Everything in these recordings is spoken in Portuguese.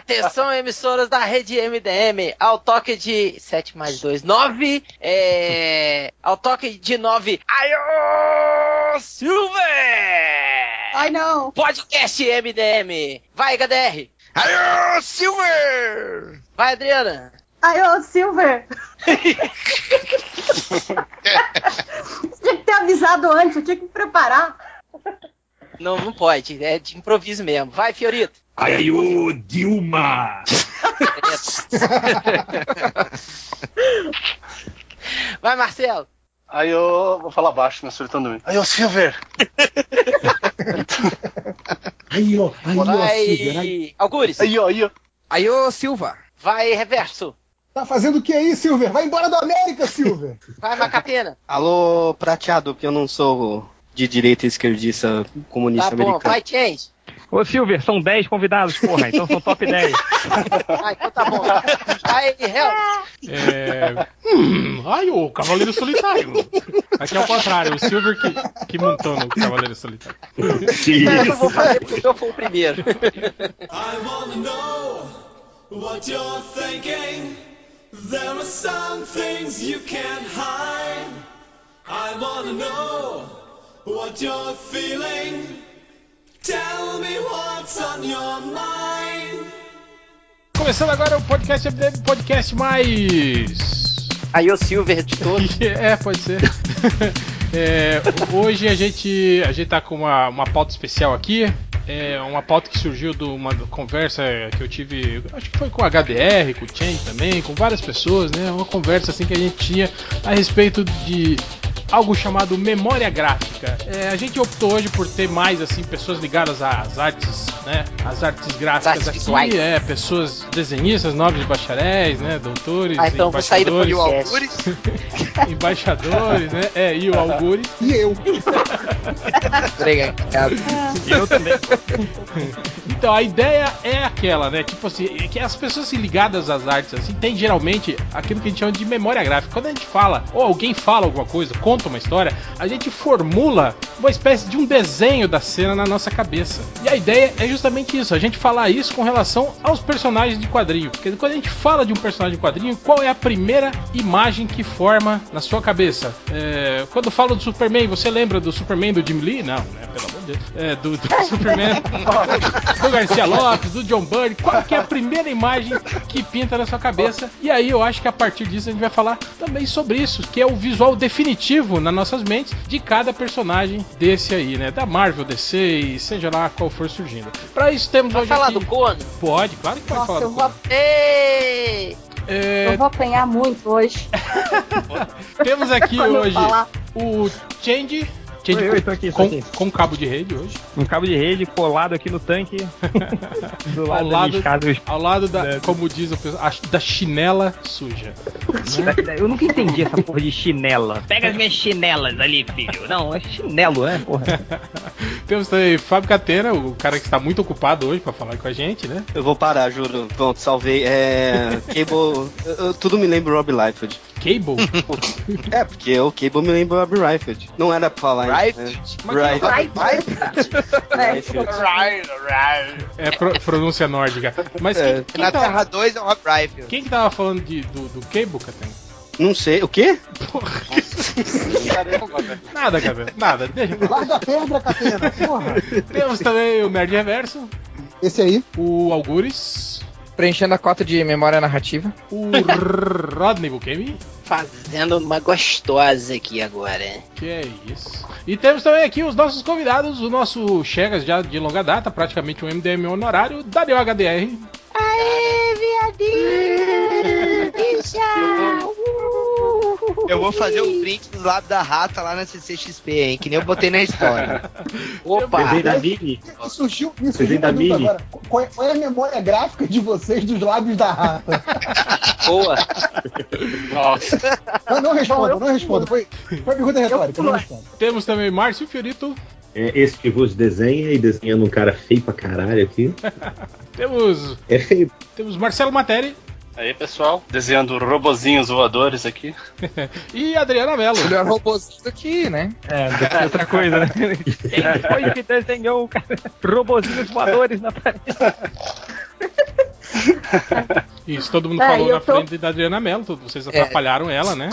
Atenção, emissoras da rede MDM, ao toque de 7 mais 2, 9, é... ao toque de 9, Ayo Silver! Ai, não! Podcast MDM, vai, HDR! Ayo Silver! Vai, Adriana! Ô, Silver! Tinha que ter avisado antes, eu tinha que me preparar. Não, não pode, é de improviso mesmo. Vai, Fiorito! Ayo Dilma! Vai, Marcelo! Aí eu vou falar baixo, meu solitão dormindo. Aí, ô Silver! Aí, ó, aí, ó, Silver, aí. Algures! Aí, ó, aí, ó. Aí, ô Silva! Vai, Reverso! Tá fazendo o que aí, Silver? Vai embora da América, Silver! Vai, Macapena! Alô, prateado, porque eu não sou de direita esquerdista comunista Tá bom, americano. vai, Change! Ô Silver, são 10 convidados, porra, então são top 10. Vai, então tá bom. Vai, Hel! É... Hum, ai, o Cavaleiro Solitário. Aqui é o contrário, o Silver que, que montou no Cavaleiro Solitário. Que Eu não vou isso? fazer porque eu fui o primeiro. I wanna know what you're thinking. There are some things you can't hide. I wanna know what you're feeling. Começando agora o podcast MDM, podcast mais. Aí o Silver de todos. É, pode ser. É, hoje a gente, a gente tá com uma, uma pauta especial aqui. É uma pauta que surgiu de uma conversa que eu tive, acho que foi com o HDR, com o Chen também, com várias pessoas, né? Uma conversa assim que a gente tinha a respeito de algo chamado memória gráfica. É, a gente optou hoje por ter mais assim pessoas ligadas às artes, né? Às artes gráficas artes aqui, visuais. é, pessoas desenhistas, nobres bacharéis, né? Doutores, Ah, então eu vou sair do embaixadores, embaixadores, né? É, e o Algures. E eu? Obrigado. E eu também. Então a ideia é aquela, né? Tipo assim, é que as pessoas assim, ligadas às artes assim tem geralmente aquilo que a gente chama de memória gráfica. Quando a gente fala, ou alguém fala alguma coisa, conta uma história, a gente formula uma espécie de um desenho da cena na nossa cabeça. E a ideia é justamente isso, a gente falar isso com relação aos personagens de quadrinho. Porque quando a gente fala de um personagem de quadrinho, qual é a primeira imagem que forma na sua cabeça? É, quando falo do Superman, você lembra do Superman do Jim Lee? Não, né? Pelo amor de Deus. É, do, do Superman do Garcia Lopes, do John Byrne, qual é a primeira imagem que pinta na sua cabeça? E aí eu acho que a partir disso a gente vai falar também sobre isso, que é o visual definitivo nas nossas mentes de cada personagem desse aí, né? Da Marvel, DC e seja lá qual for surgindo. Pra isso temos Vai hoje falar aqui... do Cono? Pode, claro que pode Nossa, falar eu do vou, Conan. Ei! É, eu vou apanhar muito hoje. temos aqui hoje falar. o Change. Oi, oi, tô aqui, tô com, aqui. com cabo de rede hoje. Um cabo de rede colado aqui no tanque. Do Ao lado, da lado- escada. Ao lado da, É. como diz o pessoal, da chinela suja. Né? Eu nunca entendi essa porra de chinela. Pega as minhas chinelas ali, filho. Não, é chinelo, né, porra? Temos também Fábio Catena, o cara que está muito ocupado hoje para falar com a gente, né? Eu vou parar, juro. Pronto, salvei. É. Cable. eu- eu- tudo me lembra Rob Liefeld. Cable? É, porque o Cable me lembra Rob Liefeld. Não era pra falar Right? isso. Né? Mas que- Right. Liefeld. É pro- pronúncia nórdica. Mas quem, É. quem, Na tava, Terra 2 é o Rob Rifle. quem que tava falando de, do, do Cable, Catena? Não sei. O quê? Velho. Nada, Catena, nada. Deixa lá. Larga a pedra, Catena, porra! Temos também o Nerd Reverso, Esse aí. o Algures, Preenchendo a cota de memória narrativa. o Rodney Bukemi. Fazendo uma gostosa aqui agora. Que é isso. E temos também aqui os nossos convidados, o nosso Chegas já de longa data, praticamente um MDM honorário, Daniel HDR. Aê, viadinho! Bicha! Eu vou fazer o print do lado da rata lá na CCXP, hein? Que nem eu botei na história. Opa! Desenho da Mini. Surgiu, me surgiu da Mini. agora. Qual é, qual é a memória gráfica de vocês dos lábios da rata? Boa! Nossa. Não, não responda, não responda. Foi, foi pergunta retórica, não responda. Temos também Márcio Fiorito. É, esse que vos desenha e desenhando um cara feio pra caralho aqui. Temos, É feio. temos Marcelo Materi Aí, pessoal, desenhando robozinhos voadores aqui. e Adriana Mello. Melhor robôzinho do que, né? É, outra coisa, né? Quem foi que desenhou cara, robozinhos voadores na parede? Isso, todo mundo É, falou na tô- frente da Adriana Mello, vocês É. atrapalharam ela, né?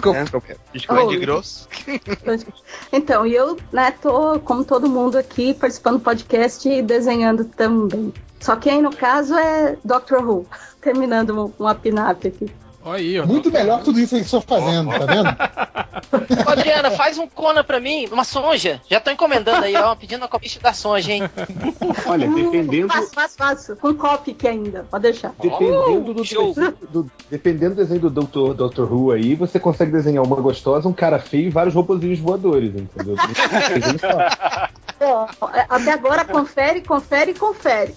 Biscoito de Oh. grosso. Então, e eu, né, tô, como todo mundo aqui, participando do podcast e desenhando também. Só que aí, no caso, é Doctor Who. Terminando um, um up-up aqui. Olha aí. Muito tô- melhor que tudo isso que eles estão fazendo, tá vendo? Ô, Adriana, faz um Conan pra mim, uma sonja. Já tô encomendando aí, ó, pedindo a copicha da sonja, hein? Olha, dependendo, Faço, faço, faço. Com copy aqui ainda, pode deixar. dependendo, do show. desenho, do, dependendo do desenho do Dr. Dr. Who aí, você consegue desenhar uma gostosa, um cara feio e vários robozinhos voadores, entendeu? Só. Ó, até agora, confere, confere, confere.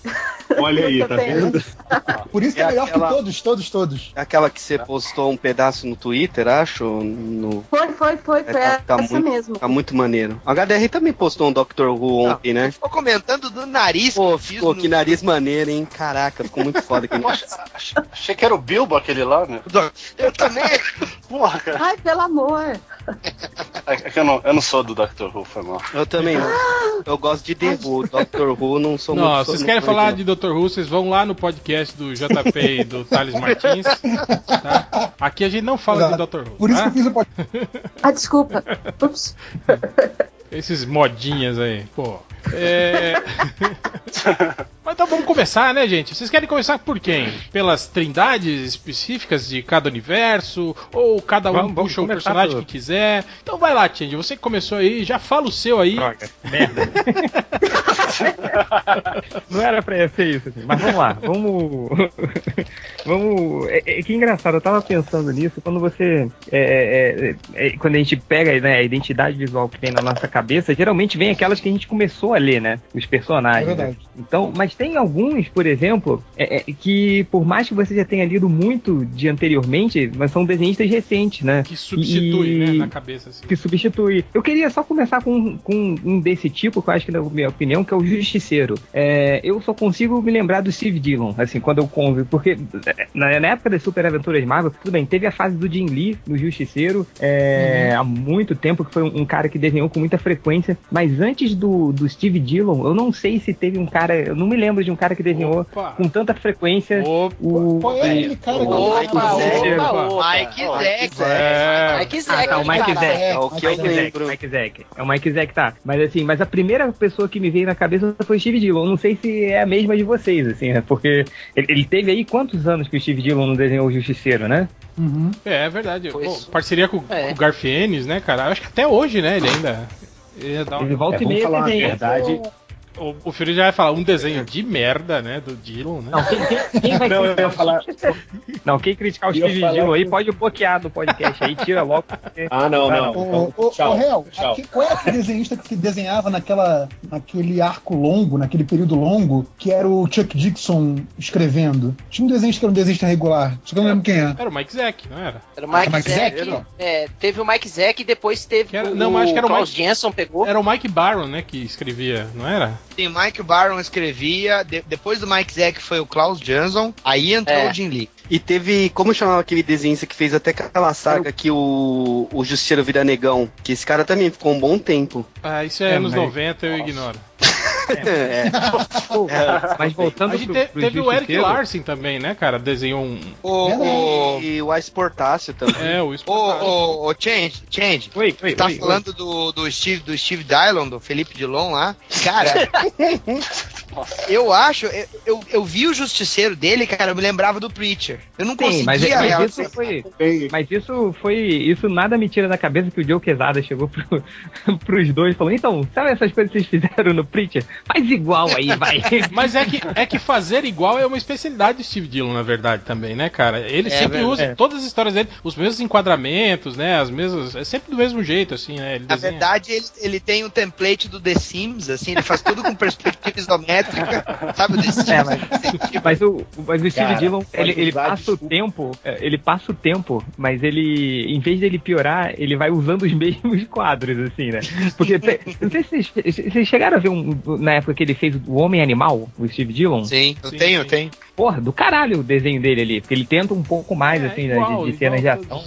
Olha aí, tá vendo? Por isso que é, É melhor aquela- que todos, todos, todos. Aquela que você postou um pedaço no Twitter, acho. No... Foi, foi, foi, foi É, tá- tá essa muito- mesmo. Tá muito maneiro. A HDR também postou um Doctor Who ontem, né? Ficou comentando do nariz Pô, que ficou no- que nariz maneiro, hein? Caraca, ficou muito foda. aquele- Poxa, ach- achei que era o Bilbo aquele lá, né? Eu também. Porra, cara. Ai, pelo amor. É que eu não, eu não sou do Doctor Who, foi mal. Eu também não. Eu gosto de The Who. Doctor Who não sou Não, muito vocês não querem sou falar de Dr. Who, vocês vão lá no podcast do JP e do Thales Martins. tá? Aqui a gente não fala de Exato. Dr. Who. Por isso que tá? eu fiz o podcast. Ah, desculpa. Ups. Esses modinhas aí, pô. É... Mas então vamos começar, né, gente? Vocês querem começar por quem? Pelas trindades específicas de cada universo? Ou cada um Vamos- vamos puxa o personagem por- que quiser? Então vai lá, Tindy. Você que começou aí, já fala o seu aí. Droga, merda. Não era pra ser isso, assim. mas vamos lá, vamos. vamos. É, é que engraçado, eu tava pensando nisso quando você. é, é, é, quando a gente pega né, a identidade visual que tem na nossa cabeça, geralmente vem aquelas que a gente começou a ler, né? Os personagens. É né? verdade. Então, mas tem alguns, por exemplo, é, é, que por mais que você já tenha lido muito de anteriormente, mas são desenhistas recentes, né? Que substitui, E- né, na cabeça, assim. que substitui. Eu queria só começar com, com um desse tipo, que eu acho que na minha opinião, que é o Justiceiro. É, eu só consigo me lembrar do Steve Dillon, assim, quando eu convivo, porque na, na época das Super Aventuras Marvel, tudo bem, teve a fase do Jim Lee no Justiceiro, é, há muito tempo, que foi um, um cara que desenhou com muita frequência, mas antes do, do Steve Dillon, eu não sei se teve um cara, eu não me lembro de um cara que desenhou Opa. com tanta frequência Opa. o... Qual é aquele cara Opa, Mike opa, Zack. opa. Mike Zack. É. Mike Ah, Zack, tá, o Mike. Zack. É o que eu Mike Zack, lembro. Mike Zack. É o Mike Zack, tá. Mas assim, mas a primeira pessoa que me veio na cabeça foi o Steve Dillon. Não sei se é a mesma de vocês, assim, né? Porque ele, ele teve aí quantos anos que o Steve Dillon não desenhou o Justiceiro, né? Uhum. É, é verdade. Pô, parceria com, É. com o Garfienes, né, cara? Acho que até hoje, né, ele ainda. Ele ia dar um- Ele volta É, e meia falar a desenha. verdade. O, o Fury já vai falar um desenho de merda, né, do Dillon, né? Não, quem, quem- quem vai Não, eu criticar ia falar- o- Não, quem criticar o ia Steve falar Dillon aí que- pode bloquear do podcast aí, tira logo. porque- Ah, não, Tá, não. Ô, ô, tchau. ô, Real, tchau. aqui- qual era aquele desenhista que se desenhava naquela, naquele arco longo, naquele período longo, que era o Chuck Dixon escrevendo? Tinha um desenhista que era um desenhista regular, só que eu não lembro quem é. Era o Mike Zack, não era? Era o Mike, Mike Zack. Zack? é, teve o Mike Zack e depois teve Que era- o, não, mas acho que era o Mike- Jensen pegou. Era o Mike Barron, né, que escrevia, não era? Sim, Mike Barron escrevia. de- depois do Mike Zack foi o Klaus Jansson. Aí entrou É. o Jim Lee. E teve, como chamava aquele desenhista que fez até aquela saga que o, o Justiceiro vira negão? Que esse cara também ficou um bom tempo. Ah, isso é, É, anos mas- 90, eu ignoro. É. Pô, mas voltando A gente pro, te- pro teve o Eric Justiceiro, Larsen também, né, cara? Desenhou um. O, o, E o Ice Portácio também. É, o o, o, o Change, Change. Oi, oi, tá oi, falando Do, do Steve do Steve Dillon, do Felipe Dilon lá. Cara, eu acho, eu, eu, eu vi o justiceiro dele, cara, eu me lembrava do Preacher. Eu não Sim, conseguia mas, mas real- isso foi. Mas isso foi. Isso nada me tira da cabeça que o Joe Quesada chegou pro, pros dois e falou: então, sabe essas coisas que vocês fizeram no Preacher? Faz igual aí, vai. Mas é que, é que fazer igual é uma especialidade do Steve Dillon, na verdade, também, né, cara? Ele É sempre usa É. todas as histórias dele, os mesmos enquadramentos, né? As mesmas. É sempre do mesmo jeito, assim, né? Ele Na desenha- verdade, ele, ele tem um template do The Sims, assim, ele faz tudo com perspectiva isométrica, sabe? Sims. É, mas- Tipo, Mas o, mas o Steve Cara, Dillon, ele, ele passa o tempo, é, ele passa o tempo, mas ele, em vez dele piorar, ele vai usando os mesmos quadros, assim, né? Porque, não sei se vocês, vocês chegaram a ver um, na época que ele fez o Homem Animal, o Steve Dillon? Sim, eu Sim, tenho, eu sim. tenho. Porra, do caralho o desenho dele ali, porque ele tenta um pouco mais, É, assim, né, igual, de, de cenas de ação.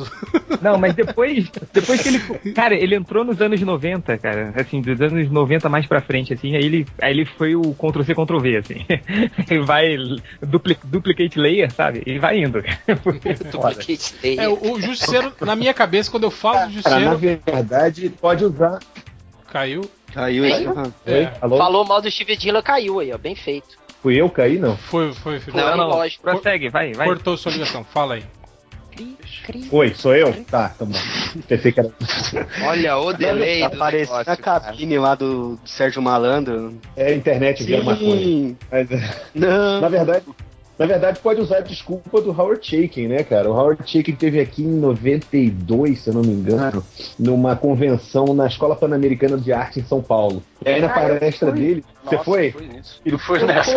Não, mas depois, depois que ele. Cara, ele entrou nos anos 90, cara. Assim, dos anos 90 mais pra frente, assim. Aí ele, aí ele foi o Ctrl-C, Ctrl-V, assim. Ele vai dupli, duplicate layer, sabe? E vai indo. Duplicate layer. É, o, o Justiceiro, na minha cabeça, quando eu falo do Cara, na Justiceiro, verdade, pode usar. caiu. Caiu. Oi? É. Alô? Falou mal do Steve Dillon, caiu aí, ó. Bem feito. Fui eu cair, não? Foi, foi, foi. Não, não. lógico. Prossegue, vai, vai. Cortou sua ligação, fala aí. Cri. Foi, sou eu? Tá, tá bom. Pensei que era. Olha o delay do Apareceu negócio, na cara. cabine lá do Sérgio Malandro. É a internet via maconha. Sim. Mas, é, Não. na verdade. Na verdade, pode usar a desculpa do Howard Chaykin, né, cara? O Howard Chaykin teve aqui em 92, se eu não me engano, numa convenção na Escola Pan-Americana de Arte em São Paulo. E aí na Ah, palestra dele, você Nossa, foi? Fui nisso. Ele Eu nessa.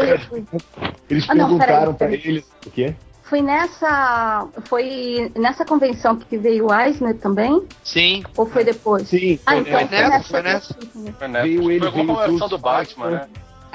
Eles Ah, não, perguntaram peraí, pra eles. O quê? Foi nessa. Foi nessa convenção que veio o Eisner também? Sim, Ou foi depois? Sim, Ah, foi então foi foi nessa, nessa. foi nessa. Foi nessa. Veio ele, Foi alguma veio versão Bruce do Batman, né?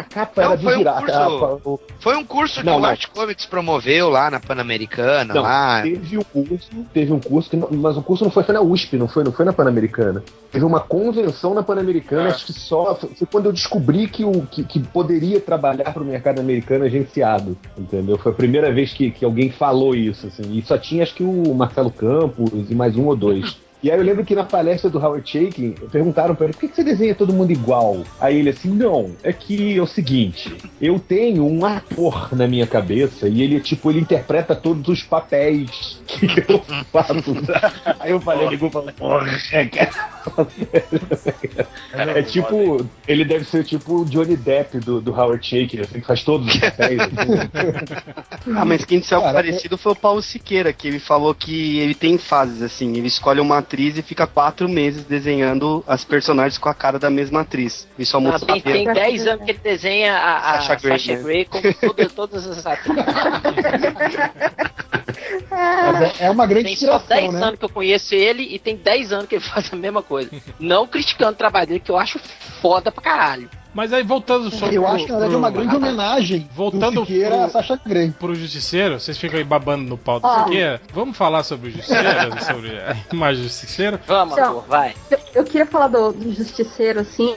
A capa Não, era de foi um curso- o- foi um curso que Não, o não. Art Comics promoveu lá na Pan-Americana, lá. teve um curso, teve um curso, que não- mas o curso não foi, foi na USP, não foi, não foi na Pan-Americana. Teve uma convenção na Pan-Americana, É. acho que só foi quando eu descobri que, o, que, que poderia trabalhar para o mercado americano agenciado, entendeu? Foi a primeira vez que, que alguém falou isso, assim, e só tinha acho que o Marcelo Campos e mais um ou dois. E aí eu lembro que na palestra do Howard Chaykin, perguntaram pra ele, por que que você desenha todo mundo igual? Aí ele assim, não, é que é o seguinte, eu tenho um ator na minha cabeça e ele, tipo, ele interpreta todos os papéis que eu faço. Aí eu falei, ligou e falou, porra, é, cara." é tipo, ele deve ser tipo o Johnny Depp do, do Howard Chaykin, assim, que faz todos os papéis. assim. Ah, mas quem disse algo parecido foi o Paulo Siqueira, que ele falou que ele tem fases, assim. Ele escolhe uma atriz e fica quatro meses desenhando as personagens com a cara da mesma atriz. E só muda Ah, tem, tem 10 anos que ele desenha a, a Sasha Grey, Sasha né? Grey como todas, todas as atrizes. É, é uma grande Tem só inspiração, 10 né? anos que eu conheço ele e tem 10 anos que ele faz a mesma coisa. Não criticando o trabalho dele, que eu acho foda pra caralho. Mas aí voltando só Eu pro- acho que na verdade é uma pro- grande homenagem Voltando do Siqueira pro- a Sasha Grey. pro Justiceiro, vocês ficam aí babando no pau do Ó. Siqueira. Vamos falar sobre o Justiceiro, sobre a imagem do Justiceiro? Vamos, Então, amor, vai. Eu, eu queria falar do, do Justiceiro, assim,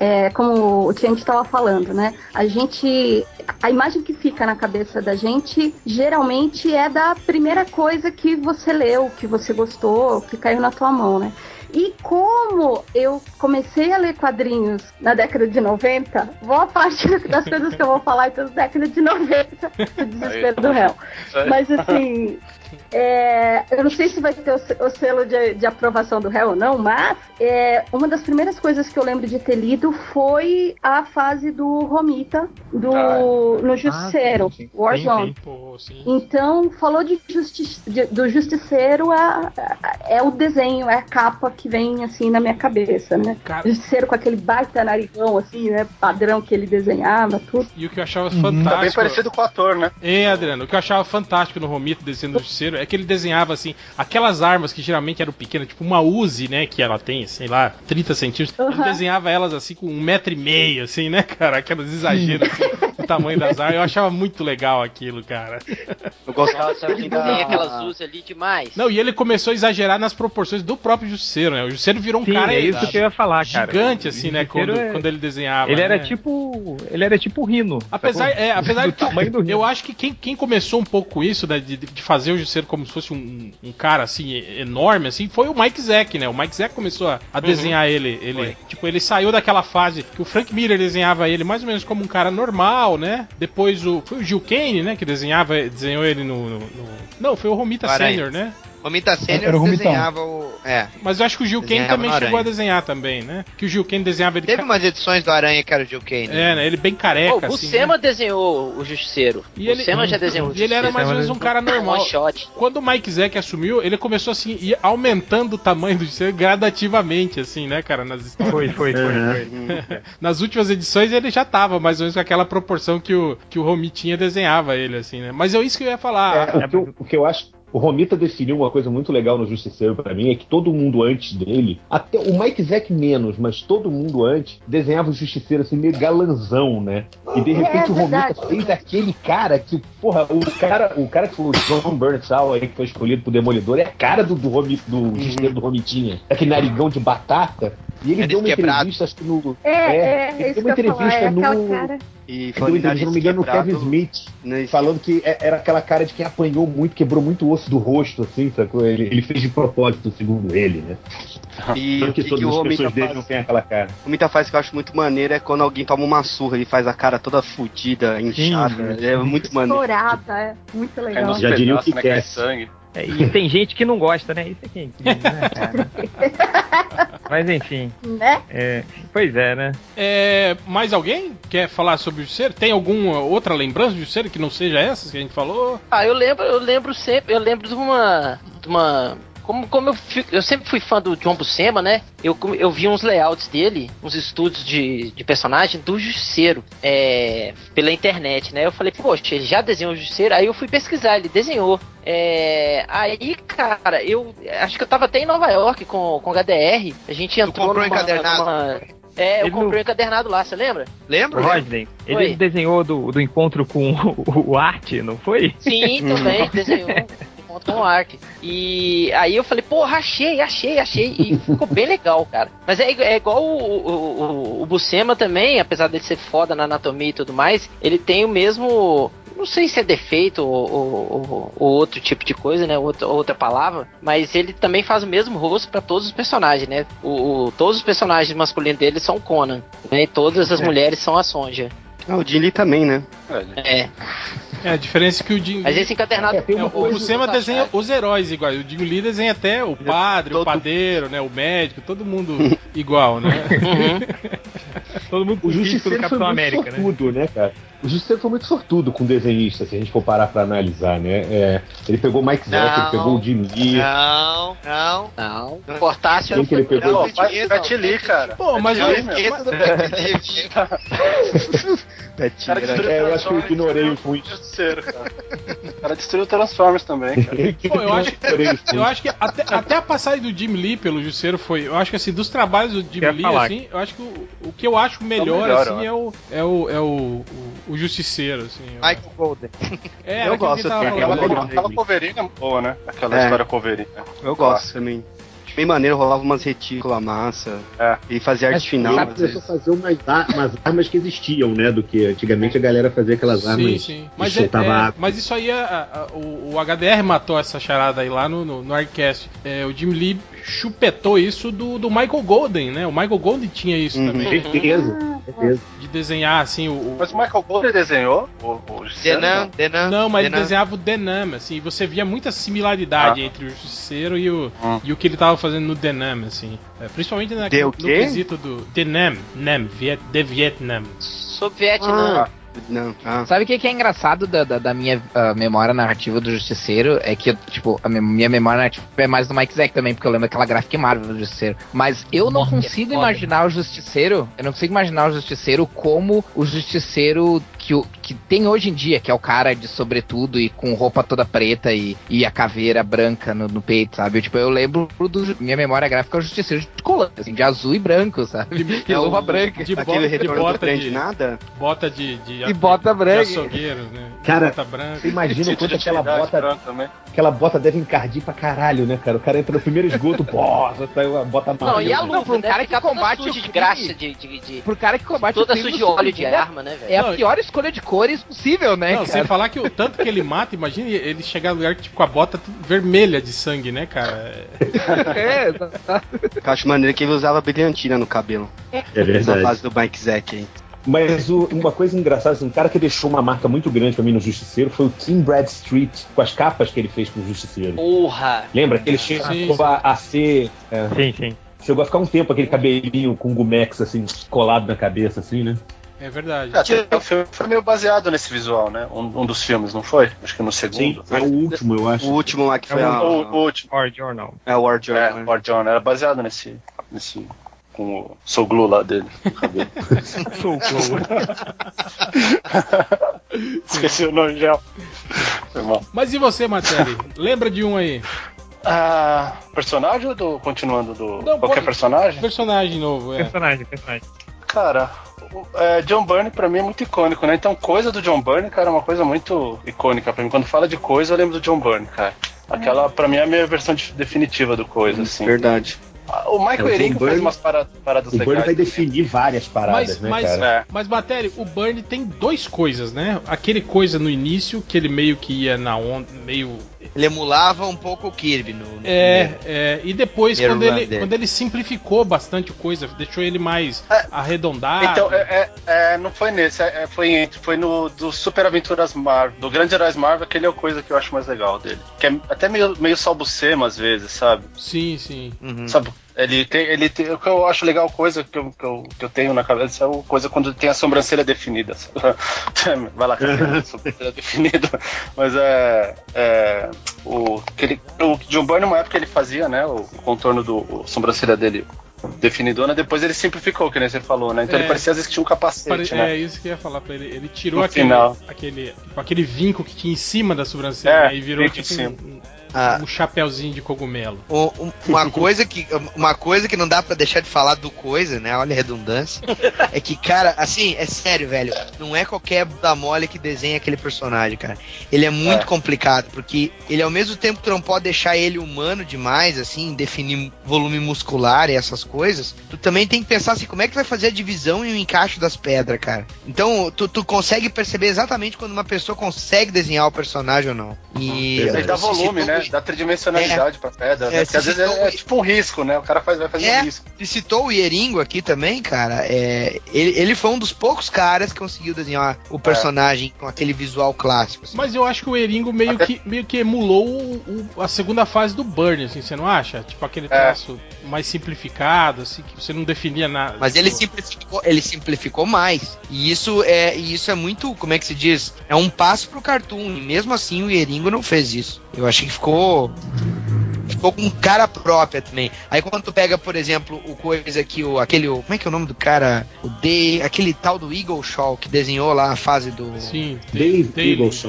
é, como o Tiente estava falando, né? A gente. A imagem que fica na cabeça da gente geralmente é da primeira coisa que você leu, que você gostou, que caiu na tua mão, né? E como eu comecei a ler quadrinhos na década de 90, boa parte das coisas que eu vou falar é da década de 90, o desespero do réu. Mas assim, é, eu não sei se vai ter o, se- o selo de, de aprovação do réu ou não, mas é, uma das primeiras coisas que eu lembro de ter lido foi a fase do Romita do, no Justiceiro, sim, sim. Warzone. Sim, Pô, sim. Então, falou de justi de- do Justiceiro, é, é o desenho, é a capa que vem assim na minha cabeça, né? Cara, Justiceiro com aquele baita narigão, assim, né? Padrão que ele desenhava, tudo. e o que eu achava Tá bem fantástico. parecido com o ator, né? É, Adriano, o que eu achava fantástico no Romito desenho do Justiceiro é que ele desenhava assim, aquelas armas que geralmente eram pequenas, tipo uma Uzi, né? Que ela tem, sei lá, 30 centímetros. Ele Uhum. desenhava elas assim com um metro e meio, assim, né, cara? Aqueles exageros assim, do tamanho das armas. Eu achava muito legal aquilo, cara. Eu ele desenha aquelas luzes ali demais. Não, e ele começou a exagerar nas proporções do próprio Justiceiro, né? O Justiceiro virou um Sim, cara é isso que eu ia falar, cara. gigante, assim, né? Quando, é- quando ele desenhava. Ele era né? tipo. Ele era tipo o Rino. Apesar, sacou? é, apesar do de que tamanho do Rino. eu acho que quem, quem começou um pouco com isso, né, de, de fazer o Justiceiro como se fosse um, um cara assim enorme, assim, foi o Mike Zack, né? O Mike Zack começou a, a desenhar ele, ele, Foi. tipo, ele saiu daquela fase que o Frank Miller desenhava ele mais ou menos como um cara normal, né? Depois o foi o Gil Kane, né, que desenhava, desenhou ele no, no- no- não, foi o Romita. Senior, né? Romita Senior Era o Romitão. desenhava o. É. Mas eu acho que o Gil Kane também chegou a desenhar também, né? Que o Gil Kane desenhava ele Teve ca- umas edições do Aranha que era o Jill Kane. é, né? Ele bem careca Pô, o assim. Buscema né? desenhou o Justiceiro. E o ele- Buscema já desenhou o E ele era mais ou menos um cara normal. Shot. Quando o Mike Zack assumiu, ele começou assim, ir aumentando o tamanho do Justiceiro gradativamente, assim, né, cara? Nas, histórias. Foi, foi, foi. Uhum. foi. Nas últimas edições ele já tava mais ou menos com aquela proporção que o, que o Romitinha desenhava ele, assim, né? Mas é isso que eu ia falar. É, o, que eu, o que eu acho O Romita definiu uma coisa muito legal no Justiceiro pra mim, é que todo mundo antes dele, até o Mike Zack menos, mas todo mundo antes, desenhava o Justiceiro assim, meio galanzão, né? E de É repente o Romita fez aquele cara que, porra, o cara, o cara que foi o John Burnshaw aí, que foi escolhido pro Demolidor, é a cara do, do, Romi- do Justiceiro do Romitinha. Aquele narigão de batata. E ele Nariz deu uma quebrado. entrevista, acho que no. É, é, ele é deu uma ia falar. entrevista É no. cara. E falando deu uma entrevista, não me engano, no Kevin Smith. nesse- Falando que é- era aquela cara de quem apanhou muito, quebrou muito o osso do rosto, assim, sacou? Ele, ele fez de propósito, segundo ele, né? E Tanto o que, que, todas que as dele não têm aquela cara. O faz que eu acho muito maneiro é quando alguém toma uma surra, ele faz a cara toda fudida, inchada. É muito maneiro. Dourada, é muito legal. nos Já diria o né? que quer. sangue. É, e tem gente que não gosta, né? Isso é que é incrível, né, cara? Mas enfim, Né? é, pois é, né? É, mais alguém quer falar sobre o Justiceiro? Tem alguma outra lembrança do Justiceiro que não seja essas que a gente falou? Ah, eu lembro, eu lembro sempre, eu lembro de uma. De uma como, como eu, fico- eu sempre fui fã do John Buscema, né? Eu, eu vi uns layouts dele, uns estudos de, de personagem do Justiceiro é, pela internet, né? Eu falei, poxa, ele já desenhou o Justiceiro? Aí eu fui pesquisar, ele desenhou. É, aí, cara, eu acho que eu tava até em Nova York com, com HDR. A gente entrou comprou numa, encadernado? numa- É, eu Ele comprei não- um encadernado lá, você lembra? Lembra? Rodney, ele Oi. desenhou do, do encontro com o, o Art, não foi? Sim, também, desenhou. Com o Ark. E aí eu falei, porra, achei, achei, achei. E ficou bem legal, cara. Mas é, é igual o, o, o, o Buscema também, apesar de ser foda na anatomia e tudo mais, ele tem o mesmo. Não sei se é defeito ou, ou- ou- ou outro tipo de coisa, né? Outra, outra palavra. Mas ele também faz o mesmo rosto pra todos os personagens, né? O, o- todos os personagens masculinos dele são Conan. Né? E todas as mulheres são a Sonja. Ah, o Jim Lee também, né? É. É, a diferença é que o Jim Mas Lee- esse encadernado. É, É, o coisa- Buscema desenha os heróis igual. O Jim Lee desenha até o padre, o todo- padeiro, né? O médico, todo mundo igual, né? Todo mundo O do Justiceiro foi Capitão muito América, né? sortudo, né? cara? O Justiceiro foi muito sortudo com desenhista, se a gente for parar pra analisar, né? É, ele pegou o Mike Não. ele pegou o Jim Lee. Não, não. Não. Portácio Quem que ele pegou? Não, Não, vai- esqueça, Pet Lee, cara. Pô, mas Não eu, esqueça do É, eu acho que eu ignorei o cara. O cara destruiu o Transformers também, cara. Pô, eu acho- o eu acho que até, até a passagem do Jim Lee pelo Justiceiro foi. Eu acho que assim, dos trabalhos do Jim Quer Lee, falar. assim, eu acho que o, o que eu acho melhor, melhor, assim, é o, é o, é o, o, o Justiceiro, assim. eu- Michael Golden. É, Eu gosto, assim. Aquela, é boa, né? Aquela É. história Wolverine. Eu gosto também. Bem maneiro, rolava umas retículas massa. É. E fazia arte final. Começou a fazer umas, umas armas que existiam, né? Do que antigamente a galera fazia aquelas Sim, armas sim. Mas, é, é, mas isso aí, a- a- o, o HDR matou essa charada aí lá no, no, no Arcast. É, o Jim Lee chupetou isso do, do Michael Golden, né? O Michael Golden tinha isso Uhum. também. Certeza, certeza. De desenhar, assim, o... o- Mas o Michael Golden desenhou o, o? Denan, Denan. Não, mas ele desenhava o Denam, assim, e você via muita similaridade Ah. entre o Justiceiro e o, Hum. e o que ele tava fazendo no Denam, assim. É, principalmente na, no quesito do Denam, Nam, Viet, de Vietnam. Sobre Vietnã. Ah, não, ah. Sabe o que, que é engraçado da, da, da minha ah, memória narrativa do Justiceiro? É que, tipo, a mi- minha memória narrativa é mais do Mike Zack também, porque eu lembro daquela gráfica Marvel do Justiceiro. Mas eu não Nossa, consigo imaginar o Justiceiro, eu não consigo imaginar o Justiceiro como o Justiceiro que, o- que tem hoje em dia, que é o cara de sobretudo e com roupa toda preta e, e a caveira branca no, no peito, sabe? Eu, tipo, eu lembro do. Minha memória gráfica é o Justiceiro de colã, assim, de azul e branco, sabe? De- E luva branca. De, Aquele bota, de bota de, de nada? bota de, de, E bota de branca. açougueiro, né? Cara, bota branca. Você imagina o quanto de aquela bota, aquela bota deve encardir pra caralho, né, cara? O cara entra no primeiro esgoto, pô, já saiu a bota Não, amarela. e a Não, luva, pra um né? cara que combate suja de graxa, de, de, de- Pro cara que combate toda suja de óleo de arma, né, velho? É Não, a pior escolha de cores possível, né, Não, sem cara? falar que o tanto que ele mata, imagina ele chegar no lugar tipo, com a bota vermelha de sangue, né, cara? É, Eu acho maneiro que ele usava brilhantina no cabelo. É Na verdade. fase do Mike Zack aí. Mas o- uma coisa engraçada, assim, um cara que deixou uma marca muito grande pra mim no Justiceiro foi o Tim Bradstreet, com as capas que ele fez pro Justiceiro. Porra! Lembra que ele chegou a, a ser. é, Sim, sim. chegou a ficar um tempo aquele cabelinho com gumex, assim, colado na cabeça, assim, né? É verdade. É, até o filme foi meio baseado nesse visual, né? Um, um dos filmes, não foi? Acho que no Sim, segundo. é o último, eu O acho. último lá que foi É a. O, o último. Or Journal. É o War Journal. É, né? War John, era baseado nesse. nesse com o Soul Glue lá dele. no cabelo. Sou Esqueci o nome já. Foi mal. Mas e você, Matéria? Lembra de um aí? Ah, personagem ou do, continuando do. Não, qualquer pode- personagem? Personagem novo, é. Personagem, personagem. Cara, o- é, John Byrne pra mim é muito icônico, né? Então, coisa do John Byrne, cara, é uma coisa muito icônica pra mim. Quando fala de coisa, eu lembro do John Byrne, cara. Aquela, pra mim, é a minha versão de- definitiva do coisa, assim. Verdade. Ah, O Michael É, o Eringo fez Byrne- umas para- paradas O Burn legais. vai definir várias paradas, Mas, né, mas, cara? É. mas Batéria, o Burn tem dois coisas, né? Aquele coisa no início, que ele meio que ia na onda, meio. Ele emulava um pouco o Kirby no, no É, primeiro. é, e depois, quando ele, dele. quando ele simplificou bastante coisa, deixou ele mais É. arredondado. Então, é, é- é, não foi nesse, é- é- foi, foi no do Super Aventuras Marvel, do Grande Heróis Marvel, aquele é a coisa que eu acho mais legal dele. Que é até meio, meio salbucema às vezes, sabe? Sim, sim. Uhum. Sabe? Ele tem, ele tem, o que eu acho legal, coisa que eu, que eu, que eu tenho na cabeça é o coisa quando tem a sobrancelha definida. Vai lá, cara, sobrancelha definida. Mas é, é o que ele, o John Byrne, uma época ele fazia, né, o, contorno do o sobrancelha dele definidona, depois ele simplificou, que nem você falou, né? Então É. ele parecia às vezes que tinha um capacete, Pare- né? É isso que eu ia falar pra ele. Ele tirou No aquele, final. aquele, tipo, aquele vinco que tinha em cima da sobrancelha É, e virou tipo cima. um, Ah. um chapéuzinho de cogumelo. Um- uma coisa que uma coisa que não dá pra deixar de falar do coisa, né? Olha a redundância. É que, cara, assim, é sério, velho. Não é qualquer da mole que desenha aquele personagem, cara. Ele é muito É. complicado, porque ele ao mesmo tempo que tu não pode deixar ele humano demais, assim, definir volume muscular e essas coisas, tu também tem que pensar assim, como é que vai fazer a divisão e o encaixe das pedras, cara. Então, tu, tu consegue perceber exatamente quando uma pessoa consegue desenhar o personagem ou não. E Ele dá volume, citou- né? Dá tridimensionalidade pra pedra. É, né? Porque às vezes é, é tipo um risco, né? O cara faz, vai fazer É. um risco. Se citou o Ieringo aqui também, cara. É, ele, ele foi um dos poucos caras que conseguiu desenhar o personagem com aquele visual clássico. assim. Mas eu acho que o Eringo meio, Até- que, meio que emulou o- o- a segunda fase do Burn, assim, você não acha? Tipo aquele traço mais simplificado, assim, que você não definia nada. Mas ele simplificou, ele simplificou mais. E isso é, e isso é muito, como é que se diz? É um passo pro cartoon. E mesmo assim o Ieringo não fez isso. Eu achei que ficou ficou com cara própria também. Aí quando tu pega, por exemplo, o coisa que o aquele, o- como é que é o nome do cara? O D, aquele tal do Eagle Shaw que desenhou lá a fase do Sim, Dave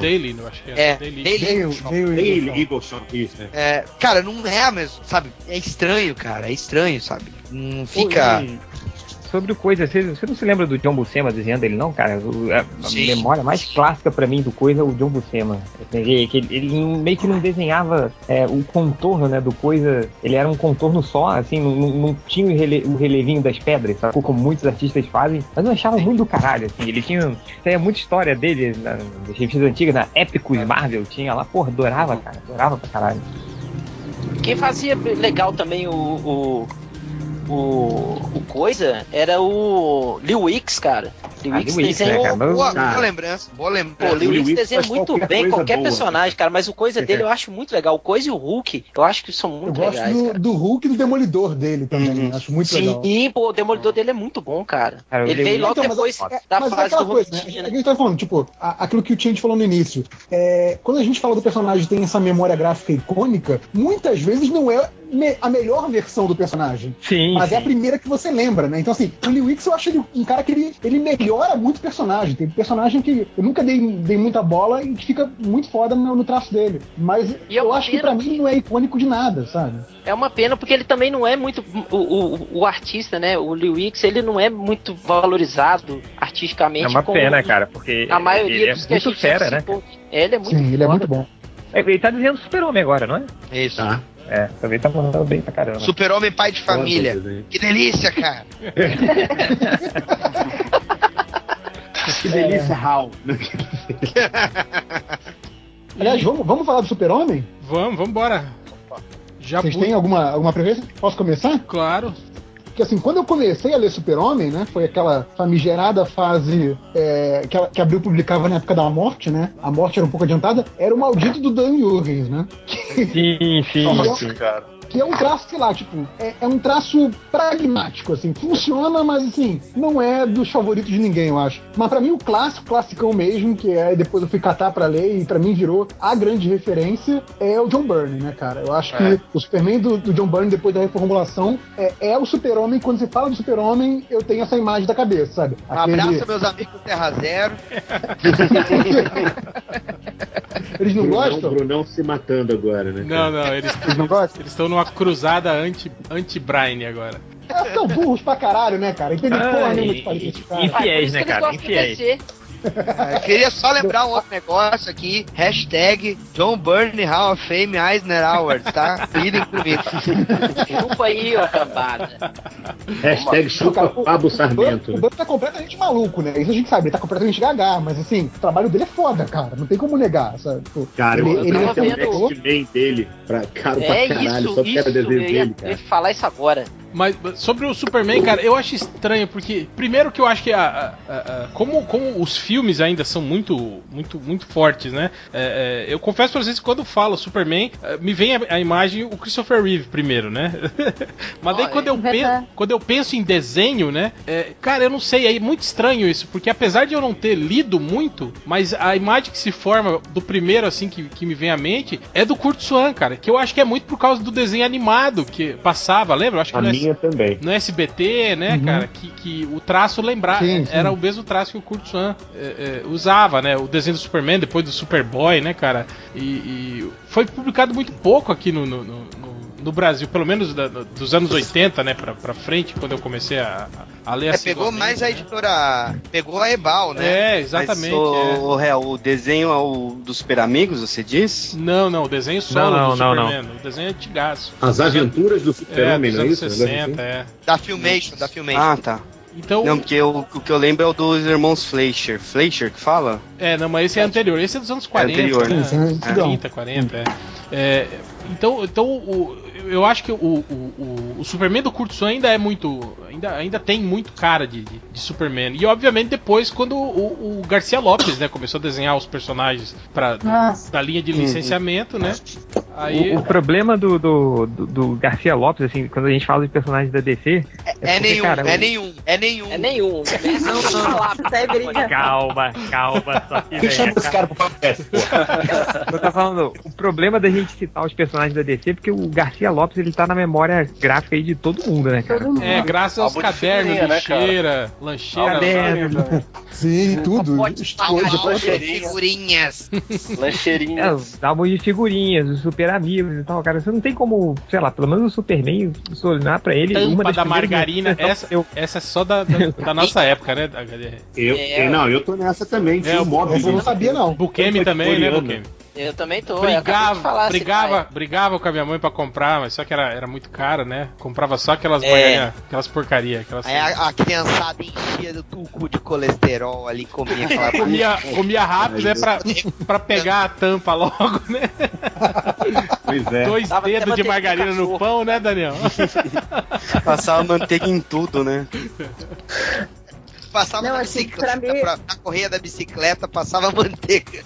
Daily, eu acho que é. É, Daily. Daily Veio, Eagle Shaw. veio Ele, Eagle Eagleson, isso, né? É, cara, não é a mesma, sabe? É estranho, cara, é estranho, sabe? Não fica. E Sobre o coisa, você, você não se lembra do John Buscema desenhando ele, não, cara? O- a, memória mais clássica pra mim do coisa é o John Buscema. Ele, ele, ele meio que não desenhava é, o contorno, né, do coisa. Ele era um contorno só, assim, não, não- não tinha o, rele, o relevinho das pedras, sacou? Como muitos artistas fazem. Mas eu achava muito do caralho, assim. Ele tinha. Tinha muita história dele na, nas revistas antigas, na Épicos Marvel, tinha lá, porra, adorava, cara. Adorava pra caralho. Quem fazia legal também o. o... O, o coisa era o Liu Wix, cara. Liu Ah, né, desenhou. Mas- Boa, Cara. boa lembrança, boa Pô, o lembrança. Liu Wix Wix desenha faz muito qualquer bem qualquer boa. personagem, cara. Mas o coisa dele eu acho muito legal. O coisa e o Hulk, eu acho que são Eu muito gosto legais, do, cara. do Hulk e do Demolidor dele também. Acho muito legal. Sim, pô, o Demolidor dele é muito bom, cara. Cara, Ele veio logo Então, mas depois é- da mas é fase aquela do coisa, né? Romitinha, A né? gente tá falando, tipo, aquilo que o Tianti falou no início. É, quando a gente fala do personagem tem essa memória gráfica icônica, muitas vezes não é me- a melhor versão do personagem. Sim. Mas sim. é a primeira que você lembra, né? Então, assim, o Liu Wix eu acho ele um cara que ele, ele melhora muito o personagem. Tem personagem que eu nunca dei, dei muita bola e que fica muito foda no, no traço dele. Mas E é eu acho que pena pra mim não é icônico de nada, sabe? É uma pena porque ele também não é muito. O, o, o artista, né? O Liu Wix, ele não é muito valorizado artisticamente. É uma pena, cara, porque A maioria ele é dos que a muito gente fera, né? Ele é muito Sim, ele é foda. muito bom. É, Ele tá dizendo super-homem agora, não é? Isso. Tá. É, também tá mandando bem pra caramba. Super-homem pai de família. Foda. Que delícia, cara. Que delícia, Hal. Aliás, vamos, vamos falar do Super-Homem? Vamos, vamos embora. Já Vocês têm alguma, alguma preferência? Posso começar? Claro. Porque assim, quando eu comecei a ler Super-Homem, né? Foi aquela famigerada fase é, que, a- que abriu publicava na época da morte, né? A morte era um pouco adiantada. Era o maldito do Dan Jurgens, né? Sim, sim, Nossa, sim. cara. Que é um traço, sei lá, tipo, é, é um traço pragmático, assim, funciona, mas assim, não é dos favoritos de ninguém, eu acho. Mas pra mim o clássico, classicão mesmo, que é depois eu fui catar pra ler e pra mim virou a grande referência, é o John Byrne, né, cara? Eu acho É. que o Superman do, do John Byrne depois da reformulação é, é o super-homem. Quando se fala do super-homem, eu tenho essa imagem da cabeça, sabe? Um abraço, meus amigos Terra Zero. Eles não Brunão, gostam? Brunão se matando agora, né? Não, não, eles Eles não gostam? eles estão numa cruzada anti- anti-Brian agora. Eles são burros pra caralho, né, cara? Entendem Ah, porra nenhuma e- de e- isso né, cara? Infiéis. É, eu queria só lembrar um outro negócio aqui. Hashtag John Byrne Hall of Fame Eisner Awards, tá? Cuidem comigo. Chupa aí, ô cambada. Hashtag chupa Pablo Sarmento. O? Buck tá completamente maluco, né? Isso a gente sabe, ele tá completamente gaga, mas assim, o trabalho dele é foda, cara. Não tem como negar, sabe? Tipo, Cara, eu ele, ele tava o vendo- X-Men dele, pra, caro É pra caralho, isso, só isso. Eu desenho ia, dele, eu ia cara. falar isso agora. Mas sobre o Superman, cara, eu acho estranho, porque primeiro que eu acho que a, a- a- como, como os filmes ainda são muito muito muito fortes, né? É, é, eu confesso pra vocês que quando eu falo Superman, é, me vem a, a imagem o Christopher Reeve primeiro, né? Mas daí quando é eu, penso, verdade. quando eu penso em desenho, né? é, cara, eu não sei, é muito estranho isso, porque apesar de eu não ter lido muito, mas a imagem que se forma do primeiro, assim, que, que me vem à mente, é do Kurt Swan, cara, que eu acho que é muito por causa do desenho animado que passava, lembra? Eu acho que A no, minha também. no SBT, né, Uhum. cara, que, que o traço lembrava, Sim, sim. era o mesmo traço que o Kurt Swan é, é, usava, né? O desenho do Superman, depois do Superboy, né, cara? E, e foi publicado muito pouco aqui no, no, no- no- Brasil, pelo menos da- dos anos 80, né, pra, pra frente, quando eu comecei a, a ler É, assim. pegou mais a editora. Pegou a Ebal, né? É, exatamente. Mas, é. o, o, Real, o desenho é o dos Super Amigos, você diz? Não, não, o desenho solo Não, do não, não, Superman. O desenho é antigaço. As aventuras do É, Super-Homem, dos não é isso? Um negócio 60, assim? é. Da Filmation, da Filmation. Ah, tá. Então, Não, porque o, o que eu lembro é o dos irmãos Fleischer. Fleischer que fala? É, não, mas esse é anterior. Esse é dos anos 40, anterior, né? né? Esse é antigão. 30, 40, é. É, então, então o, eu acho que o, o, o, o Superman do Swan ainda é muito. Ainda, ainda tem muito cara de, de, de Superman. E obviamente depois, quando o, o Garcia Lopes né, começou a desenhar os personagens pra, Nossa. da linha de licenciamento, né? Aí. O, o problema do, do, do- do Garcia Lopes, assim, quando a gente fala de personagens da DC. É, porque, nenhum, cara, é o- nenhum, é nenhum. É nenhum. Não, não, aí é. Calma, calma, só que Quem chama esse cara pro podcast, porra? Eu tô falando, o problema da gente citar os personagens da DC é porque o Garcia Lopes ele tá na memória gráfica aí de todo mundo, né, cara? Todo mundo. É, graças aos de cadernos, figurinha, né, lancheira, Caderno. Sim, tudo. De figurinhas. É, Lancheirinha. os álbuns de figurinhas, os super amigos e tal, cara. Você não tem como, sei lá, pelo menos o Superman, se olhar pra ele, uma tampa das da margarina. Essa, eu, essa é só da, da, da nossa época, né? Eu, É. eu- não, eu tô nessa também. É, o. Essa eu não sabia, não. Bukemi também, né, Bukemi? Eu também tô. de Brigava, falar, assim, brigava, pai. brigava com a minha mãe pra comprar, mas só que era, era muito caro, né? Comprava só aquelas É. margarinhas, aquelas porcaria, aquelas Aí a, a criançada enchia do tucu de colesterol ali, comia aquela comia, comia rápido, né, pra, pra pegar a tampa logo, né? Pois é. Dois até dedos de margarina no pão, né, Daniel? Passava manteiga em tudo, né? Passava Não, na assim, bicicleta, pra mim- pra- na correia da bicicleta, passava manteiga.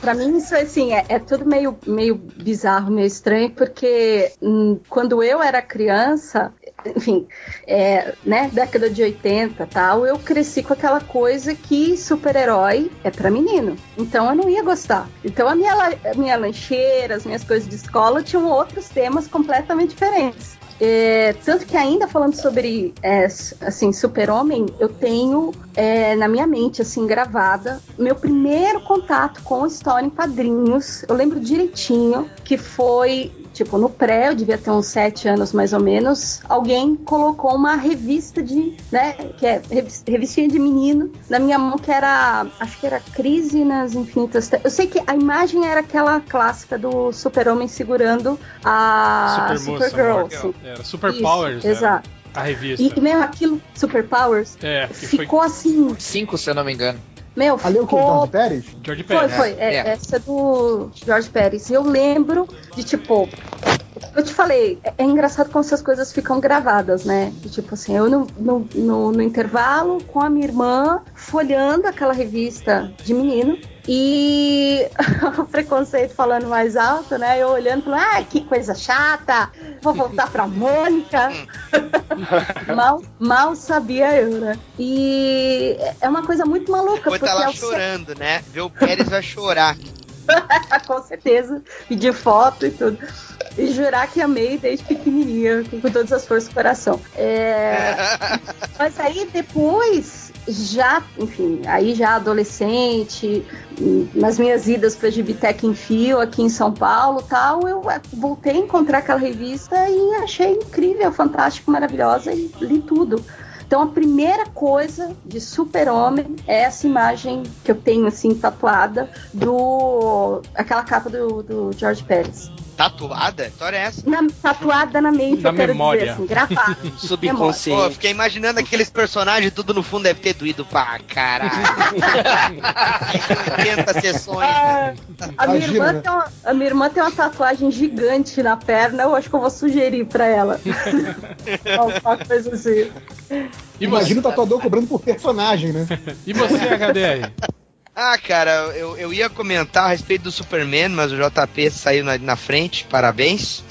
Pra mim isso assim é, é tudo meio, meio bizarro, meio estranho, porque hum, quando eu era criança, enfim, é, né, década de 80 tal, eu cresci com aquela coisa que super-herói é pra menino. Então eu não ia gostar. Então a minha, a minha lancheira, as minhas coisas de escola tinham outros temas completamente diferentes. É, tanto que ainda falando sobre é, assim super-homem, eu tenho é, na minha mente assim gravada meu primeiro contato com história em quadrinhos. Eu lembro direitinho que foi tipo no pré, eu devia ter uns sete anos mais ou menos. Alguém colocou uma revista de, né, que é revis- revistinha de menino na minha mão que era, acho que era Crise nas Infinitas. Eu sei que a imagem era aquela clássica do super-homem segurando a Supermoça, Supergirl. amor. assim. Era Super Isso, Powers, era Exato. a revista. E, e mesmo aquilo, Super Powers, É, que foi ficou assim, Cinco, se eu não me engano. Meu, Ali é o ficou Jorge Pérez? George foi, Pérez. foi. É, É. Essa é do Jorge Pérez. E eu lembro de, tipo. Eu te falei, é, é engraçado como essas coisas ficam gravadas, né? De, tipo assim, eu no, no, no- no intervalo com a minha irmã, folhando aquela revista de menino. E o preconceito falando mais alto, né? Eu olhando, falando, ah, que coisa chata, vou voltar pra Mônica. mal, mal sabia eu, né? E é uma coisa muito maluca, Depois porque tá lá é chorando, né? Vê o Pérez vai chorar. com certeza, pedir foto e tudo. E jurar que amei desde pequenininha, com todas as forças do coração. É, Mas aí depois, já, enfim, aí já adolescente, nas minhas idas pra Gibitec em Fio, aqui em São Paulo tal, eu eh, voltei a encontrar aquela revista e achei incrível, fantástico, maravilhosa e li tudo. Então a primeira coisa de super-homem é essa imagem que eu tenho assim tatuada do aquela capa do, do George Pérez. Tatuada? Que história é essa? Na- tatuada na mente, Na eu quero memória. dizer assim, gravada. Pô, Subconsciente. fiquei imaginando aqueles personagens, tudo no fundo deve ter doído pra caralho. 80 sessões. Ah, a, minha irmã tem uma, a minha irmã tem uma tatuagem gigante na perna, eu acho que eu vou sugerir pra ela. Alguma coisa assim. Imagina o tatuador cobrando por personagem, né? e você HDR? Ah, cara, eu, eu ia comentar a respeito do Superman, mas o JP saiu na, na frente, parabéns.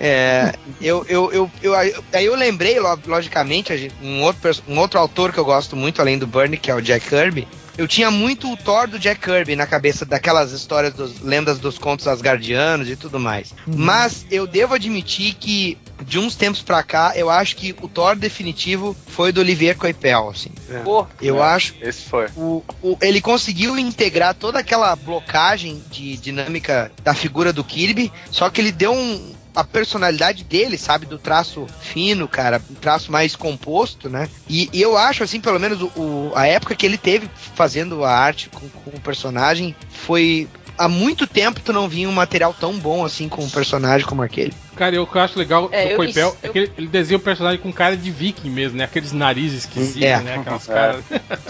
É, eu, eu, eu, eu, aí eu lembrei, lo- logicamente, um outro, um outro autor que eu gosto muito, além do Bernie, que é o Jack Kirby. Eu tinha muito o Thor do Jack Kirby na cabeça daquelas histórias dos lendas dos contos asgardianos e tudo mais. Mas eu devo admitir que de uns tempos pra cá, eu acho que o Thor definitivo foi do Olivier Coipel, assim. Pô, Eu É. acho Esse foi. o- o- ele conseguiu integrar toda aquela blocagem de dinâmica da figura do Kirby, só que ele deu um, a personalidade dele, sabe, do traço fino, cara, um traço mais composto, né? E, e eu acho, assim, pelo menos o, o- a época que ele teve fazendo a arte com, com o personagem foi. Há muito tempo tu não vinha um material tão bom assim com um personagem como aquele. Cara, eu, o que eu acho legal É, do eu- Coipel é eu- que ele, ele desenha o personagem com cara de viking mesmo, né? Aqueles narizes esquisitos, É. né? Aquelas É. caras.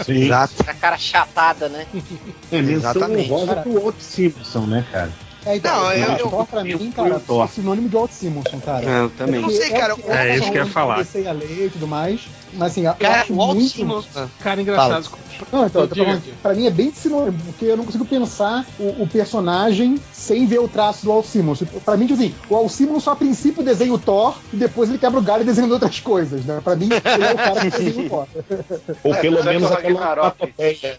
Sim. Exato. a cara chatada, né? É Exatamente. honrosa pro Walt Simpson, né, cara? É, então, Não, eu- eu- Thor pra mim, eu- cara, eu- Thor. é sinônimo de Walt Simonson, cara. Eu também. Eu não sei, cara, o é isso que eu ia falar. Comecei a ler e tudo mais, mas assim, eu Cara, acho o Walt muito... Cara, engraçado. Não, então, eu tô falando, pra mim é bem sinônimo, porque eu não consigo pensar o, o personagem sem ver o traço do Walt Simonson. Pra mim, tipo assim, o Walt Simonson a princípio desenha o Thor e depois ele quebra o galho desenhando outras coisas, né? Pra mim, ele é o cara que desenha o Thor. Ou É, pelo apesar menos que o aquela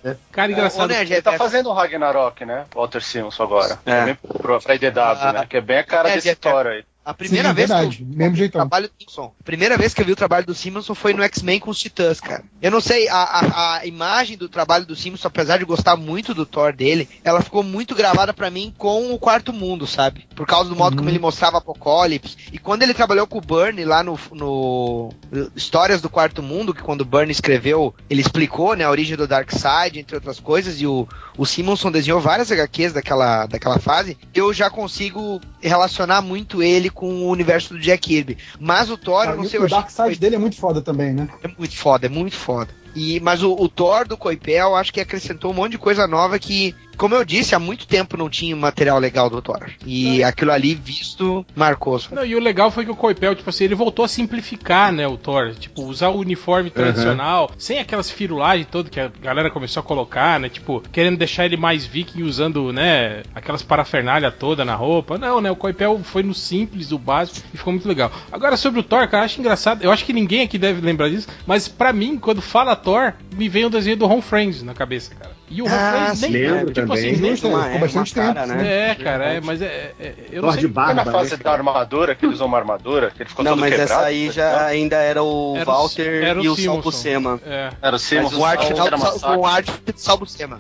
né? Cara, engraçado. Nerd, Ele tá é- fazendo o Ragnarok, né? Walter Simonson agora. É. Também pro, pra IDW, Ah, né? Que é bem a cara é, desse é, Thor aí. A primeira Sim, vez verdade, que eu, mesmo vi o jeitão. trabalho do primeira vez que eu vi o trabalho do Simonson foi no X-Men com os Titãs, cara. Eu não sei, a, a, a imagem do trabalho do Simonson, apesar de gostar muito do Thor dele, ela ficou muito gravada pra mim com o Quarto Mundo, sabe? Por causa do modo como ele mostrava Apocalipse. E quando ele trabalhou com o Byrne lá no, no Histórias do Quarto Mundo, que quando o Byrne escreveu, ele explicou, né, a origem do Darkseid, entre outras coisas, e o, o Simonson desenhou várias HQs daquela, daquela fase, eu já consigo relacionar muito ele com o universo do Jack Kirby. Mas o Thor, eu Cara, não sei, eu o achei Dark que dele é muito foda também, né? é muito foda, é muito foda. E, mas o, o Thor do Coipel, acho que acrescentou um monte de coisa nova que, como eu disse, há muito tempo não tinha material legal do Thor. E aquilo ali visto marcou. Não, e o legal foi que o Coipel, tipo assim, ele voltou a simplificar, né, o Thor. Tipo, usar o uniforme tradicional, sem aquelas firulagens todas que a galera começou a colocar, né? Tipo, querendo deixar ele mais viking usando, né, aquelas parafernália toda na roupa. Não, né, o Coipel foi no simples, o básico, e ficou muito legal. Agora, sobre o Thor, cara, eu acho engraçado, eu acho que ninguém aqui deve lembrar disso, mas pra mim, quando fala Thor, me vem o desenho do Home Friends na cabeça, cara. E o Home Ah, Friends nem, lembro tipo também. assim, nem... Justo, uma- ficou é, bastante tempo. cara, né? É, cara, é, mas é, é- eu não Thor sei... de Foi barba, na né, fase da cara? armadura, que ele usou uma armadura, que ele ficou Não, todo mas quebrado. essa aí já ainda era o Era o- Walter era o e o Simonson. Salbucema. É. Era o Simonson. Com arte, era uma sal, com arte de É, de Salbucema.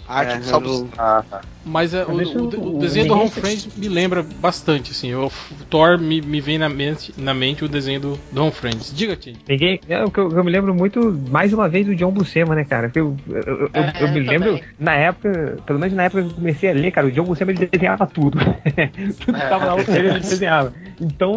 Ah, tá. Mas é, o, o- eu- o o- desenho do Home Friends me lembra bastante, assim. O, o Thor me, me vem na mente, na mente o desenho do, do Home Friends. Diga, Tim. Ninguém. É, o que eu, eu me lembro muito, mais uma vez, do John Buscema, né, cara? Eu, eu, eu, eu- É, eu me eu lembro. Na época, pelo menos na época que eu comecei a ler, cara, o John Buscema ele desenhava tudo. tudo que tava na outra dele ele desenhava. Então,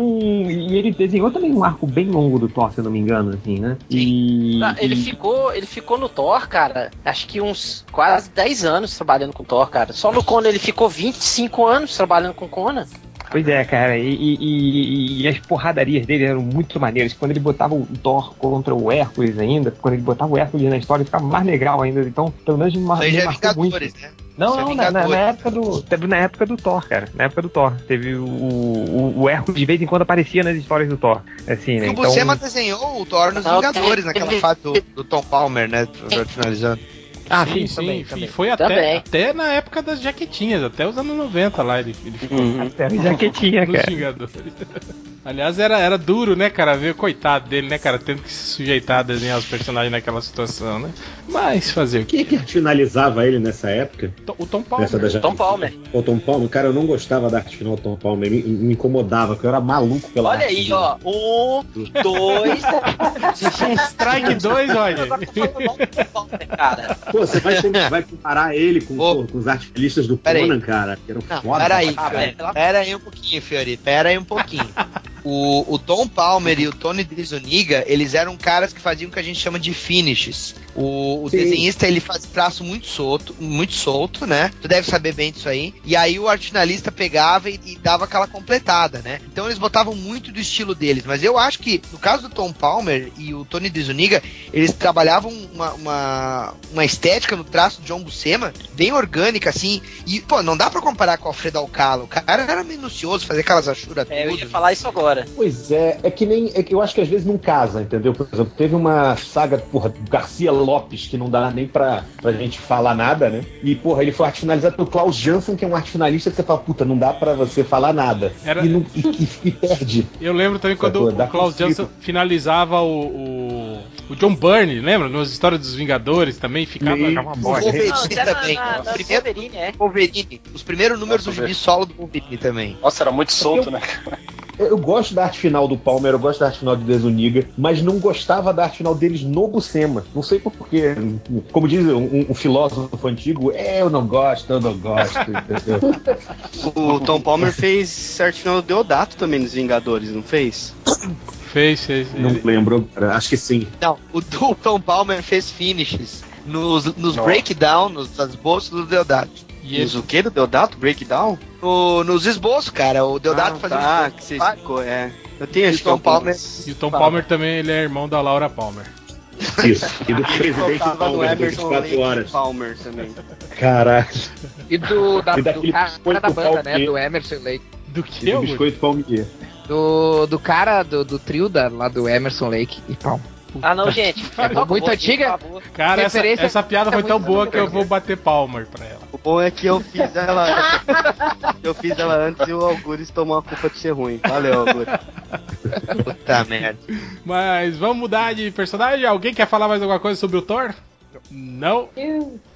e ele desenhou também um arco bem longo do Thor, se eu não me engano, assim, né? E. Ele e- ficou, ele ficou no Thor, cara, acho que uns quase 10 anos trabalhando com Thor, cara. Só no Conan ele ficou 25 anos trabalhando com Conan. Pois é, cara, e, e- e- e as porradarias dele eram muito maneiras. Quando ele botava o Thor contra o Hércules ainda, quando ele botava o Hércules na história, ficava mais legal ainda. Então, pelo menos me, Isso aí é marcou muito. Vingadores, né? Não, é não, na, na- na época do. Teve na época do Thor, cara. Na época do Thor. Teve o, o, o Hércules de vez em quando aparecia nas histórias do Thor. Assim, né? E o Então, Buscema desenhou o Thor nos Vingadores, naquela fase do, do Tom Palmer, né? Finalizando. Ah, sim, sim, também, e também. foi até, Também. até na época das jaquetinhas, até os anos 90 lá ele, ele ficou Até a jaquetinha, cara. Aliás, era, era duro, né, cara? Ver o coitado dele, né, cara? Tendo que se sujeitar a desenhar os personagens naquela situação, né? Mas fazer o Quem quê? é que finalizava ele nessa época? O Tom Palmer. Nessa da Tom Palmer. O Tom Palmer, cara, eu não gostava da arte final do Tom Palmer, me, me incomodava, porque eu era maluco pela Olha arte aí, dele. ó. Um, dois. Strike 2, olha. Palmer, cara. Pô, você vai, vai comparar ele com, pô, com os artistas do Pera aí. Conan, cara, que eram Não, foda. peraí, Ah, Fiori. pera- Pera aí um pouquinho, Fiori. Pera aí um pouquinho. O, o Tom Palmer e o Tony Dizuniga, eles eram caras que faziam o que a gente chama de finishes. O, o desenhista, ele faz traço muito solto, muito solto, né? Tu deve saber bem disso aí. E aí o arte finalista pegava e, e dava aquela completada, né? Então eles botavam muito do estilo deles. Mas eu acho que, no caso do Tom Palmer e o Tony Dizuniga, eles trabalhavam uma, uma, uma estética no traço do John Buscema bem orgânica, assim. E, pô, não dá pra comparar com o Alfredo Alcala. O cara era minucioso, fazer aquelas achuras É, eu tudo. ia falar isso agora. Pois é, é que nem. É que eu acho que às vezes não casa, entendeu? Por exemplo, teve uma saga, porra, do Garcia Lopes, que não dá nem pra, pra gente falar nada, né? E, porra, ele foi arte finalizado pelo Klaus Janssen, que é um arte finalista que você fala, puta, não dá pra você falar nada. Era- E, não, e, e- e perde. Eu lembro também quando Sacou? o Dá Klaus. Janson finalizava o, o, o John Byrne, lembra? Nas histórias dos Vingadores também, ficava Sim. uma O bosta. Wolverine também. na, na, o primeiro Wolverine, é. Wolverine. Os primeiros números do Nossa, gibi solo do Wolverine também. Nossa, era muito solto, né? Eu, gosto da arte final do Palmer, eu gosto da arte final de Desuniga, mas não gostava da arte final deles no Buscema. Não sei porquê. Como diz um, um filósofo antigo, é, eu não gosto, eu não gosto, entendeu? O Tom Palmer fez arte final do Deodato também nos Vingadores, não fez? Fez, fez. Não Ele- lembro, acho que sim. Não, o Tom Palmer fez finishes nos, nos Nossa. breakdown, nos esboços do Deodato. E ele, Nos o que do Deodato? Breakdown? No- nos esboços, cara. O Deodato ah, fazia tá, um que você explicou, é. Eu tenho E que Tom Palmer- e o Tom Palmer também ele é irmão da Laura Palmer. Isso. E do presidente Palmer, Emerson 24 Lake horas. Palmer também. Caraca. E do, da, E do cara da banda, né? Do Emerson Lake. Do E que, do Augusto? biscoito Palmier. Do, do cara do, do trio da, lá do Emerson Lake e Ah, não, gente. É muito antiga. Cara, essa, essa piada é foi tão boa que eu vou bater Palmer pra ela. O bom é que eu fiz ela. eu fiz ela antes e o Algures tomou a culpa de ser ruim. Valeu, Algures. Puta merda. Mas vamos mudar de personagem? Alguém quer falar mais alguma coisa sobre o Thor? Não.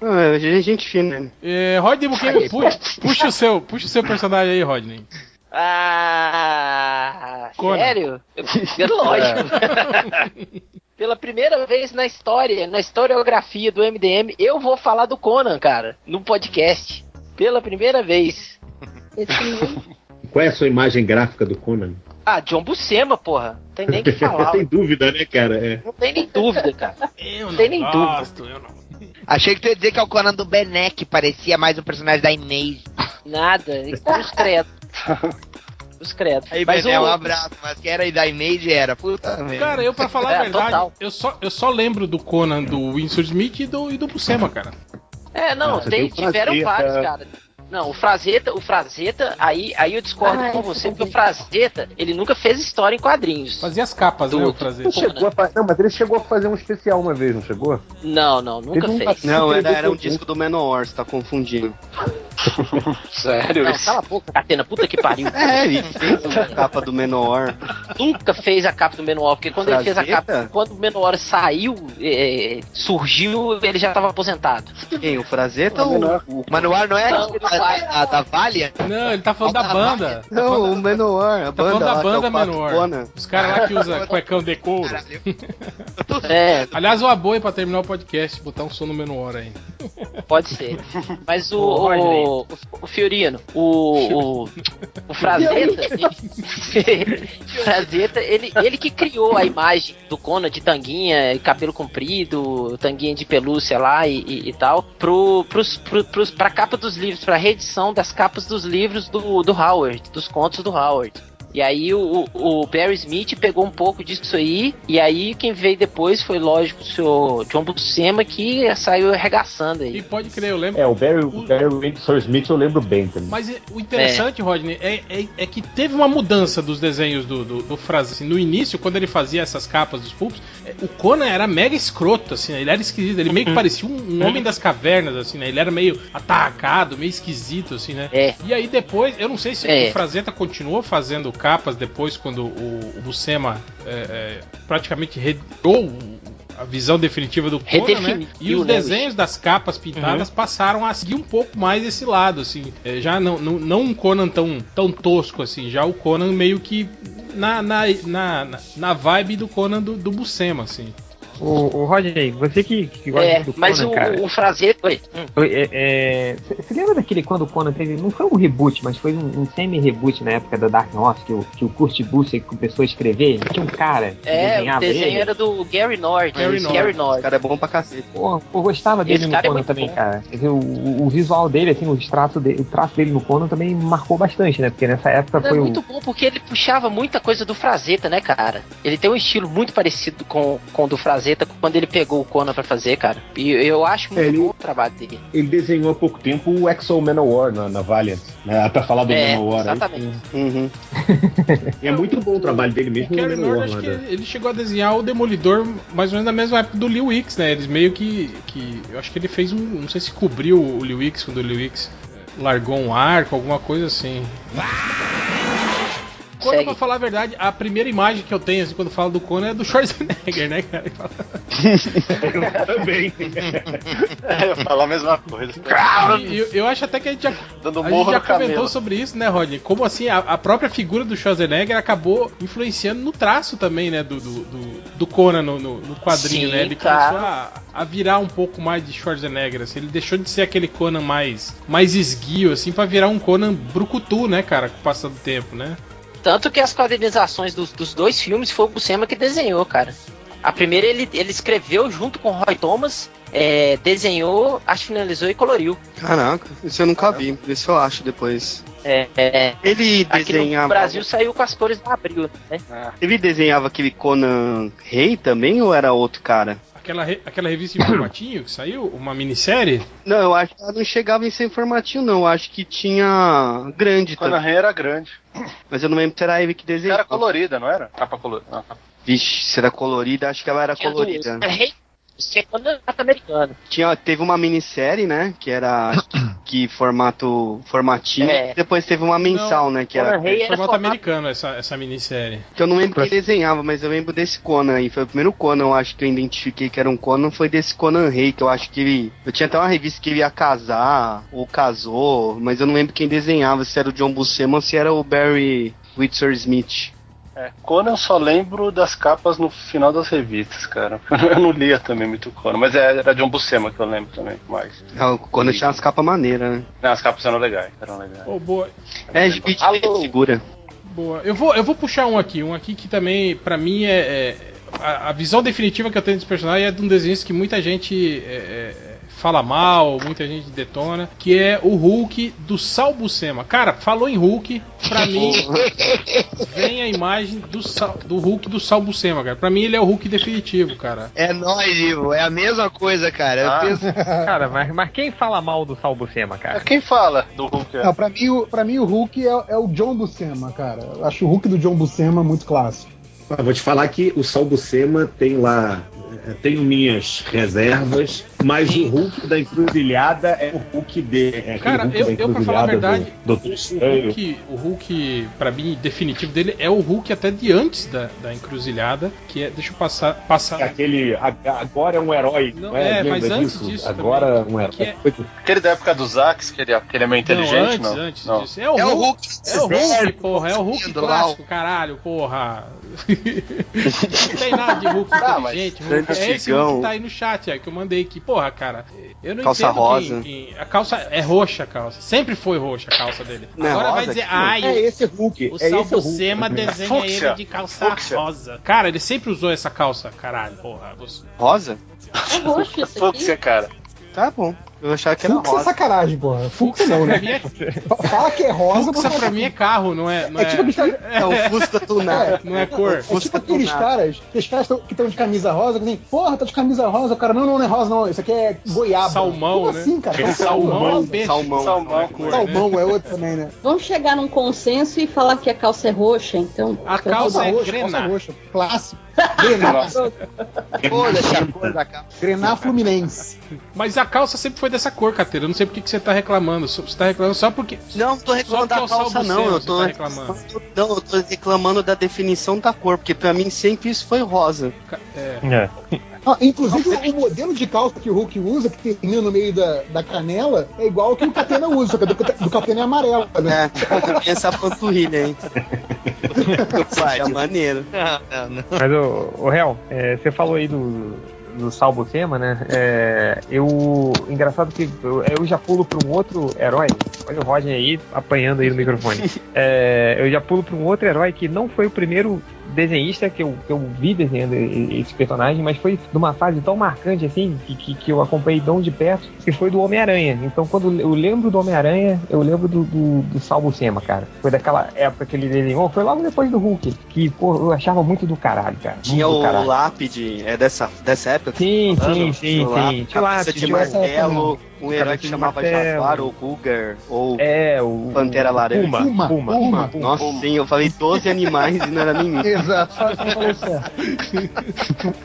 Ah, é gente fina, né? É, Rodney Buchanan, pu- puxa, o seu, puxa o seu personagem aí, Rodney. Ah, Conan. sério? É lógico. Pela primeira vez na história, na historiografia do MDM, eu vou falar do Conan, cara, no podcast. Pela primeira vez. Qual é a sua imagem gráfica do Conan? Ah, John Buscema, porra. Não tem nem o que falar. Tem dúvida, né, cara? É. Não tem nem dúvida, cara. Eu Não tem nem gosto, eu não. Achei que tu ia dizer que é o Conan do Benek, parecia mais um personagem da Image. Nada. Os credo. Os credo. Aí, Mas Bené, o- um abraço, mas que era da Image era. Puta merda. Cara, eu pra falar a É, verdade, total. eu só, eu só lembro do Conan do Winsor Smith e do, e do Buscema, cara. É, não, Ah, tem, tiveram vários, cara. Não, o Frazetta, o Frazetta, aí, aí eu discordo Ah, com é, você, porque o Frazetta. Frazetta, ele nunca fez história em quadrinhos. Fazia as capas, Do- né, o. Ele chegou a fa- Não, mas ele chegou a fazer um especial uma vez, não chegou? Não, não, nunca um fez. Não, era, era um Ele- disco do Menor, você tá confundindo. Sério? Não, cala a boca, Catena, puta que pariu. É, ele fez a capa do Menor. Nunca fez a capa do Menor, porque quando ele fez a Frazetta? capa, quando o Menor saiu, é, surgiu, ele já tava aposentado. Quem? O Frazetta ou o. Manuar não é Não, da, da, da Valiant? Não, ele tá falando da banda. Tá Não, o Menor, a Tá falando da é banda Menor. Os caras lá que usam cuecão de couro. É, Aliás, uma boa aí pra terminar o podcast, botar um som no Menor aí. pode ser. Mas o, Rodney. o, o, o Fiorino, o, o, o Frazetta, ele, Frazetta, ele, ele que criou a imagem do Conan de tanguinha, cabelo comprido, tanguinha de pelúcia lá e, e, e tal, pro, pros, pro, pros, pra capa dos livros, pra reedição das capas dos livros do, do Howard, dos contos do Howard. E aí o, o Barry Smith pegou um pouco disso aí, e aí quem veio depois foi, lógico, o senhor John Buscema, que saiu arregaçando aí. E pode crer, eu lembro. É, o Barry, o Barry Windsor Smith eu lembro bem também. Mas é- o interessante, Rodney, é, é, é que teve uma mudança dos desenhos do, do, do Frazetta. Assim, no início, quando ele fazia essas capas dos pulpos, é, o Conan era mega escroto, assim, né? ele era esquisito, ele meio que parecia um, um homem das cavernas, assim, né? Ele era meio atacado, meio esquisito, assim, né? É. E aí depois, eu não sei se É. o Frazetta continuou fazendo capas depois, quando o, o Buscema é, é, praticamente retirou o- a visão definitiva do Conan, né? E os né, desenhos das capas pintadas passaram a seguir um pouco mais esse lado, assim. É, já não, não, não um Conan tão, tão tosco, assim. Já o Conan meio que na, na, na, na- na vibe do Conan do, do Buscema, assim. O, o Rodney, você que, que gosta É, do Conan, mas o, cara. o Frazetta. Oi. Você lembra daquele quando o Conan teve. Não foi um reboot, mas foi um, um semi-reboot na época da Dark Horse, que o, que o Kurt Busiek começou a escrever? Tinha um cara que É, o desenhava desenho ele. era do Gary Nord. Gary Nord. Gary Esse cara é bom pra cacete. Pô, eu gostava dele Esse no é Conan também, bom. cara. Quer dizer, o, o- o visual dele, assim, o traço, dele, o traço dele no Conan também marcou bastante, né? Porque nessa época É foi muito o. bom porque ele puxava muita coisa do Frazetta, né, cara? Ele tem um estilo muito parecido com, com o do Frazetta quando ele pegou o Conan pra fazer, cara. E eu acho muito Ele- bom o trabalho dele. Ele desenhou há pouco tempo o Exo Manowar na, na Valiant. Né? Pra falar do É, Manowar aí. exatamente. Uhum. E é muito bom o trabalho dele O mesmo Gary Nord, Manowar. acho lá que ele, chegou a desenhar o Demolidor mais ou menos na mesma época do Lee Wicks, né? Eles meio que, que. Eu acho que ele fez um. Não sei se cobriu o Lee Wicks quando o Lee Wicks eh, largou um arco, alguma coisa assim. Quando, Segue. pra falar a verdade, a primeira imagem que eu tenho, assim, quando falo do Conan é do Schwarzenegger, né, cara? Fala- Também. É, eu falo a mesma coisa. E eu, eu acho até que a gente já, Dando a gente já no camelo. comentou sobre isso, né, Rodney? Como assim a, a própria figura do Schwarzenegger acabou influenciando no traço também, né, do, do, do, do Conan no, no, no quadrinho, Sim, né? Ele começou a, a virar um pouco mais de Schwarzenegger, assim. Ele deixou de ser aquele Conan mais, mais esguio, assim, pra virar um Conan brucutu, né, cara, com o passar do tempo, né? Tanto que as quadrinizações dos, dos dois filmes foi o Buscema que desenhou, cara. A primeira ele, ele escreveu junto com o Roy Thomas, é, desenhou, acho finalizou e coloriu. Caraca, isso eu nunca vi. Se eu acho depois. É, é, Ele aqui no desenhava. Brasil saiu com as cores da Abril, né? Ele desenhava aquele Conan Rei também ou era outro cara? Aquela, re- aquela revista em formatinho que saiu, uma minissérie. Não, eu acho que ela não chegava em ser informativo, não. Eu acho que tinha grande Quando a também. Era grande. Mas eu não lembro se era ele que Era desenhava. colorida, não era? Capa colorida. Vixe, se era colorida, acho que ela era colorida. é Rei Segunda americano. Tinha, teve uma minissérie, né? Que era que, formato formatinho. É. Depois teve uma mensal, né? Que era. Conan Rei era Formato formato- americano, essa, essa minissérie. Que eu não lembro quem desenhava, mas eu lembro desse Conan aí. Foi o primeiro Conan, eu acho que eu identifiquei que era um Conan, foi desse Conan Rei, que eu acho que ele. Eu tinha até uma revista que ele ia casar, ou casou, mas eu não lembro quem desenhava, se era o John Buscema ou se era o Barry Whitson Smith. É, Conan eu só lembro das capas no final das revistas, cara. Eu não lia também muito Conan, mas é- era John Buscema que eu lembro também, mais. Ah, o Conan tinha umas capas maneiras, né? Não, as capas eram legais, eram legais. Ô, boa. É, de de segura. Boa. Eu vou, eu vou puxar um aqui, um aqui que também, pra mim, é. é- a, a visão definitiva que eu tenho desse personagem é de um desenho que muita gente é, é, fala mal, muita gente detona, que é o Hulk do Sal Buscema. Cara, falou em Hulk, pra mim, vem a imagem do, Sal- do Hulk do Sal Buscema, cara. Pra mim, ele é o Hulk definitivo, cara. É nóis, Ivo. É a mesma coisa, cara. Eu Ah. penso- Cara, mas, mas quem fala mal do Sal Buscema, cara? Quem fala do Hulk? É? Não, pra, mim, o- pra mim, o Hulk é, é o John Buscema, cara. Eu acho o Hulk do John Buscema muito clássico. Ah, vou te falar que o Sal Buscema tem lá. eh, Tenho minhas reservas, mas o Hulk da encruzilhada é o Hulk de. É Cara, Hulk eu, eu pra falar a verdade, do Doutor o. Hulk, o Hulk, pra mim, definitivo dele é o Hulk até de antes da, da encruzilhada, que é, deixa eu passar, passar É Aquele. Agora é um herói. Não, Não, é, é, mas Lembra antes disso? disso Agora é também, um que herói. Aquele da época do Zax, que ele, que ele é meio inteligente, não, não? antes, antes Não. disso. É o É o Hulk, Hulk é o Hulk, porra, é o Hulk clássico, caralho, porra. não tem nada de Hulk Ah, inteligente, Hulk. É esse. Hulk que tá aí no chat, é, que eu mandei aqui. Porra, cara, eu não Calça entendo rosa. Quem, quem- a calça é roxa a calça. Sempre foi roxa a calça dele. Não é Agora vai rosa dizer, aqui? ai, É esse Hulk. o é esse Sal o Hulk. Buscema desenha Fúcsia. ele de calça Fúcsia. rosa. Cara, ele sempre usou essa calça, caralho, porra. Você- Rosa? É roxo isso aqui. Fúcsia, cara. Tá bom. Eu achava que era Fux é rosa. sacanagem, porra. Fux não, pra né? mim é, Fala que é rosa, Fuxa mas pra mim é carro, não é. Não É é, tipo aqueles caras- É o Fusca tunado. não é cor. É tipo Fusca aqueles tunado. caras, aqueles caras que estão de camisa rosa, que assim, porra, tá de camisa rosa, o cara, não, não, não é rosa, não, isso aqui é goiaba. Salmão, Como né? assim, cara? Salmão é. Salmão. Salmão. é cor, né? Salmão é outro também, né? Vamos chegar num consenso e falar que a calça é roxa, então. A calça é roxa, grená. calça roxa, clássico. Grená, Nossa. Foda-se a cor da capa. Grená Fluminense. Mas a calça sempre foi dessa cor, Cateira. Eu não sei por que que você tá reclamando. Você tá reclamando só porque. Não, não tô reclamando da é calça, não. Eu tô, tá reclamando. não, eu tô reclamando da definição da cor, porque pra mim sempre isso foi rosa. É, É. Ah, inclusive, o modelo de calça que o Hulk usa, que termina no meio da, da canela, é igual ao que o Catena usa, só que do, do Catena é amarelo, né? É, tem essa panturrilha aí. é maneiro. Não, não, não. Mas, o, o Real, é, você falou aí do, do Salbucema, né? É, eu. Engraçado que eu, eu já pulo para um outro herói. Olha o Roger aí apanhando aí no microfone. É, eu já pulo para um outro herói que não foi o primeiro desenhista que eu, que eu vi desenhando esse personagem, mas foi numa fase tão marcante assim, que, que, que eu acompanhei tão de perto, que foi do Homem-Aranha. Então, quando eu lembro do Homem-Aranha, eu lembro do, do, do cara. Foi daquela época que ele desenhou, foi logo depois do Hulk, que, pô, eu achava muito do caralho, cara. Tinha o caralho. Lápide, é dessa, dessa época Sim, tá sim, falando? sim, O Lápide, sim. Tinha Lápide, de martelo, um herói que chamava. Jaguar ou Cougar, ou É, o. Pantera Laranja. Puma, Puma, Puma, Puma. Puma. Nossa, sim, eu falei 12 animais e não era nenhum. Exato.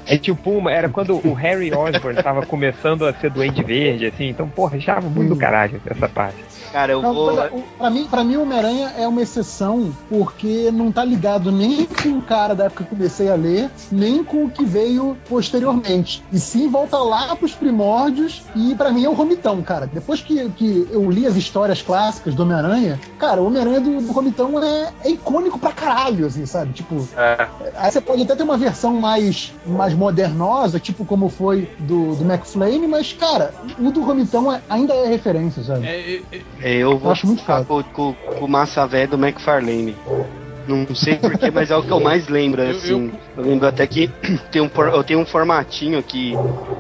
É que o Puma era quando o Harry Osborn tava começando a ser Duende Verde, assim, então, porra, achava muito do caralho essa parte. Cara, eu Não, vou. mas, o- pra mim, pra mim, o Homem-Aranha é uma exceção, porque não tá ligado nem com o cara da época que eu comecei a ler, nem com o que veio posteriormente. E sim volta lá pros primórdios, e pra mim é o Romitão, cara. Depois que, que eu li as histórias clássicas do Homem-Aranha, cara, o Homem-Aranha do, do Romitão é, é icônico pra caralho, assim, sabe? Tipo, É. Aí você pode até ter uma versão mais, mais modernosa, tipo como foi do, do McFlane, mas, cara, o do Romitão é- ainda é referência, sabe? é, é, eu vou acho muito ficar com, com, com o massa velha do McFarlane. Não sei porquê, mas é o que eu mais lembro, Eu- assim. Eu, lembro até que tem um, eu tenho um formatinho que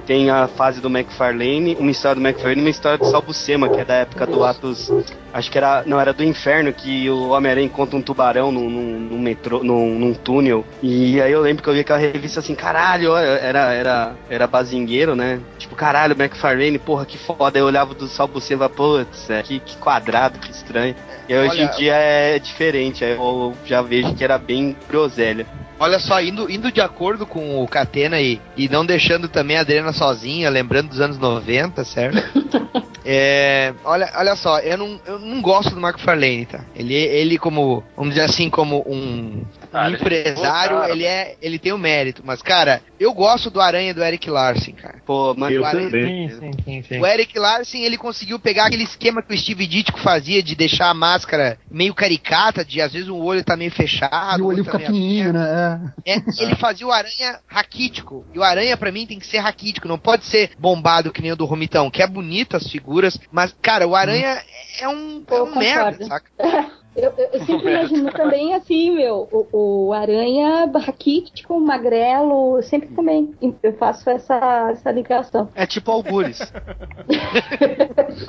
tem a fase do McFarlane, uma história do McFarlane e uma história do Salbucema, que é da época do Atos. Acho que era. Não, era do inferno, que o Homem-Aranha encontra um tubarão num, num, num metrô, num, num túnel. E aí eu lembro que eu vi aquela revista assim, caralho, era, era, era bazingueiro, né? Tipo, caralho, McFarlane, porra, que foda. Aí eu olhava do Salbucema, putz, é, que, que quadrado, que estranho. E aí, hoje Olha- em dia é diferente, aí eu já vejo que era bem groselha. Olha só, indo, indo de acordo com o Catena e, e não deixando também a Adriana sozinha, lembrando dos anos 90, certo? É, olha, olha só, eu não, eu não gosto do Marco Farlane, tá? Ele, ele como, vamos dizer assim, como um, um Ah, ele- empresário, Pô, cara. ele é, ele tem o mérito. Mas, cara, eu gosto do Aranha do Eric Larsen, cara. Pô, mas Eu o Aranha- também. Sim, sim, sim. O Eric Larsen, ele conseguiu pegar aquele esquema que o Steve Ditko fazia de deixar a máscara meio caricata, de às vezes o olho tá meio fechado. e o olho tá fica meio pequenininho, né? é, e ele fazia o aranha raquítico. E o aranha, pra mim, tem que ser raquítico. Não pode ser bombado que nem o do Romitão, que é bonito as figuras. Mas, cara, o aranha é um, é um merda, saca? Eu, eu- eu sempre imagino também assim, meu, o, o aranha raquítico, magrelo, eu sempre também eu faço essa, essa ligação. É tipo algures.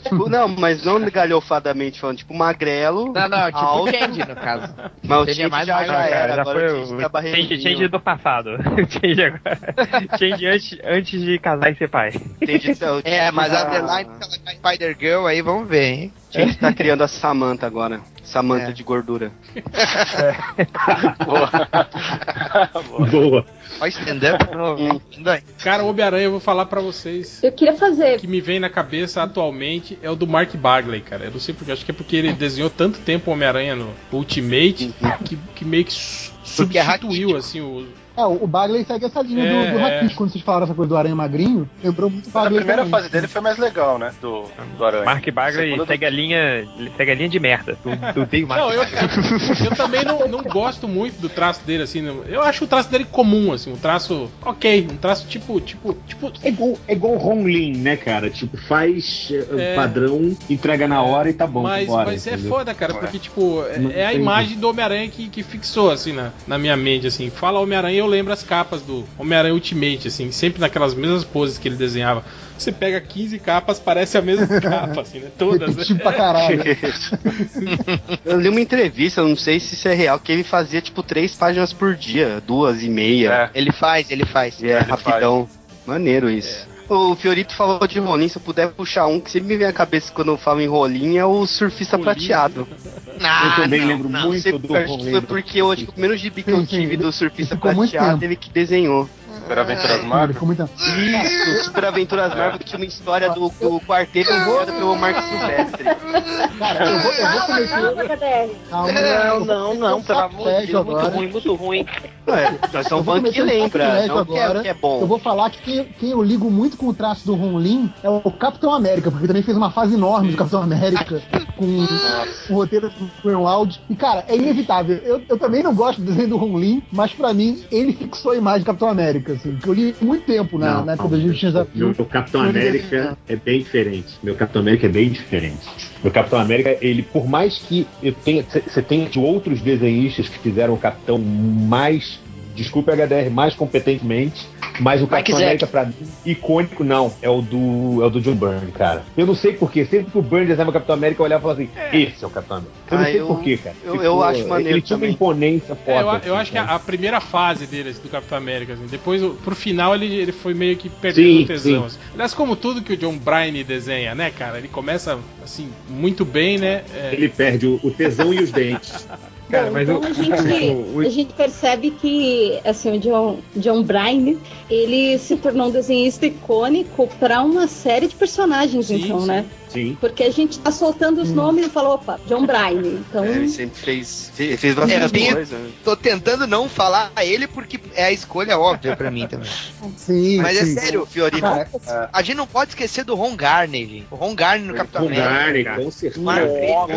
tipo, não, mas não galhofadamente falando, tipo magrelo. Não, não, tipo alto, o Change, no caso. Mas o Change mais já, magro, já cara, era, já agora foi o Change tá change, change do passado. change agora. change antes, antes de casar e ser pai. Change tá- o É, mas a tá- Adelaide, se ela tá Spider Girl, aí vamos ver, hein? Change tá criando a Samantha agora. Samantha É. de gordura. Boa. Ó, stand-up novo. Indo aí. cara, o Homem-Aranha, eu vou falar pra vocês. Eu queria O fazer, que me vem na cabeça atualmente é o do Mark Bagley, cara. Eu não sei porque, acho que é porque ele desenhou tanto tempo o Homem-Aranha no Ultimate que, que meio que é substituiu, assim, o. É, o Bagley segue essa linha É, do, do é. Quando vocês falaram essa coisa do Aranha Magrinho, lembrou muito o Mas a Bagley. primeira também. fase dele foi mais legal, né? Do, do Aranha. Mark Bagley Segunda segue a linha, segue a linha de merda. Do, do Mark Não, eu, Bagley. eu também não, não gosto muito do traço dele, assim. Eu acho o traço dele comum, assim, um traço ok, um traço tipo, tipo, tipo. É igual, é igual Ron Lin, né, cara? Tipo, faz eh, É. padrão, entrega na hora e tá bom. mas vambora, mas é foda, cara, porque, tipo, Não é, é a imagem do Homem-Aranha que, que fixou, assim, na, na, na minha mente, assim. Fala Homem-Aranha, eu lembro as capas do Homem-Aranha Ultimate, assim, sempre naquelas mesmas poses que ele desenhava. Você pega 15 capas, parece a mesma capa, assim, né? Todas. Repetitivo pra caralho. Eu li uma entrevista, não sei se isso é real, que ele fazia tipo três páginas por dia, duas e meia. Ele faz, ele faz. É, rapidão. Maneiro isso. O Fiorito falou de rolinho, se eu puder puxar um que sempre me vem à cabeça quando eu falo em rolinho é o surfista prateado. Ah, eu também não, lembro não. Muito sei, do acho que foi porque eu acho que o menos gibi que eu tive do surfista prateado, ele que desenhou. Super Aventuras Ele Marvel. Isso, Super Aventuras Marvel que tinha uma história do, do quarteto criada pelo Mark Silvestre. Cara, eu vou, eu vou cometer... Calma, Não, não, não, pelo amor de sacrilégio Deus, muito ruim, muito ruim. Ué, nós Eu somos vou fã que um lembra, não que é, agora. que é bom. Eu vou falar que quem, quem eu ligo muito com o traço do Ron Lin é o Capitão América, porque também fez uma fase enorme do Capitão América com o roteiro do Greenwald. E, cara, é inevitável. Eu, eu também não gosto do desenho do Ron Lin, mas pra mim, ele fixou a imagem do Capitão América, assim, que eu li muito tempo na, Não, na época não. do Justiça da Meu, meu Capitão América é bem diferente. Meu Capitão América é bem diferente. Meu Capitão América, ele, por mais que eu tenha, você tenha de outros desenhistas que fizeram o Capitão mais, desculpe HDR, mais competentemente, mas o Capitão. América pra mim, icônico não, é o do é o do John Byrne, cara. Eu não sei porquê, sempre que o Byrne desenhava o Capitão América, eu olhava e falava assim, esse é o Capitão América. Eu não Ah, sei eu- porquê, cara. Tipo, eu- eu acho maneiro Ele tinha uma imponência É, eu, foda. eu assim, acho que a, cara. a primeira fase dele, assim, do Capitão América, assim, depois, o- pro final, ele, ele foi meio que perdendo Sim, o tesão. sim. Assim. Aliás, como tudo que o John Bryan desenha, né, cara? Ele começa, assim, muito bem, né? É, Ele perde o, o tesão e os dentes. Cara, Bom, então a, gente, a gente percebe que assim, o John, John Bryan ele se tornou um desenhista icônico para uma série de personagens, Sim, então, sim. né? Sim. Porque a gente tá soltando os nomes e falou, opa, John Bryan. Então, É, ele sempre fez, fe- fez É, bastante tenho- coisa. né? Tô tentando não falar a ele porque é a escolha óbvia pra mim também. Sim, Mas é sim. sério, Fiorito, Cara, a gente não pode esquecer do Ron Garner, gente. O Ron Garner no Capitão América. com certeza.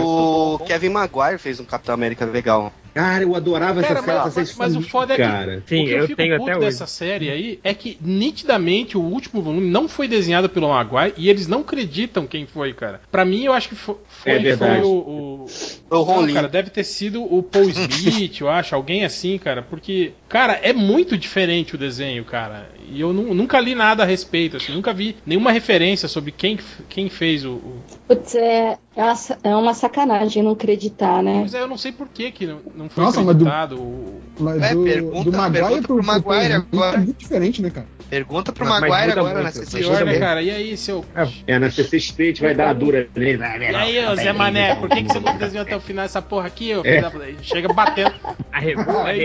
o Kevin Maguire fez um Capitão América legal. Cara, eu adorava Cara, essa mas, série. mas- mas o foda é que cara. Sim, o que eu, eu fico tenho puto até hoje. dessa série aí é que nitidamente o último volume não foi desenhado pelo Maguire e eles não acreditam quem foi, cara. Pra mim, eu acho que fo- foi, É foi, verdade. o, o, O Não, cara, deve ter sido o Paul Smith, eu acho, alguém assim, cara, porque, cara, é muito diferente o desenho, cara. E eu nu- nunca li nada a respeito, assim, nunca vi nenhuma referência sobre quem, quem fez o, o. putz, é, é uma é uma sacanagem não acreditar, né? Mas aí eu não sei por que, que não, não foi Nossa, mas do- acreditado. o- Mas É, do, pergunta- do Maguire pergunta pro, pro Maguire agora. É muito diferente, né, cara? Pergunta pro Mas- mas Maguire muda agora muito, na mas CCXP. Pior, né, cara? E aí, seu. É, na CCXP a gente vai dar a dura nele. E aí, ô Zé Mané, por que, que você não desenhou até o final essa porra aqui? É. Chega batendo,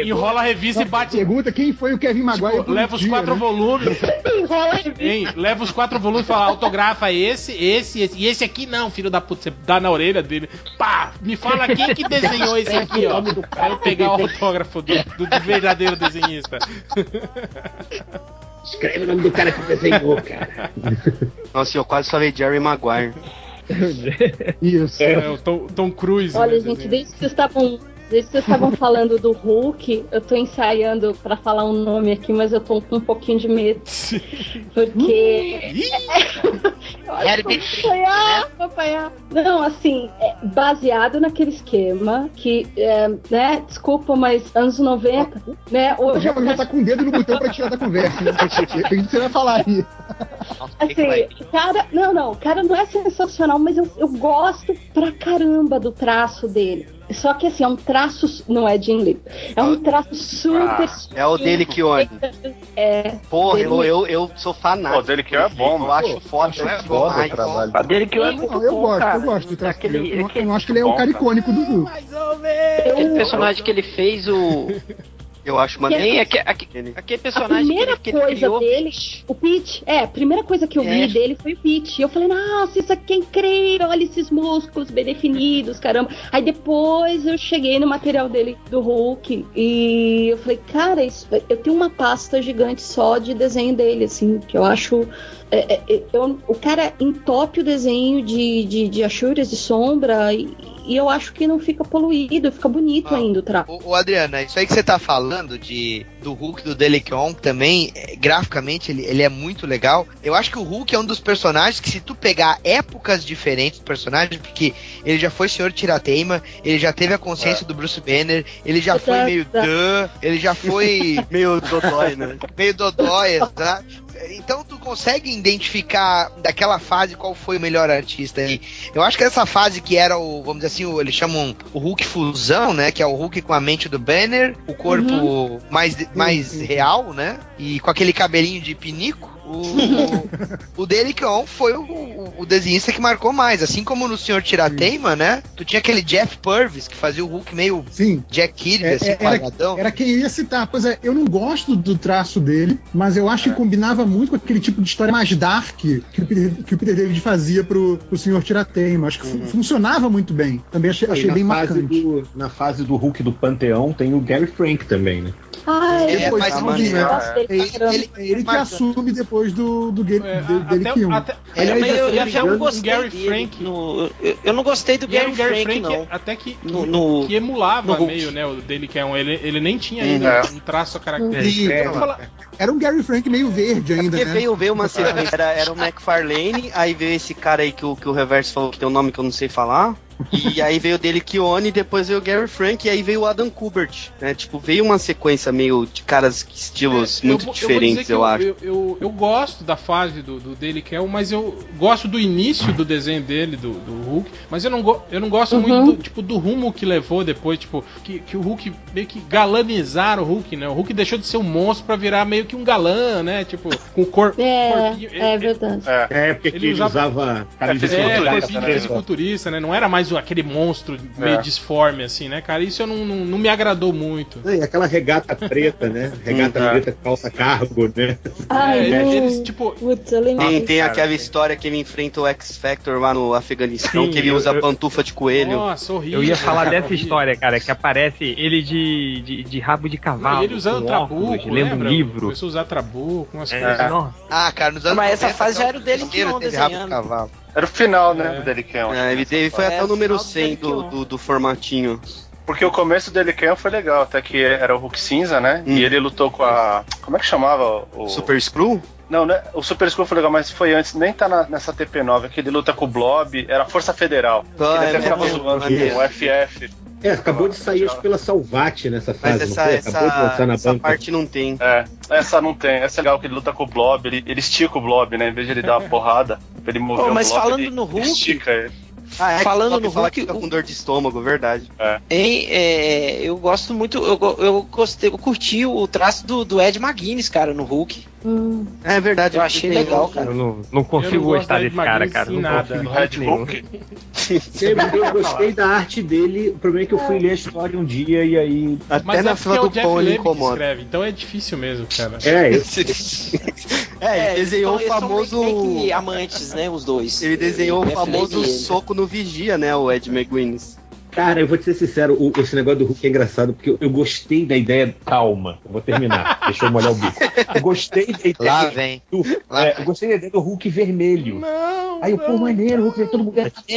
enrola a revista e bate. Pergunta quem foi o Kevin Maguire. Tipo, leva os dia, quatro né? volumes. Hein? Leva os quatro volumes e fala, autografa esse, esse, esse. E esse aqui não, filho da puta. Você dá na orelha dele. Pá! Me fala quem que desenhou esse aqui, ó. Pra eu pegar o autógrafo do, do verdadeiro desenhista. Escreve o nome do cara que desenhou, cara. Nossa, eu quase falei Jerry Maguire. Isso. É, o Tom, Tom Cruise. Olha, né, gente, desenhando. desde que vocês estavam. Desde que vocês estavam falando do Hulk, eu tô ensaiando pra falar um nome aqui, mas eu tô com um pouquinho de medo. Porque. Apanhar, apanhar. Não, assim, é baseado naquele esquema que, é, né, desculpa, mas anos 90, né? Hoje Já, já tá com o dedo no botão pra tirar da conversa. Né? Tem que você vai falar aí. Assim, o cara, não, não, o cara não é sensacional, mas eu, eu gosto pra caramba do traço dele. Só que assim, é um traço, não é Jim Lee, é um traço super. É o dele que olha. É, Porra, eu, eu, eu sou fanático. Pô, dele que é bom, Eu acho foda. Acho é foda o trabalho. A dele que eu é muito eu bom, gosto, cara. eu gosto do traço Aquele, dele. Eu Eu não acho que ele é o bom, cara icônico do Hulk. aquele personagem que ele fez, o. Eu acho maneiro. é Nem aque- aque- Ele- aquele A personagem que primeira ele, que ele coisa criou. dele, o Pete, é, a primeira coisa que eu vi É. dele foi o Pete. E eu falei, nossa, isso aqui é incrível, olha esses músculos bem definidos, caramba. Aí depois eu cheguei no material dele do Hulk e eu falei, cara, isso, eu tenho uma pasta gigante só de desenho dele, assim, que eu acho é, é, eu- o cara entope o desenho de, de, de achuras de sombra e, e eu acho que não fica poluído, fica bonito ainda o traço. Ô, ô, Adriana, isso aí que você tá falando de do Hulk do Delikion também, é, graficamente, ele, ele é muito legal. Eu acho que o Hulk é um dos personagens que, se tu pegar épocas diferentes do personagem, porque ele já foi Senhor Tirateima, ele já teve a consciência do Bruce Banner, ele já foi meio duh, ele já foi Meio dodói, né? meio dodói, exato. Então tu consegue identificar daquela fase qual foi o melhor artista. E eu acho que essa fase que era o, vamos dizer assim, o- eles chamam o Hulk fusão, né? Que é o Hulk com a mente do Banner, o corpo mais, mais real, né? E com aquele cabelinho de pinico. O, o dele que foi o, o, o desenhista que marcou mais. Assim como no Senhor Tirateima, né? Tu tinha aquele Jeff Purvis que fazia o Hulk meio Sim. Jack Kirby, É, assim, é, era, quadradão. era quem ia citar. Pois é, eu não gosto do traço dele, mas eu acho que combinava muito com aquele tipo de história mais dark que o Peter, que o Peter David fazia pro, pro Senhor Tirateima. Acho que fu- funcionava muito bem. Também achei, achei bem marcante. do- na fase do Hulk do Panteão tem o Gary Frank também, né? Ai, É, Depois, né? gosto dele É, ele, é ele que assume depois do, do game, É, de- dele até, que um. até, É, Aliás, mas eu, eu não já não gostei Gary dele. Frank- No- eu, eu não gostei do Gary, Gary Frank, Frank, não. até que, No- no- que emulava no meio, né, o dele que é um, ele, ele nem tinha ainda é. um traço característico. Eu Era um Gary Frank meio verde ainda, Porque né? veio, veio uma era, era o McFarlane, aí veio esse cara aí que o, que o Reverso falou que tem um nome que eu não sei falar. E aí veio o dele Kione, depois veio o Gary Frank, e aí veio o Adam Kubert, né? Tipo, veio uma sequência meio de caras, estilos É, muito vou- diferentes, dizer eu, que acho. Eu, eu, eu gosto da fase do, do dele que é, mas eu gosto do início do desenho dele, do, do Hulk, mas eu não, go, eu não gosto Uhum. muito do, tipo, do rumo que levou depois, tipo, que, que o Hulk meio que galanizaram o Hulk, né? O Hulk deixou de ser um monstro pra virar meio que um galã, né? Tipo, com cor, É, corpinho. é Ele- verdade. É. É, porque Ele ele, usava- usava É, É, fisiculturista, né? Não era mais aquele monstro meio É. disforme, assim, né, cara? Isso eu não, não, não me agradou muito. E aquela regata preta, né? Regata Hum, é. preta, calça cargo, né? Ai, É, não. eles, tipo, Putz, eu. Tem, aquela história que ele enfrenta o X-Factor lá no Afeganistão, Sim, que ele eu- usa eu- pantufa de coelho. Nossa, horrível. Eu ia falar cara, dessa horrível. história, cara, que aparece ele de, de, de rabo de cavalo. E ele usando trabuco, óculos, lendo um lembra? livro. Começou a usar trabuco, umas É, coisas. nossa. Ah, cara, nos anos Mas essa 90, fase já era o dele que não teve rabo de desenhando. cavalo. Era o final, né, É. do Delican. É, ele, ele foi É, até o número final do 100 do, Delican. do, do formatinho. Porque o começo do Delican foi legal, até que era o Hulk cinza, né? Hum. E ele lutou com a. Como é que chamava? O... Super Screw? Não, né? O Super Skull foi legal, mas foi antes, nem tá na- nessa TP9, que ele luta com o Blob, era a Força Federal. Ah, ele é até ficava mesmo, zoando maneiro. o FF. É, acabou de sair acho, pela Salvate nessa Mas fase, essa, não foi? essa, Acabou de lançar na essa banca. parte não tem. É, essa não tem. Essa é legal que ele luta com o Blob, ele, ele estica o Blob, né? Em vez de ele dar uma porrada, pra ele mover mas o Blob, falando ele, no ele Hulk- estica ele. Ah, é Falando que no fala Hulk, que fica o- com dor de estômago, verdade. Hein, é, eu gosto muito, eu, eu gostei, eu curti o traço do, do Ed McGuinness, cara, no Hulk. Hum. É verdade. Eu achei legal, cara. Eu não, não consigo Eu não gostar desse cara, cara. Não nada. consigo No de Red. Hulk. Eu, eu gostei da arte dele, o problema é que eu fui ler a história um dia e aí. Até Mas na é porque fila é do pão ele incomoda. escreve, então é difícil mesmo, cara. É, eu, É, ele desenhou o famoso. amantes, né, os dois. Ele desenhou o famoso soco no vigia, né? O Ed McGuinness. cara, eu vou te ser sincero, o- esse negócio do Hulk é engraçado, porque eu, eu gostei da ideia. Calma, eu vou terminar. deixa eu molhar o bico. Eu gostei da Lá ideia vem. do. Lá é, vem. eu gostei da ideia do Hulk vermelho. Não, Aí eu, pô, maneiro, o Hulk todo mundo.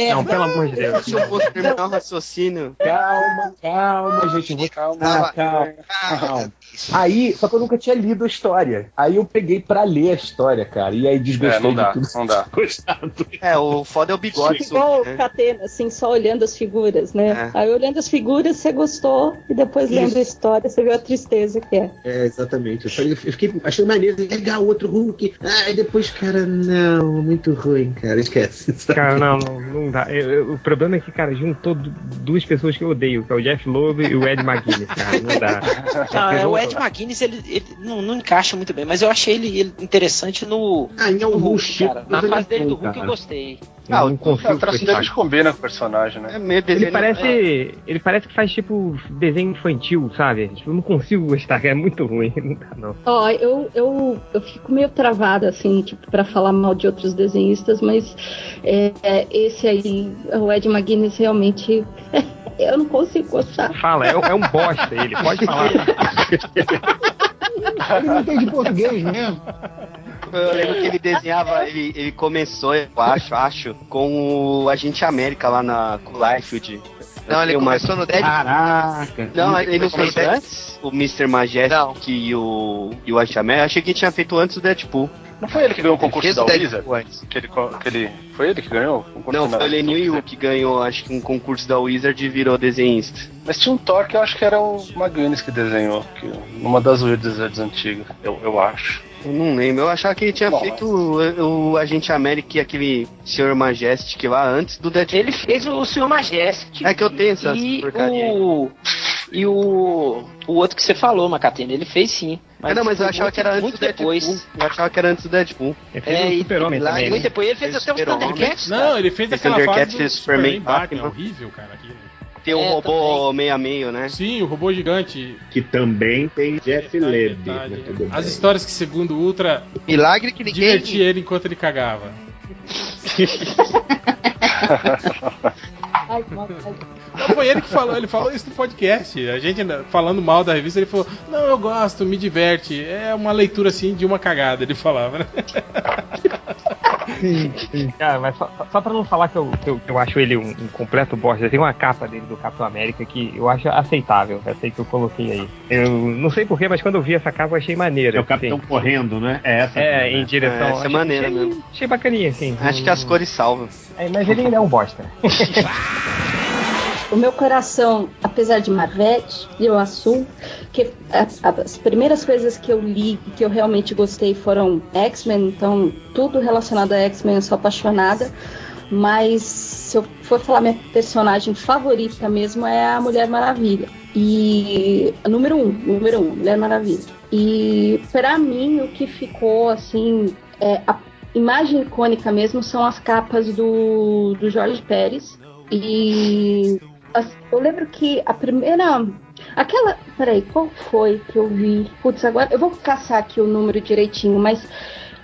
Não, pelo amor de Deus. Se eu fosse terminar o raciocínio. Calma, calma, gente. Eu vou Calma, calma, calma, calma. Aí, só que eu nunca tinha lido a história. Aí eu peguei pra ler a história, cara. E aí desgostei É, não dá, de tudo. não dá. Gostado. É, o foda é o bigode. Igual o né? Catena, assim, só olhando as figuras, né? É. Aí olhando as figuras, você gostou, e depois lendo a história, você viu a tristeza que é. É, exatamente. Eu, falei, eu fiquei achando maneiro, legal, outro Hulk. Ah, e depois, cara, não, muito ruim, cara, esquece. sabe? Cara, não, não, não dá. Eu- eu- o problema é que, cara, juntou du- duas pessoas que eu odeio, que é o Jeff Loeb e o Ed McGuinness, cara. Não dá. Não, é, o Ed McGuinness, ele, ele não, não encaixa muito bem, mas eu achei ele, ele interessante no, Ah, em no alguns Hulk, tipos. cara. Na ele fase é dele do Hulk eu cara. gostei. Eu Ah, não É, consigo o traço dele combina com o personagem, né? É meio Ele desenho- parece, ele parece que faz tipo desenho infantil, sabe? Tipo, eu não consigo gostar, é muito ruim. Não dá, não. Ó, eu, eu, eu fico meio travada, assim, tipo, pra falar mal de outros desenhistas, mas é, é, esse aí, o Ed McGuinness, realmente, eu não consigo gostar. Fala, é, é um bosta ele, pode falar. Ele não entende português mesmo. Eu lembro que ele desenhava, ele, ele começou, eu acho, acho, com o Agente América lá na com o Liefeld. Não, ele uma- começou no Deadpool. Caraca. Não, ele não fez antes? O Mr. Majestic e o, e o Agente América? Achei que ele tinha feito antes o Deadpool. Não foi ele que ganhou o concurso da Wizard? Que ele, que ele, foi ele que ganhou? o concurso Não, foi o Lenny Yu que ganhou, acho que um concurso da Wizard e virou desenhista. Mas tinha um Thor que eu acho que era o McGuinness que desenhou, que, numa das Wizards antigas, eu, eu acho. Eu não lembro, eu achava que ele tinha Bom, feito o, o Agente América e aquele Sr. Majestic lá antes do Deadpool. Ele fez o Senhor Majestic. É que eu tenho essa e porcaria o E o. O outro que você falou, Macatena, ele fez sim. Ah, não, mas eu achava muito- que era antes muito do Deadpool. depois. Eu achava que era antes do Deadpool. Ele fez É, o Super-Homem lá- também. Muito né? depois ele fez Fez até Super-Homem. Thundercats. Não, ele fez Fez aquela Thundercats, fase do fez Superman Superman, Batman. Batman. Horrível, cara, aquilo. Tem o É, robô meio a meio, né? Sim, o robô gigante. Que também tem Jeff Leb. mas tudo As histórias que, segundo o Ultra, Milagre que ninguém. divertia ele enquanto ele cagava. Ai. Não, foi ele que falou, ele falou isso no podcast. A gente falando mal da revista, ele falou: Não, eu gosto, me diverte. É uma leitura assim de uma cagada, ele falava, né? Sim, sim. Cara, mas só, só pra não falar que eu, que eu, que eu acho ele um, um completo bosta, tem uma capa dele do Capitão América que eu acho aceitável. Essa aí que eu coloquei aí. Eu não sei porquê, mas quando eu vi essa capa eu achei maneira. É o Capitão assim. correndo, né? É essa. É, mesmo, em né? direção. É, essa é achei- maneira achei, mesmo. Achei bacaninha, assim. Acho que as cores salvam. É, mas ele ainda é um bosta. O meu coração, apesar de Marvete, eu assumo que as primeiras coisas que eu li e que eu realmente gostei foram X-Men, então tudo relacionado a X-Men eu sou apaixonada. Mas se eu for falar minha personagem favorita mesmo é a Mulher Maravilha. E número um, número um, Mulher Maravilha. E pra mim o que ficou assim, é, a imagem icônica mesmo são as capas do, do Jorge Pérez. E as- eu lembro que a primeira. Aquela. Peraí, qual foi que eu vi? Putz, agora eu vou caçar aqui o número direitinho, mas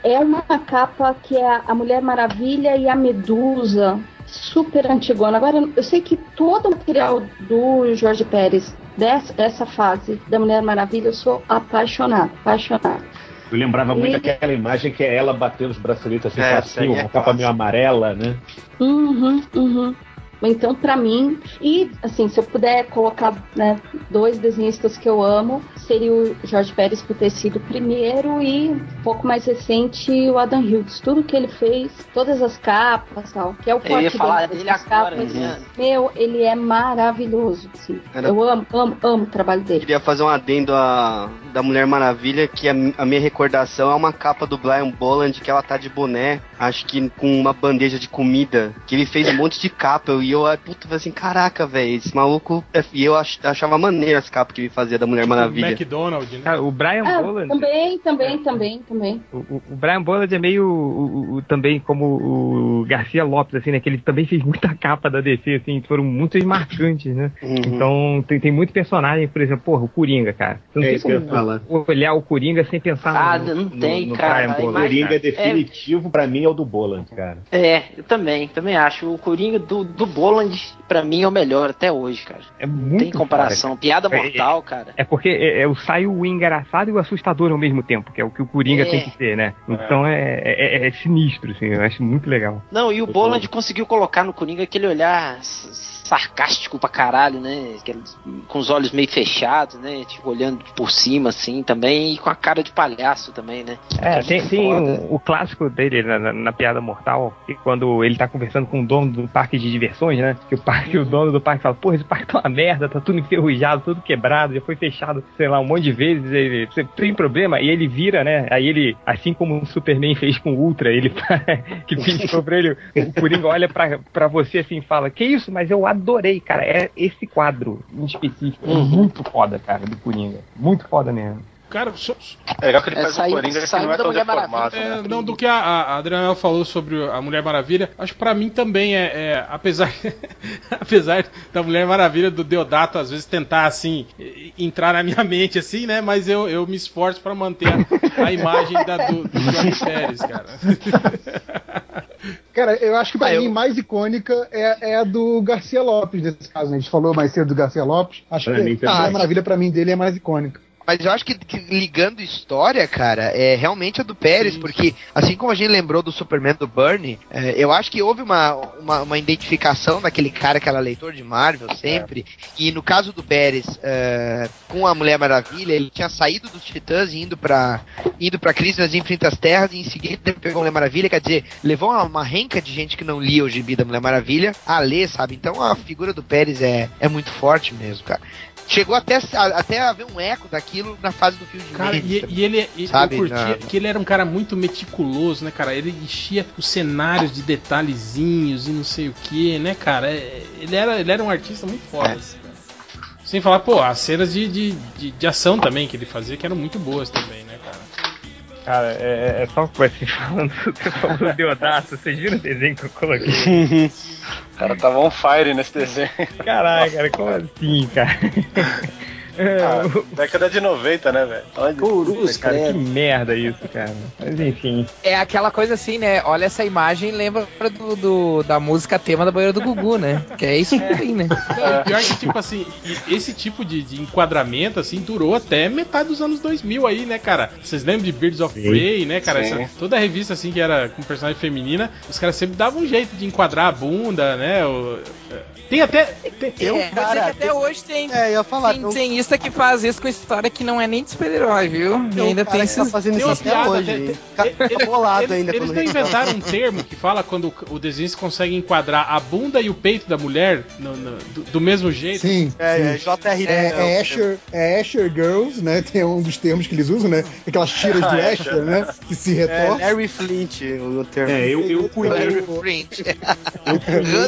é uma capa que é a, Mulher Maravilha e a Medusa, super antigona. Agora, eu sei que todo o material do Jorge Pérez, dessa, dessa fase da Mulher Maravilha, eu sou apaixonada, apaixonada. Eu lembrava muito E- daquela imagem que é ela batendo os braceletes assim, É, aí cima, é uma capa meio amarela, né? Uhum, uhum. Então, pra mim, e assim, se eu puder colocar né, dois desenhistas que eu amo, seria o Jorge Pérez por ter sido o primeiro e um pouco mais recente o Adam Hughes. Tudo que ele fez, todas as capas tal, que é o Eu forte falar dele, agora, capas. né? Meu, ele é maravilhoso. assim. Era- Eu amo, amo, amo o trabalho dele. Queria fazer um adendo a, da Mulher Maravilha, que a, a minha recordação é uma capa do Brian Bolland, que ela tá de boné, acho que com uma bandeja de comida, que ele fez um monte de capa, e eu, puta, falei assim, caraca, velho, esse maluco, é- e eu ach- achava maneiro as capas que ele fazia da Mulher Maravilha. McDonald's, né? Cara, o Brian Ah, Boland. também, também, também, também. O, o- o Brian Boland é meio o- o- o- também como o Garcia Lopes, assim, né? Que ele também fez muita capa da DC, assim, foram muitas marcantes, né? Uhum. Então tem, tem muito personagem, por exemplo, porra, o Coringa, cara. Você não É tem isso que eu ia como falar. olhar o Coringa sem pensar Ah, no, não no- tem, no cara. Brian Boland, imagem- Coringa cara. definitivo pra mim é o do Boland, cara. É, eu também, também acho. O Coringa do, do Boland, pra mim, é o melhor até hoje, cara. É muito tem comparação. Piada É, mortal, cara. É porque é, é, o sai o engraçado e o assustador ao mesmo tempo, que é o que o Coringa É. tem que ser, né? Então é, é- é sinistro, assim, eu acho muito legal. Não, e o Boland conseguiu colocar no Coringa aquele olhar sarcástico pra caralho, né? Aquele- Com os olhos meio fechados, né? Tipo, olhando por cima, assim, também. E com a cara de palhaço também, né? É, Que tem, foda. o, o clássico dele na, na- na Piada Mortal, que quando ele tá conversando com o dono do parque de diversões, né? Que o parque, o dono do parque fala, porra, esse parque tá uma merda, tá tudo enferrujado, tudo quebrado, já foi fechado, sei lá, um monte de vezes, ele, você tem problema, e ele vira, né? Aí ele, assim como o Superman fez com o Ultra, ele que piscou pra ele, o Coringa olha pra, pra você assim e fala, que isso, mas eu adorei, cara, é esse quadro em específico, é muito foda, cara, do Coringa, muito foda mesmo. Cara, só- É legal que ele É, faz saiu- um Coringa que não é da tão Mulher deformado, É, né? não, do que a, a Adriana falou sobre a Mulher Maravilha, acho que pra mim também é, é, apesar apesar da Mulher Maravilha do Deodato às vezes tentar assim entrar na minha mente assim, né? Mas eu, eu me esforço pra manter a, a imagem da, do, do Jorge Pérez, cara. Cara, eu acho que pra Ah, eu- mim mais icônica é, é a do Garcia Lopes nesse caso, né? A gente falou mais cedo do Garcia Lopes. Acho Pra que mim a Maravilha pra mim dele é mais icônica. Mas eu acho que, que ligando história, cara, é realmente a do Pérez, porque assim como a gente lembrou do Superman do Bernie, é, eu acho que houve uma, uma, uma identificação daquele cara que era leitor de Marvel sempre. E no caso do Pérez, é, com a Mulher Maravilha, ele tinha saído dos Titãs e indo pra, indo pra Crise nas Infinitas Terras, e em seguida ele pegou a Mulher Maravilha, quer dizer, levou uma, uma renca de gente que não lia o gibi da Mulher Maravilha a ler, sabe? Então a figura do Pérez é, é muito forte mesmo, cara. Chegou até, a- até a haver um eco daquilo na fase do filme de Cara, e, e ele, Sabe, eu curtia que ele era um cara muito meticuloso, né, cara? Ele enchia os cenários de detalhezinhos e não sei o que, né, cara? É, Ele era, ele era um artista muito foda, assim, cara. Sem falar, pô, as cenas de, de, de, de ação também que ele fazia, que eram muito boas também, né, cara? Cara, é, é só assim, falando, você falou Deodato, você viram o desenho que eu coloquei? O cara tava on fire nesse desenho. Caralho, cara, como assim, cara? É, Ah, o- década de 90, né, velho? Olha. Puta, cara, que merda isso, cara. Mas enfim. É aquela coisa assim, né? Olha essa imagem, lembra do, do- da música tema da banheira do Gugu, né? Que é isso aí, né? Não, e pior que, tipo assim, esse tipo de, de enquadramento, assim, durou até metade dos anos 2000 aí, né, cara? Vocês lembram de Birds of Prey, né, cara? Essa- toda a revista, assim, que era com personagem feminina, os caras sempre davam um jeito de enquadrar a bunda, né? o- tem até... Tem, É, vou dizer cara, que até hoje tem, É, eu ia falar. tem tem um- desenhista que faz isso com história que não é nem de super-herói, viu? E tem um ainda tem tá esses... fazendo Tem isso uma até piada, hoje. fica bolado Eles, ainda eles não inventaram um termo que fala quando o desenho consegue enquadrar a bunda e o peito da mulher no- no- do, do mesmo jeito. Sim. É, é. JR. É, é Asher, é Asher Girls, né? Tem um dos termos que eles usam, né? Aquelas tiras do Ah, Asher, né? Que se É, retorcem. Larry Flint, o termo. É, eu, eu eu cunhei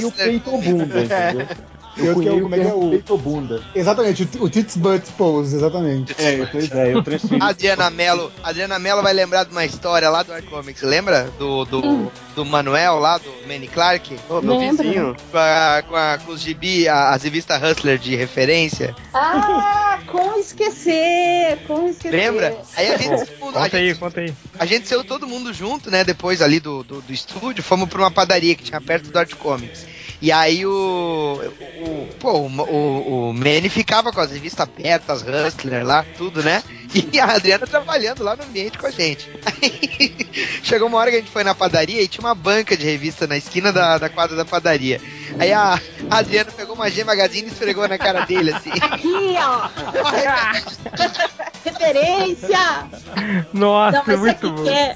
o Hustler. peito bunda, entendeu? Eu Eu que é o- como é que é o- peito bunda. Exatamente, o, o Tits Butts Pose, exatamente. É, pois é, eu transferi. Adriana Mello, Adriana Mello vai lembrar de uma história lá do Art Comics, lembra? Do, do, do Manuel lá, do Manny Clark? Ô, meu Lembra? vizinho. Com, a, com, a, com os gibi, a- as revistas Hustler de referência. Ah, como esquecer? Como esquecer? Lembra? Aí a gente, a Conta aí, gente, conta aí. a gente saiu todo mundo junto, né? Depois ali do, do, do estúdio, fomos pra uma padaria que tinha perto do Art Comics. E aí o. o pô, o, o, o Manny ficava com as revistas abertas, Hustler lá, tudo, né? E a Adriana trabalhando lá no ambiente com a gente. Aí, chegou uma hora que a gente foi na padaria e tinha uma banca de revista na esquina da, da quadra da padaria. Aí a, a Adriana pegou uma G Magazine e esfregou na cara dele, assim. Aqui, ó. Referência! Nossa, Não, mas muito bom. é?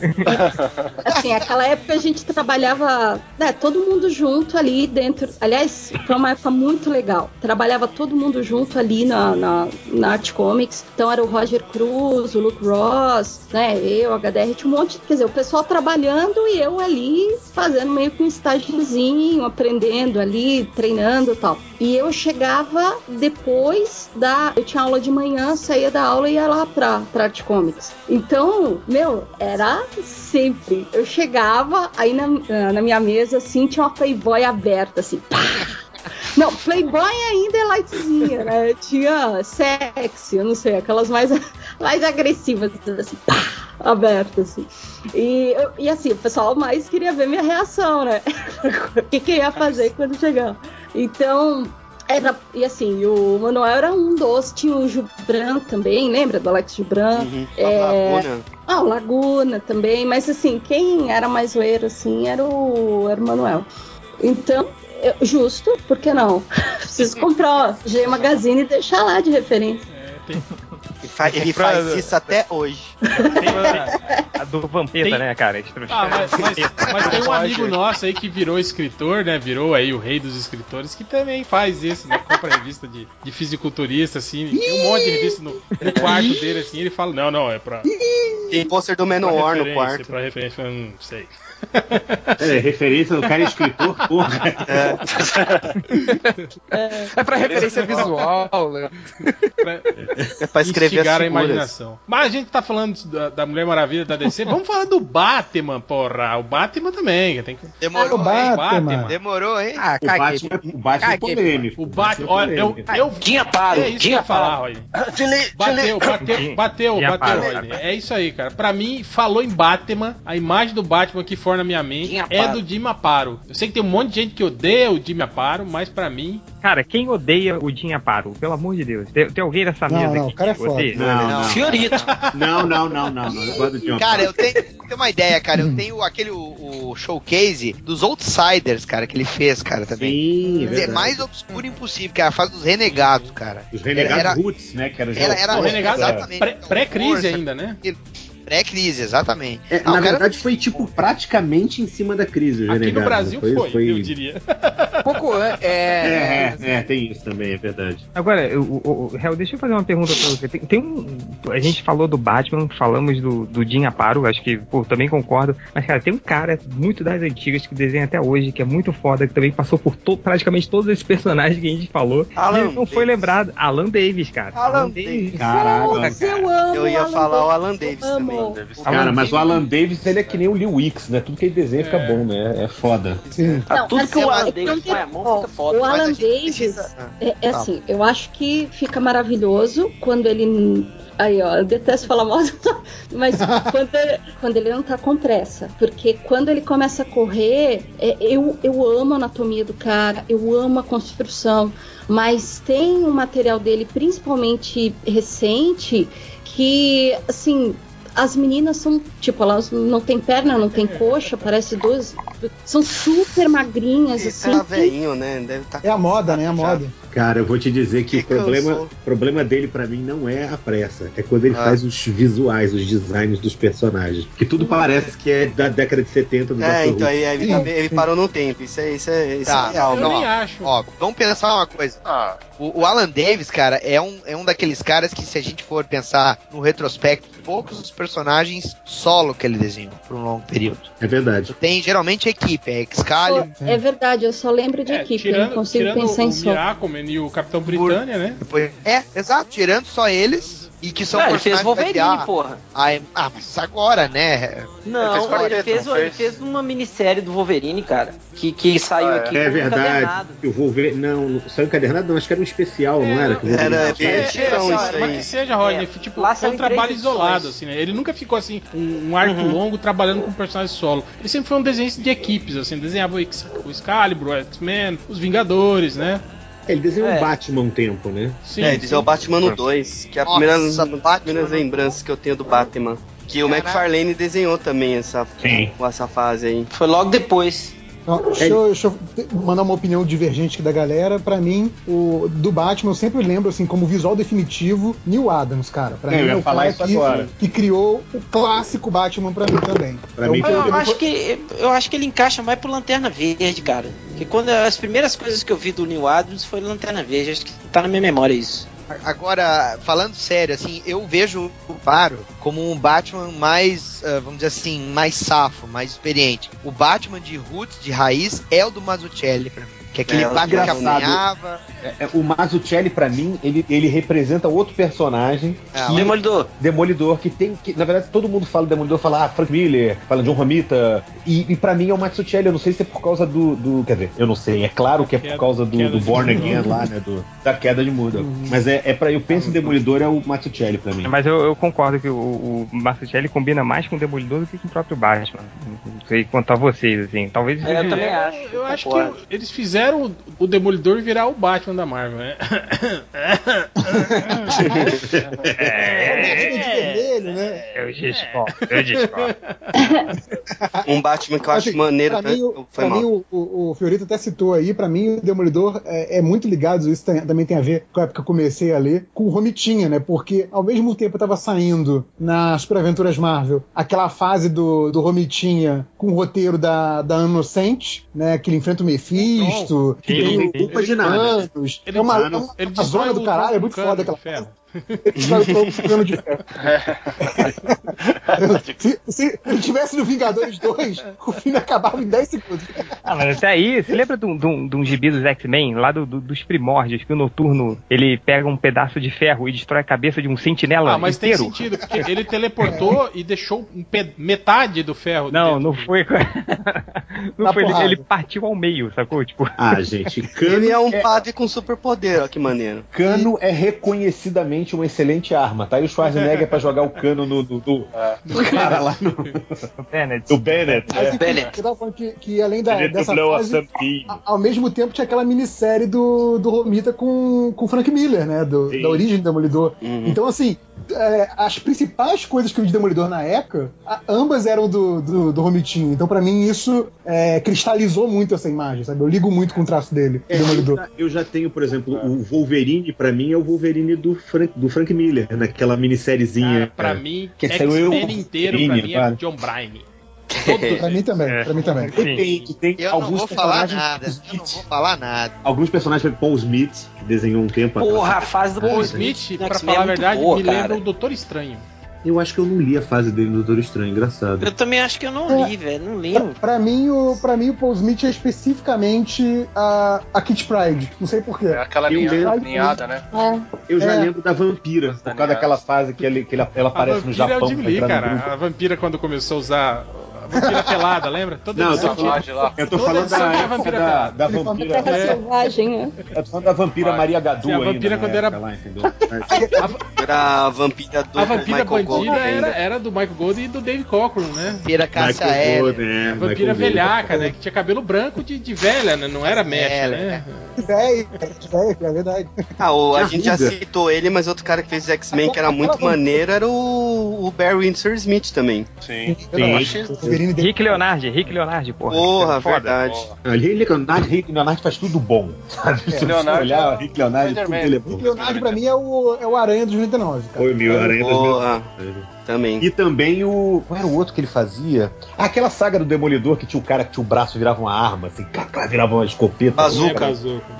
Assim, aquela época a gente trabalhava, né, todo mundo junto ali dentro. Aliás, foi uma época muito legal. Trabalhava todo mundo junto ali na, na, na Art Comics. Então era o Roger Cruz, o Luke Ross, né, eu, HDR, tinha um monte, quer dizer, o pessoal trabalhando e eu ali fazendo meio que um estágiozinho, aprendendo ali, treinando e tal. E eu chegava depois da. Eu tinha aula de manhã, saía da aula e ia lá pra, pra Art Comics. Então, meu, era sempre. Eu chegava, aí na, na minha mesa, assim, tinha uma Playboy aberta, assim, pá! Não, Playboy ainda é lightzinha, né? Tinha sexy, eu não sei, aquelas mais, mais agressivas, assim, pá! Aberta, assim. E, eu- e assim, o pessoal mais queria ver minha reação, né? o que, que eu ia fazer quando chegar. Então, era, e assim, o Manuel era um dos, tinha o Gibran também, lembra do Alex Gibran? Uhum. É, Laguna. Ah, o Laguna também, mas assim, quem era mais zoeiro, assim, era o, era o Manuel. Então, eu- justo, por que não? Preciso comprar ó, G Magazine e deixar lá de referência. É, tem, fa- Ele Pra- faz isso até hoje. A, do Vampeta, Tem- né, cara? Ah, mas, mas- mas tem um amigo nosso aí que virou escritor, né? Virou aí o rei dos escritores, que também faz isso, né? Compra revista de, de fisiculturista, assim. Tem um monte de revista no, no quarto dele, assim. Ele fala: Não, não, é pra. Tem pôster do Menor no quarto. Pra referência, eu não sei. É, referência do cara é escritor, porra. É pra referência visual, né? É pra escrever instigar as a imaginação. Mas a gente tá falando da, da Mulher Maravilha da DC. Vamos falar do Batman, porra. O Batman também. Tem que... Demorou, O hein? Batman. Demorou, hein? Ah, O caguei. Batman, o Batman é polêmico. O Batman, olha, eu, eu. Tinha paro, É isso que eu tinha ia falar, paro. Roy. Delay, Bateu, bateu, bateu, bateu, paro, Rodney. É isso aí, cara. Pra mim, falou em Batman, a imagem do Batman que decor na minha mente é do Jim Aparo. Eu sei que tem um monte de gente que odeia o Jim Aparo, mas pra mim. Cara, quem odeia o Jim Aparo? Pelo amor de Deus. Tem, tem alguém nessa Não, mesa não, aqui o cara é foda. Não, não. Fiorito. Não, não, não, não, não. Eu gosto do Cara, eu tenho, tenho uma ideia, cara. Eu tenho aquele o, o showcase dos Outsiders, cara, que ele fez, cara, também. Sim, é mais obscuro impossível, que é a fase dos renegados, cara. Os Renegados Era- Roots, né? Que era, Era, era O Renegado exatamente. pré- pré-crise Força, ainda, né? Pré-crise, exatamente. É, Ah, na o cara- verdade, foi tipo praticamente em cima da crise. Aqui no Renegados. Brasil foi, eu diria. Um pouco É, é, é, é, tem isso também, é verdade. Agora, o, o, o- Hel, deixa eu fazer uma pergunta pra você. Tem, tem um. A gente falou do Batman, falamos do, do Jim Aparo, acho que pô, também concordo. Mas, cara, tem um cara muito das antigas que desenha até hoje, que é muito foda, que também passou por to- praticamente todos esses personagens que a gente falou. Alan e ele não foi lembrado. Alan Davis, cara. Alan Davis. Caraca. Mas eu amo Eu ia Alan falar o Davis, Alan Davis eu Cara, mas o Alan Davis, Ele é que nem o Lee Wicks, né? Tudo que ele desenha fica É. bom, né? É foda. Sim. Ah, Não, tudo mas que o Alan Davis põe a tenho- mão fica foda. O a Alan Davis é, é Fala. assim, eu acho que fica maravilhoso quando ele. Aí, ó, eu detesto falar mal, mas quando, ele- quando ele não tá com pressa. Porque quando ele começa a correr, é, eu, eu amo a anatomia do cara, eu amo a construção, mas tem um material dele, principalmente recente, que, assim. As meninas são, tipo, elas não tem perna, não tem coxa, parece duas. São super magrinhas, Ele assim. tá velhinho, né? Deve tá É a moda, né? A moda. Cara, eu vou te dizer que o Que cansou. problema, problema dele pra mim não é a pressa, é quando ele Ah. faz os visuais, os designs dos personagens. Que tudo parece que é da década de 70 do É, Dr. então aí ele, tá- ele parou no tempo. Isso é, isso é, isso Tá, é real. Eu não, nem acho. Ó, vamos pensar uma coisa. Ah, O, o Alan Davis, cara, é um, é um daqueles caras que, se a gente for pensar no retrospecto, poucos os personagens solo que ele desenhou por um longo período. É verdade. Tem geralmente equipe, é Excalibur. É verdade, eu só lembro de É, equipe, eu não tirando consigo tirando pensar o em. Miracoman e o Capitão Britânia, né? É, exato, tirando só eles. E que são Não, ele fez Wolverine, da- porra. ah, ah, mas agora, né? Não, Ele fez ele fez, não ele fez? uma minissérie do Wolverine, cara. Que, que saiu Ah, é. aqui É como verdade. vou ver. Não, não saiu encadernado, não. Acho que era um especial, não era? Que o Wolverine Era É, tirão é, isso mas aí. que seja, Rodney, É, tipo, lá foi um são três trabalho isolado, assim, né? Ele nunca ficou assim, um, um arco Uhum. longo trabalhando com personagens solo. Ele sempre foi um desenho de equipes, assim, desenhava o, Ex- o Excalibur, o X-Men, os Vingadores, né? Ele desenhou É. um Batman um tempo, né? Sim, é, ele é o Batman no 2, que é a Nossa, primeira, Batman lembranças que eu tenho do Batman. Que o Caraca. McFarlane desenhou também essa, Sim. essa fase aí. Foi logo depois. Ó, deixa, eu, deixa eu mandar uma opinião divergente aqui da galera. Pra mim, o do Batman, eu sempre lembro, assim, como visual definitivo, Neil Adams, cara. Pra É, eu mim ia é o falar cara isso que, agora. que criou o clássico Batman pra mim também. Pra É mim que Eu, eu- acho que eu acho que ele encaixa mais pro Lanterna Verde, cara. Porque quando as primeiras coisas que eu vi do Neil Adams foi Lanterna Verde, acho que tá na minha memória isso. Agora, falando sério, assim, eu vejo o Paro como um Batman mais, ah, vamos dizer assim, mais safo, mais experiente. O Batman de roots, de raiz, é o do Mazzucchelli pra mim. Que é aquele É, Batman que apanhava. É, é, o Mazzucchelli, pra mim, ele, ele representa outro personagem, É, que- Demolidor. Demolidor, que tem. Que, na verdade, todo mundo fala Demolidor, fala ah, Frank Miller, fala John Romita. E, e pra mim é o Mazzucchelli. Eu não sei se é por causa do. do- quer dizer, eu não sei. É claro que é por causa do, do Born. Again lá, né? Do, da queda de Murdoch. Mas é, é pra. Eu penso em Demolidor, é o Mazzucchelli pra mim. Mas eu, eu concordo que o, o Mazzucchelli combina mais com o Demolidor do que com o próprio Batman. Não sei quanto a vocês, assim. Talvez. É, eu também eu, acho. Eu acho concordo. que eles fizeram o, o Demolidor virar o Batman da Marvel, né? É, de vermelho, né? Eu discordo, eu discordo. Um Batman que eu acho Assim, maneiro. Pra mim, o, foi pra mal. mim o, o, o Fiorito até citou aí, pra mim o Demolidor é, é muito ligado, isso tem- também tem a ver com a época que eu comecei a ler, com o Romitinha, né? Porque ao mesmo tempo eu tava saindo nas Super Aventuras Marvel aquela fase do, do Romitinha com o roteiro da, da Inocente, né? Que ele enfrenta o Mephisto, Sim, tem ele a destrói zona do o caralho, é muito Vulcano foda de aquela ferro. Ele destrói o Vulcano de ferro. se, se ele tivesse no Vingadores 2, o filme acabava em 10 segundos. Ah, mas até aí, você lembra de um, de um, de um gibi dos X-Men, lá do- do- dos primórdios, que o Noturno ele pega um pedaço de ferro e destrói a cabeça de um sentinela Ah, mas inteiro? tem sentido, porque ele teleportou e deixou um metade do ferro. Não, dentro não foi. não Na foi ele, ele partiu ao meio, sacou? Tipo, Ah, gente, Cano Ele é um é, padre com superpoder, ó que maneiro. Cano é reconhecidamente realmente uma excelente arma. Tá aí o Schwarzenegger pra jogar o cano no, do, do, do cara lá no. Bennett. Do Bennett. Mas, É. Bennett. eu tava falando que, que além da, dessa fase, a- ao mesmo tempo tinha aquela minissérie do, do Romita com com o Frank Miller, né? do- da origem do Demolidor. Uhum. Então, assim, é, as principais coisas que eu vi de Demolidor na época, a- ambas eram do, do, do Romitinho. Então, pra mim, isso é, cristalizou muito essa imagem, sabe? Eu ligo muito com o traço dele, É, do eu, Demolidor. já, eu já tenho, por exemplo, o Wolverine, pra mim, é o Wolverine do Frank, do Frank Miller, naquela minissériezinha. Cara, pra cara. mim, Que eu- X-Men inteiro, pra mim, é. John Bryan. Pra mim também, É. pra mim também. Depende, tem Eu não alguns vou falar personagens. nada. Eu não vou falar nada. Alguns personagens, como Paul Smith, que desenhou um tempo Porra, a atrás. fase do Paul Smith, Smith, pra falar a é verdade, boa, me cara. lembra o Doutor Estranho. Eu acho que eu não li a fase dele do Doutor Estranho, engraçado. Eu também acho que eu não li, velho. Não lembro. Pra mim, o, pra mim, o Paul Smith é especificamente a, a Kit Pride. Não sei porquê. É aquela Eu linha, lembro- linhada, né? É. Eu já É. lembro da Vampira. Por causa daquela fase que, ele, que ele- ela A aparece no vampira é o Japão. Jim pra Lee, cara. A vampira quando começou a usar. A vampira pelada, lembra? Toda Não, eu tô lá. Eu tô falando da tinha época vampira da, da vampira. da É. selvagem, né? Eu tô falando da vampira Vai. Maria Gadu Sim, a vampira quando era- lá, entendeu? Era a vampira do A vampira Michael bandida Gold era, era do Michael Gold e do Dave Cockrum, né? Vira caça. Gold, né? A vampira Michael Gold. velhaca, né? Que tinha cabelo branco de, de velha, né? Não era mecha, Velha, né? Véi, é verdade. Ah, o, a gente já citou ele, mas outro cara que fez X-Men que era muito maneiro era o, o Barry Windsor Smith também. Sim. Eu não acho. O Wolverine dele Rick Leonardi, Rick Leonardi, porra. Porra, Foda. verdade. Ah, Rick Leonardo, Rick Leonardo faz tudo bom, sabe? Se você Leonardo olhar, é Rick Leonardo, tudo dele é bom. Rick Leonardo, pra mim, é o, é o Aranha dos 99, cara. Foi o meu Aranha Porra, Mil- também. E também o. Qual era o outro que ele fazia? Ah, aquela saga do Demolidor que tinha o cara que tinha o braço virava uma arma, assim, virava uma escopeta. Bazuca.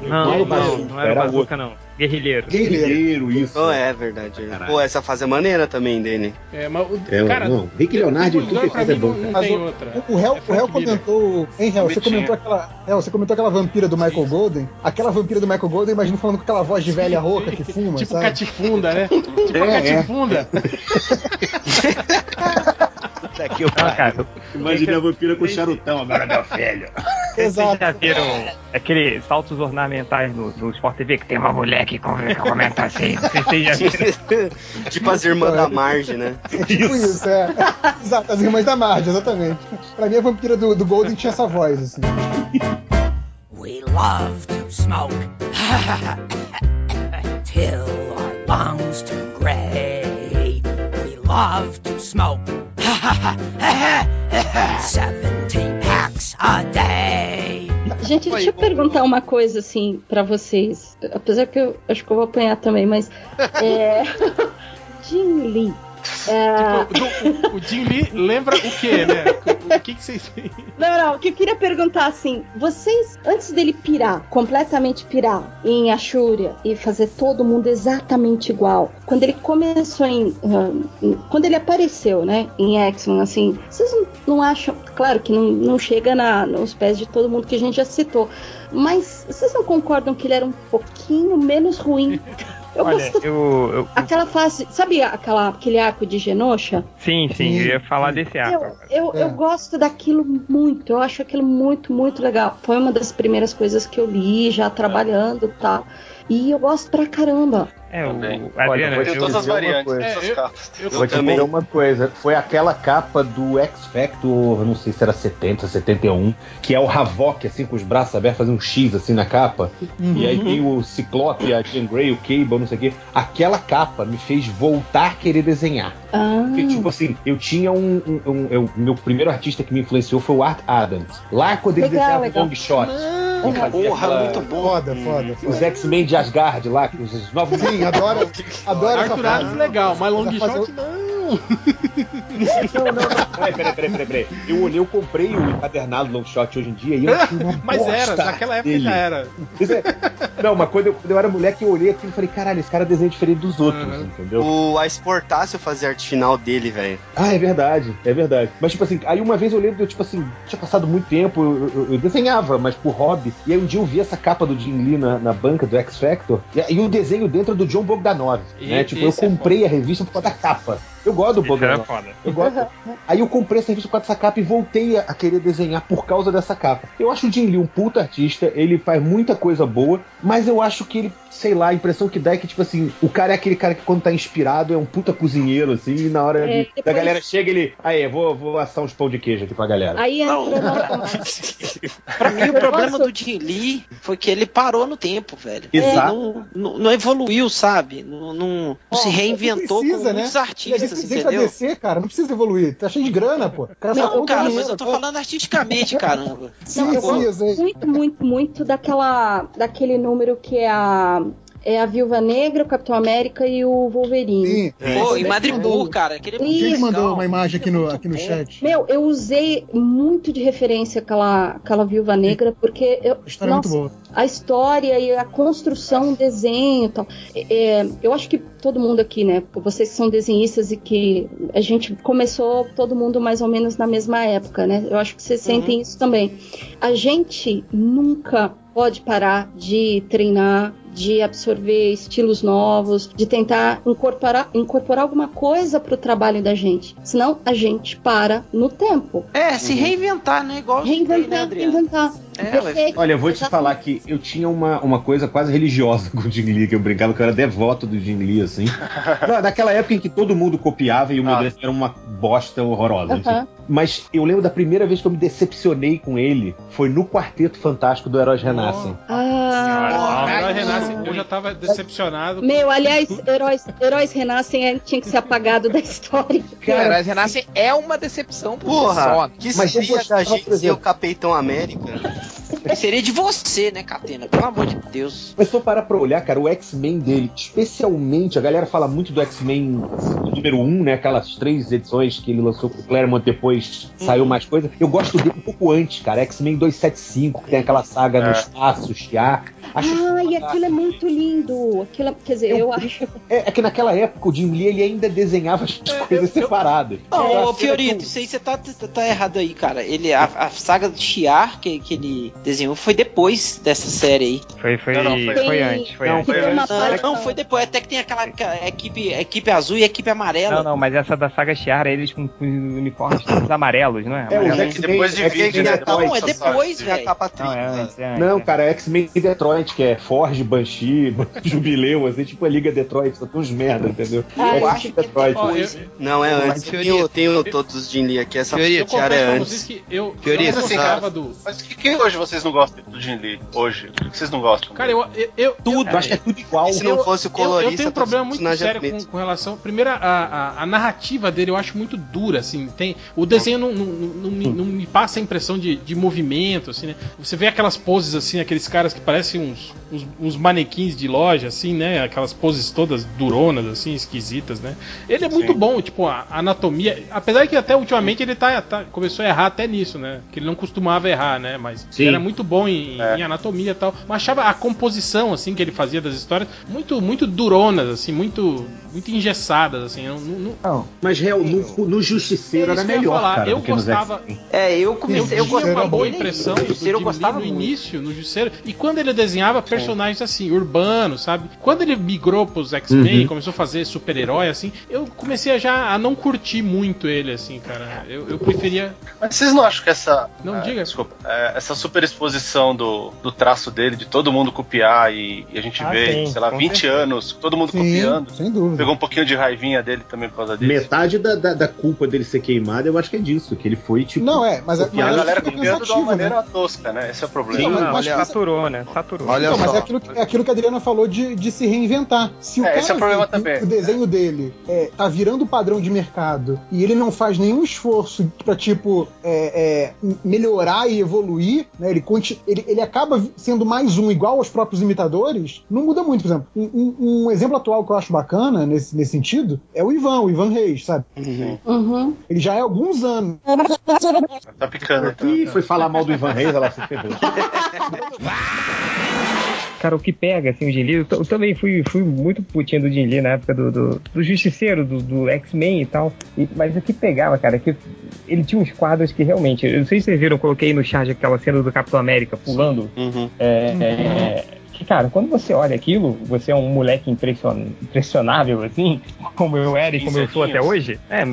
Não é. Não, era bazuca, não. Guerrilheiro. Guerreiro, isso. Oh, é verdade. Caralho. Pô, essa fase é maneira também dele. É, mas o, É, cara, não, Rick Leonardo, tudo que faz é bom, não, não tem o- outra. O Hel, É o Hel comentou. Hein, Hel, você comentou aquela. Hel, você comentou aquela vampira do Michael Golden. Aquela vampira do Michael Golden, imagina falando com aquela voz de velha rouca que fuma, Tipo sabe? catifunda, né? Tipo É, é. Puta que Não, cara, Imagina a vampira com charutão agora, meu filho. Vocês Exato. já viram aqueles saltos ornamentais no, no Sport TV que tem uma mulher que com- que comenta assim? Vocês já viram. tipo as irmãs da Marge, né? Tipo isso, é. Exato, as irmãs da Marge, exatamente. Pra mim, a vampira do, do Golden tinha essa voz, assim. We love to smoke till our lungs turn gray. Love to smoke 17 packs a day. Gente, deixa eu perguntar uma coisa assim pra vocês. Apesar que eu acho que eu vou apanhar também, mas. É. Jim Lee. É, Do- o, o Jim Lee lembra o quê, né? O que, que vocês. Não, não, o que eu queria perguntar assim, vocês, antes dele pirar, completamente pirar em Ashura e fazer todo mundo exatamente igual, quando ele começou em. em- quando ele apareceu, né, em X-Men, assim, vocês não, não acham. Claro que não, não chega na, nos pés de todo mundo que a gente já citou, mas vocês não concordam que ele era um pouquinho menos ruim? Eu Olha, gosto. eu, eu- Aquela fase, sabe aquela, aquele arco de Genosha? Sim, sim, eu ia falar desse arco. Eu, eu, É. eu gosto daquilo muito, eu acho aquilo muito, muito legal. Foi uma das primeiras coisas que eu li, já trabalhando e tal. E eu gosto pra caramba. É, o Também. Adriano, Olha, Tem eu, todas as variantes, coisa. todas as eu- capas. Eu Vou te dizer uma coisa. Foi aquela capa do X Factor, não sei se era 70, 71, que é o Havok, assim, com os braços abertos, fazendo um X assim na capa. E aí tem o Ciclope, a Jean Grey, o Cable, não sei o quê. Aquela capa me fez voltar a querer desenhar. Ah, Porque, tipo assim, eu tinha um. um, um- eu- meu primeiro artista que me influenciou foi o Art Adams. Lá quando ele Legal, desenhava legal. long shot. fazia Porra, aquela- muito bom. Foda, foda, Os foda. X-Men de Asgard lá, os, os novos. Sim, adoro, adoro essa Arthur Adams legal, mas long shot não. Não, não, não. Peraí, peraí, peraí, peraí, peraí. Eu olhei, eu comprei o encadernado long shot hoje em dia e eu achei uma Mas era, naquela época dele. já era. É. Não, mas quando eu, quando eu era moleque, eu olhei aquilo e falei, caralho, esse cara desenha diferente dos outros, Uhum. entendeu? O a Sportácio fazia arte final dele, velho. Ah, é verdade, é verdade. Mas, tipo assim, aí uma vez eu lembro, eu, tipo assim, tinha passado muito tempo, eu, eu- eu desenhava, mas por hobby. E aí um dia eu vi essa capa do Jim Lee na, na banca do X Factor, e, e o desenho dentro do John Bogdanov, E- né? Tipo, eu é comprei a revista por causa da capa. Eu gosto do Bogdanov. foda. Eu gosto. Aí eu comprei essa revista com essa capa e voltei a, a querer desenhar por causa dessa capa. Eu acho o Jim Lee um puta artista, ele faz muita coisa boa, mas eu acho que ele, sei lá, a impressão que dá é que, tipo assim, o cara é aquele cara que quando tá inspirado é um puta cozinheiro, assim, e na hora É, de- da depois- galera chega ele. Aí, vou, vou assar uns pão de queijo aqui pra galera. Aí entra Não. Pra mim, o problema posso- do Jim Lee foi que ele parou no tempo, velho. Exato. Ele não, não, não evoluiu, sabe? Não, não- não se reinventou não precisa, como né? muitos artistas, deficiente pra entendeu? descer, cara. Não precisa evoluir. Tá cheio de grana, pô. O cara Não, cara, dinheiro, mas eu tô falando artisticamente, caramba. Sim, Não, eu sim, muito, muito, muito daquela, daquele número que é a, é a Viúva Negra, o Capitão América e o Wolverine. Sim. Pô, e Madripoor, cara, aquele Quem mandou uma imagem aqui no, aqui no chat? Meu, eu usei muito de referência aquela, aquela Viúva Negra, porque eu, A história é muito boa. a história e a construção, o desenho e tal. É, é, eu acho que todo mundo aqui, né? Vocês que são desenhistas e que a gente começou todo mundo mais ou menos na mesma época, né? Eu acho que vocês sentem isso também. A gente nunca pode parar de treinar, de absorver estilos novos, de tentar incorporar, incorporar alguma coisa pro trabalho da gente. Senão a gente para no tempo. É, se reinventar, né? Igual eu citei, né, Reinventar, reinventar. É. Olha, eu vou te falar que eu tinha uma, uma coisa quase religiosa com o Jim Lee, que eu brincava que eu era devoto do Jim Lee, assim. Não, Naquela época em que todo mundo copiava e o meu Ah. era uma bosta horrorosa. enfim. Aham. Mas eu lembro da primeira vez que eu me decepcionei com ele foi no Quarteto Fantástico do Heróis Renascem. Ah, o Herói Renasce, eu já tava decepcionado. Meu, aliás, heróis, heróis renascem é, tinha que ser apagado da história. Cara, Heróis Renascem é uma decepção Porra, só. que Mas eu gostava, da gente ser o exemplo. Capitão América? Que seria de você, né, Catena? Pelo amor de Deus. Mas eu parar pra olhar, cara, o X-Men dele, especialmente, a galera fala muito do X-Men número 1, né? Aquelas três edições que ele lançou com o Claremont, depois saiu mais coisa. Eu gosto dele um pouco antes, cara. X-Men 275, que tem aquela saga no É. espaço, Shiar. Acho Ai, aquilo é muito lindo. Aquilo, é- quer dizer, eu, Eu- acho. É, é que naquela época o Jim Lee ele ainda desenhava as coisas separadas. Ô, Era ô, Fiorito, isso aí você tá, tá, tá errado aí, cara. Ele, a, a saga do Chiar que, que ele desenhou foi depois dessa série aí. Foi, foi, Não, não, foi- foi antes, foi Não, antes. tem uma Não, não, foi depois. Até que tem aquela equipe, equipe azul e equipe amarela. Não, não, mas essa da saga Chiara, eles com, com uniformes todos amarelos, não é? É, os Amarelo. X-Men Depois divide, X-Men né? Detroit. Não, é depois, velho. capa Não, é antes, é antes. Não, cara, X-Men Detroit, que é Forge, Banshee, Jubileu, assim, tipo a Liga Detroit, só uns merda, entendeu? Ah, Eu X-Men acho que é Detroit. Eu. Não, é Mas, antes. Fiorito, Tenho, tenho todos os Jin Lee aqui. Essa eu confesso é pra antes. vocês que eu, Fiorito, eu não assim, do. Mas que, que hoje vocês não gostam do Jim Lee? Hoje? Por que vocês não gostam? Cara, eu. eu, eu Tudo, eu acho que é tudo igual. Se não fosse o eu, colorista, eu tenho um todos problema muito sério com, com relação. Primeiro, a, a, a narrativa dele eu acho muito dura, assim. Tem, o desenho não, não, não, não me, não me passa a impressão de, de movimento, assim, né? Você vê aquelas poses, assim, aqueles caras que parecem uns, uns, uns manequins de loja, assim, né? Aquelas poses todas duronas, assim, esquisitas, né? Ele é muito Sim. bom, tipo, a a anatomia. Apesar que até ultimamente ele tá, tá- começou a errar até nisso, né? Que ele não costumava errar, né? Mas Sim. ele era muito bom em, É. em anatomia e tal. Mas achava a composição, assim, que ele fazia das histórias muito, muito duronas, assim, muito, muito engessadas, assim. Eu não- não- Não, Mas real, no, no Justiceiro É era eu melhor, falar. cara, Eu gostava-. É, eu Eu, comecei. Eu, tinha gostava uma boa impressão do Jim eu gostava Lee no muito. início, no Justiceiro. E quando ele desenhava personagens assim, urbanos, sabe? Quando ele migrou pros X-Men Uhum. e começou a fazer super-herói, assim, eu comecei a já a não curtir muito ele, assim, cara. Eu, eu preferia. Mas vocês não acham que essa. Não é, diga. Desculpa. é, essa superexposição do, do traço dele, de todo mundo copiar e, e a gente Ah, vê, sim, sei lá, com 20 certeza. anos, todo mundo Sim, copiando. sem dúvida. Pegou um pouquinho de raivinha dele também por causa disso. Metade da, da, da culpa dele ser queimado, eu acho que é disso, que ele foi, tipo... Não, é, mas, é- a mas galera fica copiando de uma cansativo, maneira né? tosca, né? Esse é o problema. Sim, não, mas- olha, mas- saturou, né? Saturou. Olha mas só. é aquilo, que, é aquilo que a Adriana falou de, de se reinventar. Se o É, cara esse é o problema também. o desenho dele é, tá virando o padrão de mercado e ele não faz nenhum esforço pra, tipo, é, é, melhorar e evoluir, né? Ele, ele, ele acaba sendo mais um igual aos próprios imitadores, não muda muito. Por exemplo, um, um- um exemplo atual que eu acho bacana nesse, nesse sentido é o Ivan, o Ivan Reis, sabe? Uhum. Ele já é há alguns anos. Tá picando. Ih, foi falar mal do Ivan Reis, ela se ferrou. Cara, o que pega, assim, o Jin Lee, eu, eu também fui, fui muito putinho do Jin Lee na época do, do, do Justiceiro, do, do X-Men e tal. E- mas o que pegava, cara, é que ele tinha uns quadros que realmente. Eu não sei se vocês viram, eu coloquei no chat aquela cena do Capitão América pulando. Uhum. É, é, que, cara, quando você olha aquilo, você é um moleque impression, impressionável, assim, como eu era e como eu sou até hoje. É,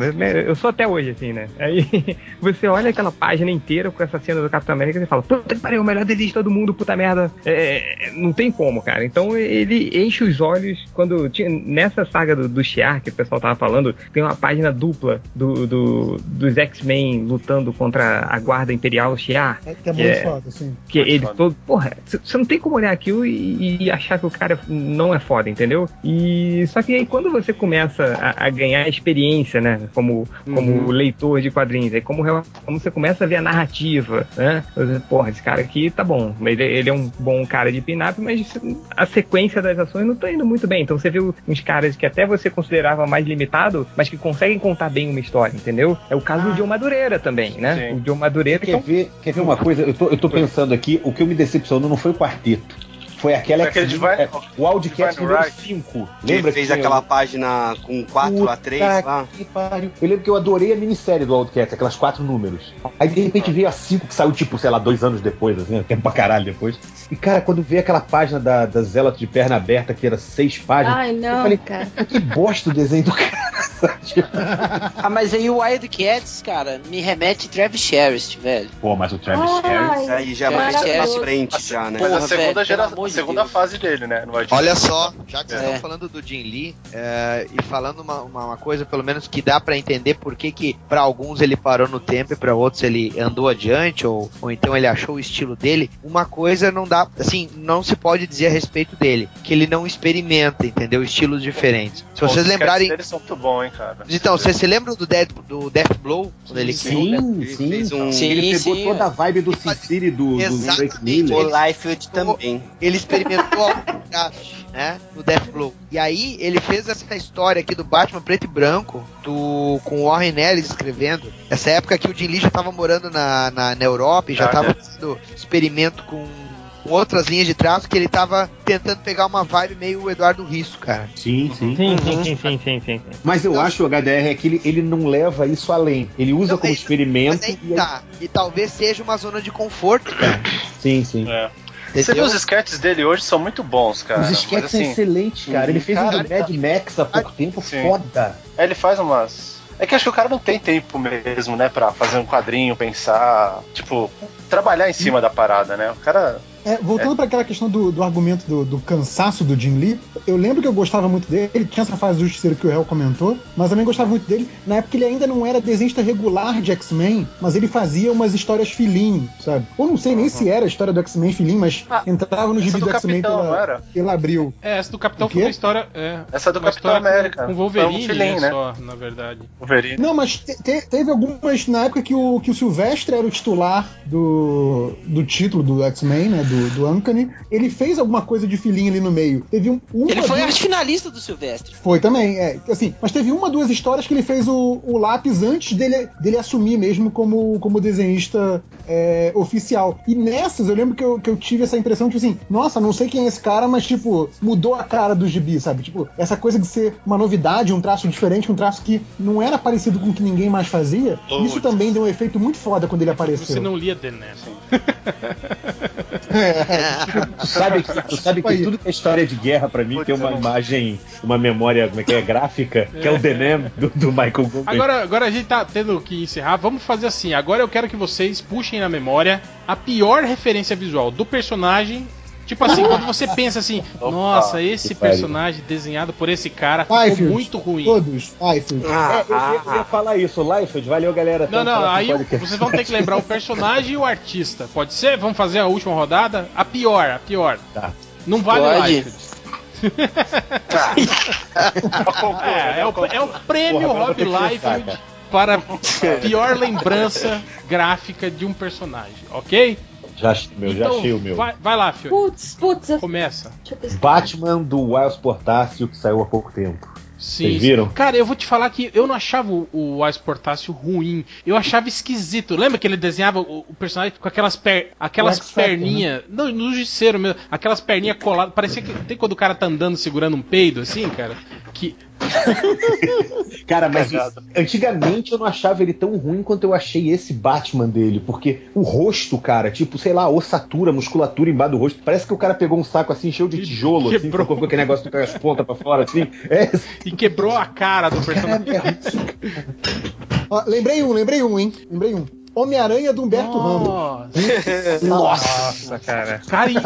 eu sou até hoje, assim, né? Aí você olha aquela página inteira com essa cena do Capitão América e você fala, puta que pariu, o melhor desenho de todo mundo, puta merda. É, não tem como, cara. Então ele enche os olhos quando. Tinha, nessa saga do, do Shi'ar que o pessoal tava falando, tem uma página dupla do, do- dos X-Men lutando contra a guarda imperial Shi'ar. É, que é muito foda, assim. Que eles todos. Porra, você não tem como olhar aquilo e, e achar que o cara não é foda, entendeu? E só que aí quando você começa a, a ganhar experiência, né? Como, como leitor de quadrinhos, aí como, como você começa a ver a narrativa, né? Você, Porra, esse cara aqui tá bom. Ele, ele é um bom cara de pin-up, mas a sequência das ações não tá indo muito bem. Então você vê uns caras que até você considerava mais limitado, mas que conseguem contar bem uma história, entendeu? É o caso do John Madureira também, né? O John Madureira que Quer um ver, quer ver uma coisa? Eu tô, eu tô pensando aqui, o que eu me decepcionou não foi o quarteto. Foi aquela que é, o Audicast Divine número Right. 5. Que Lembra fez tinha aquela página com 4 a 3 Puta lá. que pariu. Eu lembro que eu adorei a minissérie do Outcast, aquelas quatro números. Aí de repente veio a cinco que saiu, tipo, sei lá, dois anos depois, assim, tempo pra caralho depois. E cara, quando veio aquela página da, da de perna aberta, que era seis páginas, Ai, eu não, falei, cara. que bosta o desenho do cara. Tipo, Ah, mas aí o Wildcats, cara, me remete Travis Sherrist, velho. Pô, mas o Travis Ai, Sherry. Aí já Travis vai pra Sherrist. frente já, né? Mas a segunda, velho, gera- segunda Deus. fase dele, né? Olha só, já que vocês É. estão falando do Jim Lee, é, e falando uma, uma, uma coisa, pelo menos que dá pra entender por que, que para alguns ele parou no tempo e pra outros ele andou adiante, ou, ou então ele achou o estilo dele, uma coisa não dá, assim, não se pode dizer a respeito dele, que ele não experimenta, entendeu? Estilos diferentes. Se Pô, vocês lembrarem. deles são muito bons, hein, cara. Então, vocês se lembram do Death, do Death Blow? Quando ele criou? Sim, Ele sim. fez um- Sim, ele pegou sim, toda a é. vibe do Sin City do, do. Frank Miller. O Liefeld também. ele experimentou craft, né, no Death Blow. E aí ele fez essa história aqui do Batman preto e branco, do com o Warren Ellis escrevendo. Essa época que o Jim Lee já estava morando na, na, na Europa e já estava fazendo experimento com outras linhas de traço que ele estava tentando pegar uma vibe meio Eduardo Risso, cara. Sim, sim. Sim, sim, sim, sim, sim, sim. Mas eu acho, o HDR, é que ele, ele não leva isso além. Ele usa como experimento. Mas aí e aí- tá. E talvez seja uma zona de conforto, cara. Sim, sim. É. Você Entendeu? os sketches dele hoje são muito bons, cara. Os sketches são assim, excelentes, cara. Ele fez Cara, um do Mad Max há pouco tempo, Sim. foda. É, ele faz umas. É que acho que o cara não tem tempo mesmo, né, pra fazer um quadrinho, pensar, tipo, trabalhar em cima da parada, né? O cara. É, voltando pra aquela questão do, do argumento do, do cansaço do Jim Lee, eu lembro que eu gostava muito dele, ele tinha essa fase do Justiceiro que o Hell comentou, mas também gostava muito dele na época ele ainda não era desenhista regular de X-Men, mas ele fazia umas histórias filim, sabe? Ou não sei nem se era a história do X-Men filim, mas Ah, entrava no gibi do do X-Men pela, pela Abril. É, essa do Capitão foi uma história. É, Essa do uma Capitão América. Com, com Foi um Wolverine, filhinho, né, né? só, na verdade. Wolverine. Não, mas te- te- teve algumas na época que o, que o Silvestre era o titular do, do título do X-Men, né? Do, do Uncanny. Ele fez alguma coisa de filinha ali no meio. Teve um, uma, Ele foi duas- arte finalista do Silvestre. Foi também, é. Assim, mas teve uma, duas histórias que ele fez o, o lápis antes dele, dele assumir mesmo como, como desenhista é, oficial. E nessas eu lembro que eu, que eu tive essa impressão, tipo assim, nossa, não sei quem é esse cara, mas tipo, mudou a cara do gibi, sabe? Tipo, essa coisa de ser uma novidade, um traço diferente, um traço que não era parecido com o que ninguém mais fazia. Isso também deu um efeito muito foda quando ele apareceu. Você não lia The Nest. Tu sabe que, tu sabe que tudo que é história de guerra pra mim tem uma imagem, uma memória, como é que é, gráfica, que é o Denem do, do Michael Goulding. Agora, agora a gente tá tendo que encerrar. Vamos fazer assim. Agora eu quero que vocês puxem na memória a pior referência visual do personagem. Tipo assim, quando você pensa assim, nossa, esse personagem desenhado por esse cara ficou Liefeld, muito ruim. Todos, Liefeld. É, eu, ia- eu ia falar isso, Liefeld, valeu galera. Não, não, aí vocês vão ter que lembrar o personagem e o artista. Pode ser? Vamos fazer a última rodada? A pior, a pior. Tá. Não vale Pode. Liefeld. É, é, o, é o prêmio Porra, Rob Liefeld pensar, para a pior lembrança gráfica de um personagem, ok? Já, meu, já achei o meu. Vai, vai lá, Fiore. Putz, putz, Começa. Batman do Wiles Portácio, que saiu há pouco tempo. Sim. Vocês viram? Cara, eu vou te falar que eu não achava o, o Wise Portácio ruim. Eu achava esquisito. Lembra que ele desenhava o, o personagem com aquelas, per, aquelas O perninhas. Não, no justiceiro mesmo. Aquelas perninhas coladas. Parecia que. Tem quando o cara tá andando segurando um peido, assim, cara? Que. Cara, mas Cagada. isso- antigamente eu não achava ele tão ruim quanto eu achei esse Batman dele, porque o rosto, cara, tipo, sei lá, ossatura, musculatura embaixo do rosto, parece que o cara pegou um saco assim, cheio de tijolo, assim, Quebrou. sacou? com aquele negócio com as pontas pra fora, assim. É, E quebrou a cara do personagem. Ó, lembrei um, lembrei um, hein? Lembrei um. Homem-Aranha do Humberto Ramos. Nossa. Nossa, cara. Cara, e,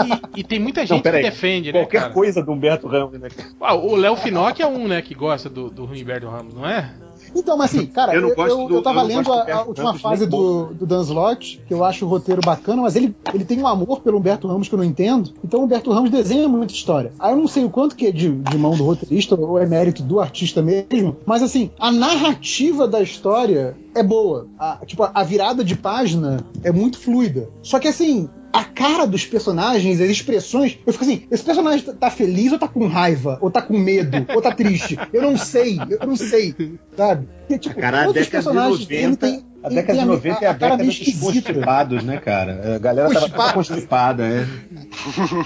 e tem muita gente Não, que defende, né, Qualquer cara? coisa do Humberto Ramos, né? Ah, o Léo Finocchi é um, né, que gosta do, do Humberto Ramos, não é? Então, mas assim, cara, Eu eu, não eu, do- eu tava eu lendo a, a última Ramos fase do, do Dan Slott, que eu acho o roteiro bacana, mas ele, ele tem um amor pelo Humberto Ramos que eu não entendo. Então o Humberto Ramos desenha muita história. Aí eu não sei o quanto que é de, de mão do roteirista ou é mérito do artista mesmo, mas assim, a narrativa da história é boa. A- tipo, a, virada de página é muito fluida. Só que assim. A cara dos personagens, as expressões, eu fico assim: esse personagem tá- tá feliz ou tá com raiva? Ou tá com medo? ou tá triste? Eu não sei, eu não sei, sabe? Porque, tipo, Cara, a todos os década de personagens, ele 90, tem- a década de 90 é a, a década dos constipados, né, cara? A galera tava toda constipada, é.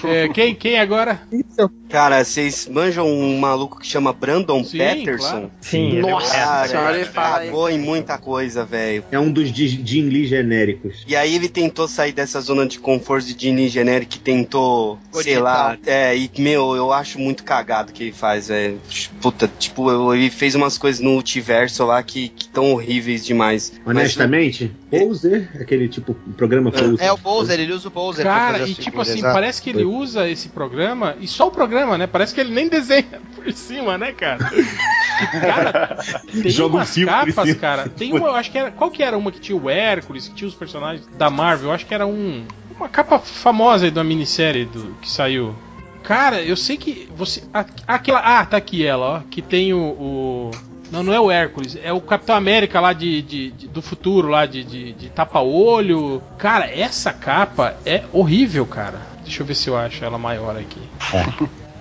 É, quem, quem agora? Cara, vocês manjam um maluco que chama Brandon Sim, Peterson? claro. Sim, ele é o Nossa Cara, senhora, ele cagou em muita coisa, velho. É um dos Ji- Jim Lee genéricos. E aí ele tentou sair dessa zona de conforto de Disney genérico que tentou, sei Digital. lá, é, e meu, eu acho muito cagado o que ele faz, velho. Puta, tipo, ele fez umas coisas no multiverso lá que, que tão horríveis demais. Honestamente, Poser, aquele tipo programa Poser. É o Bowser, ele usa o Bowser pra Cara, e tipo figuras, assim, exato. parece que ele usa esse programa, e só o programa, né? Parece que ele nem desenha por cima, né, cara? cara, tem Joga um umas por capas, cima. cara. Tem uma, eu acho que era. Qual que era uma que tinha o Hércules, que tinha os personagens da Marvel? Eu acho que era um. Uma capa famosa aí da minissérie do, que saiu. Cara, eu sei que você. a- Aquela. Ah, tá aqui ela, ó. Que tem o. o- não, não é o Hércules, é o Capitão América lá de, de- de- do futuro, lá de, de, de tapa-olho. Cara, essa capa é horrível, cara. Deixa eu ver se eu acho ela maior aqui.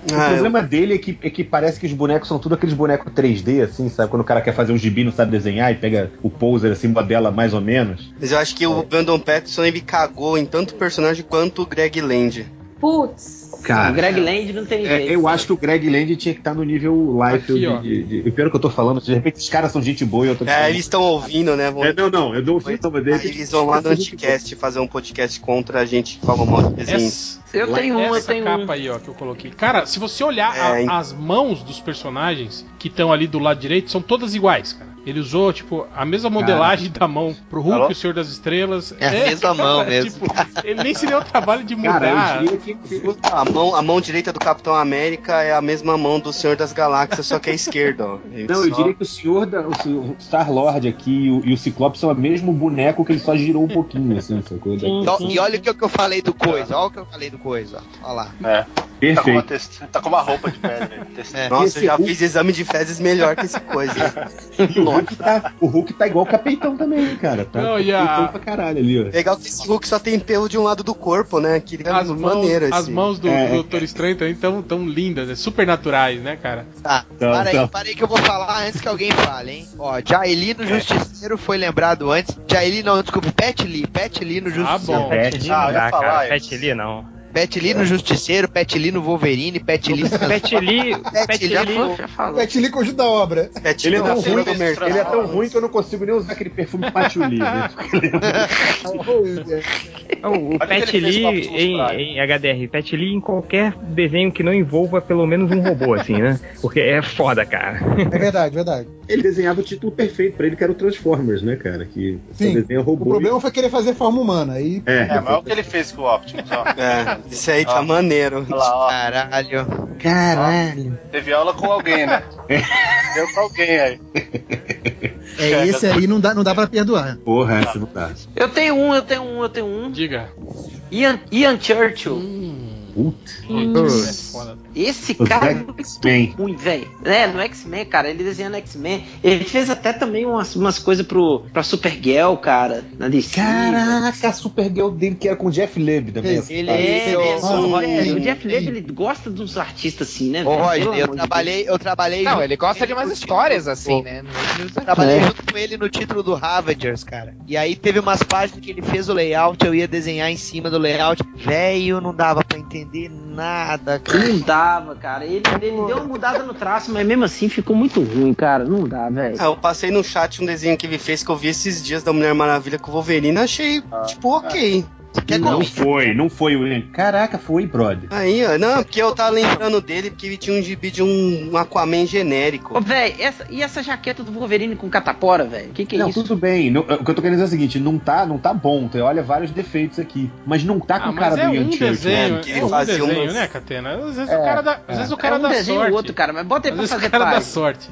O Ah, problema dele é que, é que parece que os bonecos são tudo aqueles bonecos 3D, assim, sabe? Quando o cara quer fazer um gibi e não sabe desenhar e pega o poser assim, modela mais ou menos. Mas eu acho que o Brandon Peterson ele cagou em tanto personagem quanto o Greg Land. Putz. Cara, o Greg Land não tem É, jeito. eu acho que o Greg Land tinha que estar no nível life Aqui, de, de, de, Pior que eu tô falando, de repente esses caras são gente boa e eu tô É, eles estão ouvindo, né? Vão... É, não, não, eu não ouvi, não, mas repente- eles vão lá no Anticast fazer um podcast contra a gente que fala mal de desenhos. Essa, Eu tenho um, eu essa tenho capa um. aí, ó, que eu coloquei. Cara, se você olhar a- É, hein? as mãos dos personagens que estão ali do lado direito, são todas iguais, cara. Ele usou, tipo, a mesma modelagem da mão pro Hulk, Alô? o Senhor das Estrelas. É a mesma mão mesmo. Tipo, ele nem se deu o trabalho de mudar. Cara, eu que. A mão, a mão direita do Capitão América é a mesma mão do Senhor das Galáxias, só que é a esquerda, ó. Ele Não, eu só- diria que o senhor da, o Star Lord aqui e o, e o Ciclope são o mesmo boneco que ele só girou um pouquinho, assim, sacou? Então, e olha o que, eu- que eu falei do coisa, olha o que eu falei do coisa, ó. Olha lá. É. Tá com, uma Perfeito. tá com uma roupa de pedra. test- É. Nossa, eu já Hulk- fiz exame de fezes melhor que esse coisa. O Hulk, tá, o Hulk tá igual o Capeitão também, cara. Tá Não, e a- pra caralho ali, ó. Legal que esse Hulk só tem pelo de um lado do corpo, né? Que As mãos, maneiro as esse. mãos do, É, do é. Doutor Estranho também tão, tão lindas, né? super naturais, né, cara? Tá, Então, para aí, então. para aí que eu vou falar antes que alguém fale, hein? Ó, Jaili no Justiceiro foi lembrado antes. Jaili não, desculpa, Pet Lee. Pet Lee no Ah, Justiceiro. bom. Pet Lee Ah, falar cara. Pet Lee não. Pet Lee no Justiceiro, Pet Lee no Wolverine, Pet Lee... Pet Lee, Pet Lee é Lee, Já falou. Pet Lee com ajuda da obra. Pet Ele é, Lee tão feira ruim, ele é tão ruim que eu não consigo nem usar aquele perfume patchouli, né? o, Pet Lee Optimus em, em HDR. Pet Lee em qualquer desenho que não envolva pelo menos um robô, assim, né? Porque é foda, cara. É verdade, verdade. Ele desenhava o título perfeito pra ele, que era o Transformers, né, cara? Que Sim. desenha O robô. problema foi querer fazer forma humana. Aí É, É, mas olha o que ele fez com o Optimus, ó. É, isso aí tá Ó. maneiro. Lá, ó. Caralho. Caralho. Teve aula com alguém, né? Deu com alguém aí. é esse aí não dá, não dá pra perdoar. Porra, essa não dá. Eu tenho um, eu tenho um, eu tenho um. Diga. Ian, Ian Churchill. Hum, Putz. é foda. Esse Os cara é muito X-Men. ruim, velho. É, no X-Men, cara, ele desenha no X-Men. Ele fez até também umas, umas coisas pro, pra Supergirl, cara, na DC. Caraca, a Supergirl dele que era com o Jeff Leb também. Ele É, velho, um- velho, o Jeff Leb, ele gosta dos artistas assim, né, Ô, velho? Roger, eu trabalhei, eu trabalhei. Não, ele gosta de umas histórias título assim, né? Eu trabalhei É. junto com ele no título do Ravagers, cara. E aí teve umas páginas que ele fez o layout, eu ia desenhar em cima do layout. Velho, não dava pra entender nada, cara. Não dava, cara. Ele, ele deu uma mudada no traço, mas mesmo assim ficou muito ruim, cara. Não dá, velho. Ah, eu passei no chat um desenho que ele fez que eu vi esses dias da Mulher Maravilha com o Wolverine e achei, tipo, ok. Não foi, não foi o. Caraca, foi, brother. Aí, ó, não, porque eu tava lembrando dele porque ele tinha um gibi de um, um Aquaman genérico. Ô, velho, essa, e essa jaqueta do Wolverine com catapora, velho? O que, que é não, isso? tudo bem. Não- o que eu tô querendo dizer é o seguinte: não tá, não tá bom. Tu olha vários defeitos aqui. Mas não tá com Ah, o mas cara é do Ian um Church, desenho, né? é um fazia desenho, umas- né, Catena? Às vezes É, o cara dá, às é. vezes o É cara um dá desenho sorte. outro, cara, mas bota aí Às pra vezes o fazer cara dá paz. sorte.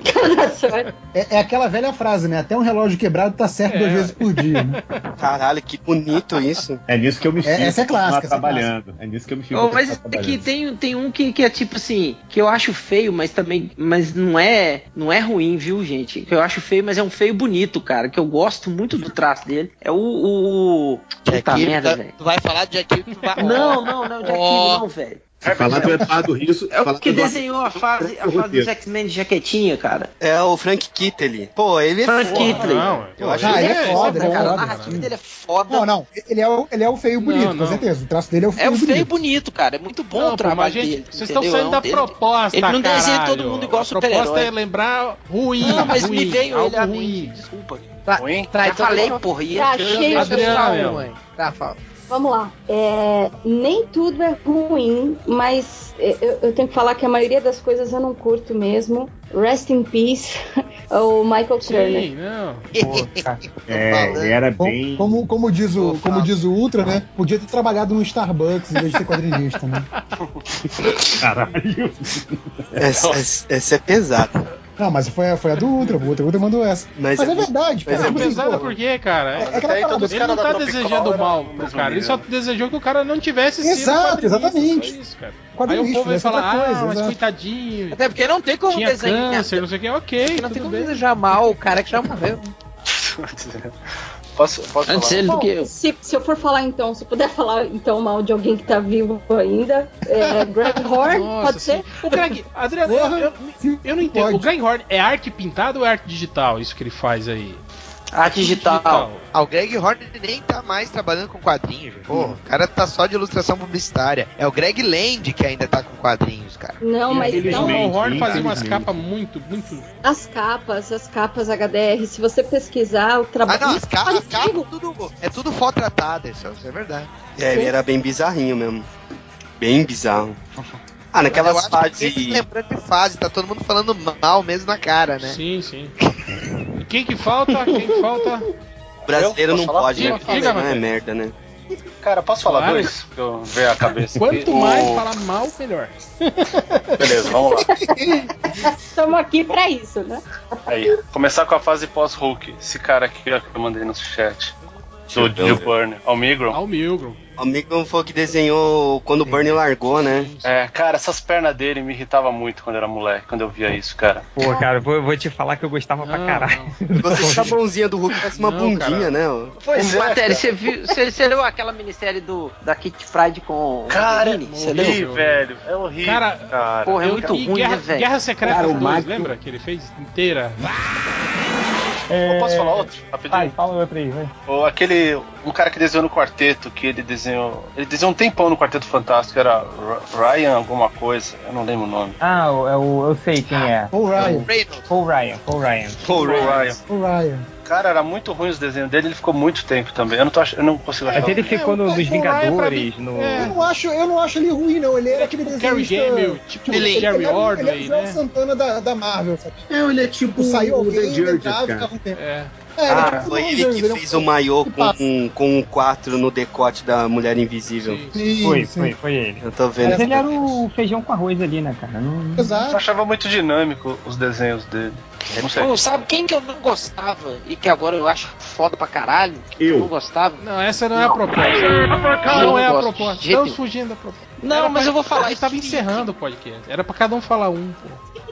É, é aquela velha frase, né? Até um relógio quebrado tá certo É. duas vezes por dia. Né? Caralho, que bonito isso. É nisso que eu me É, fico essa é clássica, essa é trabalhando. É nisso que eu me fico Ô, mas é que tem, tem um que, que é tipo assim, que eu acho feio, mas também. Mas não é não é ruim, viu, gente? Que eu acho feio, mas é um feio bonito, cara. Que eu gosto muito do traço dele. É o. o, o... Puta Jack merda, Kirby, velho. tu vai falar de Jack. Não, não, não, Jack. Kirby, não, velho. Se falar do Eduardo Risso. É o que desenhou a fase, a fase dos X-Men de jaquetinha, cara. É o Frank Kittley. Pô, ele é Frank foda. Kittley. Não, Eu acho Ah, que ele é é foda, ele é cara, a foda. narrativa dele é foda. Não, não. Ele é o, ele é o feio bonito, Não, com certeza. O traço dele é o feio É um feio bonito. bonito, cara. É muito bom Não, o trabalho gente, dele. vocês estão entendeu? saindo É um da dele- proposta, Ele não desenha caralho. todo mundo igual A proposta super-herói. é lembrar ruim, Não, mas ruim, me veio ele ruim. mente. Desculpa. Ruim? Tá, Já então falei, porra. E Tá eu- cheio eu- de Adriana Só um, mesmo. hein? Tá, fala. Vamos lá. É, nem tudo é ruim, mas é, eu, eu tenho que falar que a maioria das coisas eu não curto mesmo. Rest in peace, o Michael Turner. Sim, não. Pô, cara. É, ele era Como, bem. como, como diz o, como diz o Ultra, né? Podia ter trabalhado no Starbucks em vez de ser quadrinista, né? Caralho. Essa é pesada. Não, mas foi, a- foi a do Ultra, o Ultra, o Ultra mandou essa. Mas Mas, é é, verdade, mas cara. É assim, pesada pô, por quê, cara? É, é aquela Até parada. Ele não tá desejando mal pro cara, ele só desejou que o cara não tivesse sido Exato, exatamente. só isso, cara. Aí o povo vai essa é falar, ah, coisa, mas exato. coitadinho, Até porque não tem como tinha desenhar. câncer, não sei o que, ok, Porque não tem como bem. desejar mal o cara que já morreu. Posso, posso Antes falar? ele do Bom, que eu. se, se eu for falar então, se eu puder falar então mal de alguém que tá vivo ainda, é Greg Horn, Nossa, pode ser? sim. O Greg, Adriano, eu, eu, eu não entendo. Pode. O Greg Horn é arte pintada ou é arte digital? Isso que ele faz aí? Arte digital. Ah, o Greg Horner nem tá mais trabalhando com quadrinhos, gente. Porra, o cara tá só de ilustração publicitária. É o Greg Land que ainda tá com quadrinhos, cara. Não, mas então, o Horn fazia umas capas muito, muito. as capas, as capas HDR, se você pesquisar o Ah, trabalho. não, as capas, as capas tudo, é tudo foto tratada, isso, isso é verdade. É, ele era bem bizarrinho mesmo. Bem bizarro. Ah, naquelas fases. eles lembrando de fase, tá todo mundo falando mal mesmo na cara, né? Sim, sim. E quem que falta? Quem que falta? Brasileiro Eu não pode, né? Diga, não é merda, né? Cara, posso falar Claro. dois? Pra eu ver a cabeça. Quanto aqui? mais O- falar mal, melhor. Beleza, vamos lá. Estamos aqui pra isso, né? Aí, começar com a fase pós-Hulk. Esse cara aqui ó, que eu mandei no chat. Do Jill Burner. Almigron. Ao Milgrom. O amigo foi o que desenhou quando o Bernie largou, né? É, cara, essas pernas dele me irritavam muito quando eu era moleque, quando eu via isso, cara. Pô, cara, vou, vou te falar que eu gostava pra Não, caralho. Você tá bonzinha do Hulk, parece uma Não, bundinha, cara. né? Pois Ô, é, Matéria, você viu. Você, você leu aquela minissérie do, da Kit Pride com o Cara, Wolverine? Você morri, leu? Velho, é horrível, Cara, cara. Porra, é Eu- muito e ruim, Guerra, né, velho? Guerra Secreta Cara, o 2, Magnum- lembra? Que ele fez inteira. Eu posso falar outro? Rapidinho? Vai, fala outro aí, vai. Ou aquele. Um cara que desenhou no quarteto, que ele desenhou. Ele desenhou um tempão no Quarteto Fantástico, era Ra- Ryan alguma coisa, eu não lembro o nome. Ah, o- é o, eu sei quem é. Paul Ryan. Reynolds. Paul Ryan, Paul Ryan. Pô, Paul Ryan. Paul Ryan. Cara, era muito ruim os desenhos dele, ele ficou muito tempo também. Eu não, tô ach... eu não consigo achar. Mas ele ficou no, o nos Vingadores, mim, no. é. Eu não, acho, eu não acho ele ruim, não. Ele era aquele tipo Gary desenhista... Gamble, tipo ele, Jerry ele era, o- ele era Ordway, o né? Santana da, da Marvel, sabe? É, ele é tipo Saiu o The ele e cara. ficava um tempo. É. É, ele Ah, era foi um ele que ele é um- fez o maiô que passa. com, com um 4 no decote da Mulher Invisível. Sim. Sim, Foi, sim. foi, foi ele. Eu tô vendo. Mas ele era o feijão com arroz ali, né, cara? Não... Eu Exato. achava muito dinâmico os desenhos dele. Eu não. Pô, sabe quem que eu não gostava e que agora eu acho foda pra caralho? Que Eu. não gostava? Não, essa não é a Não. proposta. Eu Não é a proposta. Estamos fugindo da proposta. Não, Era mas pra- eu vou falar A gente tava encerrando o podcast. Era pra cada um falar um, pô.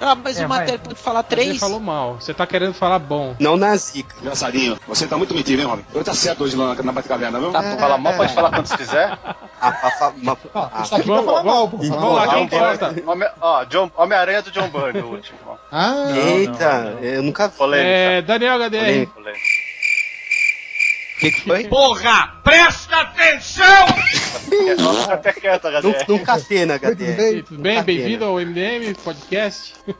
Ah, mas É, o. Matéria pode falar Você três. falou mal. Você tá querendo falar bom. Não na zica. Engraçadinho, você tá muito metido, hein, homem? Eu tá certo hoje lá na, na Batcaverna, não? Tá, fala mal, pode falar quantos quiser. A, a, uma- a- tá Vamos- falar vamos- mal, pô. Vamos lá, quem John- Homem-Aranha do John Byrne, o último. Ah, Eita, eu nunca vi. É, Daniel HDR. Polêmica. Polêmica. Que, que foi? Porra, presta atenção! Fica até quieta, Não, galera. não catê na E HDR. Tudo bem? Bem-vindo ao MDM Podcast.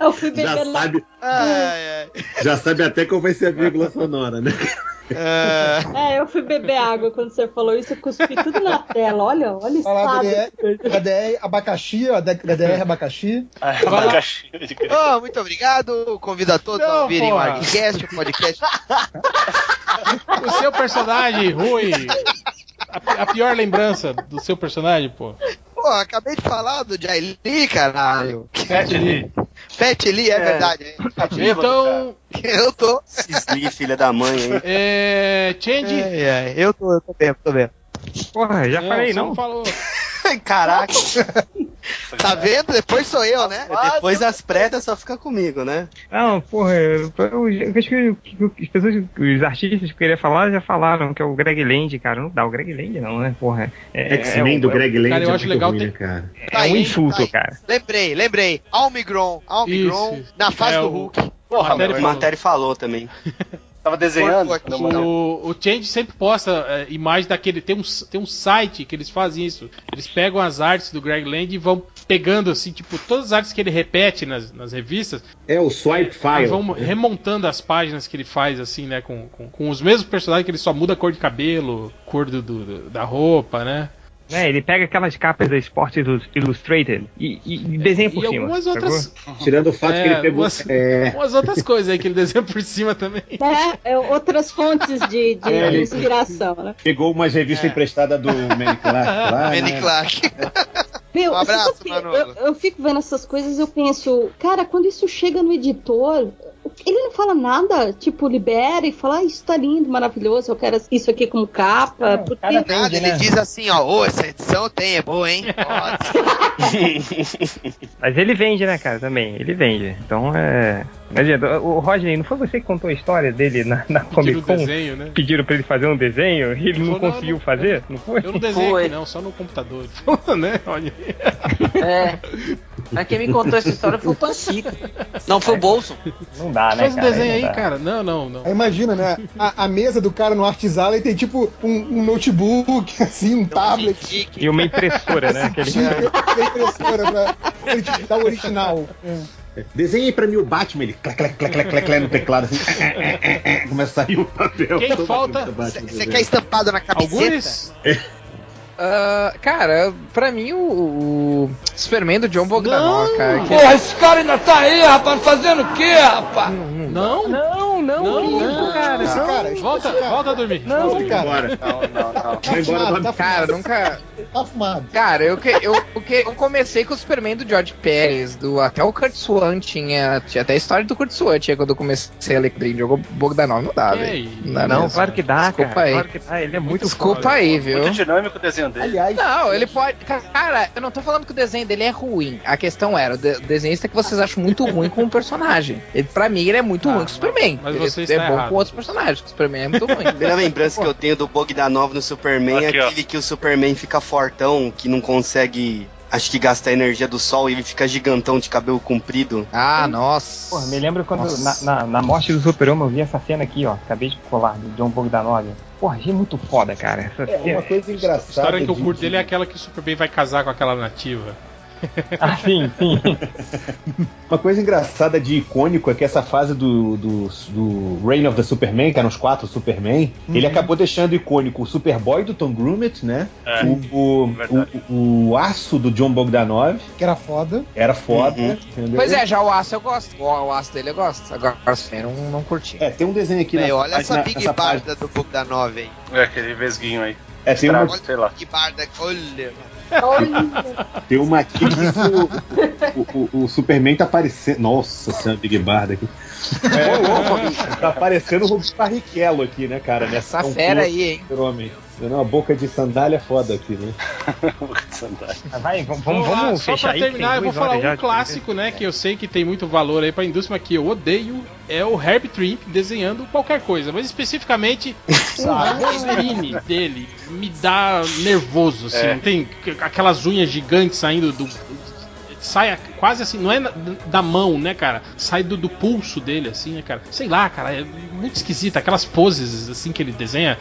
Eu fui Já beber lá. sabe, Ai, ai. já sabe até qual vai ser a vírgula sonora, né? Ah, É, eu fui beber água quando você falou isso, eu cuspi tudo na tela. Olha, olha o Olha lá, estado. HDR, HDR abacaxi, ó, HDR abacaxi. Ah, abacaxi oh, muito obrigado. Convido a todos a Não, ouvirem o porra. Argcast, o podcast. O seu personagem, Rui. A, a pior lembrança do seu personagem, pô. Pô, acabei de falar do Jai Lee, caralho. Pet Lee. Pet Lee, é, É. verdade. hein? Tá Então, Eu tô. Cisli, filha da mãe, hein? é. Change. Ai, ai, eu tô, eu tô bem, tô bem. Porra, já falei, você não. falou. Caraca, Tá vendo? Depois sou eu, né? depois das pretas só fica comigo, né? Não, porra, eu, eu, eu acho que, que as pessoas, os artistas que queria falar já falaram que é o Greg Land, cara. Não dá o Greg Land, não, né? Porra. É, X-Men é, do é, Greg Land cara, eu é acho muito legal ruim, ter- cara? É Tá um aí, insulto, tá cara. Lembrei, lembrei. Almigron, Almigron, Isso. na fase É do Hulk. Porra, Matéria Matéria falou também. tava desenhando. O, o Change sempre posta é, imagem daquele. Tem um, tem um site que eles fazem isso. Eles pegam as artes do Greg Land e vão pegando, assim, tipo, todas as artes que ele repete nas, nas revistas É o Swipe e File. vão remontando as páginas que ele faz, assim, né? Com, com, com os mesmos personagens que ele só muda a cor de cabelo, cor do, do- da roupa, né? É, ele pega aquelas capas da Sport Illustrated e, e desenha por e cima. algumas outras. Tirando o fato É, que ele pegou. umas- É, Umas outras coisas aí que ele desenha por cima também. É, é outras fontes de, de É, ele- inspiração, né? pegou umas revistas emprestadas do Manny Clark lá. Manny né? Clark. Meu, Um abraço, eu, eu fico vendo essas coisas eu penso, cara, quando isso chega no editor, ele não fala nada, tipo, libera e fala, ah, isso tá lindo, maravilhoso, eu quero isso aqui como capa, porque... cada Nada, ele diz assim, ó, ô, essa edição tem, é boa, hein? Mas ele vende, né, cara, também. Ele vende. Então é. Não adianta. O Rodney, não foi você que contou a história dele na, na Pediram Comic Con? desenho, né? Pediram pra ele fazer um desenho e ele não Falou, conseguiu não, fazer? Não foi? Eu não desenho Foi. aqui, não, só no computador. Né? Olha. É. Mas quem me contou essa história foi o Pansica. Não, foi o Bolson. Não dá, né, Faz um desenho Não aí, dá. cara. Não, não, não. Aí imagina, né? A, a mesa do cara no Artisala e tem tipo um, um notebook, assim, um tablet. E uma impressora, né? Aquele... Tinha impressora pra ele te dar o original. Desenha aí pra mim o Batman, ele clac, clac, clac, clac, clac, clac no teclado, assim. Começa a sair o papel. Quem falta? Você desenho. quer estampado na camiseta? Algures? Ah, cara, pra mim o, o Superman do John Bogdanov, cara. que- Porra, esse cara ainda tá aí, rapaz, fazendo o quê, rapaz? Não? Não, não, Não, que isso, não, cara. Esse cara, Volta, esse cara, volta a dormir. Não, cara, Bora. Não, não, não. Embora, fumado, tá Cara, fumado, nunca. tá fumado. Cara, eu, que, eu, eu, que, eu comecei com o Superman do George Pérez, do, até o Kurt Swan tinha, tinha até a história do Kurt Swan, tinha quando eu comecei a ler quadrinho, jogou Bogdanov, não dá, Que velho. Não, dá Não, mesmo. claro que dá, Desculpa cara. aí. Claro que dá. Ele é muito Desculpa foda. aí, viu? Muito dinâmico o desenho dele. Aliás, Não, ele pode. Cara, eu não tô falando que o desenho dele é ruim. A questão era, o, de- o desenhista que vocês acham muito ruim com o personagem. Ele, pra mim, ele é muito Ah, ruim com o Superman. mas ele você é está bom errado. com outros personagens. O Superman é muito ruim. A primeira lembrança que eu tenho do Bogdanov no Superman Aqui, é ó. aquele que o Superman fica fortão, que não consegue, acho que gastar a energia do sol e ele fica gigantão de cabelo comprido. Ah, nossa. Porra, me lembro quando na, na, na morte do Super-Homem eu vi essa cena aqui, ó. Acabei de colar, do John Bogdanov. Porra, achei muito foda, cara. Essa É, cena. uma coisa A engraçada. história que eu de- curto dele é aquela que o Superman vai casar com aquela nativa. Ah, sim, sim. Uma coisa engraçada de icônico é que essa fase do, do, do Reign of the Superman, que eram os quatro Superman, ele acabou deixando icônico o Superboy do Tom Grummett, né? É, o, o, verdade. o, o Aço do John Bogdanov, que era foda. era foda, Uhum. entendeu? Pois é, já o aço eu gosto. O, o aço dele eu gosto. Agora o Superman eu não, não curti. É, tem um desenho aqui Véi, na olha essa na- Big página. Barda do Bogdanov, hein? É aquele vesguinho aí. É, tem uma, Estrago, sei lá. Big Barda, olha. Olha, tem uma aqui que o, o, o, o Superman tá aparecendo. Nossa senhora, Big Barda aqui. É, tá aparecendo o Rubens Barrichello aqui, né, cara? Nessa Essa fera aí, hein? Homem. Uma boca de sandália foda aqui, né? Ah, Vai, vamos, Vamos vamos, só pra aí. terminar, eu vou falar já um de- clássico, né? Que eu sei que tem muito valor aí pra indústria, mas que eu odeio. É o Herb Trimp desenhando qualquer coisa, mas especificamente o Wolverine dele me dá nervoso, assim. É. Tem aquelas unhas gigantes saindo do. sai quase assim, não é da mão, né, cara? Sai do, do pulso dele, assim, né, cara? Sei lá, cara, é muito esquisito. Aquelas poses, assim, que ele desenha.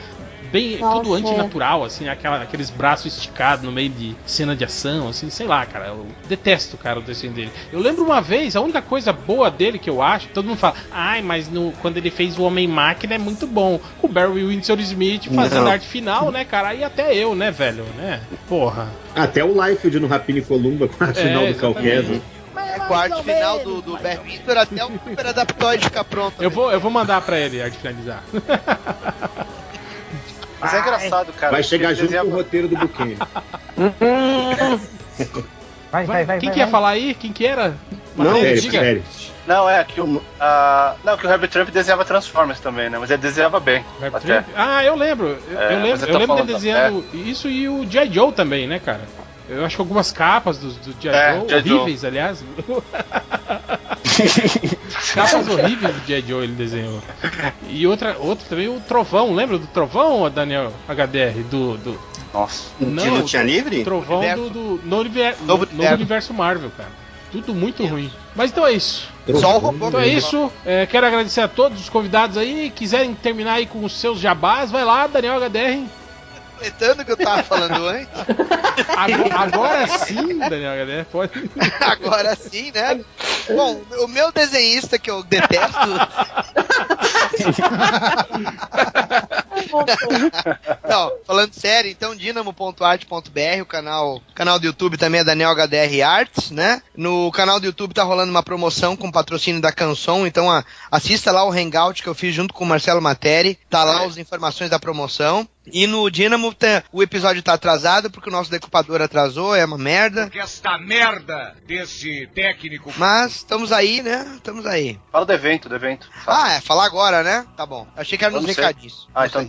Bem, Nossa, tudo é. antinatural, assim, aquela, aqueles braços esticados no meio de cena de ação, assim, sei lá, cara. Eu detesto, cara, o desenho dele. Eu lembro uma vez, a única coisa boa dele que eu acho, todo mundo fala, ai, mas no, quando ele fez o Homem-Máquina é muito bom. O Barry Windsor Smith fazendo Não. arte final, né, cara? E até eu, né, velho, né? Porra. Até o Liefeld no Rapini Columba com a final do Calquesa. É, com a arte final do, do Barry Windsor até o Super Adaptoid ficar pronto. Eu vou, eu vou mandar pra ele a arte finalizar. Mas é engraçado, cara. Vai chegar junto desenhava- com o roteiro do Buchanan. Vai, vai, vai. Quem vai, que ia vai. falar aí? Quem que era? Não, diga. sério. Não, é que o. ah, não, que o Herbert Trump desenhava Transformers também, né? Mas ele desenhava bem. até. Ah, eu lembro. Eu, É, eu lembro, eu eu lembro falando- dele desenhando isso e o G.I. Joe também, né, cara? Eu acho que algumas capas do, do G.I. É, Joe, G.I. Joe. horríveis, aliás. capas horríveis do G.I. Joe ele desenhou. E outra, outra também, o Trovão. Lembra do Trovão, Daniel HDR? Do. do... Nossa. De lutinha livre? Trovão do, do no, univer- no- Novo novo universo. Marvel, cara. Tudo muito ruim. Mas então é isso. Só o robô Então é isso. É, quero agradecer a todos os convidados aí. Quiserem terminar aí com os seus jabás, vai lá, Daniel HDR. Completando o que eu tava falando antes. Agora, agora sim, Daniel HDR, pode. Agora sim, né? Bom, o meu desenhista que eu detesto. Não, falando sério, então dinamo.art.br, o canal, canal do YouTube também é Daniel HDR Arts, né? No canal do YouTube tá rolando uma promoção com patrocínio da Canson, então a- assista lá o Hangout que eu fiz junto com o Marcelo Materi, tá lá as informações da promoção. E no Dynamo tá- o episódio tá atrasado porque o nosso decupador atrasou, é uma merda. Que esta merda desse técnico. Mas estamos aí, né? Estamos aí. Fala do evento, do evento. Ah, é, falar agora, né? Tá bom. Achei que era nos recadinhos. Ah, então.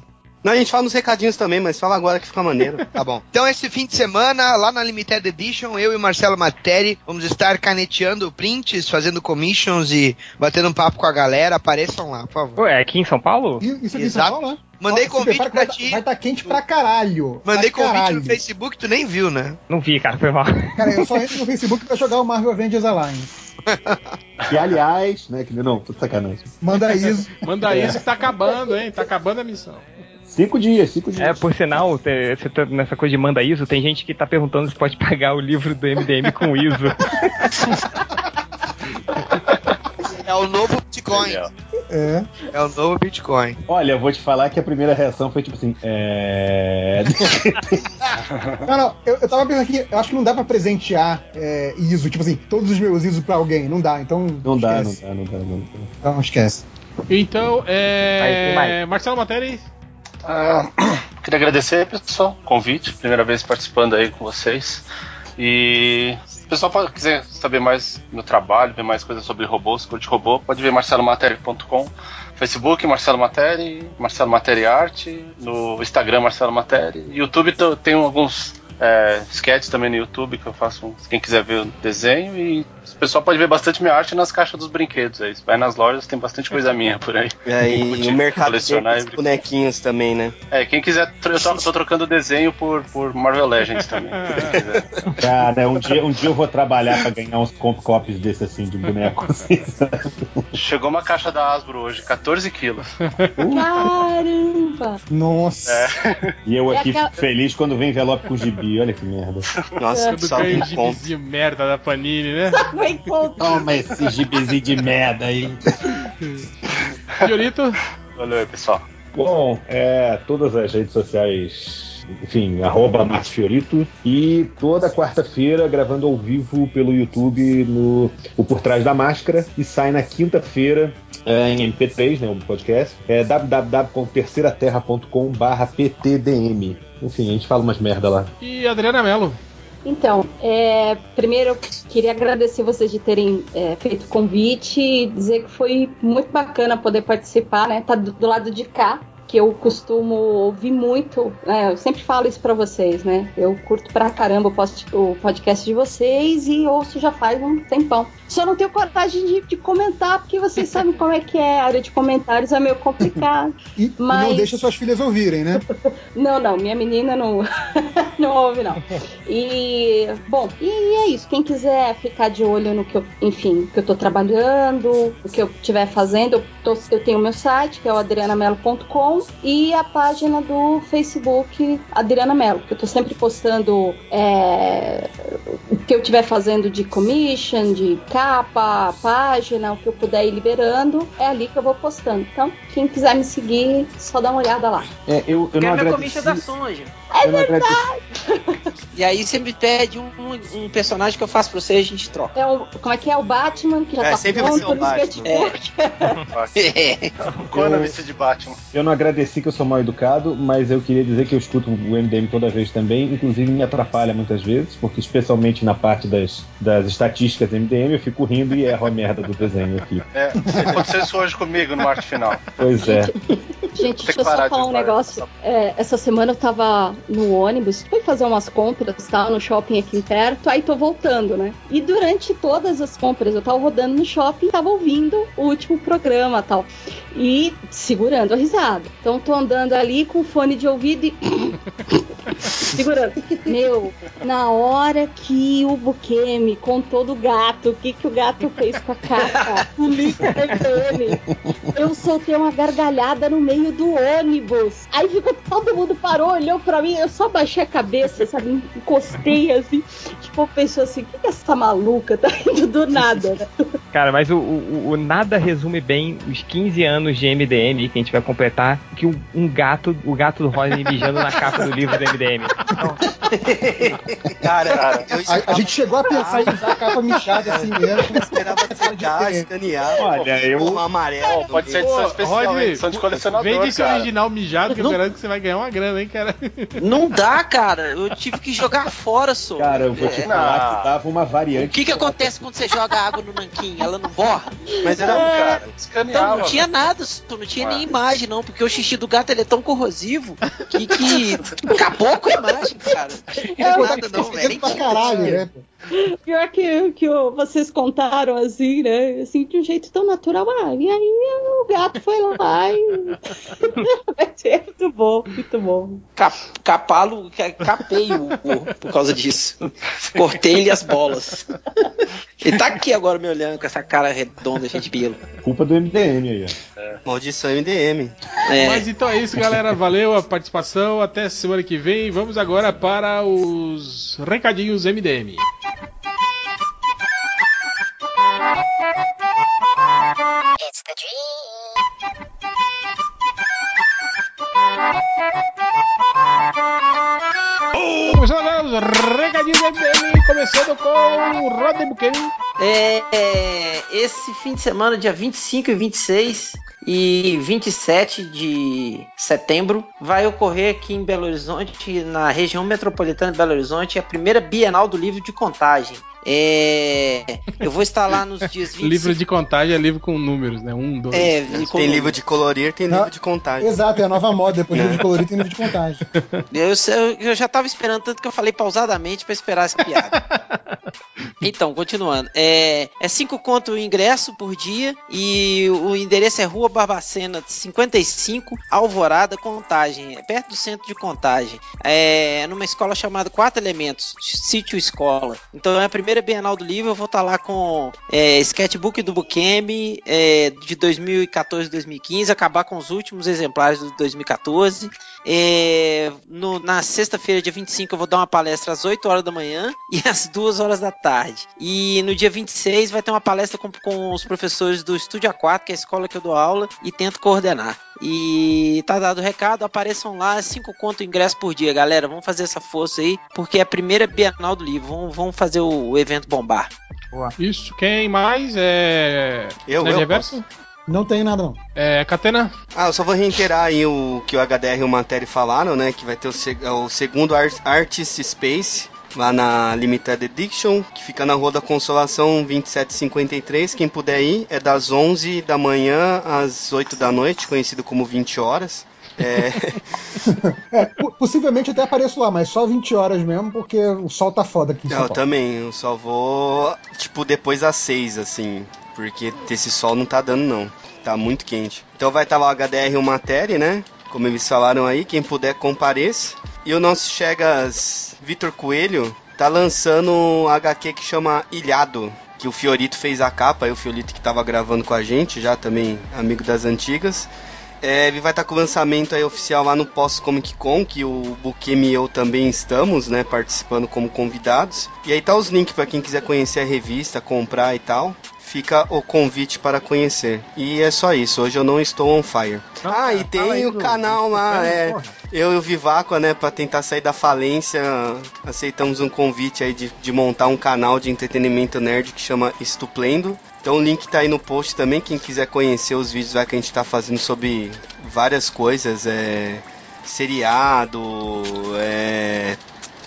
Não, a gente fala nos recadinhos também, mas fala agora que fica maneiro. Tá bom. Então, esse fim de semana, lá na Limited Edition, eu e o Marcelo Materi vamos estar caneteando prints, fazendo commissions e batendo um papo com a galera. Apareçam lá, por favor. Pô, é aqui em São Paulo? Isso aqui em Exato. São Paulo, né? Mandei se convite pra vai, ti. Vai estar quente pra caralho. Mandei pra convite caralho. no Facebook, tu nem viu, né? Não vi, cara, foi mal. Cara, eu só entro no Facebook pra jogar o Marvel Avengers Alliance. Que aliás, né? Que, não, tô sacanagem. Manda isso. Manda isso que tá acabando, hein? Tá acabando a missão. Cinco dias, cinco dias. É, por sinal, você tá nessa coisa de manda ISO, tem gente que tá perguntando se pode pagar o livro do MDM com ISO. É o novo Bitcoin. É. É o novo Bitcoin. Olha, eu vou te falar que a primeira reação foi tipo assim, é. Não, não, eu, eu tava pensando aqui, eu acho que não dá pra presentear é, ISO, tipo assim, todos os meus ISO pra alguém. Não dá, então. Não dá, não dá, não dá, não dá. Então esquece. Então, é. Aí. Marcelo Materi. Ah, queria agradecer, pessoal, o convite. Primeira vez participando aí com vocês. E se o pessoal pode, quiser saber mais meu trabalho, ver mais coisas sobre robôs, curte robô, pode ver marcelomateri.com, Facebook Marcelo Materi, Marcelo Materi Arte, no Instagram Marcelo Materi. YouTube tem alguns é, sketches também no YouTube que eu faço, quem quiser ver o desenho. E o pessoal pode ver bastante minha arte nas caixas dos brinquedos. Aí. Vai nas lojas, tem bastante coisa minha por aí. É, e o mercado colecionar tem e os bonequinhos também, né? é, quem quiser, eu tô, tô trocando desenho por, por Marvel Legends também. quem quiser. Cara, um dia, um dia eu vou trabalhar pra ganhar uns comp copies desse assim, de boneco assim? Chegou uma caixa da Hasbro hoje, 14 quilos. Caramba! Nossa. É. E eu É aqui aquela- fico feliz quando vem envelope com gibi, olha que merda. Nossa, Quando só ganha um gibizinho merda da Panini, né? Vai encontrar. Toma esse gibizinho de merda aí. Fiorito. Valeu aí, pessoal. Bom, é, todas as redes sociais, enfim, arroba Márcio Fiorito. E toda quarta-feira gravando ao vivo pelo YouTube no o Por Trás da Máscara. E sai na quinta-feira é, em MP3, né, o podcast. É www.terceiraterra.com ptdm. Enfim, a gente fala umas merda lá. E Adriana Mello. Então, é, primeiro eu queria agradecer vocês de terem é, feito o convite e dizer que foi muito bacana poder participar, né? Tá do, do lado de cá. Que eu costumo ouvir muito, né? Eu sempre falo isso pra vocês, né? Eu curto pra caramba o podcast de vocês e ouço já faz um tempão. Só não tenho coragem de, de comentar, porque vocês sabem como é que é. A área de comentários é meio complicado. E Mas- não deixa suas filhas ouvirem, né? Não, não, minha menina não, não ouve, não. E, bom, e é isso. Quem quiser ficar de olho no que eu, enfim, que eu tô trabalhando, o que eu estiver fazendo, eu, tô- eu tenho o meu site, que é o adrianamelo.com, e a página do Facebook Adriana Melo, que eu tô sempre postando é, o que eu estiver fazendo de commission, de capa, página, o que eu puder ir liberando, é ali que eu vou postando. Então, quem quiser me seguir, só dá uma olhada lá. É, eu, eu não agradeci. commission da Sonja. eu não agradeci. E aí você me pede um, um- um personagem que eu faço pra você e a gente troca. É o, como é que é o Batman, que já É, tá sempre vai pronto, ser o te É. Conan Eu- vestido de Batman. Eu não agradeci que eu sou mal educado, mas eu queria dizer que eu escuto o MDM toda vez também, inclusive me atrapalha muitas vezes, porque especialmente na parte das, das estatísticas do MDM eu fico rindo e erro a merda do desenho aqui. É, aconteceu isso hoje comigo no arte final. Pois é. Gente, deixa eu só falar um negócio. É, essa semana eu tava no ônibus, fui fazer umas compras, tá? No shopping aqui perto, aí tô voltando, né? E durante todas as compras, eu tava rodando no shopping, tava ouvindo o último programa tal. E segurando a risada. Então tô andando ali com fone de ouvido e. segurando. Meu, na hora que o Buquê me contou do gato, o que, que o gato fez com a capa, o da FM, eu soltei uma gargalhada no meio do ônibus. Aí ficou, todo mundo parou, olhou pra mim, eu só baixei a cabeça, sabe? Encostei assim. Tipo, pensou assim: o que, que essa maluca tá indo do nada, né? Cara, mas o, o- o nada resume bem os 15 anos de MDM que a gente vai completar que um, um gato, o gato do Rodney mijando na capa do livro do MDM. Cara, A, a gente chegou a pensar em usar a capa michada assim mesmo. Eu esperava secar, escanear. Olha, eu- Um amarelo. Pô, pode ser edição especial, Rodney, edição de colecionador, Vende esse cara. original mijado que eu garanto que você vai ganhar uma grana, hein, cara. Não dá, cara. Eu tive que jogar fora, só. Cara, eu vou te É. falar que dava uma O variante. que que acontece quando você joga água no nanquim? Ela não borra? Mas era. Não, cara, Então escaneava. não tinha nada, tu não tinha nem imagem, não, porque o xixi do gato ele é tão corrosivo que, que acabou com a imagem, cara. Não é nada, não, velho. Pra caralho, né? Pior que, que o- vocês contaram assim, né? Assim, de um jeito tão natural. Ah, e aí o gato foi lá e. Mas é muito bom, muito bom. Cap, capalo, ca- capei o, o- por causa disso. Cortei-lhe as bolas. Ele tá aqui agora me olhando com essa cara redonda, de pelo. Culpa do MDM aí, ó. Maldição MDM. É. Mas então é isso, galera. Valeu a participação. Até semana que vem. Vamos agora para os recadinhos MDM. Começando agora os recadinhos MDM, começando com o Rodney Buchanan. É, é, esse fim de semana, dia 25 e 26 e 27 de setembro, vai ocorrer aqui em Belo Horizonte, na região metropolitana de Belo Horizonte, a primeira Bienal do Livro de Contagem. É, eu vou estar lá nos dias 25 Livro de contagem é livro com números, né? Um, dois. É, Tem livro de colorir, tem Não. livro de contagem. Exato, é a nova moda. Depois de livro de colorido tem livro de contagem. Eu, eu- eu já tava esperando, tanto que eu falei pausadamente pra esperar essa piada. então, continuando. É, é cinco conto o ingresso por dia e o endereço é Rua Barbacena 55, Alvorada, Contagem. É perto do centro de Contagem. É numa escola chamada Quatro Elementos, Sítio Escola. Então é a primeira Bienal do Livro. Eu vou estar lá com é, sketchbook do Bukemi é, de 2014 2015, acabar com os últimos exemplares do 2014. É, no- na sexta-feira, dia 25, eu vou dar uma palestra às 8 horas da manhã e às 2 horas da tarde. E no dia 26 vai ter uma palestra com, com os professores do Estúdio A4, que é a escola que eu dou aula, e tento coordenar. E tá dado o recado, apareçam lá, 5 conto ingresso por dia, galera. Vamos fazer essa força aí, porque é a primeira Bienal do Livro. Vamos, vamos fazer o, o evento bombar. Isso, quem mais? É. Eu, Nerd eu Reverso? Não tem nada, não. É. Catena? Ah, eu só vou reiterar aí o que o HDR e o Matéria falaram, né? Que vai ter o, seg- é o segundo Art Artist Space lá na Limited Edition, que fica na Rua da Consolação 2753. Quem puder ir, é das 11 da manhã às 8 da noite, conhecido como 20 horas. É, É, po- possivelmente até apareço lá, mas só 20 horas mesmo, porque o sol tá foda aqui eu também, eu só vou, tipo, depois das seis, assim, porque esse sol não tá dando, não. Tá muito quente. Então vai estar lá o HDR matéria, né? Como eles falaram aí, quem puder compareça. E o nosso Chegas Vitor Coelho tá lançando um HQ que chama Ilhado. Que o Fiorito fez a capa, aí o Fiorito que tava gravando com a gente, já também amigo das antigas. É, ele vai estar com o lançamento aí oficial lá no Post Comic Con, que o Buquemi e eu também estamos, né, participando como convidados. E aí tá os links para quem quiser conhecer a revista, comprar e tal. Fica o convite para conhecer. E é só isso, hoje eu não estou on fire. Ah, e tem o canal lá, é, eu e o Viváqua, né, para tentar sair da falência, aceitamos um convite aí de, de montar um canal de entretenimento nerd que chama Estuplendo. Então o link tá aí no post também, quem quiser conhecer os vídeos lá que a gente tá fazendo sobre várias coisas, é seriado, é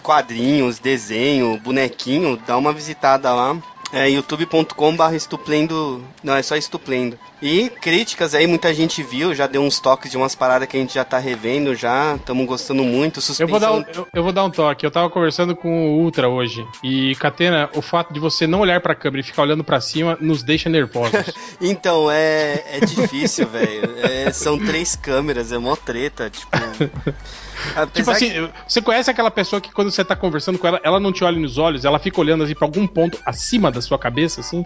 quadrinhos, desenho, bonequinho, dá uma visitada lá. É youtube.com barra estuplendo. Não, é só estuplendo. E críticas aí, muita gente viu, já deu uns toques de umas paradas que a gente já tá revendo já. Estamos gostando muito. Eu vou, dar um, Suspensão. eu, eu vou dar um toque. Eu tava conversando com o Ultra hoje. E, Catena, o fato de você não olhar pra câmera e ficar olhando pra cima nos deixa nervosos. Então, é, é difícil, velho. É, são três câmeras, é mó treta. Tipo, tipo assim, que- você conhece aquela pessoa que quando você tá conversando com ela, ela não te olha nos olhos, ela fica olhando assim pra algum ponto acima da sua cabeça, assim?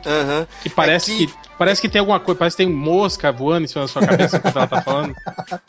Que parece É que- que... Parece que tem alguma coisa, parece que tem mosca voando em cima da sua cabeça enquanto ela tá falando.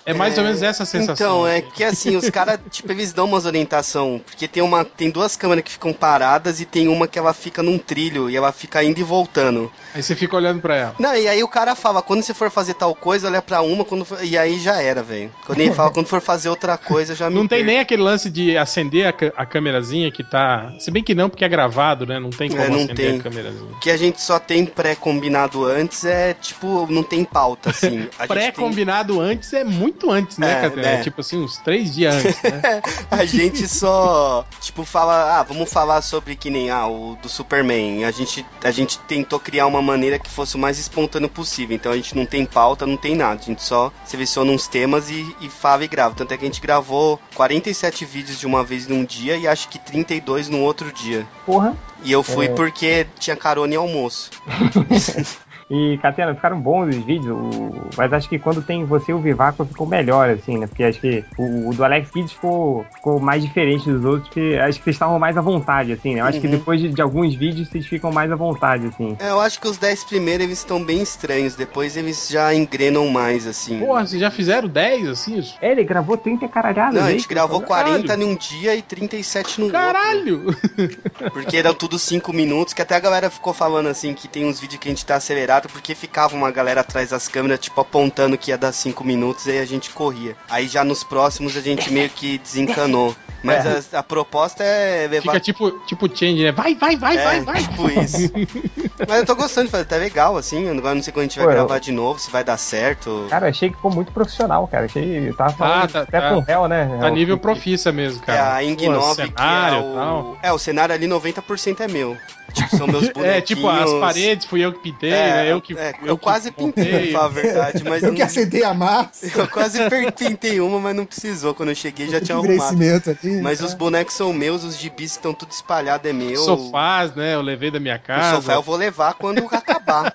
É mais ou menos essa a sensação. Então, é que assim, os caras, tipo, eles dão umas orientação, porque tem uma, tem duas câmeras que ficam paradas e tem uma que ela fica num trilho e ela fica indo e voltando. Aí você fica olhando pra ela. Não, e aí o cara fala, quando você for fazer tal coisa, olha pra uma, quando for... e aí já era, velho. Quando ele fala, quando for fazer outra coisa, já Não tem perco. nem aquele lance de acender a, a câmerazinha que tá. Se bem que não, porque é gravado, né? Não tem como É, não acender tem. a câmerazinha. O que a gente só tem pré-combinado antes é, tipo, não tem pauta, assim. Pré-combinado antes é muito antes, né, É, Catena? né? É tipo assim, uns três dias antes, né? A gente só, tipo, fala, ah, vamos falar sobre que nem ah, o do Superman. A gente, a gente tentou criar uma maneira que fosse o mais espontâneo possível. Então a gente não tem pauta, não tem nada. A gente só seleciona uns temas e, e fala e grava. Tanto é que a gente gravou 47 vídeos de uma vez num dia e acho que 32 no outro dia. Porra. E eu fui É. porque tinha carona e almoço. E, Catena, ficaram bons os vídeos, o- mas acho que quando tem você e o Vivaco ficou melhor, assim, né? Porque acho que o, o do Alex Kidd ficou, ficou mais diferente dos outros, porque acho que vocês estavam mais à vontade, assim, né? Eu acho que Uhum. depois de, de alguns vídeos vocês ficam mais à vontade, assim. É, eu acho que os 10 primeiros eles estão bem estranhos. Depois eles já engrenam mais, assim. Porra, vocês já fizeram 10 assim? Isso? É, ele gravou 30 caralhadas. Não, a aí, gente gravou caralho. 40 num dia e 37 no Caralho! outro. Porque eram tudo 5 minutos, que até a galera ficou falando assim que tem uns vídeos que a gente tá acelerado, porque ficava uma galera atrás das câmeras, tipo, apontando que ia dar 5 minutos e aí a gente corria. Aí já nos próximos a gente meio que desencanou. Mas É. a, a proposta é levar. Fica tipo, tipo change, né? Vai, vai, vai, É, vai, vai. tipo isso. Mas eu tô gostando de fazer, tá legal, assim. Agora não sei quando a gente vai Pô, eu- gravar de novo, se vai dar certo. Cara, achei que ficou muito profissional, cara. Achei. Eu tava falando Ah, tá, até tá. com réu, né? Tá nível profissa mesmo, É cara. a Ing Pô, 9, cenário que e é tal. o... É, o cenário ali 90% é meu. Tipo, são meus bonequinhos. É, tipo, as paredes fui eu que pintei, né? Eu que. é, eu, eu que quase pintei, montei. pra falar a verdade, mas Eu não- que aceitei a massa. Eu quase per- pintei uma, mas não precisou. Quando eu cheguei já tinha arrumado. cimento ali, Mas tá. os bonecos são meus, os gibis que estão tudo espalhado é meu. Sofás, né? Eu levei da minha O casa. sofá eu vou levar quando acabar.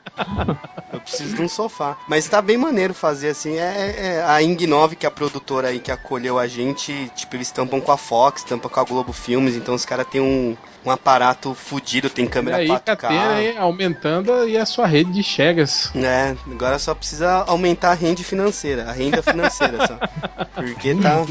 eu preciso de um sofá. Mas tá bem maneiro fazer assim. É, é- a Ing 9, que é a produtora aí que acolheu a gente, tipo, eles tampam com a Fox, tampam com a Globo Filmes, então os caras têm um, um aparato fudido, tem E câmera aí, 4K. Catena aí aumentando aí a sua rede de chegas. É, agora só precisa aumentar a renda financeira, a renda financeira só. Porque tá.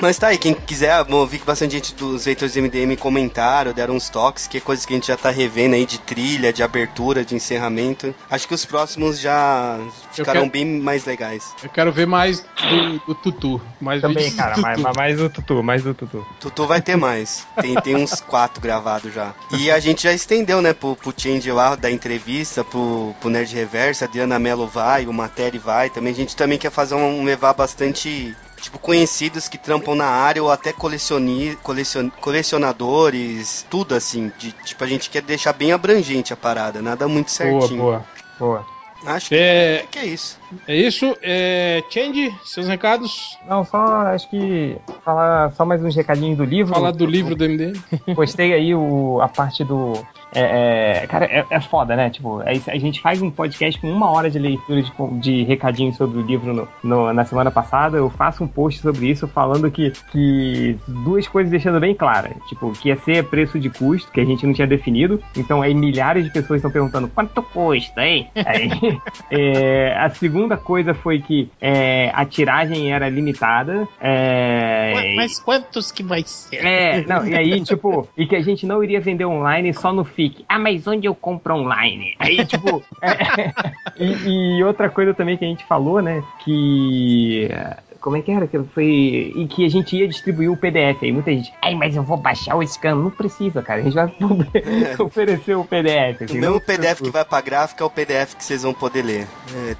Mas tá aí, quem quiser, bom, eu vi que bastante gente dos leitores MDM comentaram, deram uns toques, que é coisas que a gente já tá revendo aí de trilha, de abertura, de encerramento. Acho que os próximos já ficarão quero- bem mais legais. Eu quero ver mais do, do Tutu. Mais Também, do cara, mais, Tutu. mais- mais o Tutu, mais o Tutu. Tutu vai ter mais. Tem, tem uns quatro gravados já. E a gente já estendeu, né, pro, pro Change lá da entrevista, pro, pro Nerd Reverso, a Diana Mello vai, o Materi vai. Também a gente também quer fazer um levar bastante. Tipo, conhecidos que trampam na área ou até colecioni, colecion, colecionadores, tudo assim. De, tipo, a gente quer deixar bem abrangente a parada, nada muito Boa, certinho. boa, boa. Acho que É, que é isso. é isso. É, Change, seus recados. Não, só acho que falar só mais uns recadinhos do livro. Falar do livro do MDM. Postei aí o, a parte do. É, é, cara, é, é foda, né? Tipo, é a gente faz um podcast com uma hora de leitura de, de recadinhos sobre o livro no- no- na semana passada. Eu faço um post sobre isso falando que, que duas coisas deixando bem claras. Tipo, que ia ser preço de custo, que a gente não tinha definido. Então aí milhares de pessoas estão perguntando quanto custa, hein? Aí, é, a segunda coisa foi que é, a tiragem era limitada. É, Mas quantos que vai ser? é, não, e aí, tipo, e que a gente não iria vender online só no Ah, mas onde eu compro online? Aí, tipo, é, e, e outra coisa também que a gente falou, né, que... Como é que era? Que foi. E que a gente ia distribuir o PDF. Aí muita gente. Ai, mas eu vou baixar o scan. Não precisa, cara. A gente vai oferecer o PDF. O assim, mesmo não se PDF que vai pra gráfica é o PDF que vocês vão poder ler.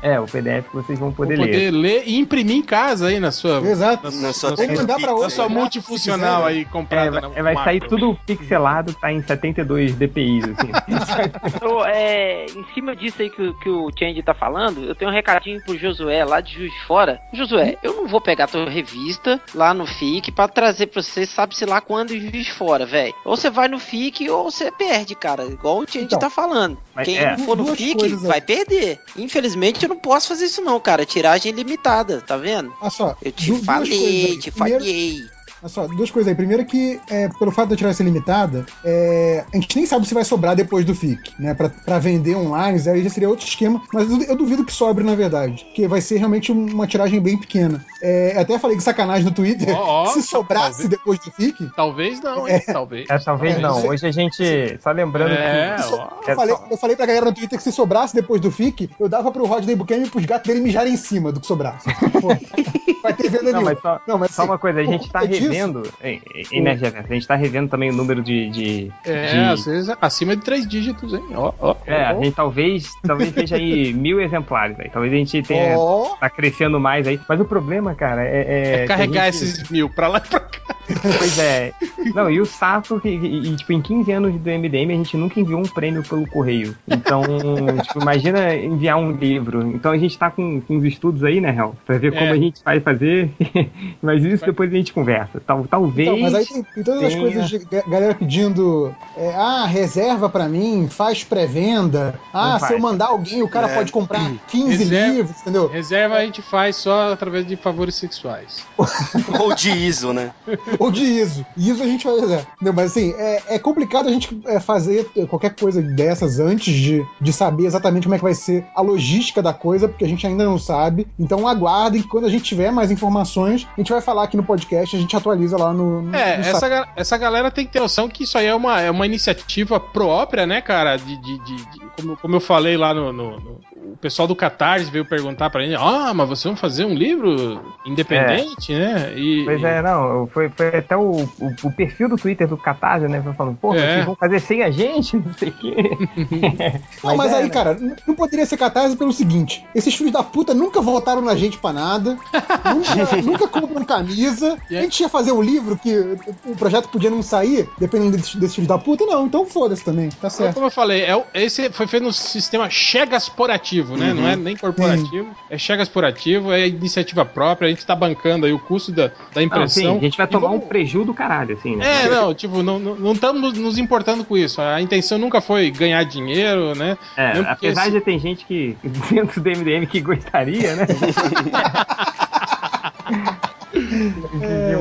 É, o PDF que vocês vão poder, Vou poder ler e imprimir em casa aí na sua. Exato. Na, Na sua na mandar pra na outra sua gráfica, multifuncional aí comprada É, vai, na vai sair tudo pixelado, tá em 72 dpi, assim. Ô, é, em cima disso aí que, o- que o Change tá falando, eu tenho um recadinho pro Josué lá de Juiz de Fora. Josué, eu não vou pegar tua revista lá no FIC pra trazer pra você, sabe-se lá quando em Juiz de Fora, velho. Ou você vai no FIC ou você perde, cara. Igual o Change Então, tá falando. Quem é. for no Duas FIC vai perder. Infelizmente eu não posso fazer isso não, cara. Tiragem limitada, tá vendo? Olha só, Eu te coisas falei, te falei. Olha só, duas coisas aí. Primeiro que, é, pelo fato da tiragem ser limitada, é, a gente nem sabe se vai sobrar depois do FIC, né? Pra, pra vender online, aí já seria outro esquema, mas eu, eu duvido que sobre, na verdade. Porque vai ser realmente uma tiragem bem pequena. É, até falei de sacanagem no Twitter. Ó, ó, se sobrasse talvez. depois do FIC, Talvez não, hein? Talvez. É, talvez É, não. Hoje a gente. Só lembrando É, que. ó. eu falei, eu falei pra galera no Twitter que se sobrasse depois do FIC, eu dava pro Rodney Buchanan e pros gatos dele mijarem em cima do que sobrasse. Pô, vai ter venda Não, nenhuma. mas só, Não, mas só assim, uma coisa, a gente tá disso- revendo. Em, em, né, Jefferson, a gente tá revendo também o número de. de, É, de- às vezes acima de três dígitos, hein? Ó, ó. É, a ó. gente talvez, talvez seja aí mil exemplares aí. Talvez a gente tenha. Ó. Tá crescendo mais aí. Mas o problema, cara, é. é É carregar a gente- esses mil pra lá e pra cá. Pois é. Não, e o safo, que, e, e, tipo, em 15 anos do MDM, a gente nunca enviou um prêmio pelo correio. Então, tipo, imagina enviar um livro. Então a gente tá com, com uns estudos aí, né, Hel? Pra ver É. como a gente vai fazer. Mas isso depois a gente conversa. Tal, talvez. Então, mas aí tem, tem todas as tenha- coisas de ga- galera pedindo, é, ah, reserva pra mim, faz pré-venda. Ah, Não se faz. eu mandar alguém, o cara É. pode comprar 15 Reserva- livros, entendeu? Reserva a gente faz só através de favores sexuais. Ou de ISO, né? Ou de ISO. ISO a gente vai reserva. Não, mas assim, é, é complicado a gente é, fazer qualquer coisa dessas antes de, de saber exatamente como é que vai ser a logística da coisa, porque a gente ainda não sabe. Então aguardem que quando a gente tiver mais informações, a gente vai falar aqui no podcast, a gente atualiza lá no, no É, no essa, ga- essa galera tem que ter noção que isso aí é uma, é uma iniciativa própria, né, cara? De, de, de- de- como, como eu falei lá no, no- no- O pessoal do Catarse veio perguntar pra ele: Ah, mas vocês vão fazer um livro independente, né? E, Pois é, não, foi, foi até o, o, o perfil do Twitter do Catarse, né? Foi falando, porra, É. vocês vão fazer sem a gente? Não sei o quê. Não, mas, é, aí, né? cara, não poderia ser catarse pelo seguinte: esses filhos da puta nunca votaram na gente pra nada, nunca, nunca compram camisa. A gente ia fazer um livro que o projeto podia não sair, dependendo desses, desses filhos da puta, não. Então foda-se também, tá certo. Como eu falei, é, esse foi feito no sistema chegasporativo, né? Uhum. Não é nem corporativo, é chegasporativo, é iniciativa própria, a gente tá bancando aí o custo da, da Não, impressão. sim, a gente vai tomar vamos- um preju do caralho, assim, né? É, não, tipo, não estamos não, estamos nos importando com isso. A intenção nunca foi ganhar dinheiro, né? É, apesar esse- de ter gente que dentro do MDM que gostaria, né?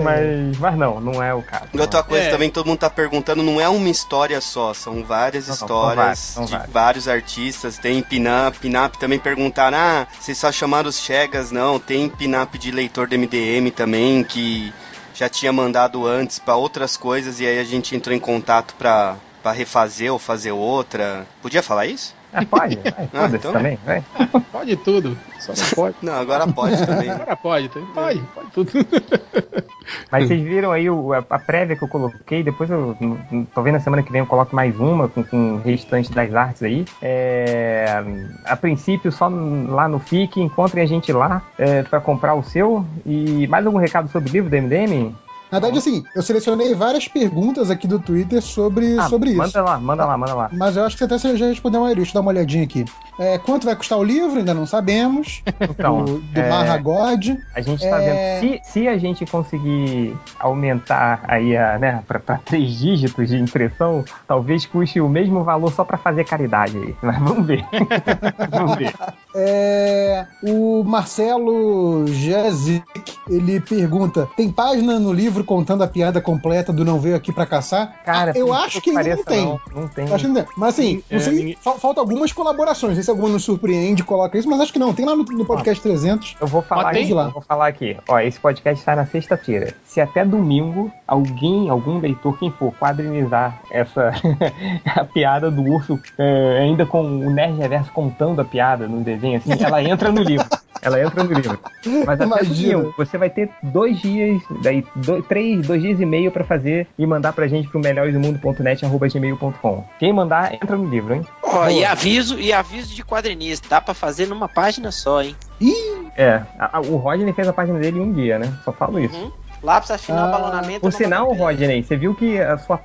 mas, mas não, não é o caso. E outra coisa É. também todo mundo tá perguntando, não é uma história só, são várias Não, não, são histórias várias, são de várias. vários artistas. Tem Pinap, Pinap também perguntaram, ah, vocês só chamaram os Chegas? Não, tem Pinap de leitor do MDM também, que já tinha mandado antes pra outras coisas e aí a gente entrou em contato pra refazer ou fazer outra. Podia falar isso? É, pode, vai, Ah, então- também, vai. Pode tudo, só não pode. Não, agora pode também. né? Agora pode, tá? pode, pode tudo. Mas vocês viram aí o- a, a prévia que eu coloquei, depois eu, talvez na semana que vem eu coloco mais uma com, com o restante das artes aí. É, a princípio, só lá no FIC, encontrem a gente lá é, para comprar o seu. E mais algum recado sobre o livro do MDM? Na verdade, assim, eu selecionei várias perguntas aqui do Twitter sobre, Ah, sobre isso. manda lá, manda lá, manda lá. Mas eu acho que até você já respondeu a maioria. Deixa eu dar uma olhadinha aqui. É, quanto vai custar o livro? Ainda não sabemos. Então, do do é, Marra God. A gente tá É. vendo. Se, se a gente conseguir aumentar aí a, né, pra, pra três dígitos de impressão, talvez custe o mesmo valor só pra fazer caridade aí. Mas vamos ver. vamos ver. É, o Marcelo Jezik, ele pergunta: tem página no livro contando a piada completa do Não Veio Aqui Pra Caçar? Cara, Ah, eu acho que que ainda não tem. não. Não tem. Mas assim, É, não sei, ninguém- fal- falta algumas colaborações. Não sei se alguma nos surpreende coloca isso, mas acho que não. Tem lá no, no podcast 300. Eu vou falar aqui, lá. eu vou falar aqui. Ó, esse podcast sai na sexta-feira. Se até domingo alguém, algum leitor, quem for, quadrinizar essa a piada do urso, é, ainda com o Nerd Reverso contando a piada no desenho, assim, ela entra no livro. Ela entra no livro. Mas até Imagina. domingo, você vai ter dois dias, daí dois, três, dois dias e meio pra fazer e mandar pra gente pro melhoresdomundo.net@gmail.com. Quem mandar entra no livro, hein? Ó, e aviso, e aviso de quadrinista, dá pra fazer numa página só, hein? É, a- a- o Rodney fez a página dele em um dia, né? Só falo isso. Uhum. Lápis afinal, Ah, balonamento. Por não sinal. Rodney, você viu que a sua,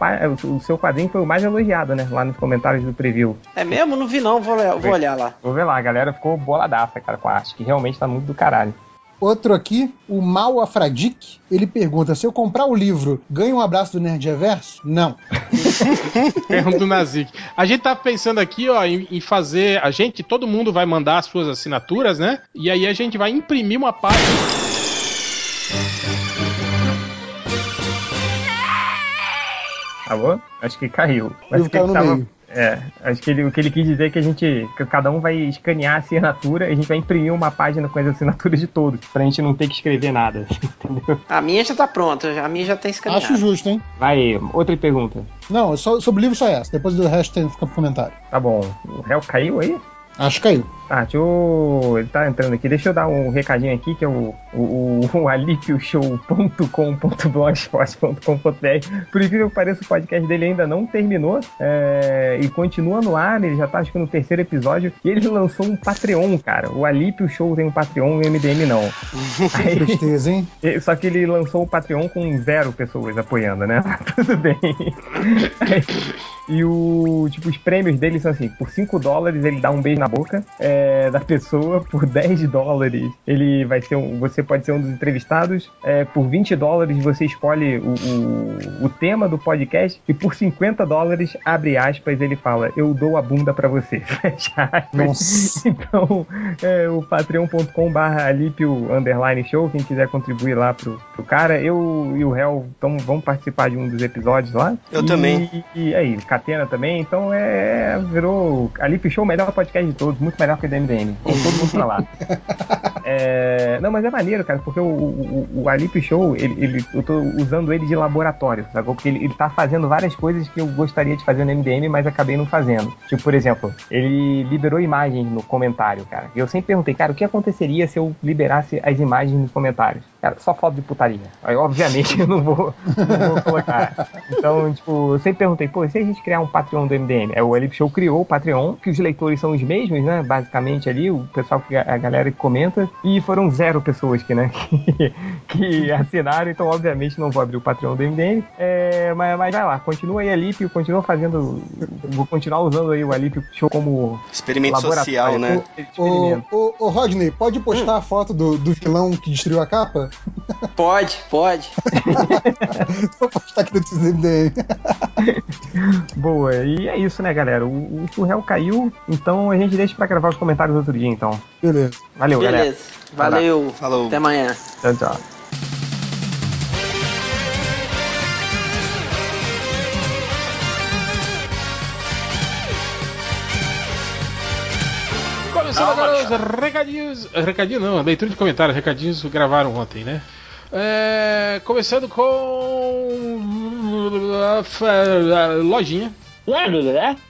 o seu quadrinho foi o mais elogiado, né? Lá nos comentários do preview. É mesmo? Não vi não, vou, olhar- vou olhar lá. Vou ver lá, a galera ficou boladaça, cara, com a arte, que realmente tá muito do caralho. Outro aqui, o Mal Afradic, ele pergunta: se eu comprar o livro, ganho um abraço do Nerd Reverso? Não. Pergunta do Nazik. A gente tá pensando aqui, ó, em, em fazer. A gente, todo mundo vai mandar as suas assinaturas, né? E aí a gente vai imprimir uma página. Alô? Acho que caiu. Ele que caiu ele no meio. É, acho que ele- o que ele quis dizer é que a gente, que cada um vai escanear a assinatura e a gente vai imprimir uma página com as assinaturas de todos, pra gente não ter que escrever nada, entendeu? A minha já tá pronta, a minha já tá escaneada. Acho justo, hein? Vai, outra pergunta. Não, é só, sobre o livro só essa. Depois do resto tem, fica pro comentário. Tá bom. O réu caiu aí? Acho que caiu. Tá, deixa eu... Ele tá entrando aqui. Deixa eu dar um recadinho aqui, que é o, o, o alipioshow.com.blogspot.com.br Por incrível que pareça, o podcast dele ainda não terminou. é, e continua no ar. Ele já tá, acho que no terceiro episódio. E ele lançou um Patreon, cara. O Alipio Show tem um Patreon e o MDM não. Que tristeza, hein? Só que ele lançou o Patreon com zero pessoas apoiando, né? Tudo bem. E o tipo, os prêmios dele são assim: por 5 dólares ele dá um beijo na boca é, da pessoa, por 10 dólares ele vai ser um, você pode ser um dos entrevistados, é, por 20 dólares você escolhe o, o, o tema do podcast, e por 50 dólares, abre aspas, ele fala: Eu dou a bunda pra você. Fecha aspas. Então, é, o patreon.com/barra underline show, quem quiser contribuir lá pro, pro cara, eu e o réu então, vamos participar de um dos episódios lá. Eu E- também. E aí, Catena também, então é. Virou. Alipio Show, o melhor podcast todos, muito melhor que o DMDM. Vamos todo mundo pra lá. É, não, mas é maneiro, cara, porque o, o, o Alip Show, ele, ele- eu tô usando ele de laboratório, sacou? Porque ele, ele tá fazendo várias coisas que eu gostaria de fazer no MDM, mas acabei não fazendo. Tipo, por exemplo, ele liberou imagens no comentário, cara. E eu sempre perguntei, cara, o que aconteceria se eu liberasse as imagens nos comentários? Cara, só foto de putaria. Aí, obviamente, eu não vou, não vou colocar. Então, tipo, eu sempre perguntei, pô, e se a gente criar um Patreon do MDM? É, o Alip Show criou o Patreon, que os leitores são os mesmos, né? Basicamente ali, o pessoal que a galera que comenta. E foram zero pessoas que, né, que, que assinaram, então obviamente não vou abrir o Patreon do MDM. É, mas, mas vai lá, continua aí a Alipio, continua fazendo. Vou continuar usando aí o Alipio Show como Experimento social, né? Ô, ô, ô, Rodney, pode postar a foto do, do vilão que destruiu a capa? Pode, pode. Vou postar aqui no MDM. Boa, e é isso, né, galera? O, o Surreal caiu, então a gente deixa pra gravar os comentários outro dia, então. Beleza. Valeu, galera. Beleza. Valeu. Falou. Até amanhã. Tchau, tchau. Começando agora os recadinhos. Recadinho não, leitura de comentários, recadinhos gravaram ontem, né? É, começando com. Lojinha.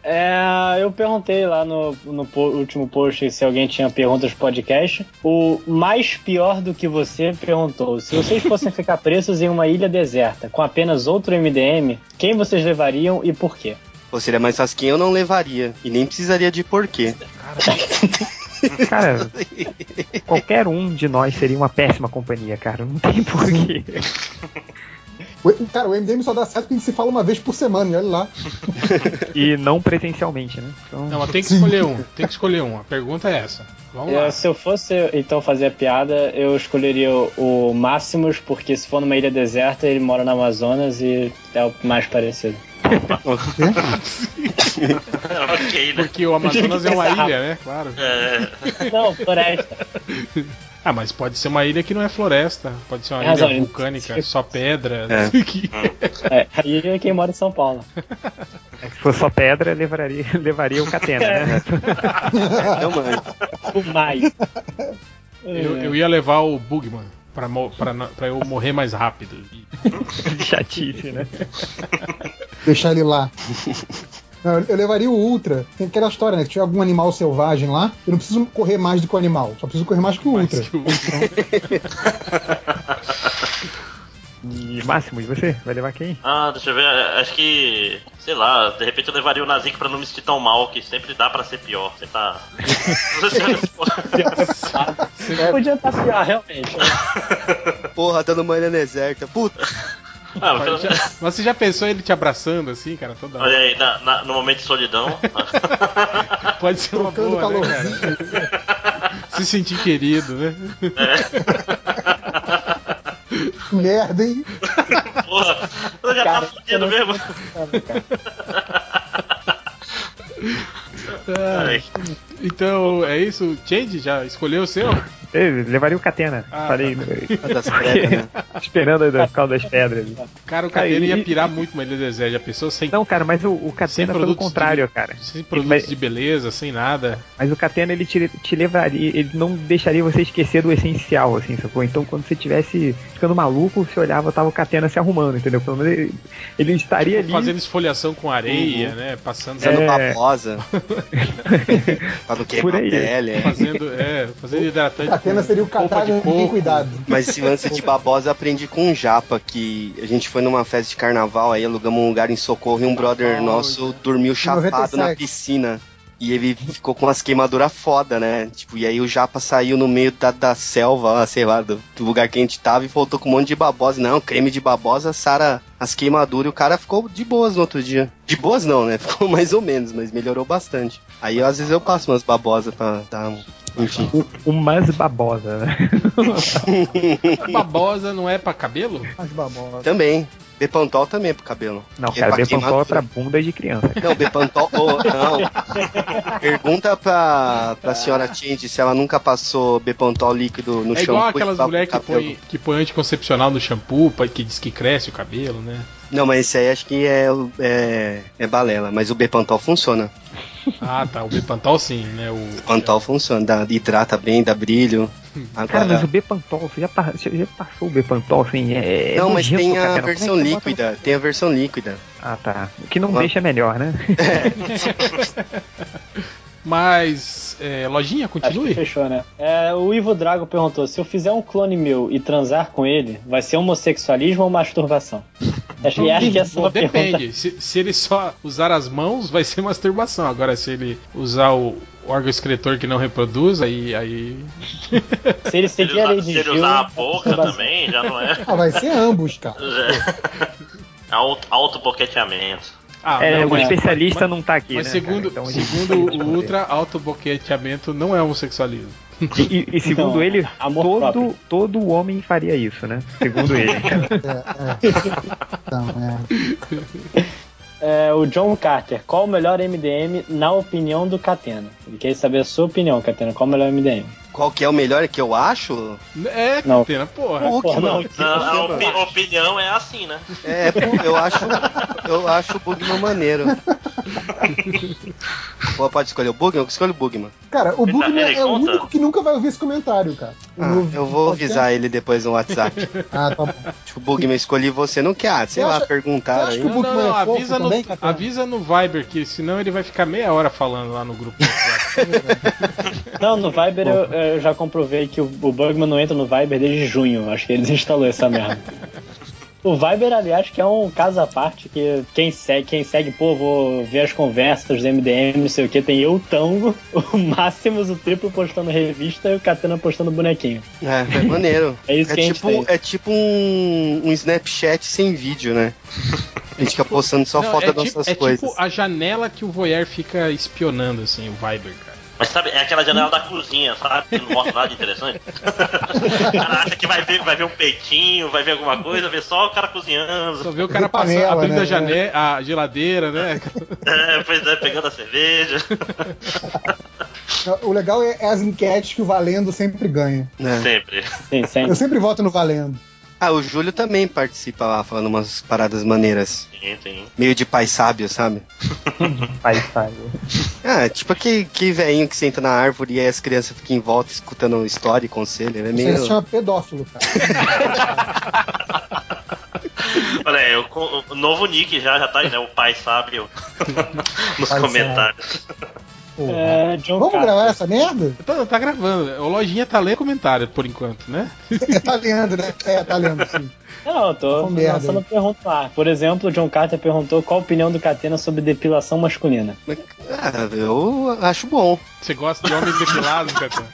É, eu perguntei lá no, no po- último post se alguém tinha perguntas pro podcast. O mais pior do que você perguntou: se vocês fossem ficar presos em uma ilha deserta com apenas outro MDM, quem vocês levariam e por quê? Ou seria mais fácil que eu não levaria. E nem precisaria de porquê. Cara, qualquer um de nós seria uma péssima companhia, cara. Não tem porquê. O- Cara, o MDM só dá certo porque a gente se fala uma vez por semana, e olha lá. E não presencialmente, né? Então... Não, mas tem que escolher um. Tem que escolher um. A pergunta é essa. Vamos Eu- lá. se eu fosse então fazer a piada, eu escolheria o, o Máximos, porque se for numa ilha deserta, ele mora no Amazonas e é o mais parecido. Ok, né? Porque o Amazonas é uma ilha, né? Claro. É. Não, floresta. Ah, mas pode ser uma ilha que não é floresta. Pode ser uma razão, ilha vulcânica, só pedra. É. que- É, aí é quem mora em São Paulo. É que se fosse só pedra, levaria, levaria o Catena, né? Eu mando. O mais. Eu, eu ia levar o Bugman pra, eu morrer mais rápido. Chatice, né? Deixar ele lá. Não, eu levaria o Ultra. Tem aquela história, né? Que tiver algum animal selvagem lá, eu não preciso correr mais do que o animal, só preciso correr mais que o Ultra. E Máximo, e você? Vai levar quem? Ah, deixa eu ver. Acho que. Sei lá, de repente eu levaria o Nazik pra não me sentir tão mal, que sempre dá pra ser pior. Sempre tá. Podia estar pior, realmente. Porra, dando manhã deserta. Puta. Ah, mas Mas, já- mas você já pensou ele te abraçando assim, cara, toda Olha hora? aí, na- na- no momento de solidão. Pode ser uma Trocando boa, né, cara? Se sentir querido, né? Merda, hein? Porra, eu já Cara, tá fudido mesmo. Ai. Então, é isso? Change já escolheu o seu? Eu levaria o Catena. Ah, Falei. tá. Das pedras, né? Esperando aí por causa das pedras. Cara, o Catena ia pirar muito uma ilha deserta. Já pensou sem, Não, cara, mas o, o sem Catena pelo contrário, de, cara. Sem produtos de beleza, sem nada. Mas o Catena ele te, te levaria, ele não deixaria você esquecer do essencial, assim, sacou? Então quando você estivesse ficando maluco, você olhava, tava o Catena se arrumando, entendeu? Pelo menos ele, ele estaria ali. Fazendo esfoliação com areia, Uhum. né? Passando Usando É. babosa. pra não queimar Por a pele. é. Fazendo, é, fazendo hidratante. Catena com seria o ninguém coco. cuidado. Mas esse lance de babosa aprendi com um japa, que a gente foi numa festa de carnaval, aí alugamos um lugar em Socorro e um brother nosso dormiu chapado 97. na piscina. E ele ficou com umas queimaduras foda, né? Tipo, e aí o japa saiu no meio da, da selva, sei lá, do, do lugar que a gente tava e voltou com um monte de babosa. Não, creme de babosa sara as queimaduras e o cara ficou de boas no outro dia. De boas não, né? Ficou mais ou menos, mas melhorou bastante. Aí às vezes eu passo umas babosas pra dar um... Enfim. Umas babosa, né? Babosa não é pra cabelo? As babosas. Também. Bepantol também é pro cabelo. Não, cara, pra Bepantol é pra bunda de criança. Não, Bepantol. oh, não. Pergunta pra, pra senhora Change se ela nunca passou Bepantol líquido no é shampoo. igual e aquelas mulheres que põem que põe anticoncepcional no shampoo, que diz que cresce o cabelo, né? Não, mas esse aí acho que é, é, é balela. Mas o Bepantol funciona. Ah, tá. O Bepantol sim, né? O, Bepantol funciona. Dá, hidrata bem, dá brilho. Cara, Agora, mas o Bepantol, você já, você já passou o Bepantol, assim, é. é não, mas tem a cara. É versão bota no- líquida. Tem a versão líquida. Ah, tá. O que não Ah. deixa melhor, né? Mas, é, lojinha, Acho que continue? fechou, né? É, o Ivo Drago perguntou: se eu fizer um clone meu e transar com ele, vai ser homossexualismo ou masturbação? Acho, que- acho que essa é Bom, uma pergunta. depende. Se, se ele só usar as mãos, vai ser masturbação. Agora, se ele usar o órgão excretor que não reproduz, aí. aí... Se ele Se ele seguir a usar, lei de se ele usar a boca masturbação. também, já não é. Ah, vai ser ambos, cara. Já- Auto, autoboqueteamento. Ah, é, não, o mas- especialista mas- não tá aqui, Mas né? segundo? Então, segundo o ultra, autoboqueteamento não é homossexualismo. E, e- segundo Não, ele, todo, próprio. todo homem faria isso, né? Segundo ele. É, é. Então, é. É, o John Carter, qual o melhor MDM na opinião do Catena? Ele quer saber a sua opinião, Catena. Qual o melhor MDM? Qual que é o melhor que eu acho? É, Não. Catena, porra. O Porra, Bugman. não, A, a opi- opinião é assim, né? É, pô, eu acho, eu acho o Bugman maneiro. Pô, pode escolher o Bugman? Eu escolho o Bugman. Cara, o tá- Bugman é o único que nunca vai ouvir esse comentário, cara. Ah, No- eu vou avisar ele depois no WhatsApp. Ah, tá bom. Tipo, Bugman, escolhi você. Não quer, ah, sei Você lá, acha- perguntaram aí. que o Não, não, Bugman não, é avisa, no, também, avisa no Viber, que senão ele vai ficar meia hora falando lá no grupo. do WhatsApp. Não, no Viber eu, eu já comprovei que o, o Bugman não entra no Viber desde junho. Acho que ele desinstalou essa merda. O Viber, aliás, que é um caso à parte, que quem segue, quem segue, pô, vou ver as conversas do MDM, não sei o que, tem eu, Tango, o Máximos, o Triplo postando revista e o Catena postando bonequinho. É, é maneiro. É isso que a gente tipo, tem. é tipo um, um Snapchat sem vídeo, né? A gente fica postando só Não, foto é das tipo, nossas é coisas. tipo a janela que o voyeur fica espionando, assim, o Viber. Mas sabe, é aquela janela da cozinha, sabe? Que não mostra nada de interessante. o cara acha que vai ver, vai ver um peitinho, vai ver alguma coisa, vê só o cara cozinhando. Só vê o cara passando, panela, abrindo né? a, jane- a geladeira, né? É, pois é, pegando a cerveja. O legal é, é as enquetes que o Valendo sempre ganha. né? Sempre. Sim, sempre. Eu sempre voto no Valendo. Ah, o Júlio também participa lá, falando umas paradas maneiras. Sim, sim. Meio de pai sábio, sabe? Pai sabe. Ah, tipo aquele, aquele velhinho que senta na árvore e aí as crianças ficam em volta escutando história e conselho. Ele é Isso aí se meio. chama pedófilo, cara. Olha aí, o, o novo nick já, já tá aí, né? O pai sábio nos Pai comentários. É, Vamos Carter. gravar essa merda? Tá, tá gravando. O Lojinha tá lendo comentário por enquanto, né? tá lendo, né? É, tá lendo, sim. Não, eu tô Com merda, lançando pergunta lá. Por exemplo, o John Carter perguntou qual a opinião do Catena sobre depilação masculina. Ah, eu acho bom. Você gosta de homens depilados, Catena?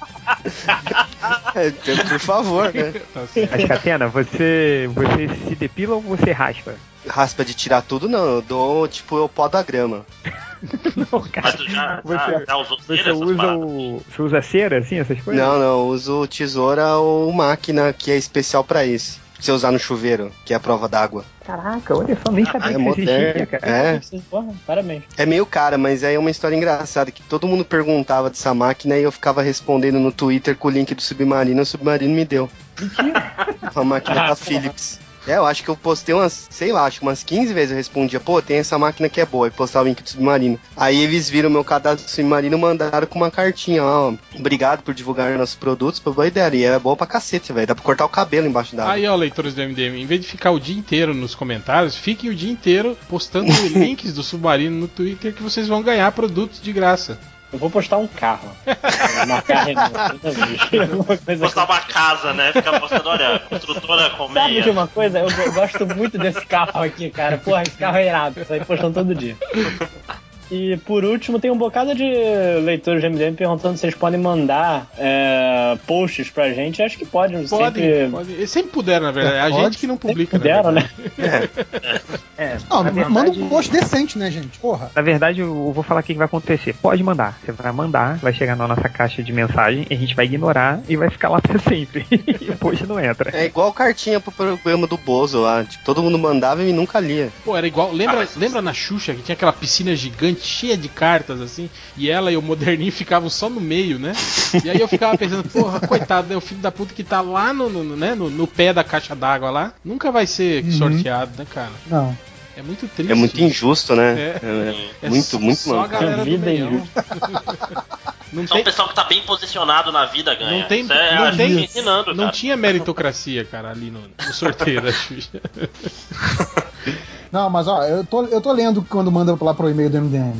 É, por favor, né? Tá. Mas, Catena, você, você se depila ou você raspa? Raspa de tirar tudo, não. Eu dou, tipo, eu podo a grama. Não, cara. Mas tu já, Você- já, já usou Você cera usa, o, você usa cera, assim, essas coisas? Não, não. Eu uso tesoura ou máquina que é especial pra isso. Pra você usar no chuveiro, que é a prova d'água. Caraca, olha só, nem sabia é que existia, moderno. cara. É. Porra, parabéns. É meio cara, mas aí é uma história engraçada que todo mundo perguntava dessa máquina e eu ficava respondendo no Twitter com o link do Submarino e o Submarino me deu. Uma máquina da Philips. É, eu acho que eu postei umas, sei lá, acho que umas 15 vezes eu respondia, pô, tem essa máquina que é boa, e postava o link do Submarino. Aí eles viram meu cadastro do Submarino e mandaram com uma cartinha, ó, obrigado por divulgar nossos produtos, pô, boa ideia, e é boa pra cacete, velho, dá pra cortar o cabelo embaixo d'água. Aí, ó, leitores do MDM, em vez de ficar o dia inteiro nos comentários, fiquem o dia inteiro postando links do Submarino no Twitter que vocês vão ganhar produtos de graça. Eu vou postar um carro. Renault. toda vez. Alguma coisa Postar uma casa, né? Ficar postando, olha, construtora Sabe de uma coisa? Eu go- gosto muito desse carro aqui, cara. Porra, esse carro é irado. Isso aí postando todo dia. E por último, tem um bocado de leitores de MDM perguntando se eles podem mandar é, posts pra gente. Acho que podem. Podem, sempre... podem. Eles sempre puderam, na verdade. É a Pode, gente que não publica, puderam, na verdade. É, Não, na manda verdade- um post decente, né, gente? Porra. Na verdade, eu vou falar o que vai acontecer. Pode mandar. Você vai mandar, vai chegar na nossa caixa de mensagem, a gente vai ignorar e vai ficar lá pra sempre. e o post não entra. É igual cartinha pro programa do Bozo lá, tipo, todo mundo mandava e nunca lia. Pô, era igual. Ah, Lembra, lembra na Xuxa que tinha aquela piscina gigante cheia de cartas assim? E ela e o Moderninho ficavam só no meio, né? E aí eu ficava pensando, porra, coitado, né? O filho da puta que tá lá no, no- né? no, no pé da caixa d'água lá, nunca vai ser Uhum. sorteado, né, cara? Não. É muito triste. É muito injusto, né? É. É, É muito, só- muito só a galera do Vida meião. injusta. Não Só tem, o pessoal que tá bem posicionado na vida ganha. não tem, é não tem- ensinando, não tinha meritocracia, cara, ali no, no sorteio da Xuxa. Não, mas ó, eu tô, eu tô lendo quando manda lá pro e-mail do MDM.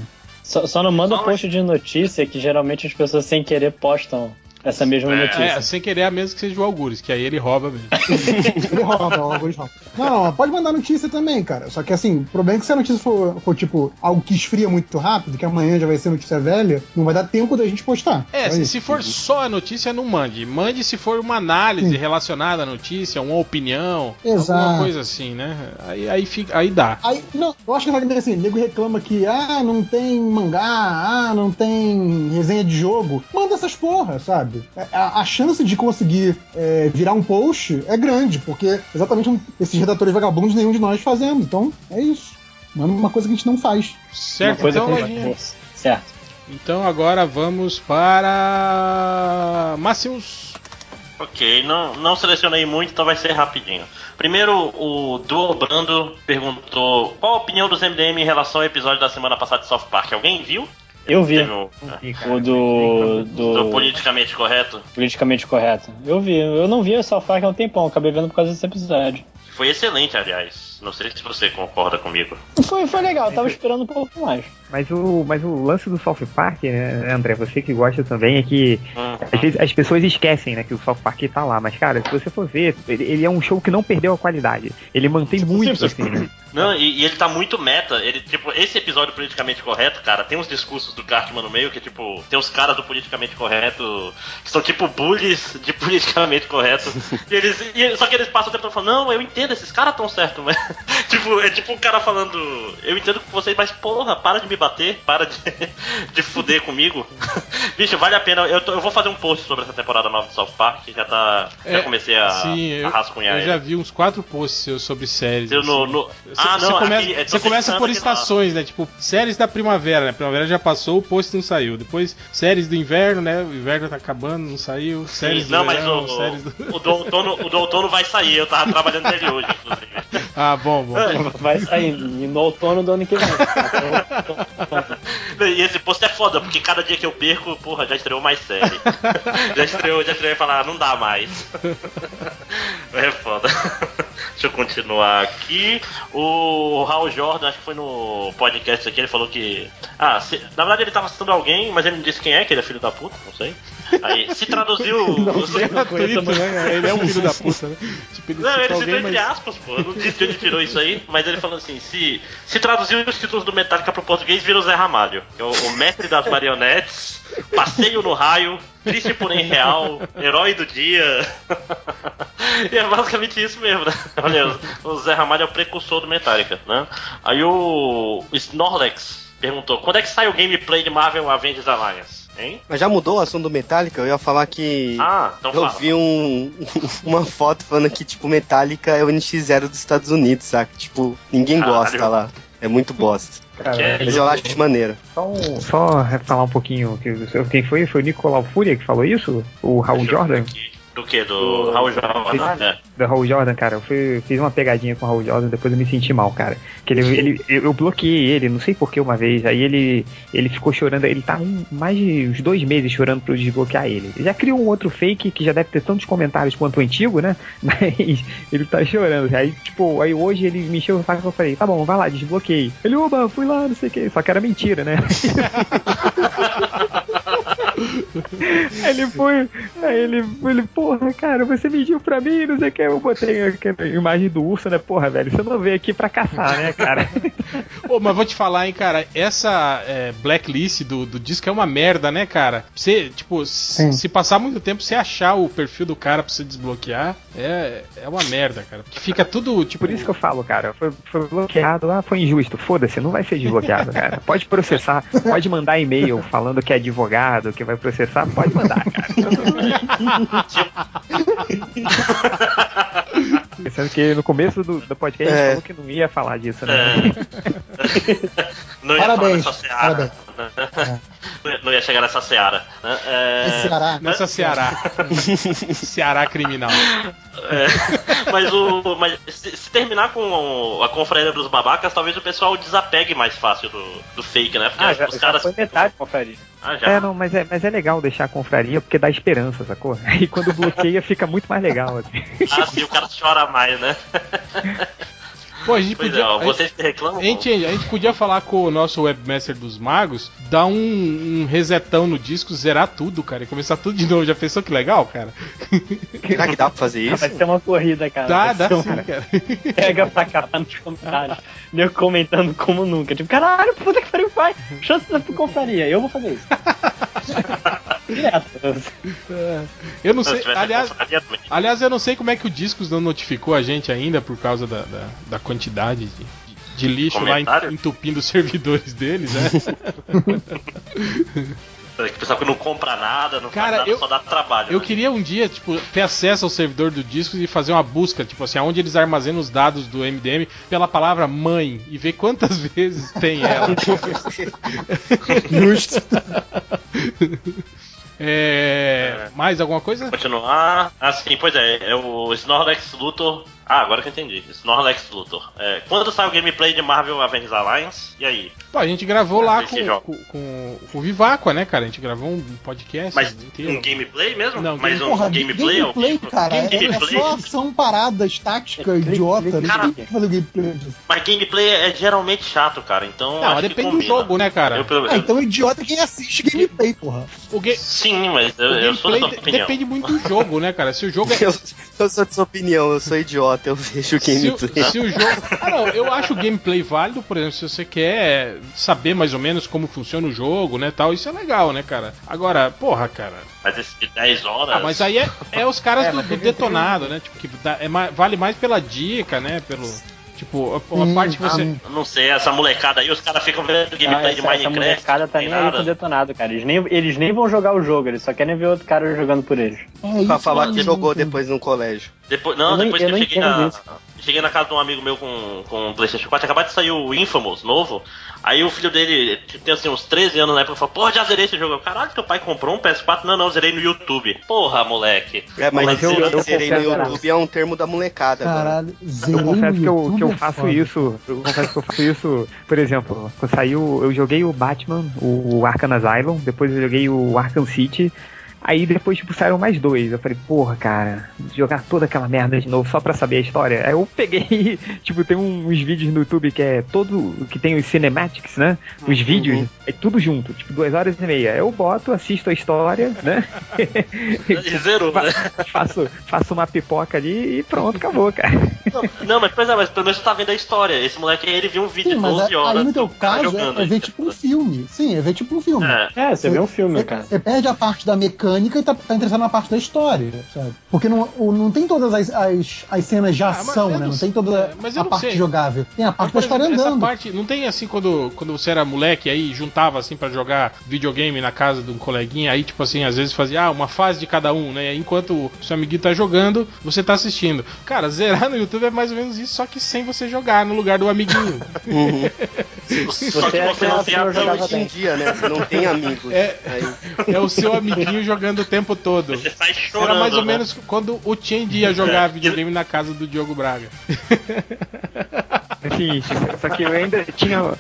Só, só não manda Só post de notícia que geralmente as pessoas sem querer postam essa mesma notícia. É, sem querer a menos que seja o Algures, que aí ele rouba mesmo. Ele rouba, o algoritmo rouba. Não, pode mandar notícia também, cara. Só que assim, o problema é que se a notícia for, for, tipo algo que esfria muito rápido, que amanhã já vai ser notícia velha, não vai dar tempo da gente postar. É, se, se for só a notícia, não mande. Mande se for uma análise relacionada à notícia, uma opinião, Exato. alguma coisa assim, né? Aí, aí, fica, aí dá. Aí, não, eu acho que vai assim, nego reclama que, ah, não tem mangá, ah, não tem resenha de jogo. Manda essas porra, sabe? A, a chance de conseguir é, virar um post é grande, porque exatamente um- esses redatores vagabundos nenhum de nós fazemos. Então, é isso. Manda uma coisa que a gente não faz. Certo, Uma coisa então, Lojinha. força. Certo. Então agora vamos para. Máximos. Ok, não, não selecionei muito, então vai ser rapidinho. Primeiro, o Duobrando perguntou qual a opinião dos MDM em relação ao episódio da semana passada de South Park. Alguém viu? Eu vi. Um- O do, do do politicamente correto? politicamente correto. Eu vi. Eu não vi o South Park há um tempão, acabei vendo por causa desse episódio. Foi excelente, aliás. Não sei se você concorda comigo. Foi, foi legal, eu tava esperando um pouco mais. Mas o, mas o lance do South Park, né, André, você que gosta também, é que às vezes as pessoas esquecem, né, que o South Park tá lá. Mas, cara, se você for ver, ele, ele é um show que não perdeu a qualidade. Ele mantém muito, assim, né? Não, e, e ele tá muito meta. Ele, tipo, esse episódio politicamente correto, cara, tem uns discursos do Cartman no meio que, tipo, tem os caras do politicamente correto que são tipo bullies de politicamente correto. e eles, e- só que eles passam o tempo falando, não, eu entendo, esses caras tão certo, mas. tipo, é tipo um cara falando, eu entendo com vocês, mas porra, para de me bater, para de, de fuder comigo. Bicho, vale a pena. Eu, tô- eu vou fazer um post sobre essa temporada nova de South Park, já tá. Já É, comecei a, Sim, a rascunhar eu já vi uns quatro posts seus sobre séries. Eu no- assim. no- Você- Ah, você não, começa, aqui, é, você começa pensando por estações, né? Tipo, séries da primavera, né? Primavera já passou, o post não saiu. Depois, séries do inverno, né? O inverno tá acabando, não saiu. Séries do não, mas verão, o, séries do... o, do outono, o do outono vai sair, eu tava trabalhando nele hoje, inclusive. Ah, bom, bom. Vai sair e no outono do ano que vem. E esse post é foda, porque cada dia que eu perco, porra, já estreou mais série. já estreou, já estreou e falar, ah, não dá mais. é foda. Deixa eu continuar aqui. O Raul Jordan, acho que foi no podcast aqui, ele falou que. Ah, se- na verdade ele tava citando alguém, mas ele não disse quem é, que ele é filho da puta, não sei. Aí, se traduziu. Não sei, gratuito, né? Ele é um filho da puta, né? Tipo, ele Não, ele citou entre aspas, pô. Eu não disse de onde tirou isso aí, mas ele falou assim: se, se traduzir os títulos do Metallica pro português, vira o Zé Ramalho. Que é o, o mestre das marionetes, passeio no raio, triste porém real, herói do dia. e é basicamente isso mesmo, né? Olha, o Zé Ramalho é o precursor do Metallica, né? Aí o Snorlax perguntou: quando é que sai o gameplay de Marvel Avengers Alliance? Hein? Mas já mudou o assunto do Metallica? Eu ia falar que. Ah, então eu fala. vi um, uma foto falando que, tipo, Metallica é o NX0 dos Estados Unidos, saca? Tipo, ninguém Caralho. gosta lá. É muito bosta. Cara, Mas eu acho maneiro. Só, um- só falar um pouquinho. Que, quem foi? Foi o Nicolau Fúria que falou isso? O Raul Jordan? Do que? Do Raul Jordan? É. Do Raul Jordan, cara, eu fui- fiz uma pegadinha com o Raul Jordan, depois eu me senti mal, cara. Que ele, ele, eu bloqueei ele, não sei porquê uma vez, aí ele, ele ficou chorando, ele tá um- mais de uns dois meses chorando pra eu desbloquear ele. Ele já criou um outro fake que já deve ter tantos comentários quanto o antigo, né? Mas ele tá chorando. Aí, tipo, aí hoje ele me encheu o saco e eu falei, tá bom, vai lá, desbloqueei. Ele, oba, fui lá, não sei o que. Só que era mentira, né? Aí ele foi, aí ele, ele, porra, cara, você mediu pra mim, não sei o que. Eu botei aquela imagem do urso, né? Porra, velho, você não veio aqui pra caçar, né, cara? Pô, mas vou te falar, hein, cara, essa é, blacklist do, do disco é uma merda, né, cara? Você, tipo, se, se passar muito tempo, você achar o perfil do cara pra você desbloquear, é, é uma merda, cara. Porque fica tudo, tipo. Por isso que eu falo, cara, foi, foi bloqueado, ah, foi injusto. Foda-se, não vai ser desbloqueado, cara. Pode processar, pode mandar e-mail falando que é advogado, que vai processar, pode mandar, cara. Pensando que no começo do, do podcast É. falou que não ia falar disso, né? Não ia Parabéns, falar nessa Não ia- Não ia chegar nessa seara. né? É, Esse Ceará. Nessa Ceará. Ceará criminal. É, mas o. Mas se, terminar com a confraria dos babacas, talvez o pessoal desapegue mais fácil do, do fake, né? Porque Ah, já, os já caras. foi metade, confraria. Ah, já. É, não, mas é, mas é legal deixar a confraria porque dá esperança, sacou? Aí quando bloqueia fica muito mais legal, assim. Ah, sim, o cara chora mais, né? Pô, a gente Pois podia. é, ó, vocês que reclamam. A gente, a gente podia falar com o nosso webmaster dos magos, dar um, um resetão no disco, zerar tudo, cara, e começar tudo de novo. Já pensou que legal, cara? Será que dá pra fazer isso? Vai ser uma corrida, cara. Dá, dá um- sim, cara. Pega pra cá nos comentários. Nego comentando como nunca. Tipo, caralho, puta que pariu, vai. Chance da confraria. Eu vou fazer isso. É, Eu não Se sei. Aliás, aliás, eu não sei como é que o Discos não notificou a gente ainda por causa da, da, da quantidade de, de lixo lá Comentário? en- entupindo os servidores deles, né? O pessoal que não compra nada, não Cara, faz nada, eu- só dá trabalho. Eu né? queria um dia, tipo, ter acesso ao servidor do Discos e fazer uma busca, tipo assim, aonde eles armazenam os dados do MDM pela palavra mãe e ver quantas vezes tem ela. Justo. É, Mais alguma coisa? Continuar. Ah, sim, pois é. é o Snorlax Luthor Ah, agora que eu entendi. Snorlax Luthor. É, quando sai o gameplay de Marvel Avengers Alliance? E aí? Pô, a gente gravou lá Esse com, com, com, com o Viváqua, né, cara? A gente gravou um podcast Mas inteiro. um gameplay mesmo? Não, Mas um Porra, gameplay, gameplay, cara, é, é gameplay? só ação parada, estática, idiota. Não Cara- tem que fazer gameplay disso. Mas gameplay é geralmente chato, cara. Então. Não, depende do jogo, né, cara? Eu, eu- Ah, então idiota é quem assiste gameplay, porra. O ga- Sim, mas eu, o eu sou da sua opinião. depende muito do jogo, né, cara? Se o jogo é. Eu, eu sou de sua opinião, eu sou idiota, eu vejo Se o, gameplay. se o jogo. Ah, não, eu acho o gameplay válido, por exemplo, se você quer saber mais ou menos como funciona o jogo, né, tal, isso é legal, né, cara? Agora, porra, cara. Mas esse de 10 horas. Ah, mas aí é, é os caras É, do, do detonado, né? Tipo, que dá- é mais- vale mais pela dica, né? Pelo. Tipo, a, Sim, parte que você. ah, Eu não sei, essa molecada aí, os caras ficam vendo Ah, gameplay de essa, essa Minecraft. molecada tá nem aí com nada. detonado, cara. Eles nem, eles nem vão jogar o jogo, eles só querem ver outro cara jogando por eles. É Pra isso falar aí, que jogou depois no colégio. Depois, não, Eu depois eu que eu não cheguei na, isso. cheguei na casa de um amigo meu com, com um PlayStation 4, acabou de sair o Infamous novo. Aí o filho dele tem assim uns 13 anos na época falou: Porra, já zerei esse jogo. Caralho, teu pai comprou um PS4? Não, não, zerei no YouTube. Porra, moleque. É, mas Moleque, eu, eu zerei no YouTube é um termo da molecada agora. Caralho, zerei Eu confesso no que eu, YouTube que eu é faço foda. isso. Eu confesso que eu faço isso, por exemplo, saiu, eu joguei o Batman, o Arkham Asylum, depois eu joguei o Arkham City. Aí depois, tipo, saíram mais dois. Eu falei, porra, cara, jogar toda aquela merda de novo só pra saber a história. Aí eu peguei, tipo, tem uns vídeos no YouTube que é todo. que tem os cinematics, né? Os vídeos, é tudo junto, tipo, duas horas e meia. Eu boto, assisto a história, né? E zerou, né? faço, faço uma pipoca ali e pronto, acabou, cara. Não, não, mas pois é, mas pelo menos você tá vendo a história. Esse moleque aí, ele viu um vídeo Sim, de mas 12 é- horas. aí no teu cara caso é, é ver tipo um filme. Sim, é ver tipo um filme. É. É, você vê um filme, cara. Você perde a parte da mecânica e tá, tá interessado na parte da história, sabe? Porque não, não tem todas as, as, as cenas de Ah, ação, eu né? não Não tem toda é, a não parte sei. jogável. Tem a parte da Mas, por história exemplo, andando. parte, não tem assim quando, quando você era moleque aí juntava assim pra jogar videogame na casa de um coleguinha, aí tipo assim, às vezes fazia ah, uma fase de cada um, né? Enquanto o seu amiguinho tá jogando, você tá assistindo. Cara, zerar no YouTube é mais ou menos isso, só que sem você jogar no lugar do amiguinho. Só que é você não criança, tem eu a jogava Hoje em dia, né? Você não tem amigos. É. Aí, É o seu amiguinho jogando o tempo todo. Você sai chorando. Era mais ou né? menos quando o Change ia jogar videogame na casa do Diogo Braga. Sim, só que eu ainda tinha.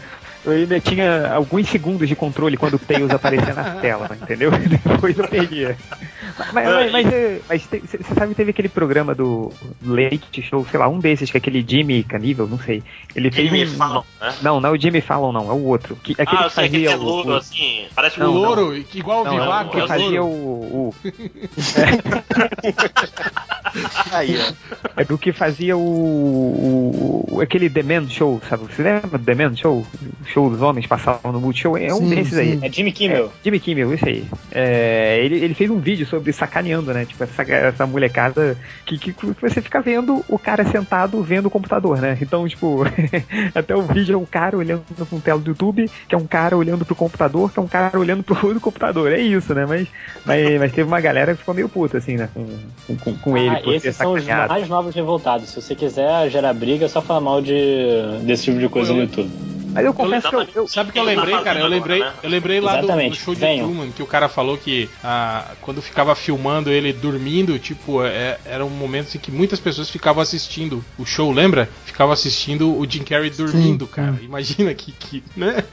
Eu ainda tinha alguns segundos de controle quando o Tails aparecia na tela, entendeu? Depois eu perdia. Mas, mas, mas, é, você sabe que teve aquele programa do Late Show, sei lá, um desses, que é aquele Jimmy Canível, não sei. Ele fez Jimmy um, Fallon, né? Não, não é o Jimmy Fallon, não, é o outro. Que, aquele Ah, eu que sei que fazia é o- louro, o, assim. Parece Não, um o louro. louro, igual o não, é o Vivaco, que é o fazia o, o- aí, ó. É do que fazia o, o- aquele The Man Show, sabe? Você lembra do The Man Show? O show dos homens passavam no Multishow? É um Sim, desses aí. sim. É Jimmy Kimmel. Jimmy Kimmel, isso aí. É, ele, ele fez um vídeo sobre sacaneando, né? Tipo, essa, essa molecada que, que, você fica vendo o cara sentado vendo o computador, né? Então, tipo, até o vídeo é um cara olhando pra um tela do YouTube, que é um cara olhando pro computador, que é um cara olhando pro outro computador. É isso, né? Mas, mas, mas teve uma galera que ficou meio puta, assim, né? Com, com, com ele, Ah, por esses são os sacaneado. mais novos revoltados. Se você quiser gerar briga, é só falar mal de, desse tipo de coisa no YouTube. Mas eu confesso que eu, eu, Sabe o que eu lembrei, cara? Eu lembrei, né? eu lembrei lá do, do show de venham. Truman, que o cara falou que ah, quando ficava filmando ele dormindo, tipo, é, era um momento em que muitas pessoas ficavam assistindo o show, lembra? Ficavam assistindo o Jim Carrey dormindo, cara. Imagina que, que né?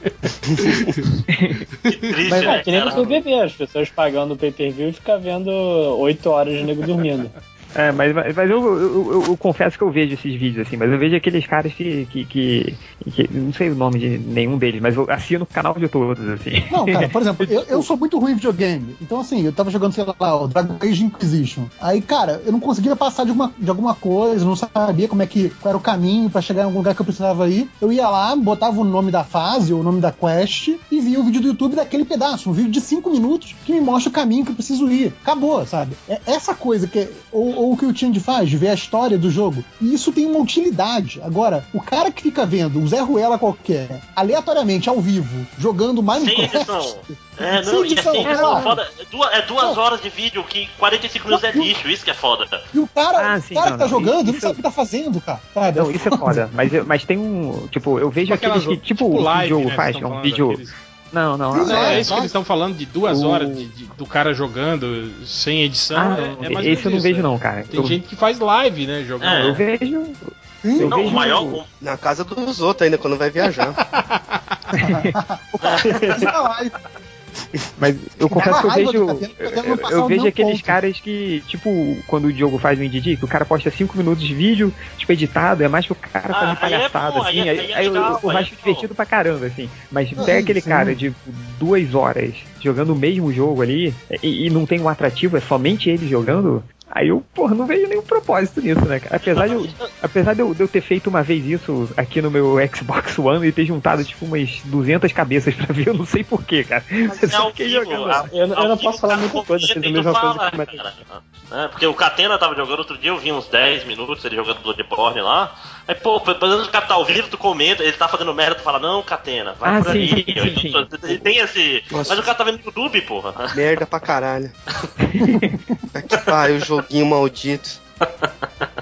Que triste, Mas né, é que nem no? BBB, as pessoas pagando o pay-per-view e ficam vendo 8 horas de nego dormindo. É, mas, mas eu, eu, eu- eu confesso que eu vejo esses vídeos assim, mas eu vejo aqueles caras que, que, que, que- Não sei o nome de nenhum deles, mas eu assino o canal de todos, assim. Não, cara, por exemplo, eu, eu sou muito ruim em videogame. Então, assim, eu tava jogando, sei lá, o Dragon Age Inquisition. Aí, cara, eu não conseguia passar de alguma, de alguma coisa, não sabia como é que qual era o caminho pra chegar em algum lugar que eu precisava ir. Eu ia lá, botava o nome da fase, ou o nome da quest, e via o vídeo do YouTube daquele pedaço, um vídeo de 5 minutos que me mostra o caminho que eu preciso ir. Acabou, sabe? É essa coisa que. Ou, ou o que o Change faz, de ver a história do jogo. E isso tem uma utilidade. Agora, o cara que fica vendo o Zé Ruela qualquer, aleatoriamente, ao vivo, jogando Sem Minecraft. edição. É, Sem não, e edição, assim, cara. foda, é duas, é duas horas de vídeo que 45 minutos é lixo, isso que é foda. E o cara, Ah, o sim, cara não, que tá não, jogando não isso- sabe o que tá fazendo, cara. Sabe? Não, isso é foda. Mas, mas tem um. Tipo, eu vejo Tipo aqueles que. Tipo, tipo o live, vídeo né, faz, é um vídeo. aqueles- Não, não. Não, ah, é isso que eles estão falando de duas O- horas de- de- do cara jogando sem edição. Ah, é, é esse eu não vejo não, né? cara. Tem Eu- gente que faz live, né? Jogando. É. Eu vejo. Eu Não, vejo maior. Na casa dos outros ainda, quando vai viajar. Mas eu confesso que eu vejo. Eu, o vejo aqueles ponto. caras que, tipo, quando o Diogo faz um Didi, que o cara posta 5 minutos de vídeo, tipo, editado, é mais pro cara Ah, fazer aí é palhaçada, bom, assim. é- Aí, aí é aí eu, legal, eu aí é acho divertido pra caramba, assim. Mas pega aquele sim. cara de duas horas jogando o mesmo jogo ali e, e não tem um atrativo, é somente ele jogando. Aí eu, porra, não vejo nenhum propósito nisso, né, cara? Apesar, de eu, apesar de, eu, de eu ter feito uma vez isso aqui no meu Xbox One e ter juntado, tipo, umas 200 cabeças pra ver, eu não sei porquê, cara. Eu É só ao fiquei vivo, jogando. a- Eu, eu não posso falar cara muita coisa, comenta fez a mesma tu coisa fala, que o. É, porque o Catena tava jogando outro dia, eu vi uns 10 minutos ele jogando Bloodborne lá. Aí, pô, por exemplo, o cara tá ao vivo, tu comenta, ele tá fazendo merda, tu fala, não, Catena, vai Ah, por sim, ali. sim, Aí sim, tu- Ele tem esse. Nossa. Mas o cara tá vendo no YouTube, porra. Merda pra caralho. que pariu, joguinho maldito.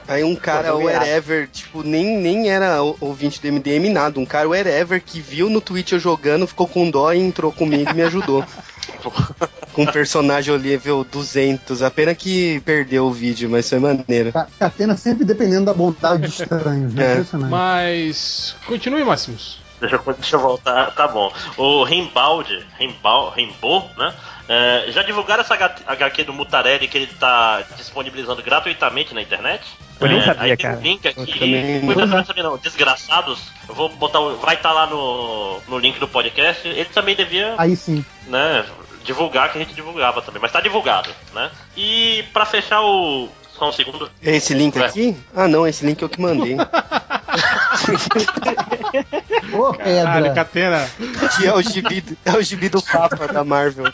Aí um cara, o wherever, tipo, nem, nem era o- ouvinte do MDM, nada. Um cara, o wherever, que viu no Twitch eu jogando, ficou com dó e entrou comigo e me ajudou. com um personagem nível 200. A pena que perdeu o vídeo, mas foi maneiro. Ca- Catena sempre dependendo da bondade de estranhos, né? É. Mas. Continue, Máximos. Deixa eu, deixa eu voltar, tá bom. O Rimbaldi, Rimbal, Rimbo, né? é, já divulgaram essa HQ do Mutarelli que ele tá disponibilizando gratuitamente na internet? Eu nem É, sabia, aí tem cara. um link aqui. também Muita não. sabia não. Desgraçados. Eu vou botar. o- Vai estar lá no, no link do podcast. Ele também devia Aí sim. né, divulgar que a gente divulgava também, mas tá divulgado, né? E pra fechar o. Só um segundo. É esse link É. aqui? Ah, não, esse link eu que mandei. Ô, Caralho, pedra. Catena. que é o gibi, do- é o gibi do Papa da Marvel.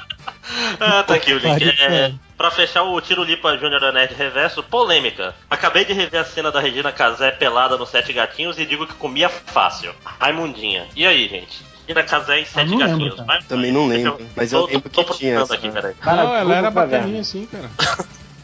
Ah, tá aqui o link. É, pra fechar o Tiro Lipa Júnior da Nerd Reverso, polêmica. Acabei de rever a cena da Regina Casé pelada no Sete Gatinhos e digo que comia fácil. Raimundinha. E aí, gente? Regina Casé em Sete não lembro, Gatinhos. cara. Vai- Também não lembro, mas eu tô- lembro tô que tinha essa. aqui, peraí. Cara, não, ela era bacaninha assim, cara.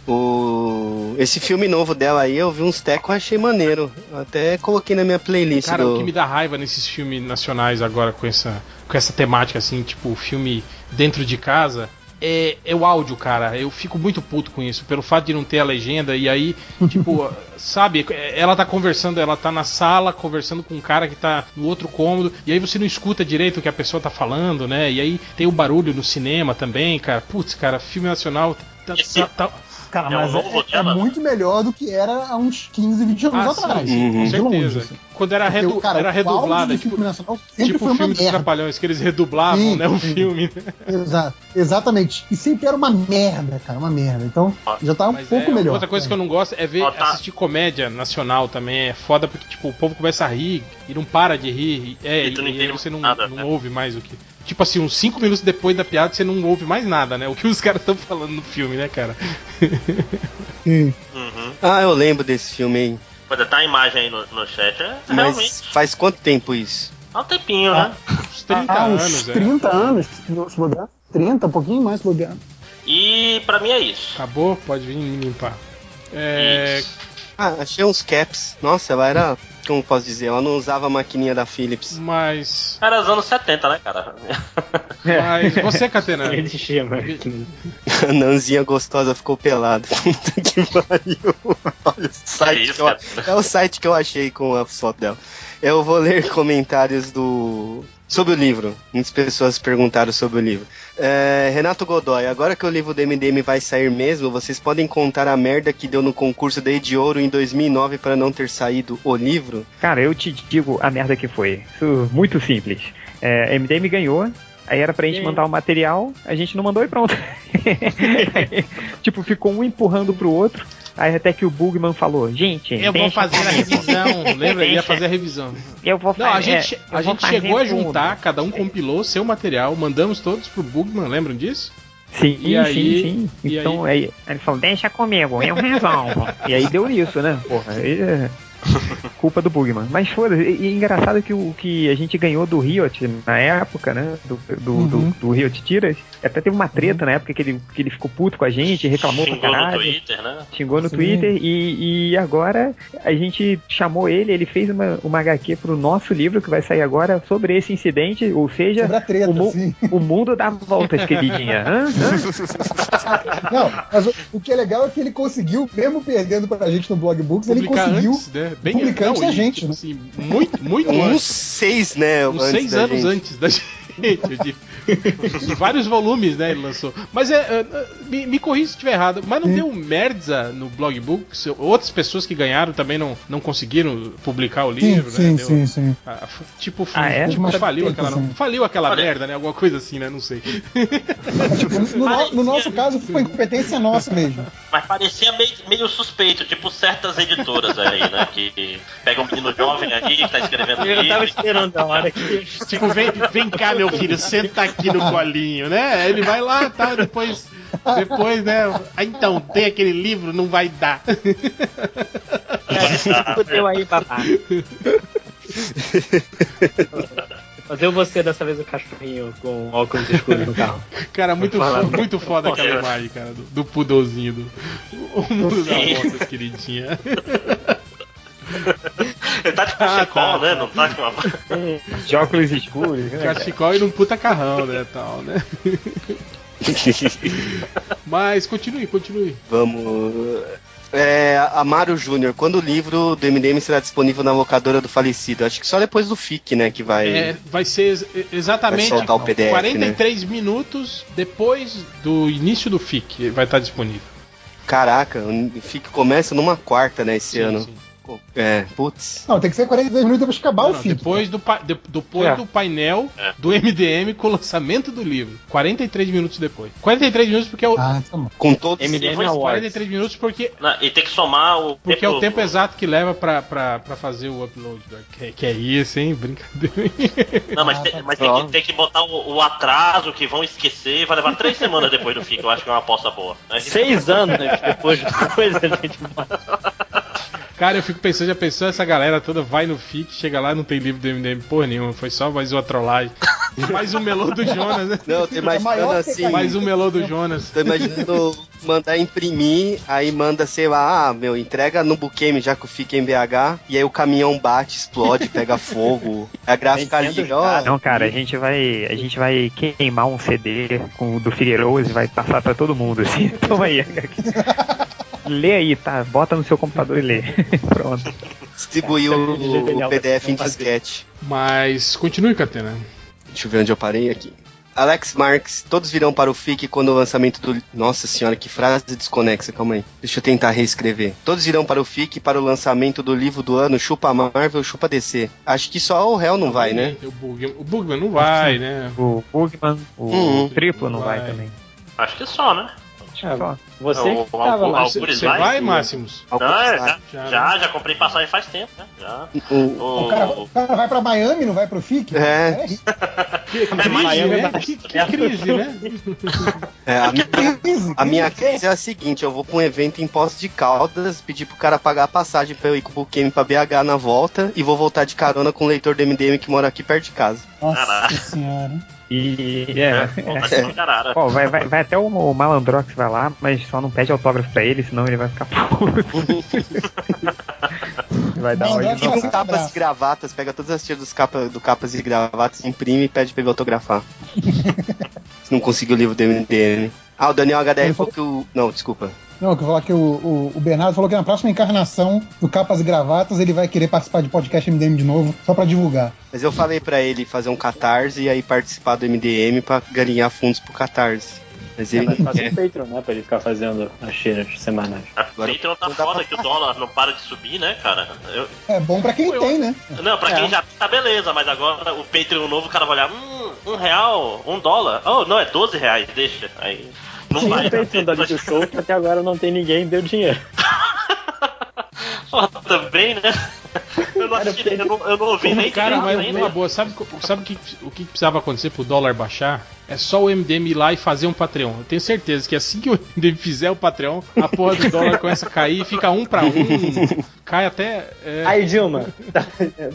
O... Esse filme novo dela aí, eu vi uns tecos e achei maneiro. Até coloquei na minha playlist Cara, do... o que me dá raiva nesses filmes nacionais agora com essa, com essa temática assim, tipo filme dentro de casa, é, é o áudio, cara. Eu fico muito puto com isso, pelo fato de não ter a legenda e aí, tipo, sabe, ela tá conversando, ela tá na sala conversando com um cara que tá no outro cômodo, e aí você não escuta direito o que a pessoa tá falando, né? E aí tem o barulho no cinema também, cara. Putz, cara, filme nacional tá- tá- tá- Cara, É mas novo é, é muito melhor do que era há uns 15, 20 anos Ah, atrás. sim, Uhum. De longe, certeza. assim. Quando era, Porque, redu cara, era redublada, tipo, filme nacional sempre tipo foi o filme dos. Trapalhões, que eles redublavam, Sim, né, o sim. filme. Exato, exatamente. E sempre era uma merda, cara, uma merda. Então já tá um Mas pouco é, melhor. Outra coisa que eu não gosto é ver Ó, tá. assistir comédia nacional também. É foda porque, tipo, o povo começa a rir e não para de rir. E, é, E e aí entende você não, nada, não né? ouve mais o que. Tipo assim, uns 5 minutos depois da piada você não ouve mais nada, né? O que os caras estão falando no filme, né, cara? Sim. Uhum. Ah, eu lembro desse filme aí. Pode tá a imagem aí no, no chat. É, Mas realmente. faz quanto tempo isso? Há um tempinho, né? Uns 30 ah, uns anos, é. 30 anos, se bobear. 30, um pouquinho mais se bobear. E pra mim é isso. Acabou? Pode vir me limpar. É, Isso. Ah, achei uns caps. Nossa, ela era. Como posso dizer? Ela não usava a maquininha da Philips. mas. Era os anos 70, né, cara? Mas você, Catena. Chama. A Nanzinha gostosa ficou pelada. Puta que pariu. Olha o site isso, que eu, cara? é o site que eu achei com a foto dela. Eu vou ler comentários do. Sobre o livro. Muitas pessoas perguntaram sobre o livro. É, Renato Godoy, agora que o livro do MDM vai sair mesmo, vocês podem contar a merda que deu no concurso da de Ouro em 2009 para não ter saído o livro? Cara, eu te digo a merda que foi. Isso muito simples. É, MDM ganhou, aí era pra gente mandar o material, a gente não mandou e pronto. Aí, tipo, ficou um empurrando pro outro. Aí até que o Bugman falou, gente, Eu vou deixa fazer a revisão. Lembra? Ele ia Deixa. fazer a revisão. Eu vou Não, a fazer- gente, é, a gente chegou a fazer tudo. juntar, cada um compilou seu material, mandamos todos pro Bugman, lembram disso? Sim, E aí- sim, sim. e Então aí... ele falou, deixa comigo, eu resolvo. e aí deu nisso, né? Porra, aí, é- Culpa do Bugman. Mas foda-se, e, e engraçado que o que a gente ganhou do Riot na época, né? Do, do, Uhum. do, do Riot Tiras, até teve uma treta na época que ele, que ele ficou puto com a gente, reclamou pra Xingou no caralho. Twitter, né? Xingou no Sim. Twitter e, e agora a gente chamou ele, ele fez uma, uma HQ pro nosso livro que vai sair agora sobre esse incidente, ou seja, Sobre a treta, o, mu- o mundo dá voltas, queridinha. Hã? Hã? Não, mas o, o que é legal é que ele conseguiu, mesmo perdendo pra gente no Blog Books, ele Publicar conseguiu antes, né? Bem- publicar não, da e, gente, tipo né? assim, muito, muito Uns seis, né? Uns seis anos gente. antes da gente. De- de vários volumes, né? Ele lançou. Mas é. é, me, me corrija se estiver errado. Mas não deu merda no blog books? Outras pessoas que ganharam também não, não conseguiram publicar o Sim, livro, sim, né? Deu- sim, sim. Ah, f- tipo, Ah, é? tipo Mas faliu aquela, que sim. faliu aquela Olha. merda, né? Alguma coisa assim, né? Não sei. No, no- no nosso caso, foi incompetência nossa mesmo. Mas parecia meio, meio suspeito, tipo certas editoras aí, né? Que pega um menino jovem aí que tá escrevendo Eu tava livro. esperando a hora que. Tipo, vem, vem cá, meu filho, senta aqui no colinho, né? Ele vai lá, tá, depois, depois, né? Ah, então, tem aquele livro, não vai dar. Fudeu aí, babá. Fazer você dessa vez o cachorrinho com óculos escuros no carro. Cara, muito, Vou falar. fo- muito foda aquela imagem, cara, do, do pudozinho do o mundo da moto, queridinha. Ele tá de Ah, cachecol, tá, né? Não tá com uma... De óculos escuros, né? Cachecol e num puta carrão, né, tal, né? Mas continue, continue. Vamos. É, Amaro Júnior, quando o livro do MDM será disponível na locadora do falecido? Acho que só depois do FIC, né? Que vai. É, vai ser ex- exatamente Vai soltar o PDF, 43 minutos depois do início do FIC vai estar disponível. Caraca, o FIC começa numa quarta, né? Esse ano. É, putz. Não, tem que ser 42 minutos depois de acabar Não, o não, fim. depois do, pa- de- depois É. do painel É. do MDM com o lançamento do livro. 43 minutos depois. 43 minutos porque é o. Ah, tá. Com todos MDM Foi Awards. 43 minutos porque, Não, e tem que somar o porque é o tempo exato que leva pra, pra, pra fazer o upload. né? Que, que é isso, hein? Brincadeira. Não, mas, tem, mas tem, que, tem que botar o, o atraso que vão esquecer. Vai levar três semanas depois do FIC. Eu acho que é uma aposta boa. A gente- Seis anos depois, depois a gente. Cara, eu fico pensando, já pensou essa galera toda vai no FIC, chega lá não tem livro do MDM porra nenhuma, foi só mais uma trollagem. mais um melô do Jonas, né? Não, tô imaginando assim. Mais um melô do Jonas. Tô imaginando mandar imprimir, aí manda, sei lá, ah, meu, entrega no Buqueme já que o fica em BH, e aí o caminhão bate, explode, pega fogo. A gráfica liga, ó. Não, cara, a gente vai, a gente vai queimar um CD com o do Figueiredo e vai passar pra todo mundo, assim. Toma aí. lê aí, tá? Bota no seu computador e lê. Pronto. Distribuir o, o PDF em disquete. Mas continue, Catena. Deixa eu ver onde eu parei aqui. Alex Marques, todos virão para o FIC quando o lançamento do. Nossa senhora, que frase desconexa, calma aí. Deixa eu tentar reescrever. Todos virão para o FIC para o lançamento do livro do ano Chupa Marvel, Chupa DC. Acho que só o réu não vai, né? O Bugman, o Bugman não vai, né? O Bugman, o Uhum. Triplo não vai, também. Acho que só, né? Só. Você O- que o- tava o- lá. Você vai, Máximos? Não, é, já, Já, já, né? já, comprei passagem faz tempo, né? Já. O cara, o cara vai pra Miami, não vai pro FIC? É. Que crise, Miami é né? mais Que, que crise, né? É, a, minha, Crise, a minha crise. crise é a seguinte: eu vou pra um evento em Poços de Caldas, pedir pro cara pagar a passagem pra eu ir com o Buqueme pra BH na volta e vou voltar de carona com o leitor do MDM que mora aqui perto de casa. Nossa Caraca. senhora. E é, é, caralho. Vai, vai, vai até o, o Malandrox vai lá, mas só não pede autógrafo pra ele, senão ele vai ficar puto. vai dar uma E com ser capas e gravatas, pega todas as tiras dos capa, do capas e gravatas, imprime e pede pra ele autografar. Se não conseguir o livro do MDM. Ah, o Daniel HDR falou que o. Não, desculpa. Não, que eu vou falar que o, o, o Bernardo falou que na próxima encarnação do Capas e Gravatas ele vai querer participar de podcast MDM de novo, só pra divulgar. Mas eu falei pra ele fazer um catarse e aí participar do MDM pra ganhar fundos pro catarse. Mas ele Vai não fazer um Patreon, né? Pra ele ficar fazendo as cheiras semanais. A Agora- Patreon tá foda que o dólar não para de subir, né, cara? Eu- É bom pra quem tem, né? não, pra É. quem já tá beleza, mas agora o Patreon novo, o cara vai olhar, hum, um real, um dólar. Oh, não, é 12 reais, deixa. Aí. Não vai. o Patreon da Little Show que até agora não tem ninguém deu dinheiro. Porra, também, né? Eu não, assisti, eu não, eu não ouvi nem Cara, mas ainda. numa boa, sabe, sabe o, que, o que precisava acontecer pro dólar baixar? É só o MDM ir lá e fazer um Patreon. Eu tenho certeza que assim que o MDM fizer o Patreon, a porra do dólar começa a cair, fica um pra um, cai até. é, Aí, Dilma, tá,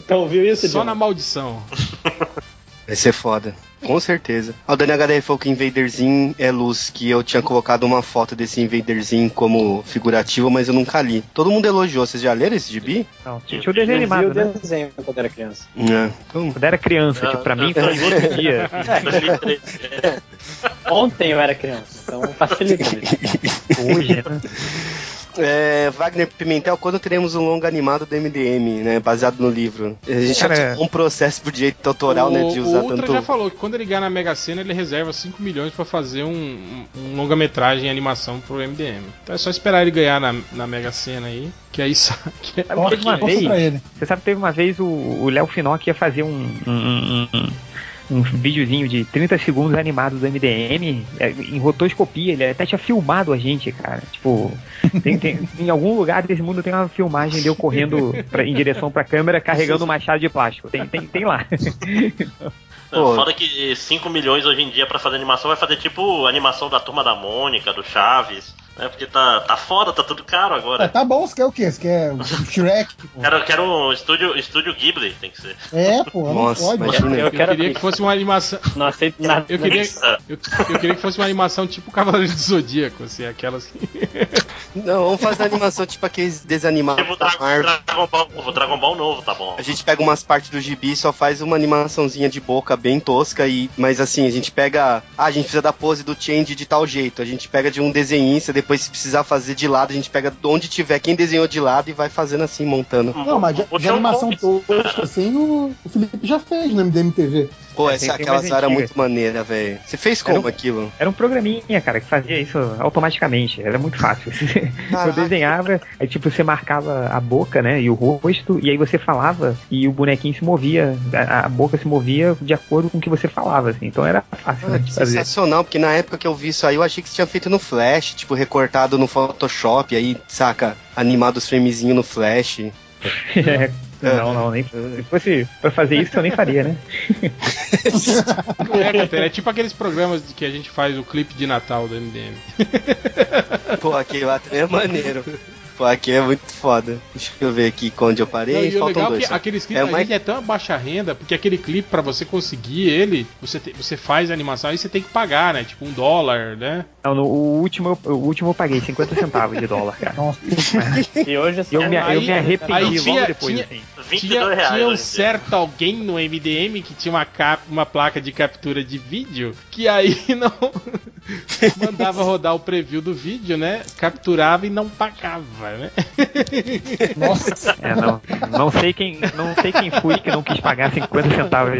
tá ouviu isso, só Dilma? na maldição. Vai ser foda. Com certeza. O Dani HDR falou que Invaderzinho é luz, que eu tinha colocado uma foto desse Invaderzinho como figurativo, mas eu nunca li. Todo mundo elogiou. Vocês já leram esse gibi? Não, tinha o desenho animado, o né? desenho quando era criança. É. Então, Quando era criança, tipo, pra mim foi outro dia. Ontem eu era criança, então facilita. Hoje, né? É, Wagner Pimentel, quando teremos um longa animado do MDM, né? Baseado no livro. A gente já Cara, tinha um processo por direito autoral, né? De o usar Ultra tanto. já falou que quando ele ganhar na Mega Sena, ele reserva 5 milhões pra fazer um, um, longa-metragem em animação pro MDM. Então é só esperar ele ganhar na, na Mega Sena aí, que aí sabe que teve uma pra vez, ele. você sabe que teve uma vez o o Léo Finock ia fazer um, um, um, um- videozinho de 30 segundos animado do MDM é, em rotoscopia, ele até tinha filmado a gente, cara. Tipo, tem- tem- em algum lugar desse mundo tem uma filmagem de eu correndo pra- em direção pra câmera carregando um machado de plástico. Tem, tem, tem lá. Não, Foda que 5 milhões hoje em dia pra fazer animação vai fazer tipo animação da turma da Mônica, do Chaves, né? Porque tá, tá foda, tá tudo caro agora. tá bom, você quer o quê? Você quer o Shrek? Quero, quero um estúdio, estúdio Ghibli, tem que ser. É, pô, não pode. Eu, Eu quero queria que fosse uma animação. Não aceito nada. Eu queria, eu, eu queria que fosse uma animação tipo Cavaleiro do Zodíaco, assim, aquelas que. Não, vamos fazer animação tipo aqueles desanimados Tipo da Dragon, Ball, o Dragon Ball novo, tá bom. A gente pega umas partes do gibi e só faz uma animaçãozinha de boca bem tosca e mas assim, a gente pega, ah, a gente precisa da pose do change de tal jeito. A gente pega de um desenhista, depois se precisar fazer de lado, a gente pega de onde tiver quem desenhou de lado e vai fazendo assim, montando. Não, mas de, de animação tosca assim, o, o Felipe já fez no MDM-TV. Pô, É, essa tem- tem aquela mais era muito maneira, velho. Você fez como Era um- aquilo? Era um programinha, cara, que fazia isso automaticamente. Era muito fácil. Eu desenhava, aí tipo, você marcava a boca, né? E o rosto, e aí você falava e o bonequinho se movia, a, a boca se movia de acordo com o que você falava, assim. Então era fácil né, de fazer. Sensacional, porque na época que eu vi isso aí, eu achei que você tinha feito no Flash, tipo, recortado no Photoshop, aí, saca, animado os framezinhos no Flash. É, não, não, nem se fosse pra fazer isso eu nem faria, né? É, Catena, é tipo aqueles programas que a gente faz o clipe de Natal do MDM. Pô, aquele lá também é maneiro. Pô, aquele é muito foda. Deixa eu ver aqui onde eu parei. Não, e Faltam legal é dois. que só. aquele clipe é uma é tão baixa renda, porque aquele clipe, pra você conseguir ele, você, te- você faz a animação aí você tem que pagar, né? Tipo um dólar, né? Não, no, o, último, eu- o último eu paguei 50 centavos de dólar, cara. E hoje eu, me, eu me arrependi aí logo tinha- depois, tinha- assim. Tinha, reais tinha um certo alguém no MDM que tinha uma, cap, uma placa de captura de vídeo que aí não mandava rodar o preview do vídeo, né? Capturava e não pagava, né? Nossa. É, não, não sei quem, não sei quem fui que não quis pagar 50 centavos.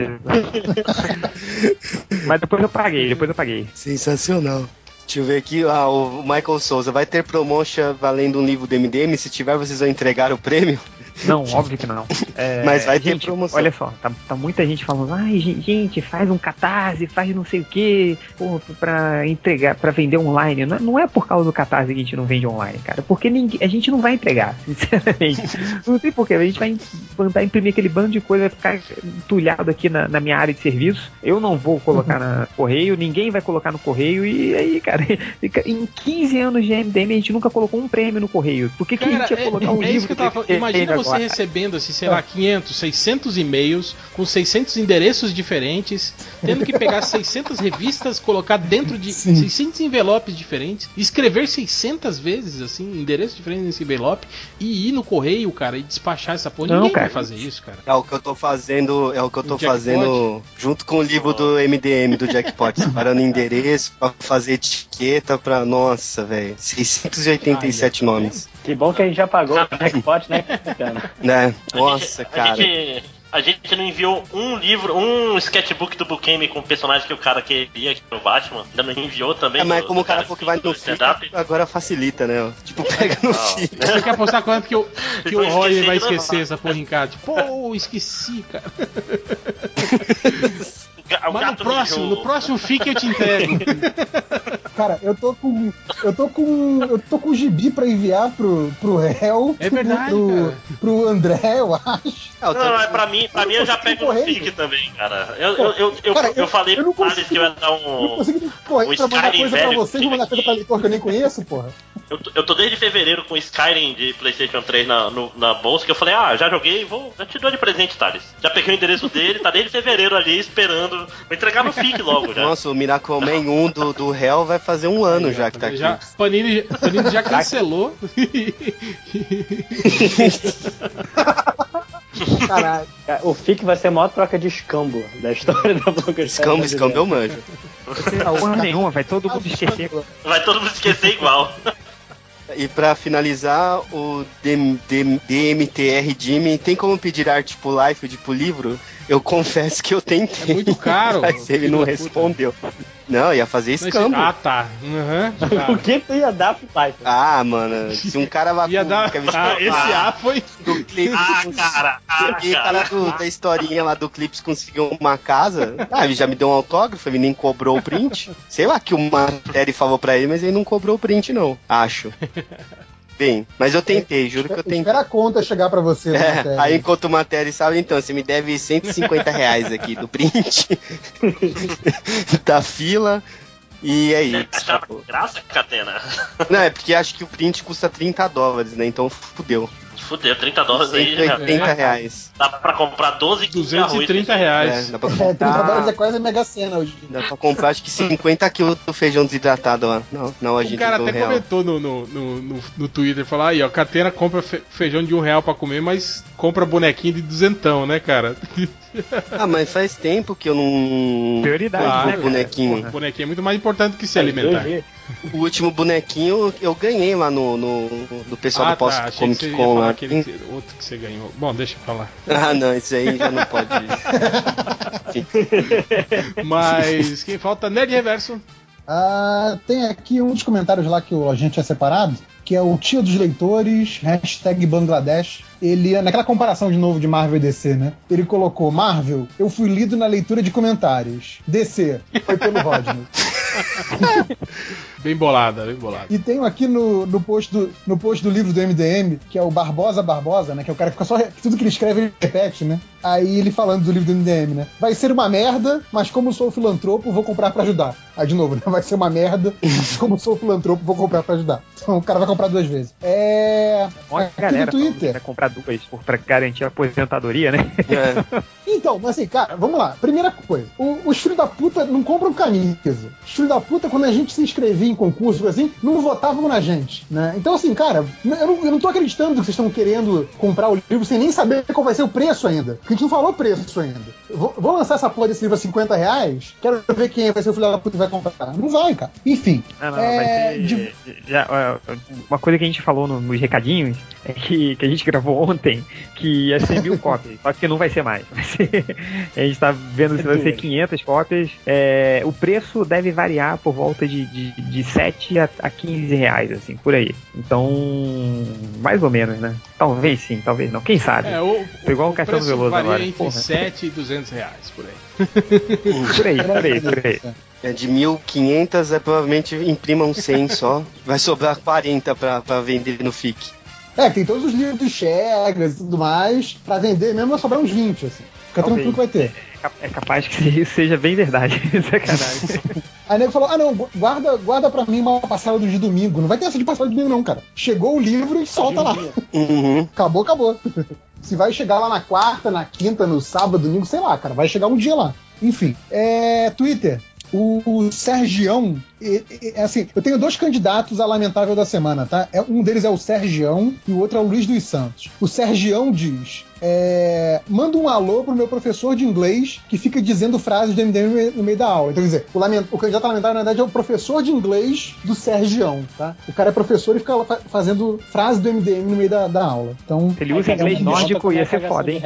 Mas depois eu paguei, depois eu paguei. Sensacional. Deixa eu ver aqui, ah, o Michael Souza, vai ter promotion valendo um livro do MDM? Se tiver, vocês vão entregar o prêmio? Não, óbvio que não. É, Mas vai ter gente, promoção. Olha só, tá, tá muita gente falando, ai, gen- gente, faz um catarse, faz não sei o que, pra entregar, pra vender online. Não, não é por causa do catarse que a gente não vende online, cara. Porque ninguém, a gente não vai entregar, sinceramente. não sei porquê, a gente vai mandar imprimir aquele bando de coisa, vai ficar entulhado aqui na, na minha área de serviço. Eu não vou colocar na correio, ninguém vai colocar no correio, e aí, cara, fica- em 15 anos de MDM a gente nunca colocou um prêmio no correio. Por que, que a gente ia é, colocar um é livro isso que eu tava falando. de Imagina MDM você recebendo, assim, sei lá, 500, 600 e-mails com 600 endereços diferentes, tendo que pegar 600 revistas, colocar dentro de 600 envelopes diferentes, escrever 600 vezes, assim, endereços diferentes nesse envelope e ir no correio, cara, e despachar essa porra. Não, Ninguém cara. vai fazer isso, cara. É o que eu tô fazendo, é o que eu tô fazendo junto com o livro do MDM, do Jackpot, separando endereço pra fazer etiqueta pra. Nossa, velho. 687 nomes. Que bom que a gente já pagou o jackpot, né? Né? Nossa, A cara. gente, a gente não enviou um livro, um sketchbook do Bukemi com o personagem que o cara queria, que era o Batman. Ainda não enviou também. É, mas do- como o do cara falou que vai no feed, agora facilita, né? Tipo, pega no feed. Você quer apostar quanto que, o que Eu o Roy vai esquecer essa porra em casa? Tipo, Pô, esqueci, cara. O Mas no próximo, no próximo FIC eu te entrego. Cara, eu tô com. Eu tô com. Eu tô com o gibi pra enviar pro, pro réu. É verdade, pro, cara. pro André, eu acho. Não, é pra mim, pra mim eu já pego correndo. FIC também, cara. Eu, eu, eu, eu, Cara, eu eu- falei eu não pro Thales que eu ia dar Eu não um. consigo correr o pra mandar Skyrim coisa pra velho. vocês, mandar coisa pra leitor que eu nem conheço, porra. Eu, tô- eu tô desde fevereiro com Skyrim de PlayStation 3 na, no- na bolsa, que eu falei, ah, já joguei, vou. Já te dou de presente, Thales. Já peguei o endereço dele, tá desde fevereiro ali esperando. Vou entregar no FIC logo já. Nossa, o Miracle Man 1 do, do Hell vai fazer um ano já que tá aqui. Já, Panini, Panini já cancelou. Caralho. Cara, O FIC vai ser a maior troca de escambo da história da Blogosfera. Escambo, escambo eu manjo. Porra nenhuma, vai todo mundo esquecer. Vai todo mundo esquecer igual. E pra finalizar, o DM, DM, DMTR Jimmy tem como pedir arte pro Life de pro livro? Eu confesso que eu tentei. É muito caro. Mas ele não respondeu. Não, ia fazer escambo. Ah, tá. Uhum, tá. O que tu ia dar pro pai? Ah, mano, se um cara vai Ia dar. Ah, esse A foi. do clipe. Ah, cara. Ah, cara. do- da historinha lá do Clips conseguiu uma casa. Ah, ele já me deu um autógrafo, ele nem cobrou o print. Sei lá que o matéria falou pra ele, mas ele não cobrou o print, não. Acho. Bem, mas eu tentei, juro que eu tentei. Espera a conta chegar pra você. É, matéria. aí enquanto o matéria sabe, então, você me deve 150 reais aqui do print, da fila, e é isso. achava graça, Catena? Não, é porque acho que o print custa 30 dólares, né? Então fudeu. Fudeu, 30 dólares aí. já- 180 reais. Dá pra comprar 12 quilos de arroz. 230 É, reais. dá pra É, 30 dólares é comprar, quase a Mega Sena hoje. dá pra comprar acho que 50 quilos do feijão desidratado lá. Não, não, a O gente cara do até real. comentou no, no, no, no, no Twitter, falou aí, ó, Catena compra fe- feijão de um real pra comer, mas compra bonequinho de duzentão, né, cara? Ah, mas faz tempo que eu não. Prioridade, compro né, cara? bonequinho. O bonequinho é muito mais importante que se alimentar. O último bonequinho eu ganhei lá no, no do pessoal ah, do Post tá, achei que você Comic ia Con falar lá. aquele que- outro que você ganhou. Bom, deixa pra lá. Ah, não, isso aí já não pode. Mas quem falta? Nerd Reverso. Ah, tem aqui um dos comentários lá que a gente tinha separado, que é o tio dos leitores, hashtag Bangladesh. Ele, naquela comparação de novo de Marvel e DC, né? Ele colocou, Marvel, eu fui lido na leitura de comentários. DC, foi pelo Rodney. Bem bolada, bem bolada. E um aqui no, no, post do, no post do livro do MDM, que é o Barbosa Barbosa, né? Que é o cara que fica só. Tudo que ele escreve ele repete, né? Aí ele falando do livro do MDM, né? Vai ser uma merda, mas como sou filantropo, vou comprar pra ajudar. Aí de novo, né? Vai ser uma merda, mas como sou filantropo, vou comprar pra ajudar. Então o cara vai comprar duas vezes. É. Uma Aqui galera no falando que Twitter. vai comprar duas pra garantir a aposentadoria, né? É. Então, mas assim, cara, vamos lá. Primeira coisa, o- os filhos da puta não compram camisa. Os filhos da puta, quando a gente se inscrevia em concurso, assim, não votavam na gente, né? Então, assim, cara, eu não, eu não tô acreditando que vocês estão querendo comprar o livro sem nem saber qual vai ser o preço ainda. A gente não falou preço ainda. Vou, vou lançar essa porra desse livro a 50 reais, quero ver quem vai ser o filho da puta que vai comprar. Não vai, cara. Enfim. Não, não, é, ser. de- já, uma coisa que a gente falou no- nos recadinhos que, que a gente gravou ontem que ia ser mil cópias, só que não vai ser mais. Vai ser- a gente tá vendo se vai ser 500 cópias. É, o preço deve variar por volta de, de, de 7 a, a 15 reais, assim, por aí. Então, mais ou menos, né? Talvez sim, talvez não. Quem sabe? É, o, Tô igual o o Caetano preço Veloso varia agora. entre Porra. 7 e 200 reais, por aí. Por aí, por aí, por aí. É de 1.500, é provavelmente imprimam 100 só. Vai sobrar 40 pra, pra vender no FIC. É, tem todos os livros do Chegas e tudo mais. Pra vender mesmo vai sobrar uns 20, assim. Fica Talvez. tranquilo que vai ter. É cap- É capaz que isso seja bem verdade. Sacanagem. Aí nego falou: ah, não, gu- guarda, guarda pra mim uma passada de domingo. Não vai ter essa de passada de domingo, não, cara. Chegou o livro e solta lá. Uhum. Acabou, acabou. Se vai chegar lá na quarta, na quinta, no sábado, domingo, sei lá, cara. Vai chegar um dia lá. Enfim, é. Twitter. O, o Sergião, é assim, eu tenho dois candidatos a lamentável da semana, tá? É, um deles é o Sergião e o outro é o Luiz dos Santos. O Sergião diz: é, manda um alô pro meu professor de inglês que fica dizendo frases do MDM no meio- da aula. Então, quer dizer, o, lamen- o candidato a lamentável, na verdade, é o professor de inglês do Sergião, tá? O cara é professor e fica fa- fazendo frases do MDM no meio da, da aula. Então, Se ele usa inglês um- nórdico, ia ser Cagação foda, de hein?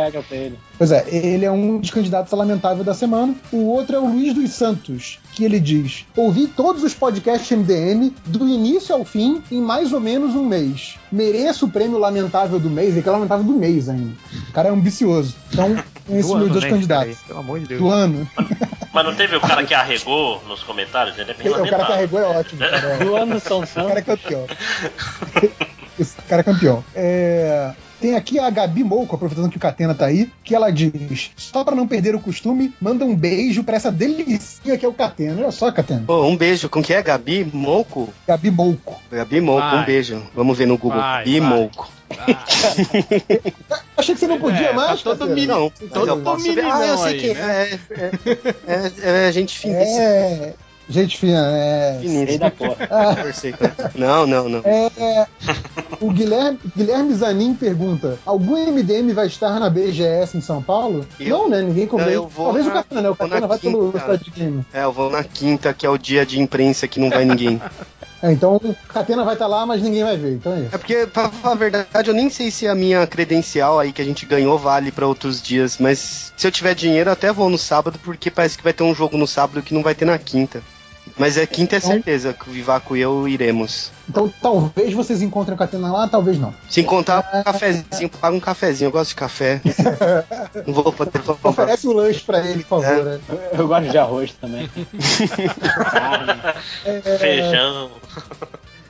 Pois é, ele é um dos candidatos a lamentável da semana. O outro é o Luiz dos Santos, que ele diz: Ouvi todos os podcasts MDM do início ao fim em mais ou menos um mês. Mereço o prêmio lamentável do mês, e que é lamentável do mês ainda. O cara é ambicioso. Então, esses Do meus ano, dois né, candidatos. cara? Pelo amor de Deus. Do ano. Mas não teve o cara que arregou nos comentários? Ele é bem O cara que lamentável. arregou é ótimo, cara. O Anderson O Santos. cara é campeão. Esse cara é campeão. É, Tem aqui a Gabi Mouco, aproveitando que o Catena tá aí, que ela diz: só pra não perder o costume, manda um beijo pra essa delicinha que é o Catena. Olha só, Catena. Pô, um beijo. Com que é? Gabi Mouco? Gabi Mouco. Gabi Mouco, Vai. um beijo. Vamos ver no Google. Gabi. Mouco. Achei que você não podia É, mais, tá todo mini- Não, todo eu posso ver. meninão Ah, eu sei aí, que né? é, é, é, é gente finíssima. É. Gente fina, é. Finíssima. da porra. Ah. Não, não, não. é, o Guilherme, Guilherme Zanin pergunta: algum MDM vai estar na BGS em São Paulo? Eu? Não, né? Ninguém convence. Não, Talvez na- o Catena, né? O vou na Catena vai pelo quinta. estado de game. É, eu vou na quinta, que é o dia de imprensa que não vai ninguém. É, então o Catena vai estar lá, mas ninguém vai ver. Então é isso. É porque, pra falar a verdade, eu nem sei se a minha credencial aí que a gente ganhou vale pra outros dias, mas se eu tiver dinheiro, eu até vou no sábado, porque parece que vai ter um jogo no sábado que não vai ter na quinta. Mas é quinta é Então- certeza que o Vivaco e eu iremos. Então talvez vocês encontrem o Catena lá, talvez não. Se encontrar um cafezinho, paga um cafezinho, eu gosto de café. não vou poder comprar. Oferece o lanche pra ele, por favor. né? Eu gosto de arroz também. É, Feijão.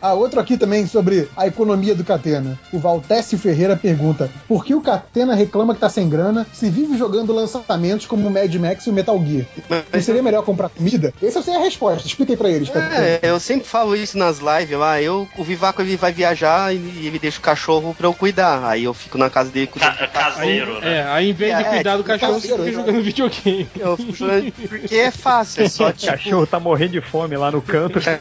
Ah, outro aqui também sobre a economia do Catena. O Valtécio Ferreira pergunta: por que o Catena reclama que tá sem grana se vive jogando lançamentos como o Mad Max e o Metal Gear? Não seria melhor comprar comida? Essa eu sei a resposta. Expliquei pra eles. Catena. É, eu sempre falo isso nas lives lá. Eu, o Vivaco ele vai viajar e ele deixa o cachorro pra eu cuidar. Aí eu fico na casa dele cuidando. Ca- caseiro, né? É, aí em vez de É, cuidar do cachorro, você caseiro, fica né? jogando videogame. Eu fico jogando porque é fácil, é só O tipo. cachorro tá morrendo de fome lá no canto, o cara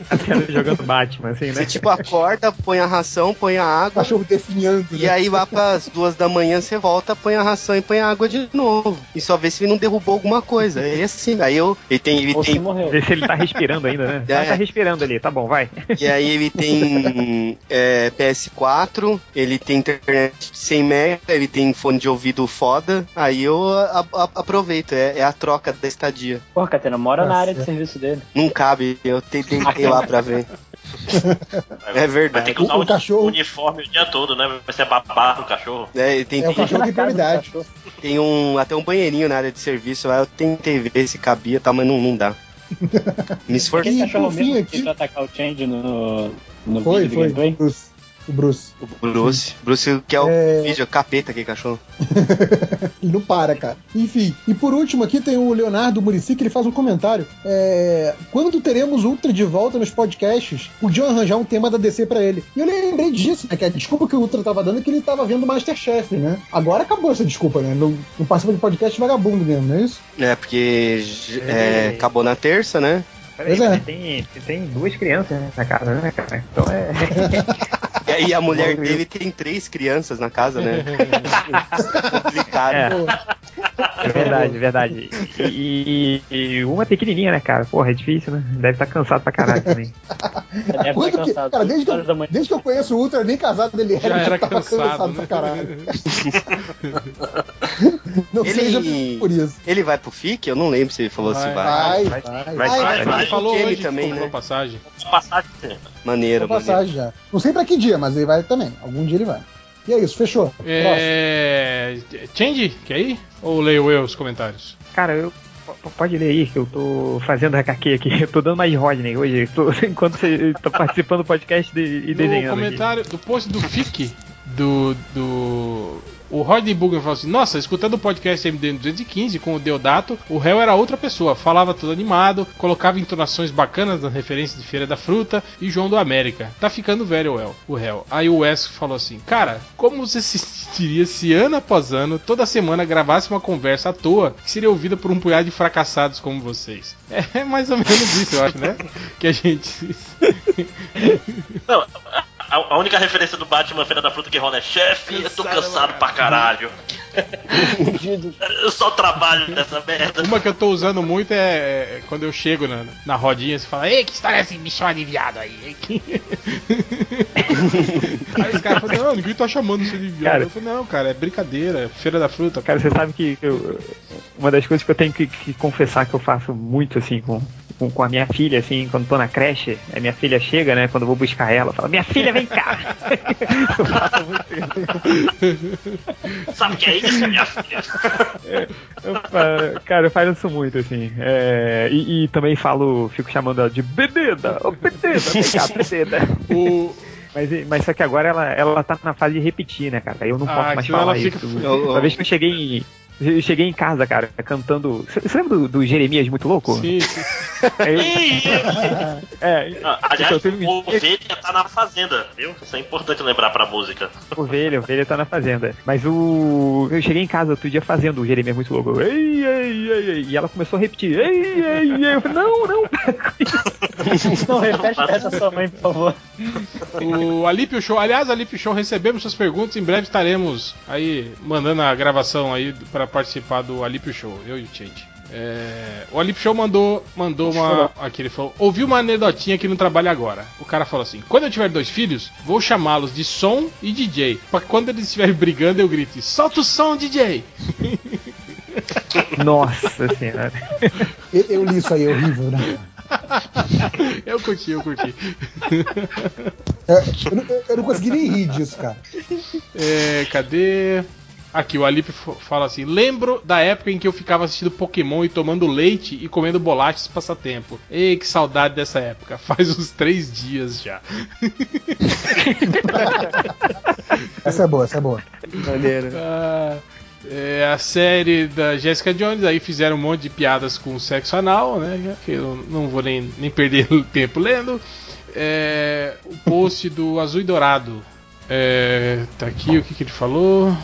jogando Batman, assim, né? Tipo acorda, põe a ração, põe a água. Cachorro definhando. E né? aí lá pras duas da manhã você volta, põe a ração e põe a água de novo. E só vê se ele não derrubou alguma coisa. É assim. Aí eu. Ele tem. Ele Ou tem morreu. Ver se ele tá respirando ainda, né? É. Ah, tá respirando ali, tá bom, vai. E aí ele tem é, PS4, ele tem internet de 100 mega, ele tem fone de ouvido foda. Aí eu a- a- aproveito, é, é a troca da estadia. Porra, Catena, mora na Tá área de serviço dele. Não cabe, eu tentei ir lá pra ver. É Vai verdade. ter que usar O- o, o cachorro- uniforme o dia todo, né? Vai ser babado o cachorro. É, tem, É o cachorro de prioridade. tem um, até um banheirinho na área de serviço lá. Eu tentei ver se cabia, tá, mas não, não dá. Me esforcei. Cachorro por fim, mesmo aqui- que atacar o Change no, no Foi, vídeo do foi. gameplay? Bruce. O Bruce. O Bruce. Bruce, que é o É. vídeo, capeta aquele cachorro. Ele não para, cara. Enfim, e por último aqui tem o Leonardo Murici que ele faz um comentário. É, Quando teremos Ultra de volta nos podcasts, podiam arranjar um tema da DC pra ele. E eu lembrei disso, né? Que a desculpa que o Ultra tava dando é que ele tava vendo Masterchef, né? Agora acabou essa desculpa, né? Não, não participa de podcast vagabundo mesmo, não é isso? É, porque é, acabou na terça, né? Peraí, é. tem, tem duas crianças na casa, né, cara? Então é. E aí a mulher dele tem três crianças na casa, né? Complicado. É. É verdade, é verdade. E, e- e uma pequenininha, né, cara? Porra, é difícil, né? Deve estar cansado pra caralho também. Deve estar que- cansado. cara, desde que, eu, desde que eu conheço o Ultra, nem casado ele era, Já ele era tava cansado, pra né? caralho. Não Ele- seja por isso. Ele vai pro FIC? Eu não lembro se ele falou se vai. Vai, vai. vai, vai, vai, vai. Ele falou Ele hoje também, né? passagem. Passagem. Maneiro, Tem maneiro. passagem já. Não sei pra que dia, mas ele vai também. Algum dia ele vai. E é isso, fechou. Próximo. É. Change, quer ir? Ou leio eu os comentários? Cara, eu. Pode ler aí, que eu tô fazendo HQ aqui. Eu tô dando mais Rodney hoje, tô- enquanto você tá participando do podcast de- e No desenhando. aqui. comentário do post do FIC, do. do o Rodney Bugman falou assim: Nossa, escutando o podcast MD 215 com o Deodato, o réu era outra pessoa, falava todo animado, colocava entonações bacanas nas referências de Feira da Fruta e João do América. Tá ficando velho o réu. O réu. Aí o Wes falou assim: Cara, como você se sentiria se ano após ano, toda semana gravasse uma conversa à toa que seria ouvida por um punhado de fracassados como vocês? É mais ou menos isso, eu acho, né? Que a gente. Não, a, a única referência do Batman Feira da Fruta que rola é chefe, eu tô cansado pra caralho. eu só trabalho nessa merda. Uma que eu tô usando muito é, é quando eu chego na, na rodinha e fala, ei, que história é esse bichão aliviado aí? hein?" aí os caras falam, não, ninguém tá chamando você de viado. Cara- eu falei, não, cara, é brincadeira, é feira da fruta. Cara, você sabe que eu- uma das coisas que eu tenho que, que confessar que eu faço muito assim com com, com a minha filha, assim, quando tô na creche, a minha filha chega, né? Quando eu vou buscar ela, fala, minha filha, vem cá! Eu faço muito Sabe o que é isso, minha filha? Eu fa- cara, eu faço isso muito, assim. É, e, e também falo, fico chamando ela de Bededa, ô Bededa, vem cá, Bededa. Mas, mas só que agora ela, ela tá na fase de repetir, né, cara? Eu não Ah, posso mais senão falar ela fica- isso. Eu- Uma vez que eu cheguei em. Eu cheguei em casa, cara, cantando. Você lembra do, do Jeremias muito louco? Sim, sim. é, Ah, Aliás, então, teve- o Ovelha tá na fazenda, viu? Isso é importante lembrar pra música. Ovelha, ovelha tá na fazenda. Mas o. Eu cheguei em casa outro dia fazendo o Jeremias muito louco. Ei, ei, ei, ei. E ela começou a repetir. Ei, ei, ei. Eu falei, não, não. Não, repete essa sua mãe, por favor. O Alípio Show, aliás, Alípio Show, recebemos suas perguntas. Em breve estaremos aí mandando a gravação aí pra participar do Alípio Show, eu e o Change. É, o Alípio Show mandou, mandou uma. Aqui ele falou: ouvi uma anedotinha que não trabalha agora. O cara falou assim: quando eu tiver dois filhos, vou chamá-los de som e DJ. Pra quando eles estiverem brigando, eu grite: solta o som, DJ! Nossa senhora. Eu, eu li isso aí, é horrível, né? eu curti, eu curti. É, eu, não- eu não consegui nem rir disso, cara. É, cadê? Aqui, o Alip fala assim: Lembro da época em que eu ficava assistindo Pokémon e tomando leite e comendo bolachas passatempo. Ei, que saudade dessa época. Faz uns três dias já. Essa é boa, essa é boa. Maneiro. Ah, é, a série da Jessica Jones, aí fizeram um monte de piadas com sexo anal, né? Que eu não vou nem, nem perder tempo lendo. É, o post do Azul e Dourado. É, tá aqui o que, que ele falou.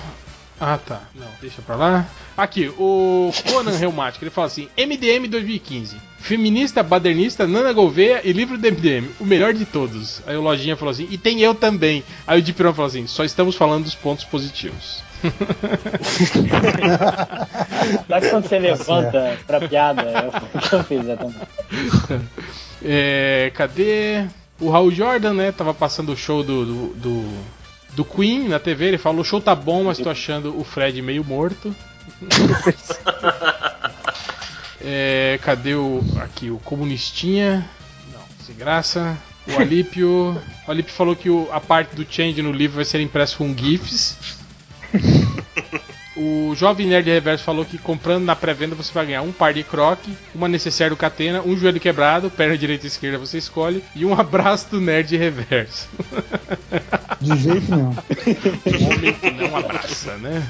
Ah, tá. Não, deixa pra lá. Aqui, o Conan Reumático, ele fala assim: MDM 2015. Feminista, badernista, Nana Gouveia e livro do MDM. O melhor de todos. Aí o Lojinha falou assim: e tem eu também. Aí o Dipirão falou assim: só estamos falando dos pontos positivos. Sabe quando você levanta pra piada? É o que eu fiz exatamente. É, cadê? O Raul Jordan, né? Tava passando o show do, do, do, do Queen na TV. Ele falou: o show tá bom, mas tô achando o Fred meio morto. É, cadê o. Aqui, o Comunistinha. Não, sem graça. O Alípio. O Alípio falou que o- a parte do Change no livro vai ser impresso com GIFs. O Jovem Nerd Reverso falou que comprando na pré-venda você vai ganhar um par de croque, uma necessaire do Catena, um joelho quebrado, perna direita e esquerda você escolhe, e um abraço do Nerd Reverso. De jeito nenhum. Um homem que não abraça, né?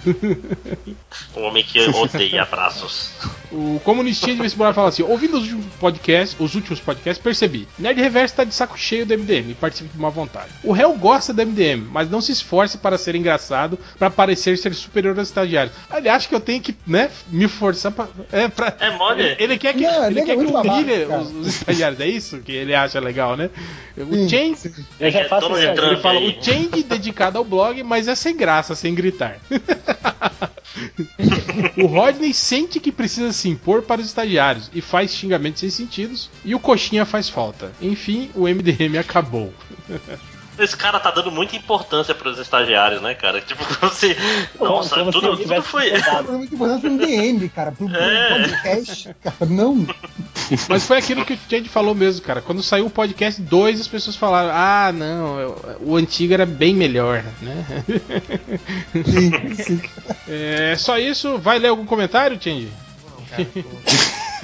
Um homem que odeia abraços. O comunistinha de vestibular fala assim: ouvindo os últimos podcasts, os últimos podcasts, percebi. Nerd Reverso tá de saco cheio do MDM e participa de má vontade. O réu gosta do MDM, mas não se esforce para ser engraçado para parecer ser superior aos estagiários. Ele acha que eu tenho que, né, me forçar pra. É, pra... É mole. Ele, ele quer que, Não, ele nego quer é que humilhe os, os estagiários. É isso que ele acha legal, né? O Sim, Change. Eu já faço isso aí. Ele fala, o change dedicado ao blog, mas é sem graça, sem gritar. o Rodney sente que precisa se impor para os estagiários e faz xingamentos sem sentidos, e o Coxinha faz falta. Enfim, o MDM acabou. Esse cara tá dando muita importância pros estagiários, né, cara? Tipo, você. Nossa, como se tudo, ele tudo foi. mudado. É muito importante pro MDM, cara. Pro, pro É. podcast. Cara, não. Mas foi aquilo que o Change falou mesmo, cara. Quando saiu o podcast 2, as pessoas falaram: Ah, não, o antigo era bem melhor, né? Sim, sim. É só isso. Vai ler algum comentário, Change? tô,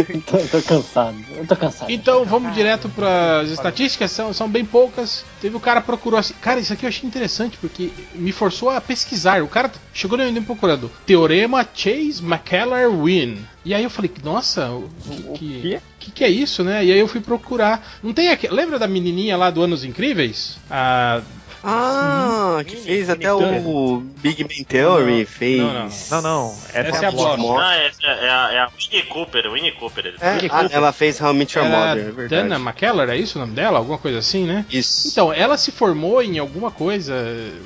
tô cansado. Eu tô cansado. Então vamos direto para as estatísticas, são, são bem poucas. Teve o cara procurou assim. Cara, isso aqui eu achei interessante porque me forçou a pesquisar. O cara chegou no MDM procurando Teorema Chase McKellar Win. E aí eu falei, nossa, o que, que, que, que é isso, né? E aí eu fui procurar. Não tem aqui. Lembra da menininha lá do Anos Incríveis? A. Ah, que fez até o Big Bang Theory, fez. Não, não. Não, não. Essa é a Bloch. Não, essa é, a, é a Winnie Cooper, Winnie Cooper. É, ah, ela fez How I Met Your Era Mother, é verdade. Dana McKellar, é isso o nome dela? Alguma coisa assim, né? Isso. Então, ela se formou em alguma coisa,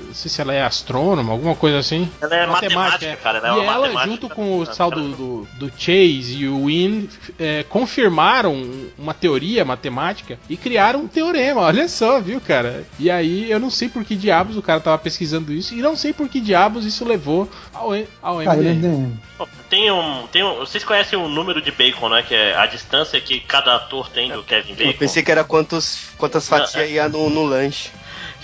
não sei se ela é astrônoma, alguma coisa assim. Ela é matemática, cara, ela é e uma ela, matemática. junto com o tal do, do, do Chase e o Win, é, confirmaram uma teoria matemática e criaram um teorema. Olha só, viu, cara? E aí, eu não sei por que diabos o cara tava pesquisando isso e não sei por que diabos isso levou ao, ao MDM. MDM. Tem um, tem um. Vocês conhecem o número de bacon, né? Que é a distância que cada ator tem do Kevin Bacon. Eu pensei que era quantos, quantas fatias ia no, no lanche.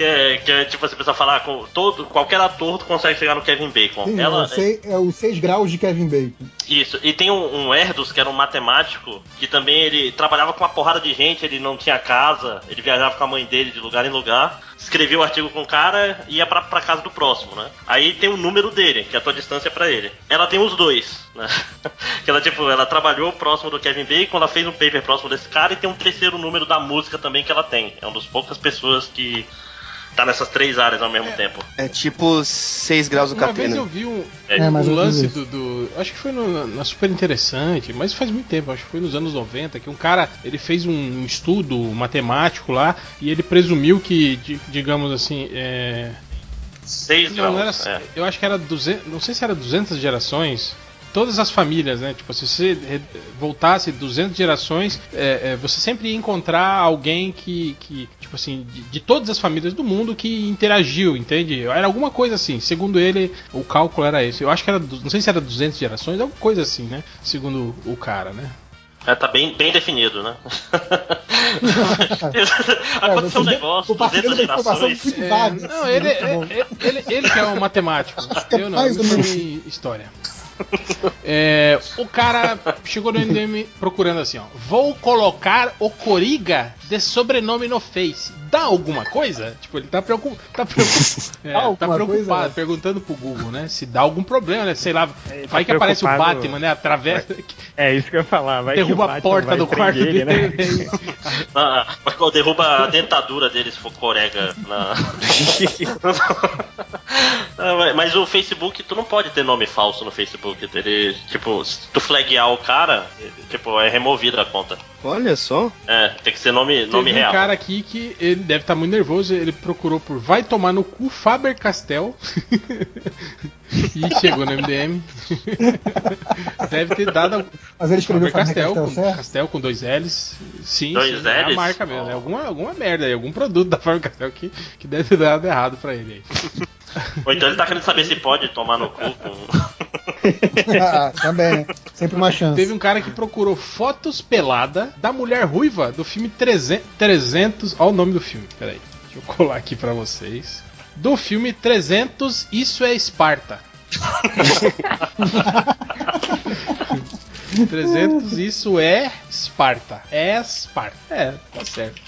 Que é, que é tipo, você precisa falar com todo, qualquer ator consegue chegar no Kevin Bacon. Sim, Ela, é, o seis, é os 6 graus de Kevin Bacon. Isso, e tem um, um Erdos, que era um matemático, que também ele trabalhava com uma porrada de gente, ele não tinha casa, ele viajava com a mãe dele de lugar em lugar, escrevia o artigo com o cara e ia pra, pra casa do próximo, né? Aí tem o número dele, que é a tua distância pra ele. Ela tem os dois, né? que ela, tipo, ela trabalhou próximo do Kevin Bacon, ela fez um paper próximo desse cara e tem um terceiro número da música também que ela tem. É uma das poucas pessoas que tá nessas três áreas ao mesmo tempo. É tipo 6 graus do Uma vez Catena. eu vi um, É, um mais ou menos lance do, do- Acho que foi no- na Super Interessante, mas faz muito tempo, acho que foi nos anos 90, que um cara ele fez um, um estudo matemático lá e ele presumiu que, di- digamos assim, é, Seis não, não graus. era, é. eu acho que era 200, não sei se era 200 gerações. Todas as famílias, né? Tipo, se você voltasse 200 gerações, é, é, você sempre ia encontrar alguém que, que tipo assim, de, de todas as famílias do mundo que interagiu, entende? Era alguma coisa assim. Segundo ele, o cálculo era esse. Eu acho que era, não sei se era 200 gerações, alguma coisa assim, né? Segundo o cara, né? É, tá bem, bem definido, né? É, Aconteceu um você negócio, compartilhando 200 uma informação gerações. vaga. Não, assim, ele, muito bom. ele, ele, ele que é um matemático. Eu não, eu me formei história. É, o cara chegou no MDM procurando assim, ó. Vou colocar o Coriga de sobrenome no Face. Dá alguma coisa? Tipo, ele tá, preocup... tá, preocup... é, tá preocupado, coisa? perguntando pro Google, né? Se dá algum problema, né? Sei lá, Ele vai tá que aparece o. Batman, né? Atravessa. É isso que eu ia falar. Vai que o derruba a porta vai do quarto prender dele. ele, né? Ah, derruba a dentadura dele se for corega na. Ah, mas- mas o Facebook, tu não pode ter nome falso no Facebook. Ele, tipo, se tu flaguear o cara, ele, tipo, é removida a conta. Olha só. É, tem que ser nome, nome Teve um real. cara aqui que ele deve estar muito nervoso, ele procurou por Vai Tomar no Cu Faber Castell e chegou no MDM. deve ter dado Mas ele escreveu Faber Castell, Castell com, certo? Castell com dois L's. Sim, Dois sim, é a Ls? marca mesmo. É Oh. alguma, alguma merda aí, algum produto da Faber Castell que, que deve ter dado errado pra ele aí. Ou então ele tá querendo saber se pode tomar no cu com. ah, também, né? Sempre uma chance. Teve um cara que procurou fotos pelada da mulher ruiva do filme 300. 300 Olha o nome do filme, peraí. Deixa eu colar aqui pra vocês. Do filme 300 Isso é Esparta. 300 Isso é Esparta. É Esparta. É, tá certo.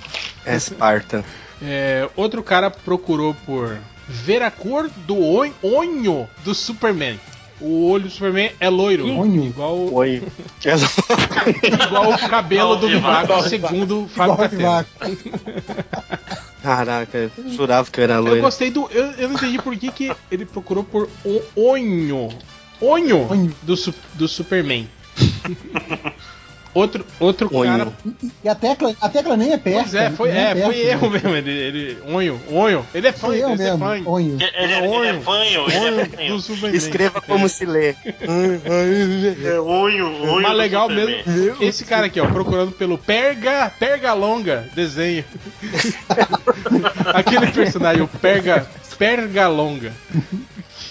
É Esparta. É, outro cara procurou por ver a cor do onho do Superman. O olho do Superman é loiro. Onho? Igual, Oi. igual o cabelo do o Vivaco, segundo o Fábio Igual o. Caraca, eu jurava que eu era Eu loiro. gostei do. Eu, eu não entendi por que, que ele procurou por o onho. Onho, Onho. Do, su- do Superman. outro outro Onho. cara. E a tecla, a tecla nem é perto. Pois é, foi, nem é, perto, foi né? erro mesmo. Ele, ele, onho, onho. Ele é fã, eu ele é fã. Onho. Ele, é fanho, ele é Onho fanho. Escreva como se lê. É onho, onho. Mas legal mesmo. Esse cara aqui, ó, procurando pelo Perga, Perga Longa desenho. Aquele personagem, o Perga, Perga Longa.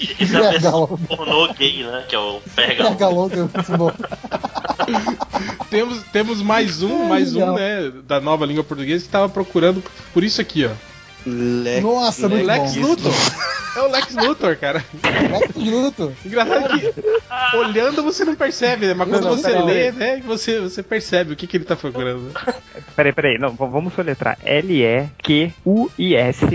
É Perga pornô gay, né? Que é o Perga. Pega longa, muito bom. Temos, temos mais um, Ai, mais um, legal. né, da nova língua portuguesa que tava procurando por isso aqui, ó. Lex, Nossa, Lex bom. Luthor. É o Lex Luthor, cara. Lex Luthor. Engraçado que olhando você não percebe, né? Mas quando Não, não, você lê, né, você, você percebe o que, que ele tá procurando. Peraí, peraí, não, vamos soletrar. L-E-Q-U-I-S,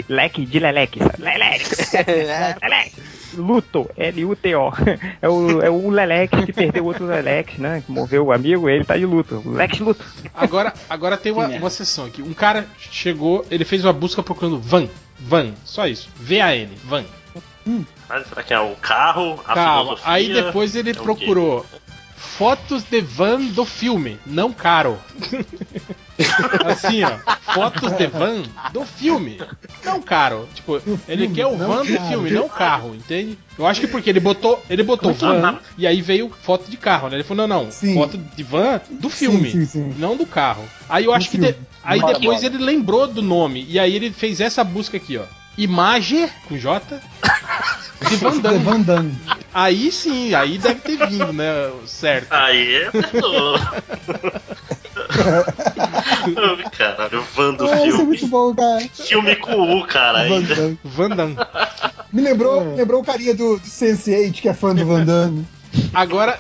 leque de leleque, sabe? Leleque. Leleque. Luto, L-U-T-O. É o, é o Leleque que perdeu outro Leleque, né? Que moveu o amigo, ele tá de luto. Lex Luto. Agora, agora tem uma, uma sessão aqui. Um cara chegou, ele fez uma busca procurando van. Van, só isso. V-A-N, van. Mas será que é o carro, a Calma. filosofia? Aí depois ele é procurou fotos de van do filme, não caro. assim, ó. Fotos de van do filme, não caro. Tipo, ele filme, quer o van do caro. filme, não carro, entende? Eu acho que porque ele botou, ele botou van e aí veio foto de carro, né? Ele falou: "Não, não, Sim. foto de van do filme, sim, sim. não do carro". Aí eu acho que de- aí depois ele lembrou do nome e aí ele fez essa busca aqui, ó. Image, com J, de Van Damme. Van Damme. Aí sim, aí deve ter vindo, né? Certo. Aí. Ai, Caralho, Van do Ah, isso é filme. muito bom, cara. Filme com U, cara. Van. Damme. Van Damme. Me lembrou, me lembrou o carinha do, do Sense8, que é fã do Van Damme. Agora,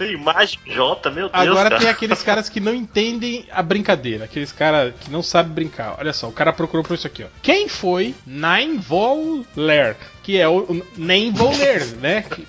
Imagem J, meu Deus. agora cara. tem aqueles caras que não entendem a brincadeira, aqueles caras que não sabem brincar. Olha só, o cara procurou por isso aqui, ó. Quem foi Nine Voller? Que é o, o Nem Voller, né? Que-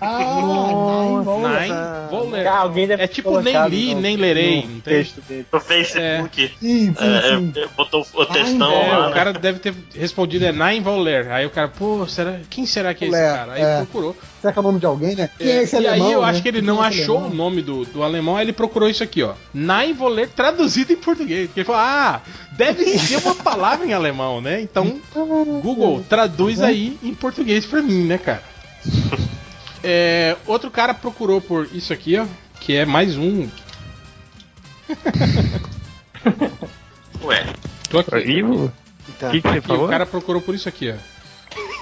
Ah, Nine Voller. Ah, alguém deve É tipo nem li, no- nem lerei, no texto dele. No Facebook. Sim, sim, É, sim. é, botou o textão É, lá, o né? cara deve ter respondido é Nine Voller. Aí o cara, pô, será, quem será que é esse cara? Aí é. procurou. Será que é o nome de alguém, né? Quem é, esse e alemão? aí eu né? acho que ele Quem não é achou alemão? o nome do, do alemão, aí ele procurou isso aqui, ó. Nine Voller traduzido em português. Porque ele falou, ah, deve ser uma palavra em alemão, né? Então, Google, traduz aí em português pra mim, né, cara? É, outro cara procurou por isso aqui, ó. Que é mais um. Ué. Tô aqui. Aí, o Tá. que, que você Aqui, falou? o cara procurou por isso aqui, ó.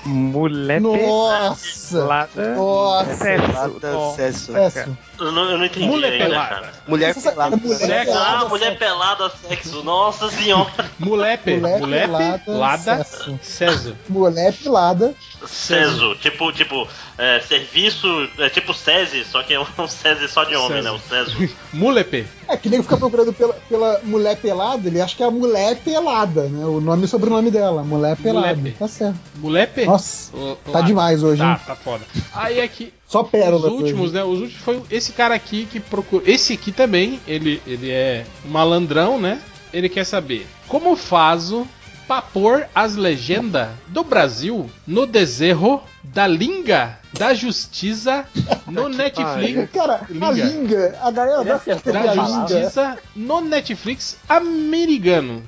Mulher Nossa! pelada. Nossa! Sexo. Pelada, sexo. Essa. Eu não, eu não entendi Mulher ainda, pelada. cara. Mulher pelada. mulher pelada, Ah, mulher pelada, sexo. Nossa senhora. Molepe, Mulher molepe, pelada, lada, sexo. César. Mulher pelada. Ceso. Tipo, tipo, é, serviço. É tipo SESI, só que é um SESI só de homem, Ceso. né? O Ceso. Mulepe. É que nem fica procurando pela, pela mulher pelada, ele acha que é a mulher pelada, né? O nome e sobrenome dela, mulher pelada. Mulepe. Tá certo. Mulepe? Nossa, L- tá lada. demais hoje, Tá, hein? tá foda. Aí aqui, Só pérola. os últimos, né? Os últimos foi esse cara aqui que procurou. Esse aqui também, ele, ele é um malandrão, né? Ele quer saber como faço pra pôr as legendas do Brasil no deserro da língua da justiça no Netflix. Cara, a Liga. língua, a galera escrever Da a a língua. justiça no Netflix americano.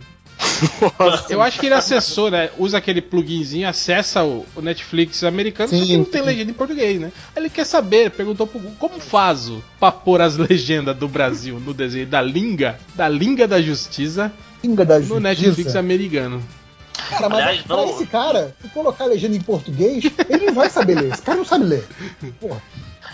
Eu acho que ele acessou, né? Usa aquele pluginzinho, acessa o, o Netflix americano, só que Sim, não tem sim. legenda em português, né? Aí ele quer saber, perguntou pro Google, como faço pra pôr as legendas do Brasil no desenho da língua, da língua da justiça Língua da no justiça. Netflix americano? Cara, mas Aliás, pra não- esse cara, se colocar a legenda em português, ele não vai saber ler. Esse cara não sabe ler. Porra.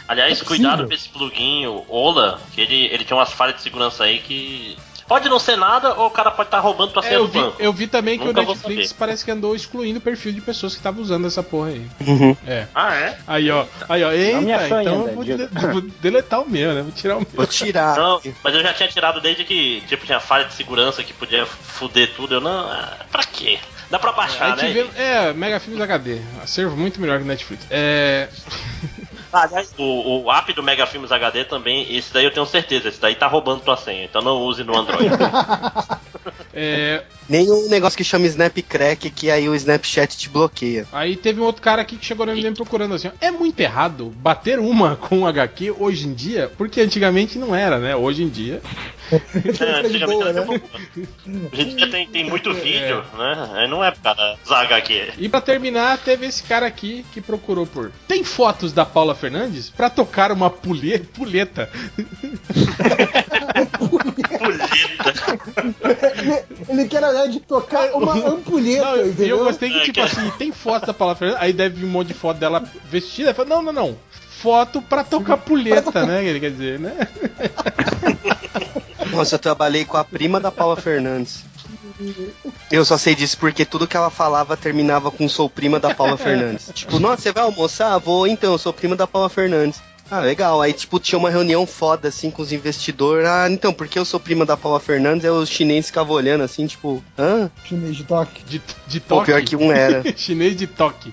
Aliás, É cuidado com esse plugin, o Ola, que ele, ele tinha umas falhas de segurança aí que. Pode não ser nada, ou o cara pode estar roubando tua É, senha eu, vi, eu vi também que Nunca o vou Netflix parece que andou excluindo o perfil de pessoas que estavam usando essa porra aí. Uhum. É. Ah, é? Aí, ó. Aí, ó. Eita, então ainda, eu vou, dele- vou deletar o meu, né? Vou tirar o meu. Vou tirar. Não, mas eu já tinha tirado desde que, tipo, tinha falha de segurança que podia fuder tudo. Eu não. ah, Pra quê? Dá pra baixar, gente né? vê, é, Mega Filmes HD. Acervo muito melhor que o Netflix. É. Ah, aliás, o, o app do Mega Filmes HD também, esse daí eu tenho certeza, esse daí tá roubando tua senha, então não use no Android. é Nem um negócio que chama Snapcrack, que aí o Snapchat te bloqueia. aí teve um outro cara aqui que chegou no MDM procurando assim: ó, é muito errado bater uma com um HQ hoje em dia, porque antigamente não era, né? Hoje em dia. É, antigamente boa, era né? Hoje em dia tem, tem muito vídeo, né? Aí não é pra usar HQ. E pra terminar, teve esse cara aqui que procurou por. Tem fotos da Paula Fernandes pra tocar uma pulhe- pulheta. Ele, ele quer, na verdade, tocar uma ampulheta, Não, e eu gostei que, tipo assim, tem foto da Paula Fernandes, aí deve vir um monte de foto dela vestida. Fala, não, não, não. Foto pra tocar pulheta, né? Ele quer dizer, né? Nossa, eu trabalhei com a prima da Paula Fernandes. Eu só sei disso porque tudo que ela falava terminava com sou prima da Paula Fernandes. Tipo, nossa, você vai almoçar? Vou então, eu sou prima da Paula Fernandes. Ah, legal. Aí, tipo, tinha uma reunião foda, assim, com os investidores. Ah, então, porque eu sou prima da Paula Fernandes, aí os chineses ficavam olhando, assim, tipo, hã? Chinês de toque. De, de Pô, toque. pior que um era. Chinês de toque.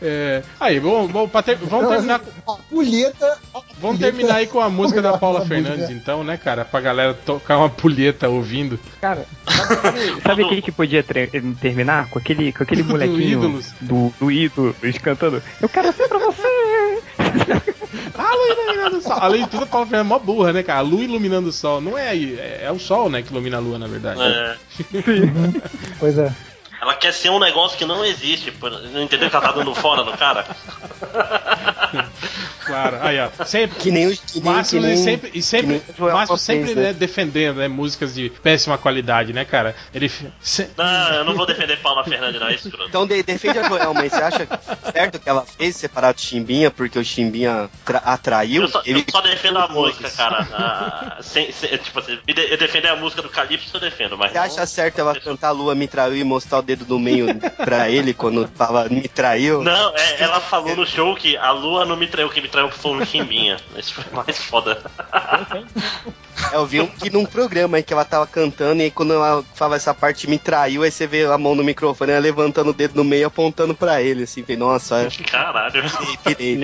É, aí, vamos, vamos, ter- vamos Não, terminar. assim, A pulheta. Vamos terminar aí com a música da Paula Fernandes, então, né, cara? Pra galera tocar uma pulheta ouvindo. Cara, sabe, quem que podia terminar? Com aquele, com aquele molequinho Ídolos. do, do ídolo cantando Eu quero ser pra você! A lua iluminando o sol. Além de tudo, a Paula Fernandes é mó burra, né, cara? A lua iluminando o sol. Não é, é, é o sol, né, que ilumina a lua, na verdade. É, Pois é. Ela quer ser um negócio que não existe. Não entendeu que ela tá dando fora no cara? Claro, aí ó, sempre. Que nem o que nem, Márcio que nem, e sempre, e sempre, que nem Márcio sempre né? né, defendendo né, músicas de péssima qualidade, né, cara? Ele se- Não, eu não vou defender Paula Fernandes, não, é escroto. Então de- defende a Joel, mas você acha certo que ela fez separar do Chimbinha porque o Chimbinha tra- atraiu? Eu só, Ele eu só defendo a música, cara. Ah, sem, sem- tipo assim, eu defender a música do Calypso, eu defendo, mas. Você acha certo ela cantar Lua me traiu e mostrar o dedo do meio pra ele quando tava me traiu? Não, é, ela falou no show que a lua não me traiu, que me traiu foi um chimbinha. Isso foi mais foda. É, Eu vi um que num programa aí que ela tava cantando e aí quando ela falava essa parte me traiu, aí você vê a mão no microfone, ela levantando o dedo no meio e apontando pra ele, assim, falei, nossa, olha, Caralho. pirei.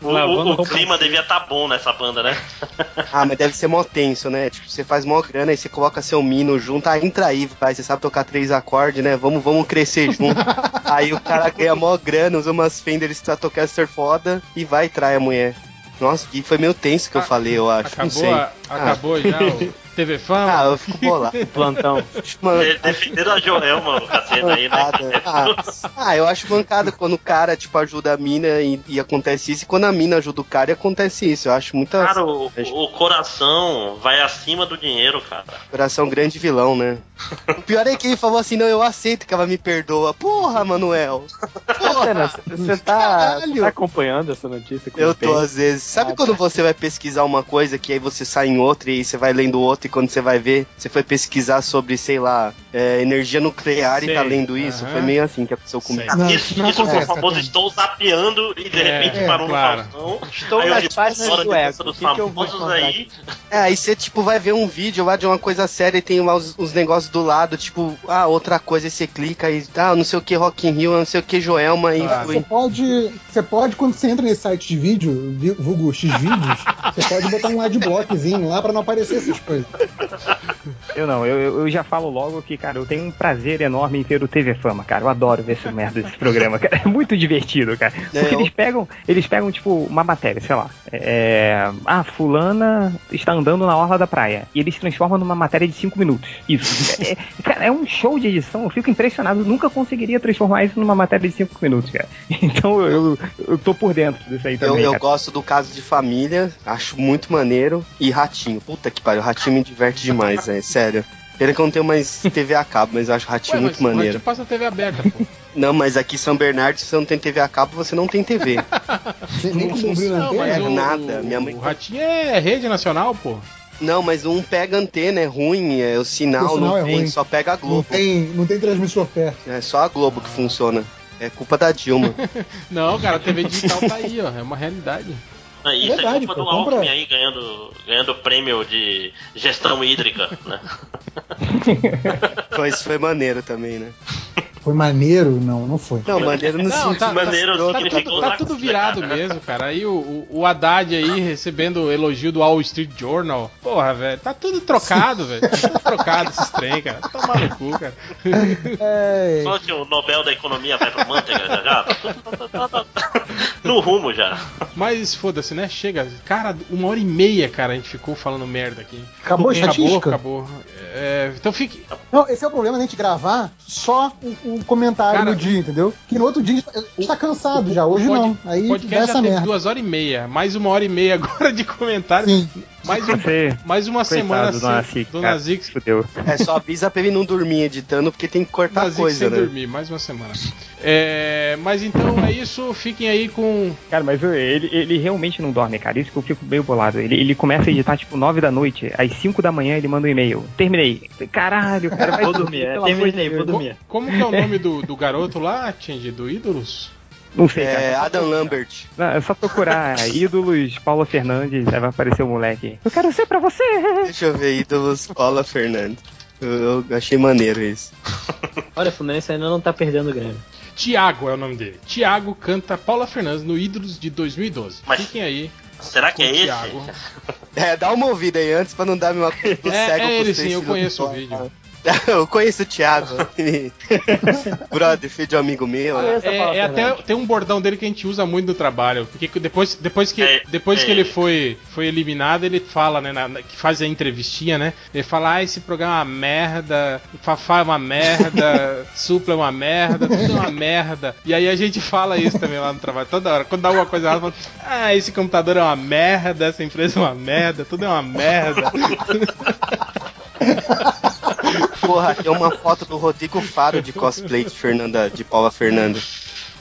O, o- o clima devia estar bom nessa banda, né? Ah, mas deve ser mó tenso, né? Tipo, você faz mó grana, aí você coloca seu mino junto, ah, entra aí, pai, você sabe tocar três acordes, né? Vamos, vamos crescer junto. aí o cara ganha mó grana, usa umas Fender Stratocaster foda e vai e trai a mulher. Nossa, que foi meio tenso que eu falei, eu acho. não acabou, sei. a- acabou já o TV Fama? Ah, eu fico bolado. Plantão. De- Defendendo a Joelma, o cacete aí, né? Ah, ah, eu acho mancada quando o cara, tipo, ajuda a mina e, e acontece isso, e quando a mina ajuda o cara e acontece isso. Eu acho muita. Cara, o, o coração vai acima do dinheiro, cara. Coração grande vilão, né? O pior é que ele falou assim: não, eu aceito que ela me perdoa. Porra, Manuel! Cena, Você tá, tá acompanhando essa notícia? com Eu tô às vezes. Sabe Ah, quando tá. você vai pesquisar uma coisa que aí você sai em outra e aí você vai lendo outra e quando você vai ver, você foi pesquisar sobre, sei lá, é, energia nuclear Sei. e tá lendo isso? Aham. Foi meio assim que aconteceu comigo. Não, isso não isso foi o acontece, famoso estou zapeando e de É, repente é, parou claro. no Faustão. Estou aí eu nas digo, páginas do Eco, dos que que eu famosos aí. É, aí você, tipo, vai ver um vídeo lá de uma coisa séria e tem lá os, os negócios do lado, tipo, ah, outra coisa, aí você clica e, ah, não sei o que Rock in Rio, não sei o que Joelma e Ah, Você pode, você pode, quando você entra nesse site de vídeo, vulgo X vídeos, você pode botar um adblockzinho lá pra não aparecer essas coisas. Eu não, eu, eu- eu já falo logo que, cara, eu tenho um prazer enorme em ver o TV Fama, cara. Eu adoro ver esse merda desse programa, cara. É muito divertido, cara. É, Porque eu- eles pegam, eles pegam, tipo, uma matéria, sei lá. É. Ah, fulana está andando na orla da praia. E eles transformam numa matéria de 5 minutos. Isso. É, cara, é um show de edição, eu fico impressionado. Eu nunca conseguiria transformar isso numa matéria de 5 minutos, cara. Então eu, eu tô por dentro disso aí Eu, também. eu cara. gosto do caso de família, acho muito maneiro. E Ratinho. Puta que pariu, Ratinho me diverte demais, velho. Sério. Pena que eu não tenho mais TV a cabo, mas eu acho Ratinho Ué, muito mas, mas maneiro. te passa TV aberta, pô. Não, mas aqui em São Bernardo, se você não tem TV a cabo, você não tem TV. Nem nem com bombril na Não, antena. mas é o, nada, minha mãe- o Ratinho é rede nacional, pô. não, mas um pega antena, é ruim, é, o sinal, O sinal não é tem, ruim. só pega a Não Globo. tem, não tem transmissor perto. É só a Globo que funciona. É culpa da Dilma. Não, cara, a TV digital tá aí, ó. É uma realidade. Ah, Isso é, verdade, culpa pô, do compra- Alckmin aí ganhando, ganhando prêmio de gestão hídrica, né? Foi, isso foi maneiro também, né? Foi maneiro? Não, não foi. Não, maneiro no Não, sentido tá, maneiro tá, tá, significa tudo, tá tudo virado mesmo, cara. Aí o, o, o Haddad aí recebendo elogio do Wall Street Journal. Porra, velho, tá tudo trocado, velho. Tá tudo trocado esses trem, cara. Toma no cu, cara. É, Só que o Nobel da Economia vai pro Manteiga já já. Tá tudo- tá- tá- tá- tá- No rumo já. Mas foda-se, né? Chega. Cara, uma hora e meia, cara, a gente ficou falando merda aqui. Acabou a Acabou, estatística? acabou. É, então fique. Não, esse é o problema da gente gravar só o, o comentário Cara, no dia, entendeu? Que no outro dia a gente tá- a gente tá cansado já, hoje Pod- não. Aí O podcast essa já teve merda. duas horas e meia. Mais uma hora e meia agora de comentário. Sim. Mais, um, mais uma coitado semana do sem. Nazik, do cara. Nazik Fudeu. É só avisa pra ele não dormir editando, porque tem que cortar Nazik coisa, sem né? dormir, mais uma semana. É, mas então é isso, fiquem aí com. Cara, mas ele, ele realmente não dorme, cara. Isso que eu fico meio bolado. Ele, ele começa a editar tipo 9 da noite, às 5 da manhã ele manda um e-mail. Terminei. Caralho, cara, vai Vou dormir, é, terminei, vou dormir. Como que é o nome do, do garoto lá, Tindy? Do Ídolos? Não sei, cara. É Adam Lambert. Não, é só procurar ídolos Paula Fernandes, aí vai aparecer o moleque. Eu quero ser pra você! Deixa eu ver, ídolos Paula Fernandes. Eu, eu achei maneiro isso. Olha, o Fluminense ainda não tá perdendo o Grêmio. Tiago é o nome dele. Tiago canta Paula Fernandes no Ídolos de 2012. Mas- Fiquem aí. Será que é esse? Tiago. É, dá uma ouvida aí antes pra não dar uma coisa do É, cego é pro ele sim, eu conheço o vídeo. Eu conheço o Thiago. Brother, filho de um amigo meu. É, é até tem um bordão dele que a gente usa muito no trabalho. Porque depois, depois que, É, depois é. que ele foi, foi eliminado, ele fala, né? na- na- que faz a entrevistinha, né? Ele fala, ah, esse programa é uma merda, Fafá é uma merda, Supla é uma merda, tudo é uma merda. E aí a gente fala isso também lá no trabalho, toda hora. Quando dá alguma coisa errada, fala, ah, esse computador é uma merda, essa empresa é uma merda, tudo é uma merda. Porra, tem uma foto do Rodrigo Faro de cosplay de Fernanda, de Paula Fernanda.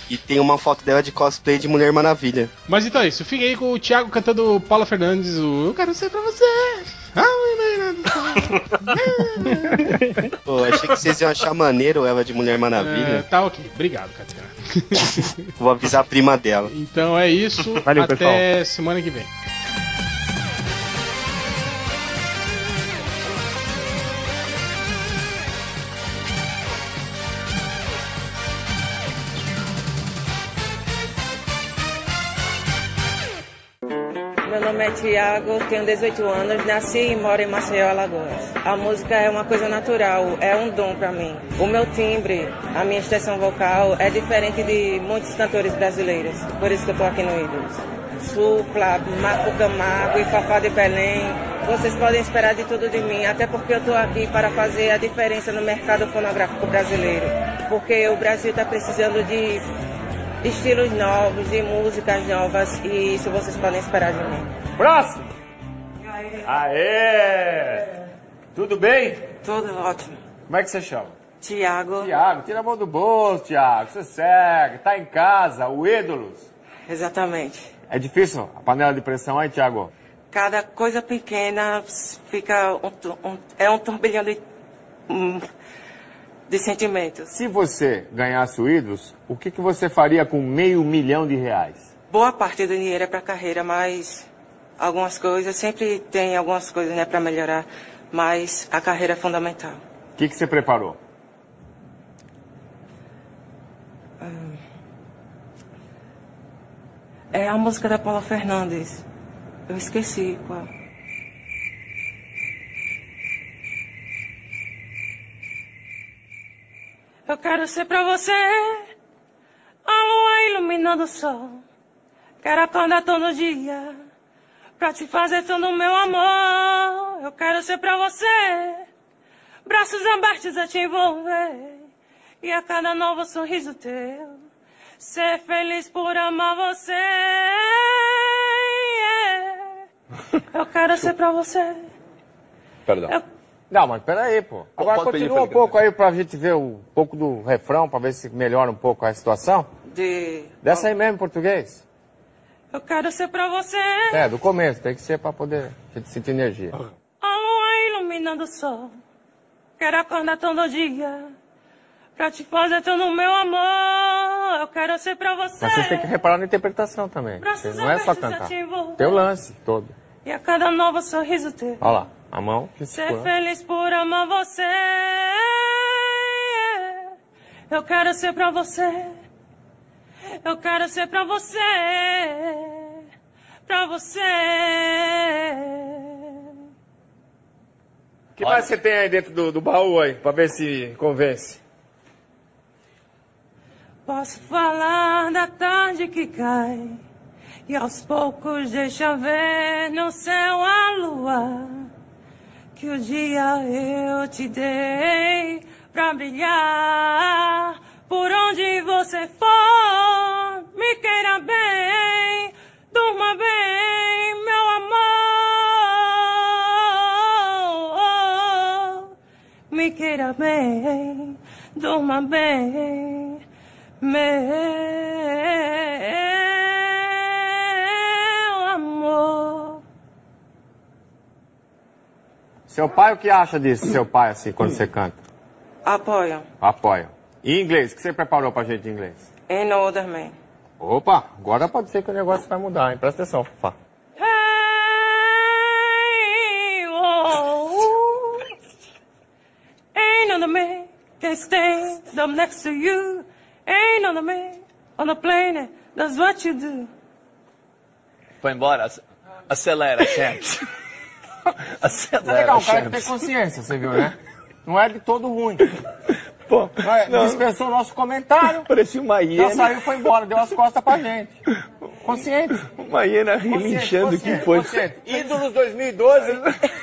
E tem uma foto dela de cosplay de Mulher Maravilha. Mas então é isso, fica aí com o Thiago cantando Paula Fernandes, o Eu Quero Ser Pra Você. Ah, Pô, achei que vocês iam achar maneiro ela de Mulher É, Maravilha. tá ok, obrigado, Catarina. Vou avisar a prima dela. Então é isso, Valeu, até semana que vem. É Tiago, tenho 18 anos, nasci e moro em Maceió, Alagoas. A música é uma coisa natural, é um dom pra mim. O meu timbre, a minha extensão vocal é diferente de muitos cantores brasileiros, por isso que eu tô aqui no Ídolos. Supla, Marco Camargo e Fafá de Belém. Vocês podem esperar de tudo de mim, até porque eu tô aqui para fazer a diferença no mercado fonográfico brasileiro. Porque o Brasil está precisando de estilos novos, de músicas novas e isso vocês podem esperar de mim. Próximo! Aê! Tudo bem? Tudo ótimo. Como é que você chama? Tiago. Tiago, tira a mão do bolso, Tiago. Você segue, tá em casa, o ídolos. Exatamente. É difícil a panela de pressão aí, Tiago? Cada coisa pequena fica um, um- é um turbilhão de, hum, de sentimentos. Se você ganhasse o ídolos, o que, que você faria com meio milhão de reais? Boa parte do dinheiro é para carreira, mas algumas coisas sempre tem algumas coisas né para melhorar, mas a carreira é fundamental. O que, que você preparou? É a música da Paula Fernandes. Eu esqueci qual. Eu quero ser pra você a lua iluminando o sol. Quero acordar todo dia pra te fazer todo o meu amor. Eu quero ser pra você braços abertos a te envolver e a cada novo sorriso teu ser feliz por amar você. Yeah. Eu quero ser pra você. Perdão. Não, mas peraí, pô. Agora continua um pouco aí pra gente ver um pouco do refrão, pra ver se melhora um pouco a situação. De Desce aí mesmo em português. Eu quero ser pra você É, do começo, tem que ser pra poder sentir energia. a lua iluminando o sol. Quero acordar todo dia pra te fazer todo o meu amor. Eu quero ser pra você. Mas vocês têm que reparar na interpretação também. Braços Não é só cantar. te envolver. Tem o lance todo. E a cada novo sorriso teu. Olha lá, a mão que Ser feliz por amar você. Eu quero ser pra você. Eu quero ser pra você. Pra você. O que mais você tem aí dentro do, do baú aí, pra ver se convence? Posso falar da tarde que cai e aos poucos deixa ver no céu a lua que o dia eu te dei pra brilhar por onde você for me queira bem durma bem meu amor me queira bem durma bem meu amor. Seu pai, o que acha disso, seu pai, assim, quando você canta? Apoio. Apoia. E inglês, o que você preparou pra gente em inglês? Ain't no other man. Opa, agora pode ser que o negócio vai mudar, hein? Presta atenção, Fá. Hey, oh, ain't can stand up next to you. Ain't on a plane does what you do. Foi embora. ac- Acelera, gente. É Acelera, legal, um cara que gente. tem consciência, você viu, né? Não é de todo ruim. É- não. Dispensou o nosso comentário. Parecia uma Já hiena. saiu e foi embora, deu as costas pra gente. Consciente. Uma hiena relinchando que foi. consciente. Ídolos 2012,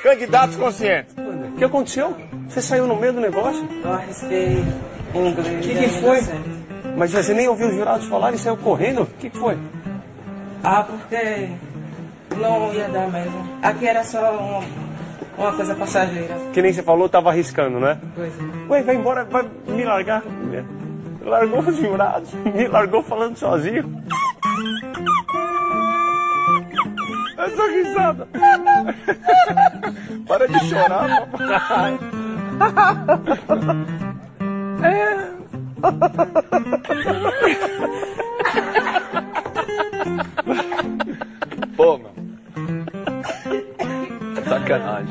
candidatos conscientes. O que aconteceu? Você saiu no meio do negócio? Eu arrisquei em inglês. O que, que foi? Mas você nem ouviu os jurados falarem e saiu correndo? O que, que foi? Ah, porque não ia dar mesmo. Aqui era só uma, uma coisa passageira. Que nem você falou, tava arriscando, né? Pois é. Ué, vai embora, vai me largar. Largou os jurados, me largou falando sozinho. Essa risada. Para de chorar, papai. É. Pô, meu. Sacanagem.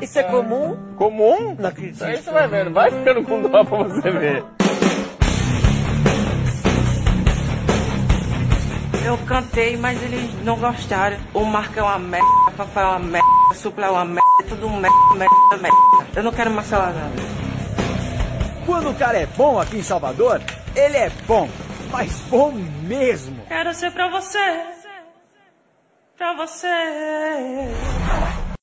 Isso é comum? Comum? Não acredito. Aí você vai vendo, vai ficando com dó pra você ver. Eu cantei, mas eles não gostaram. O Marco é uma merda, o Fafá é uma merda, o Supla é uma merda, é tudo merda, merda, merda. Eu não quero mais falar nada. Quando o cara é bom aqui em Salvador, ele é bom. Mas bom mesmo. Quero ser pra você, pra você.